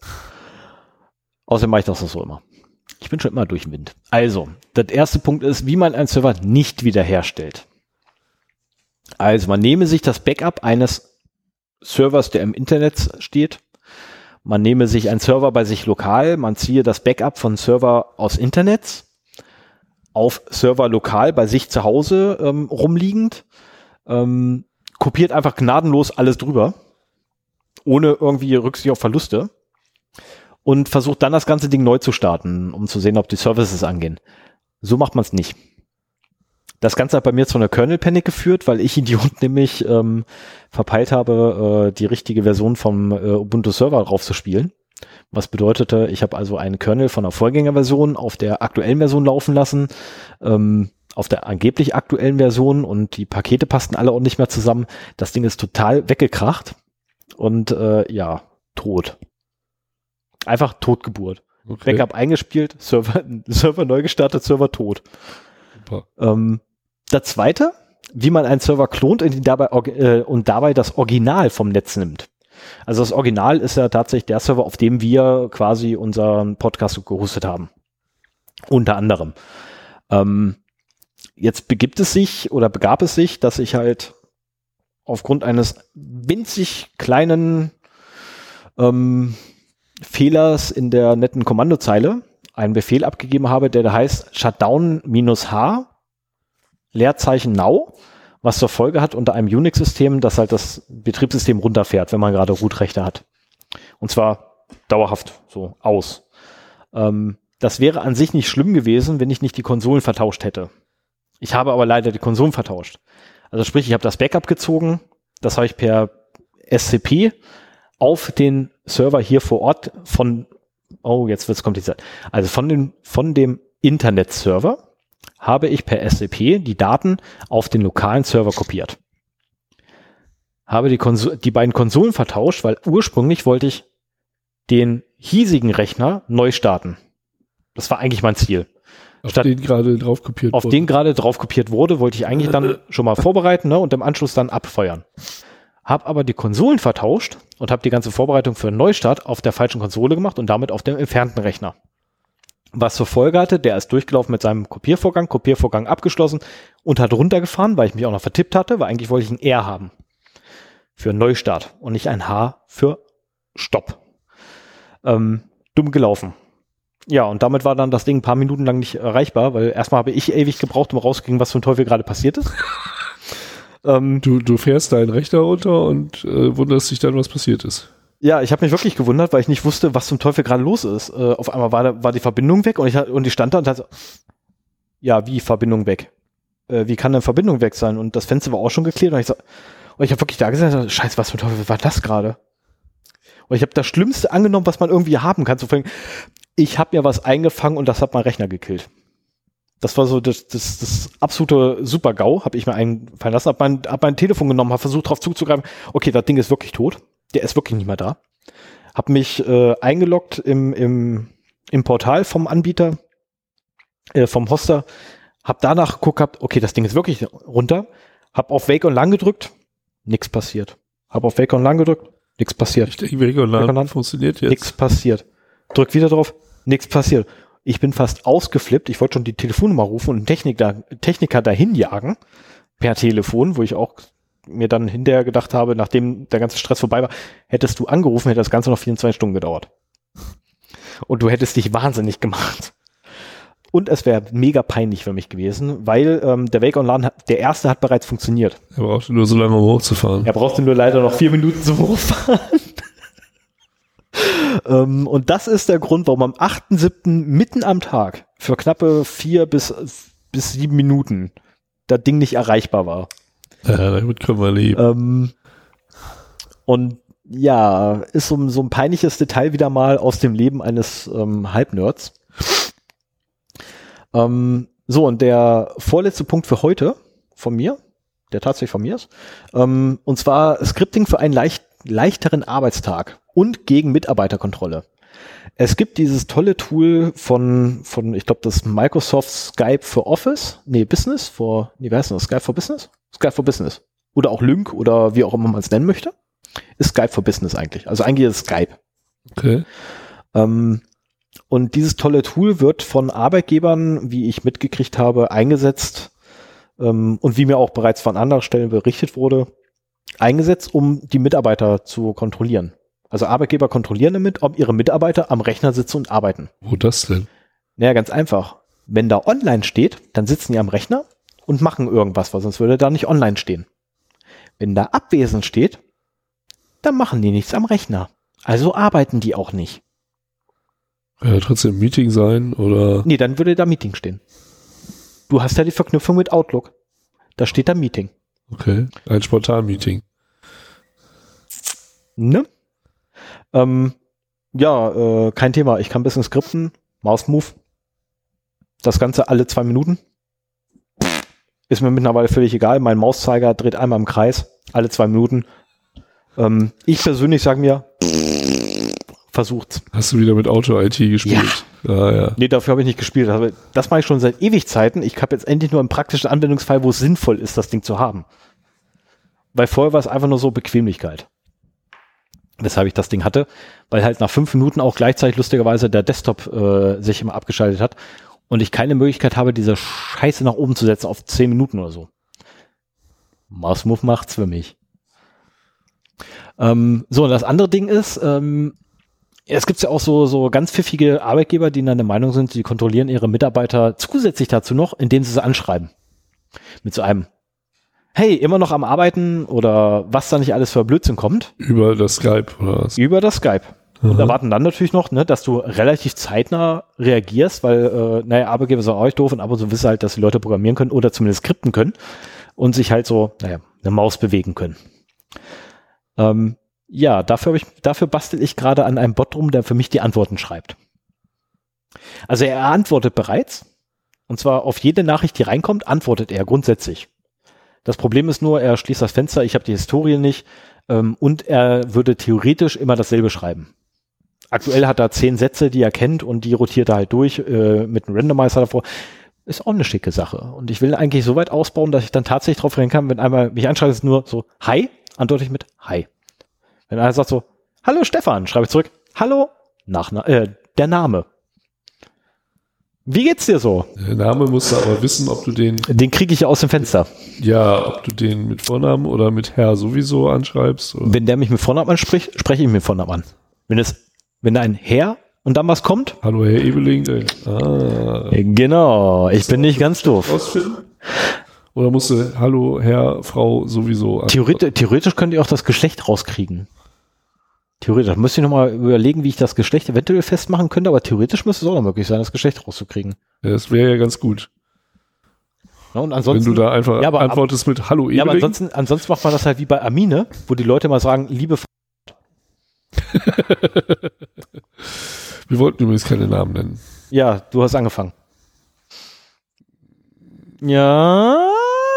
Außerdem mache ich das so immer. Ich bin schon immer durch den Wind. Also, der erste Punkt ist, wie man einen Server nicht wiederherstellt. Also, man nehme sich das Backup eines Servers, der im Internet steht. Man nehme sich einen Server bei sich lokal, man ziehe das Backup von Server aus Internet auf Server lokal bei sich zu Hause ähm, rumliegend, ähm, kopiert einfach gnadenlos alles drüber, ohne irgendwie Rücksicht auf Verluste und versucht dann das ganze Ding neu zu starten, um zu sehen, ob die Services angehen. So macht man es nicht. Das Ganze hat bei mir zu einer Kernel-Panic geführt, weil ich Idiot nämlich ähm, verpeilt habe, äh, die richtige Version vom äh, Ubuntu-Server draufzuspielen. Was bedeutete, ich habe also einen Kernel von der Vorgängerversion auf der aktuellen Version laufen lassen, ähm, auf der angeblich aktuellen Version und die Pakete passten alle auch nicht mehr zusammen. Das Ding ist total weggekracht und äh, ja, tot. Einfach Totgeburt. Okay, Backup eingespielt, Server, Server neu gestartet, Server tot. Ähm, der zweite, wie man einen Server klont und, dabei, äh, und dabei das Original vom Netz nimmt. Also das Original ist ja tatsächlich der Server, auf dem wir quasi unseren Podcast gehostet haben. Unter anderem. Ähm, jetzt begibt es sich oder begab es sich, dass ich halt aufgrund eines winzig kleinen ähm, Fehlers in der netten Kommandozeile einen Befehl abgegeben habe, der da heißt shutdown-h Leerzeichen now, was zur Folge hat unter einem Unix-System, dass halt das Betriebssystem runterfährt, wenn man gerade Root-Rechte hat. Und zwar dauerhaft so aus. Ähm, das wäre an sich nicht schlimm gewesen, wenn ich nicht die Konsolen vertauscht hätte. Ich habe aber leider die Konsolen vertauscht. Also sprich, ich habe das Backup gezogen, das habe ich per SCP auf den Server hier vor Ort von, oh, jetzt wird's kompliziert. Also von dem, von dem Internet-Server habe ich per SCP die Daten auf den lokalen Server kopiert. Habe die, Konso die beiden Konsolen vertauscht, weil ursprünglich wollte ich den hiesigen Rechner neu starten. Das war eigentlich mein Ziel. Auf statt- den gerade drauf kopiert Auf wurde. den gerade drauf kopiert wurde, wollte ich eigentlich dann schon mal vorbereiten ne, und im Anschluss dann abfeuern. Hab aber die Konsolen vertauscht und habe die ganze Vorbereitung für einen Neustart auf der falschen Konsole gemacht und damit auf dem entfernten Rechner. Was zur Folge hatte, der ist durchgelaufen mit seinem Kopiervorgang, Kopiervorgang abgeschlossen und hat runtergefahren, weil ich mich auch noch vertippt hatte, weil eigentlich wollte ich ein R haben für einen Neustart und nicht ein H für Stopp. Ähm, dumm gelaufen. Ja, und damit war dann das Ding ein paar Minuten lang nicht erreichbar, weil erstmal habe ich ewig gebraucht, um rauszukriegen, was zum Teufel gerade passiert ist. Ähm, Du, du fährst deinen Rechner runter und äh, wunderst dich dann, was passiert ist. ja, ich habe mich wirklich gewundert, weil ich nicht wusste, was zum Teufel gerade los ist. Äh, auf einmal war, da, war die Verbindung weg und ich, und ich stand da und hatte, ja, wie Verbindung weg? Äh, wie kann denn Verbindung weg sein? Und das Fenster war auch schon geklärt und ich so, und ich habe wirklich da gesagt, scheiße, was zum Teufel war das gerade? Und ich habe das Schlimmste angenommen, was man irgendwie haben kann. Zu fragen, ich habe mir was eingefangen und das hat mein Rechner gekillt. Das war so das, das, das absolute Super-GAU, habe ich mir einfallen lassen, habe mein, hab mein Telefon genommen, habe versucht darauf zuzugreifen, okay, das Ding ist wirklich tot, der ist wirklich nicht mehr da. Habe mich äh, eingeloggt im, im, im Portal vom Anbieter, äh, vom Hoster, habe danach geguckt, gehabt, okay, das Ding ist wirklich runter, habe auf Wake on Lang gedrückt, nichts passiert. Habe auf Wake on Lang gedrückt, nichts passiert. Ich denke, Wake on Lang funktioniert jetzt. Nichts passiert. Drück wieder drauf, nichts passiert. Ich bin fast ausgeflippt. Ich wollte schon die Telefonnummer rufen und einen Technik da, Techniker dahin jagen per Telefon, wo ich auch mir dann hinterher gedacht habe, nachdem der ganze Stress vorbei war, hättest du angerufen, hätte das Ganze noch 24 Stunden gedauert. Und du hättest dich wahnsinnig gemacht. Und es wäre mega peinlich für mich gewesen, weil ähm, der Wake Online, der erste hat bereits funktioniert. Er brauchte nur so lange, um hochzufahren. Er brauchte nur leider noch vier Minuten zum Hochfahren. Ähm, und das ist der Grund, warum am 8.7. mitten am Tag für knappe vier bis, bis sieben Minuten das Ding nicht erreichbar war. Ja, damit können wir leben. Ähm, und ja, ist so, so ein peinliches Detail wieder mal aus dem Leben eines ähm, Halbnerds. Ähm, so, und der vorletzte Punkt für heute von mir, der tatsächlich von mir ist, ähm, und zwar Scripting für einen leicht, leichteren Arbeitstag und gegen Mitarbeiterkontrolle. Es gibt dieses tolle Tool von, von ich glaube, das Microsoft Skype for Office, nee, Business, for, nee, wer heißt das? Skype for Business? Skype for Business. Oder auch Lync oder wie auch immer man es nennen möchte. Ist Skype for Business eigentlich. Also eigentlich ist es Skype. Okay. Ähm, und dieses tolle Tool wird von Arbeitgebern, wie ich mitgekriegt habe, eingesetzt ähm, und wie mir auch bereits von anderen Stellen berichtet wurde, eingesetzt, um die Mitarbeiter zu kontrollieren. Also Arbeitgeber kontrollieren damit, ob ihre Mitarbeiter am Rechner sitzen und arbeiten. Wo das denn? Naja, ganz einfach. Wenn da online steht, dann sitzen die am Rechner und machen irgendwas, weil sonst würde da nicht online stehen. Wenn da abwesend steht, dann machen die nichts am Rechner. Also arbeiten die auch nicht. Ja, trotzdem Meeting sein oder? Nee, dann würde da Meeting stehen. Du hast ja die Verknüpfung mit Outlook. Da steht da Meeting. Okay, ein Spontan-Meeting. Ne? Ähm, ja, äh, kein Thema. Ich kann ein bisschen skripten. Mouse Move. Das Ganze alle zwei Minuten. Ist mir mittlerweile völlig egal. Mein Mauszeiger dreht einmal im Kreis. Alle zwei Minuten. Ähm, ich persönlich sage mir, versucht's. Hast du wieder mit Auto-IT gespielt? Ja. Ah, ja. Nee, dafür habe ich nicht gespielt. Das mache ich schon seit ewig Zeiten. Ich habe jetzt endlich nur einen praktischen Anwendungsfall, wo es sinnvoll ist, das Ding zu haben. Weil vorher war es einfach nur so Bequemlichkeit. Weshalb ich das Ding hatte, weil halt nach fünf Minuten auch gleichzeitig lustigerweise der Desktop äh, sich immer abgeschaltet hat und ich keine Möglichkeit habe, diese Scheiße nach oben zu setzen auf zehn Minuten oder so. Mouse Move macht's für mich. Ähm, so, und das andere Ding ist, ähm, es gibt ja auch so, so ganz pfiffige Arbeitgeber, die in der Meinung sind, die kontrollieren ihre Mitarbeiter zusätzlich dazu noch, indem sie sie anschreiben. Mit so einem, hey, immer noch am Arbeiten oder was da nicht alles für Blödsinn kommt. Über das Skype oder was? Über das Skype. Und erwarten dann natürlich noch, ne, dass du relativ zeitnah reagierst, weil, äh, naja, Arbeitgeber sind auch euch doof und ab und zu wissen halt, dass die Leute programmieren können oder zumindest skripten können und sich halt so, naja, eine Maus bewegen können. Ähm, ja, dafür, ich, dafür bastel ich gerade an einem Bot rum, der für mich die Antworten schreibt. Also er antwortet bereits. Und zwar auf jede Nachricht, die reinkommt, antwortet er grundsätzlich. Das Problem ist nur, er schließt das Fenster, ich habe die Historie nicht ähm, und er würde theoretisch immer dasselbe schreiben. Aktuell hat er zehn Sätze, die er kennt und die rotiert er halt durch äh, mit einem Randomizer davor. Ist auch eine schicke Sache. Und ich will eigentlich so weit ausbauen, dass ich dann tatsächlich drauf rennen kann, wenn einmal mich anschreibt, ist nur so Hi, antworte ich mit Hi. Wenn einer sagt so, hallo Stefan, schreibe ich zurück, hallo, nach, äh, der Name. Wie geht's dir so? Der Name musst du aber wissen, ob du den. Den kriege ich ja aus dem Fenster. Ja, ob du den mit Vornamen oder mit Herr sowieso anschreibst. Oder? Wenn der mich mit Vornamen anspricht, spreche ich ihn mit Vornamen an. Wenn es, wenn da ein Herr und dann was kommt. Hallo Herr Ebeling. Ah. Genau, ich bin nicht ganz doof. Ausfinden? Oder musst du Hallo Herr, Frau sowieso Theoretisch, theoretisch könnt ihr auch das Geschlecht rauskriegen. Theoretisch. Müsste ich nochmal überlegen, wie ich das Geschlecht eventuell festmachen könnte, aber theoretisch müsste es auch noch möglich sein, das Geschlecht rauszukriegen. Ja, das wäre ja ganz gut. Ja, und ansonsten, Wenn du da einfach ja, aber, antwortest mit Hallo Ebeling. Ja, aber ansonsten, ansonsten macht man das halt wie bei Amine, wo die Leute mal sagen, liebe Wir wollten übrigens keine Namen nennen. Ja, du hast angefangen. Ja,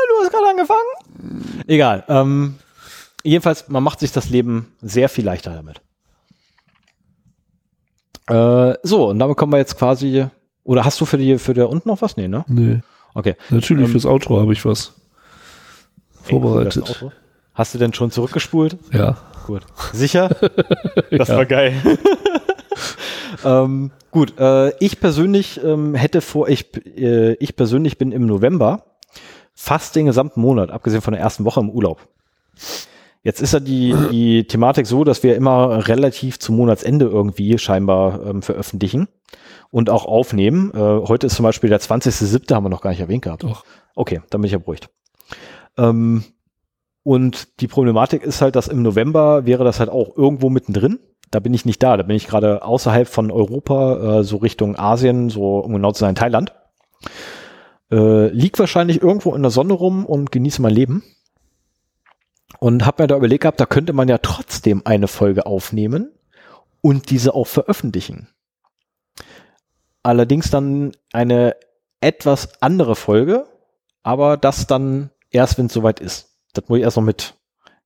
du hast gerade angefangen. Egal. Ähm, jedenfalls, man macht sich das Leben sehr viel leichter damit. Äh, so, und damit kommen wir jetzt quasi. Oder hast du für die für der unten noch was? Nee, ne? Nee. Okay. Natürlich Ähm, fürs Outro habe ich was vorbereitet. Ey, Hast du denn schon zurückgespult? Ja. Gut. Sicher? Das Ja. war geil. ähm, gut, äh, ich persönlich ähm, hätte vor, ich, äh, ich persönlich bin im November fast den gesamten Monat, abgesehen von der ersten Woche im Urlaub. Jetzt ist ja die, die Thematik so, dass wir immer relativ zum Monatsende irgendwie scheinbar ähm, veröffentlichen und auch aufnehmen. Äh, heute ist zum Beispiel der 20.07., haben wir noch gar nicht erwähnt gehabt. Doch. Okay, dann bin ich ja beruhigt. Ähm, und die Problematik ist halt, dass im November wäre das halt auch irgendwo mittendrin. Da bin ich nicht da. Da bin ich gerade außerhalb von Europa, äh, so Richtung Asien, so um genau zu sein, Thailand. Äh, lieg wahrscheinlich irgendwo in der Sonne rum und genieße mein Leben. Und habe mir da überlegt gehabt, da könnte man ja trotzdem eine Folge aufnehmen und diese auch veröffentlichen. Allerdings dann eine etwas andere Folge, aber das dann erst, wenn es soweit ist. Das muss ich erst noch mit,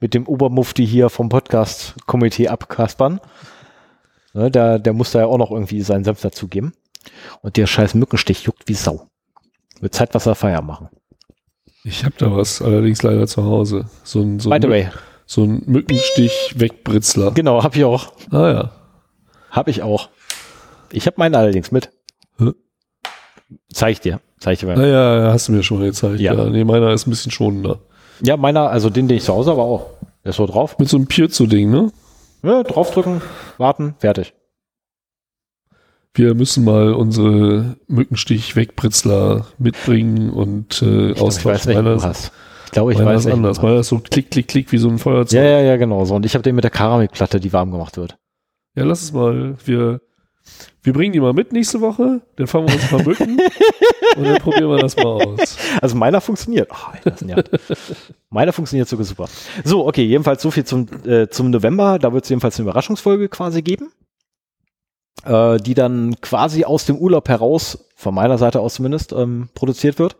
mit dem Obermufti hier vom Podcast-Komitee abkaspern. Ne, der, der muss da ja auch noch irgendwie seinen Senf dazugeben. Und der scheiß Mückenstich juckt wie Sau. Wird Zeit, was er Feier machen. Ich habe da was, allerdings leider zu Hause. So ein, so By the way, so ein Mückenstich-Wegbritzler. genau, hab ich auch. Ah ja. Hab ich auch. Ich habe meinen allerdings mit. Hä? Zeig ich dir. Zeig ich dir mal. Naja, ja, hast du mir schon mal gezeigt. Ja. Ja. Nee, meiner ist ein bisschen schonender. Ja, meiner, also den, den ich zu Hause habe, auch. Der ist so drauf. Mit so einem Piezo-Ding, ne? Ja, draufdrücken, warten, fertig. Wir müssen mal unsere Mückenstich-Wegbritzler mitbringen und äh, Ich, glaub, ich weiß, austauschen. Ich glaube, ich meiner weiß ist anders. Meiner ist so klick, klick, klick, wie so ein Feuerzeug. Ja, ja, ja, genau. So. Und ich habe den mit der Keramikplatte, die warm gemacht wird. Ja, lass es mal. Wir, wir bringen die mal mit nächste Woche, dann fangen wir uns ein paar Mücken und dann probieren wir das mal aus. Also meiner funktioniert. Oh, ja. meiner funktioniert sogar super. So, okay, jedenfalls so viel zum, äh, zum November. Da wird es jedenfalls eine Überraschungsfolge quasi geben, äh, die dann quasi aus dem Urlaub heraus, von meiner Seite aus zumindest, ähm, produziert wird.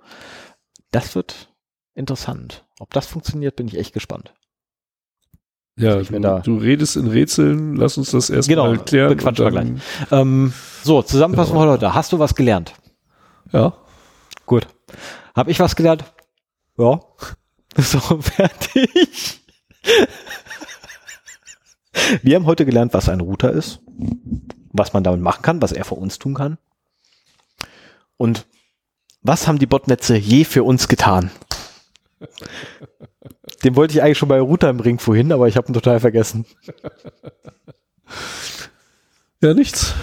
Das wird interessant. Ob das funktioniert, bin ich echt gespannt. Ja, Ich du, bin da. du redest in Rätseln, lass uns das erstmal Genau, mal klären. bequatschen wir und Ähm, so, Zusammenfassen Ja. von heute. Hast du was gelernt? Ja, Gut. Habe ich was gelernt? Ja. So, fertig. Wir haben heute gelernt, was ein Router ist, was man damit machen kann, was er für uns tun kann. Und was haben die Botnetze je für uns getan? Den wollte ich eigentlich schon bei Router im Ring vorhin, aber ich habe ihn total vergessen. ja, nichts.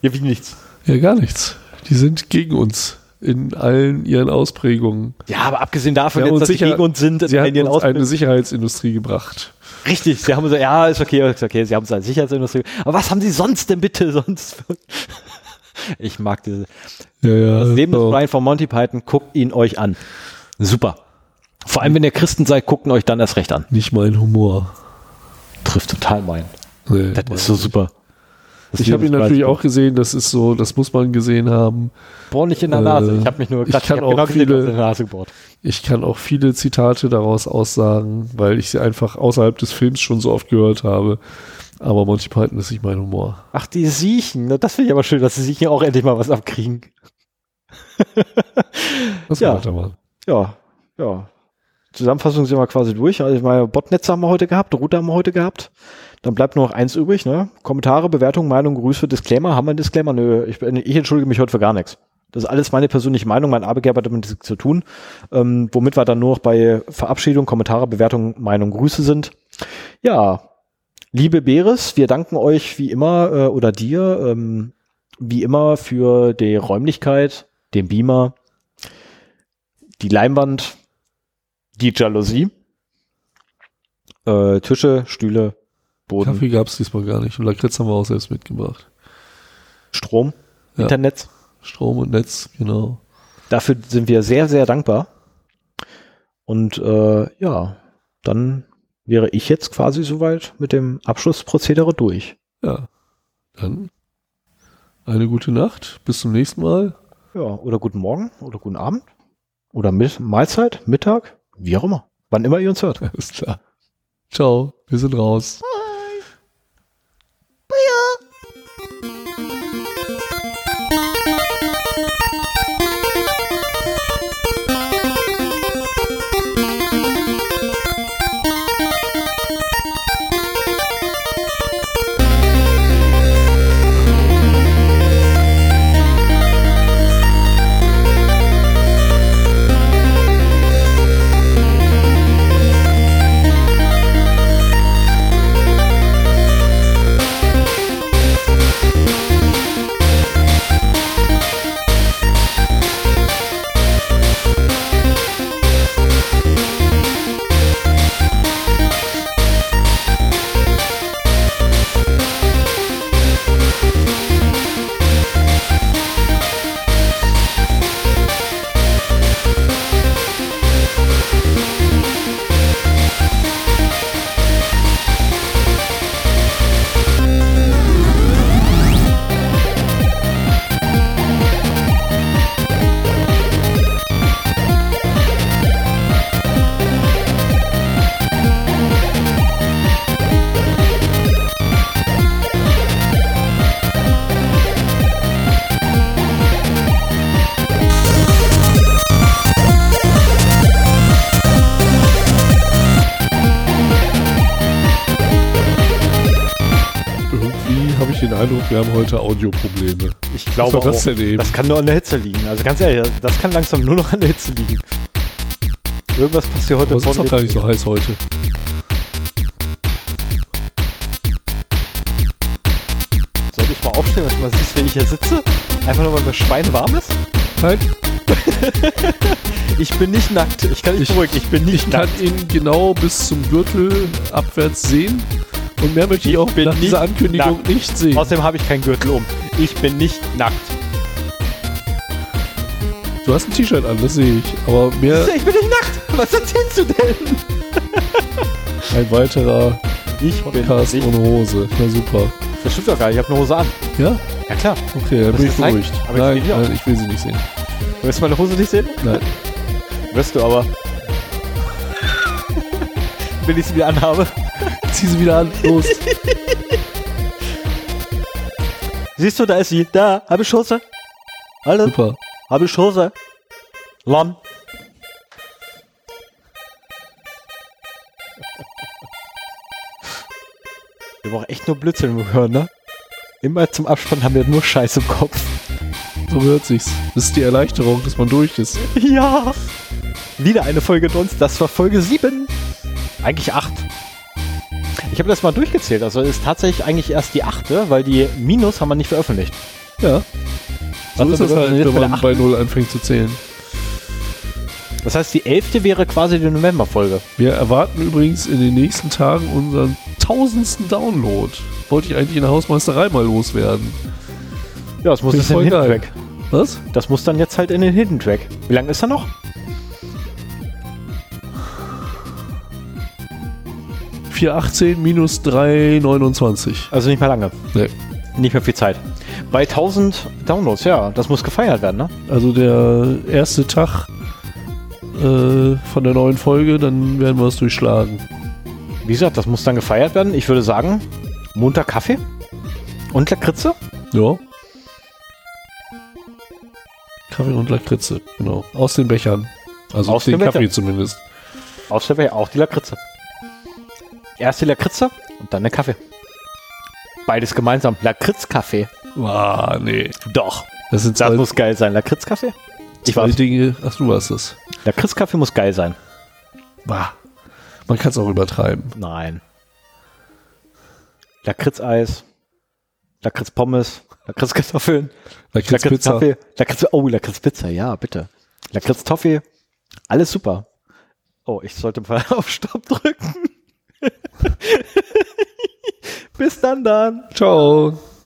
Ja, wie nichts. Ja, gar nichts. Die sind gegen uns in allen ihren Ausprägungen. Ja, aber abgesehen davon, jetzt, dass sie sicher- gegen uns sind, Sie haben uns eine Sicherheitsindustrie gebracht. Richtig, sie haben so, ja, ist okay, ist okay, sie haben es als Sicherheitsindustrie. Aber was haben sie sonst denn bitte sonst? für- Ich mag diese. Ja, ja. Das Leben des so. Brian von Monty Python, guckt ihn euch an. Super. Vor allem, wenn ihr Christen seid, guckt ihn euch dann erst recht an. Nicht mein Humor. Trifft total mein. Nee, Das ist so nicht. super. Das Ich habe ihn natürlich auch gesehen, das ist so, das muss man gesehen haben. Boah, nicht in der Äh, Nase. Ich habe mich nur ich grad, kann hab auch genau gesehen, viele- was in der Nase gebohrt. Ich kann auch viele Zitate daraus aussagen, weil ich sie einfach außerhalb des Films schon so oft gehört habe. Aber Monty Python ist nicht mein Humor. Ach, die Siechen. Das finde ich aber schön, dass die Siechen auch endlich mal was abkriegen. Was Ja. weitermachen? Ja, ja. Zusammenfassung sind wir quasi durch. Also ich meine, Botnetze haben wir heute gehabt, Router haben wir heute gehabt. Dann bleibt nur noch eins übrig, ne? Kommentare, Bewertungen, Meinung, Grüße, Disclaimer. Haben wir einen Disclaimer? Nö, ich, ich entschuldige mich heute für gar nichts. Das ist alles meine persönliche Meinung, mein Arbeitgeber hat damit zu tun. Ähm, womit wir dann nur noch bei Verabschiedung, Kommentare, Bewertungen, Meinung, Grüße sind. Ja, liebe Beres, wir danken euch wie immer äh, oder dir ähm, wie immer für die Räumlichkeit, den Beamer, die Leinwand, die Jalousie, äh, Tische, Stühle, Boden, Kaffee gab es diesmal gar nicht. Und Lakritz haben wir auch selbst mitgebracht. Strom, Ja. Internet. Strom und Netz, genau. Dafür sind wir sehr, sehr dankbar. Und äh, ja, dann wäre ich jetzt quasi soweit mit dem Abschlussprozedere durch. Ja. Dann eine gute Nacht. Bis zum nächsten Mal. Ja, oder guten Morgen oder guten Abend oder Mi- Mahlzeit, Mittag, wie auch immer. Wann immer ihr uns hört. Alles klar. Ciao, wir sind raus. Irgendwie ich Eindruck, wir haben heute Audioprobleme. Ich Was glaube das auch, denn eben? das kann nur an der Hitze liegen. Also ganz ehrlich, das kann langsam nur noch an der Hitze liegen. Irgendwas passiert heute Aber es ist doch gar nicht so heiß heute. Soll ich mal aufstehen, dass du mal siehst, wenn ich hier sitze? Einfach nur, weil mir Schwein warm ist? Nein, Ich bin nicht nackt. Ich kann nicht Ich-. Ich bin nicht ich kann nackt. ihn genau bis zum Gürtel abwärts sehen. Und mehr möchte ich Ich auch nach dieser Ankündigung nackt. nicht sehen. Außerdem habe ich keinen Gürtel um. Ich bin nicht nackt. Du hast ein T-Shirt an, das sehe ich. Aber mehr Ich bin nicht nackt. Was erzählst du denn? ein weiterer Ich Podcast bin nicht. ohne Hose. Na super. Das stimmt doch gar nicht. Ich habe eine Hose an. Ja? Ja klar. Okay, dann bin ich beruhigt. aber ich Nein, auch. nein, ich will sie nicht sehen. Willst du meine Hose nicht sehen? Nein. Wirst du aber. Wenn ich sie wieder anhabe. Zieh sie wieder an. Los. Siehst du, da ist sie. Da, habe ich Hose. Hallo, Super. habe ich Hose. Lamm. Wir brauchen echt nur Blödsinn im Hören, ne? Immer zum Abspann haben wir nur Scheiß im Kopf. So hört sich's. Das ist die Erleichterung, dass man durch ist. Ja. Wieder eine Folge uns. Das war Folge 7. Eigentlich 8. Ich habe das mal durchgezählt. Also ist tatsächlich eigentlich erst die achte, weil die Minus haben wir nicht veröffentlicht. Ja. So ist das halt, wenn man bei Null anfängt zu zählen. Das heißt, die elfte wäre quasi die November-Folge. Wir erwarten übrigens in den nächsten Tagen unseren tausendsten Download. Wollte ich eigentlich in der Hausmeisterei mal loswerden. Ja, das muss jetzt in den Hidden. Track. Was? Das muss dann jetzt halt in den Hidden Track. Wie lange ist er noch? 418 minus 329. Also nicht mehr lange. Nee. Nicht mehr viel Zeit. Bei 1000 Downloads, ja, das muss gefeiert werden, ne? Also der erste Tag äh, von der neuen Folge, dann werden wir es durchschlagen. Wie gesagt, das muss dann gefeiert werden. Ich würde sagen, Montag Kaffee und Lakritze. Ja. Kaffee und Lakritze, genau. Aus den Bechern. Also Aus den den. Kaffee zumindest. Außerdem auch die Lakritze. Erst die Lakritze und dann der Kaffee. Beides gemeinsam. Lakritzkaffee. Ah, nee. Doch. Das sind Das zwei, muss geil sein. Lakritzkaffee? Ich weiß. Dinge. Ach, du warst es. Lakritzkaffee muss geil sein. Bah. Man kann es auch übertreiben. Nein. Lakritzeis. Lakritzpommes. Lakritzkartoffeln. Lakritzpizza. Lakritz, oh, Lakritzpizza, ja, bitte. Lakritztoffee. Alles super. Oh, ich sollte mal auf Stopp drücken. Bis dann dann. Ciao.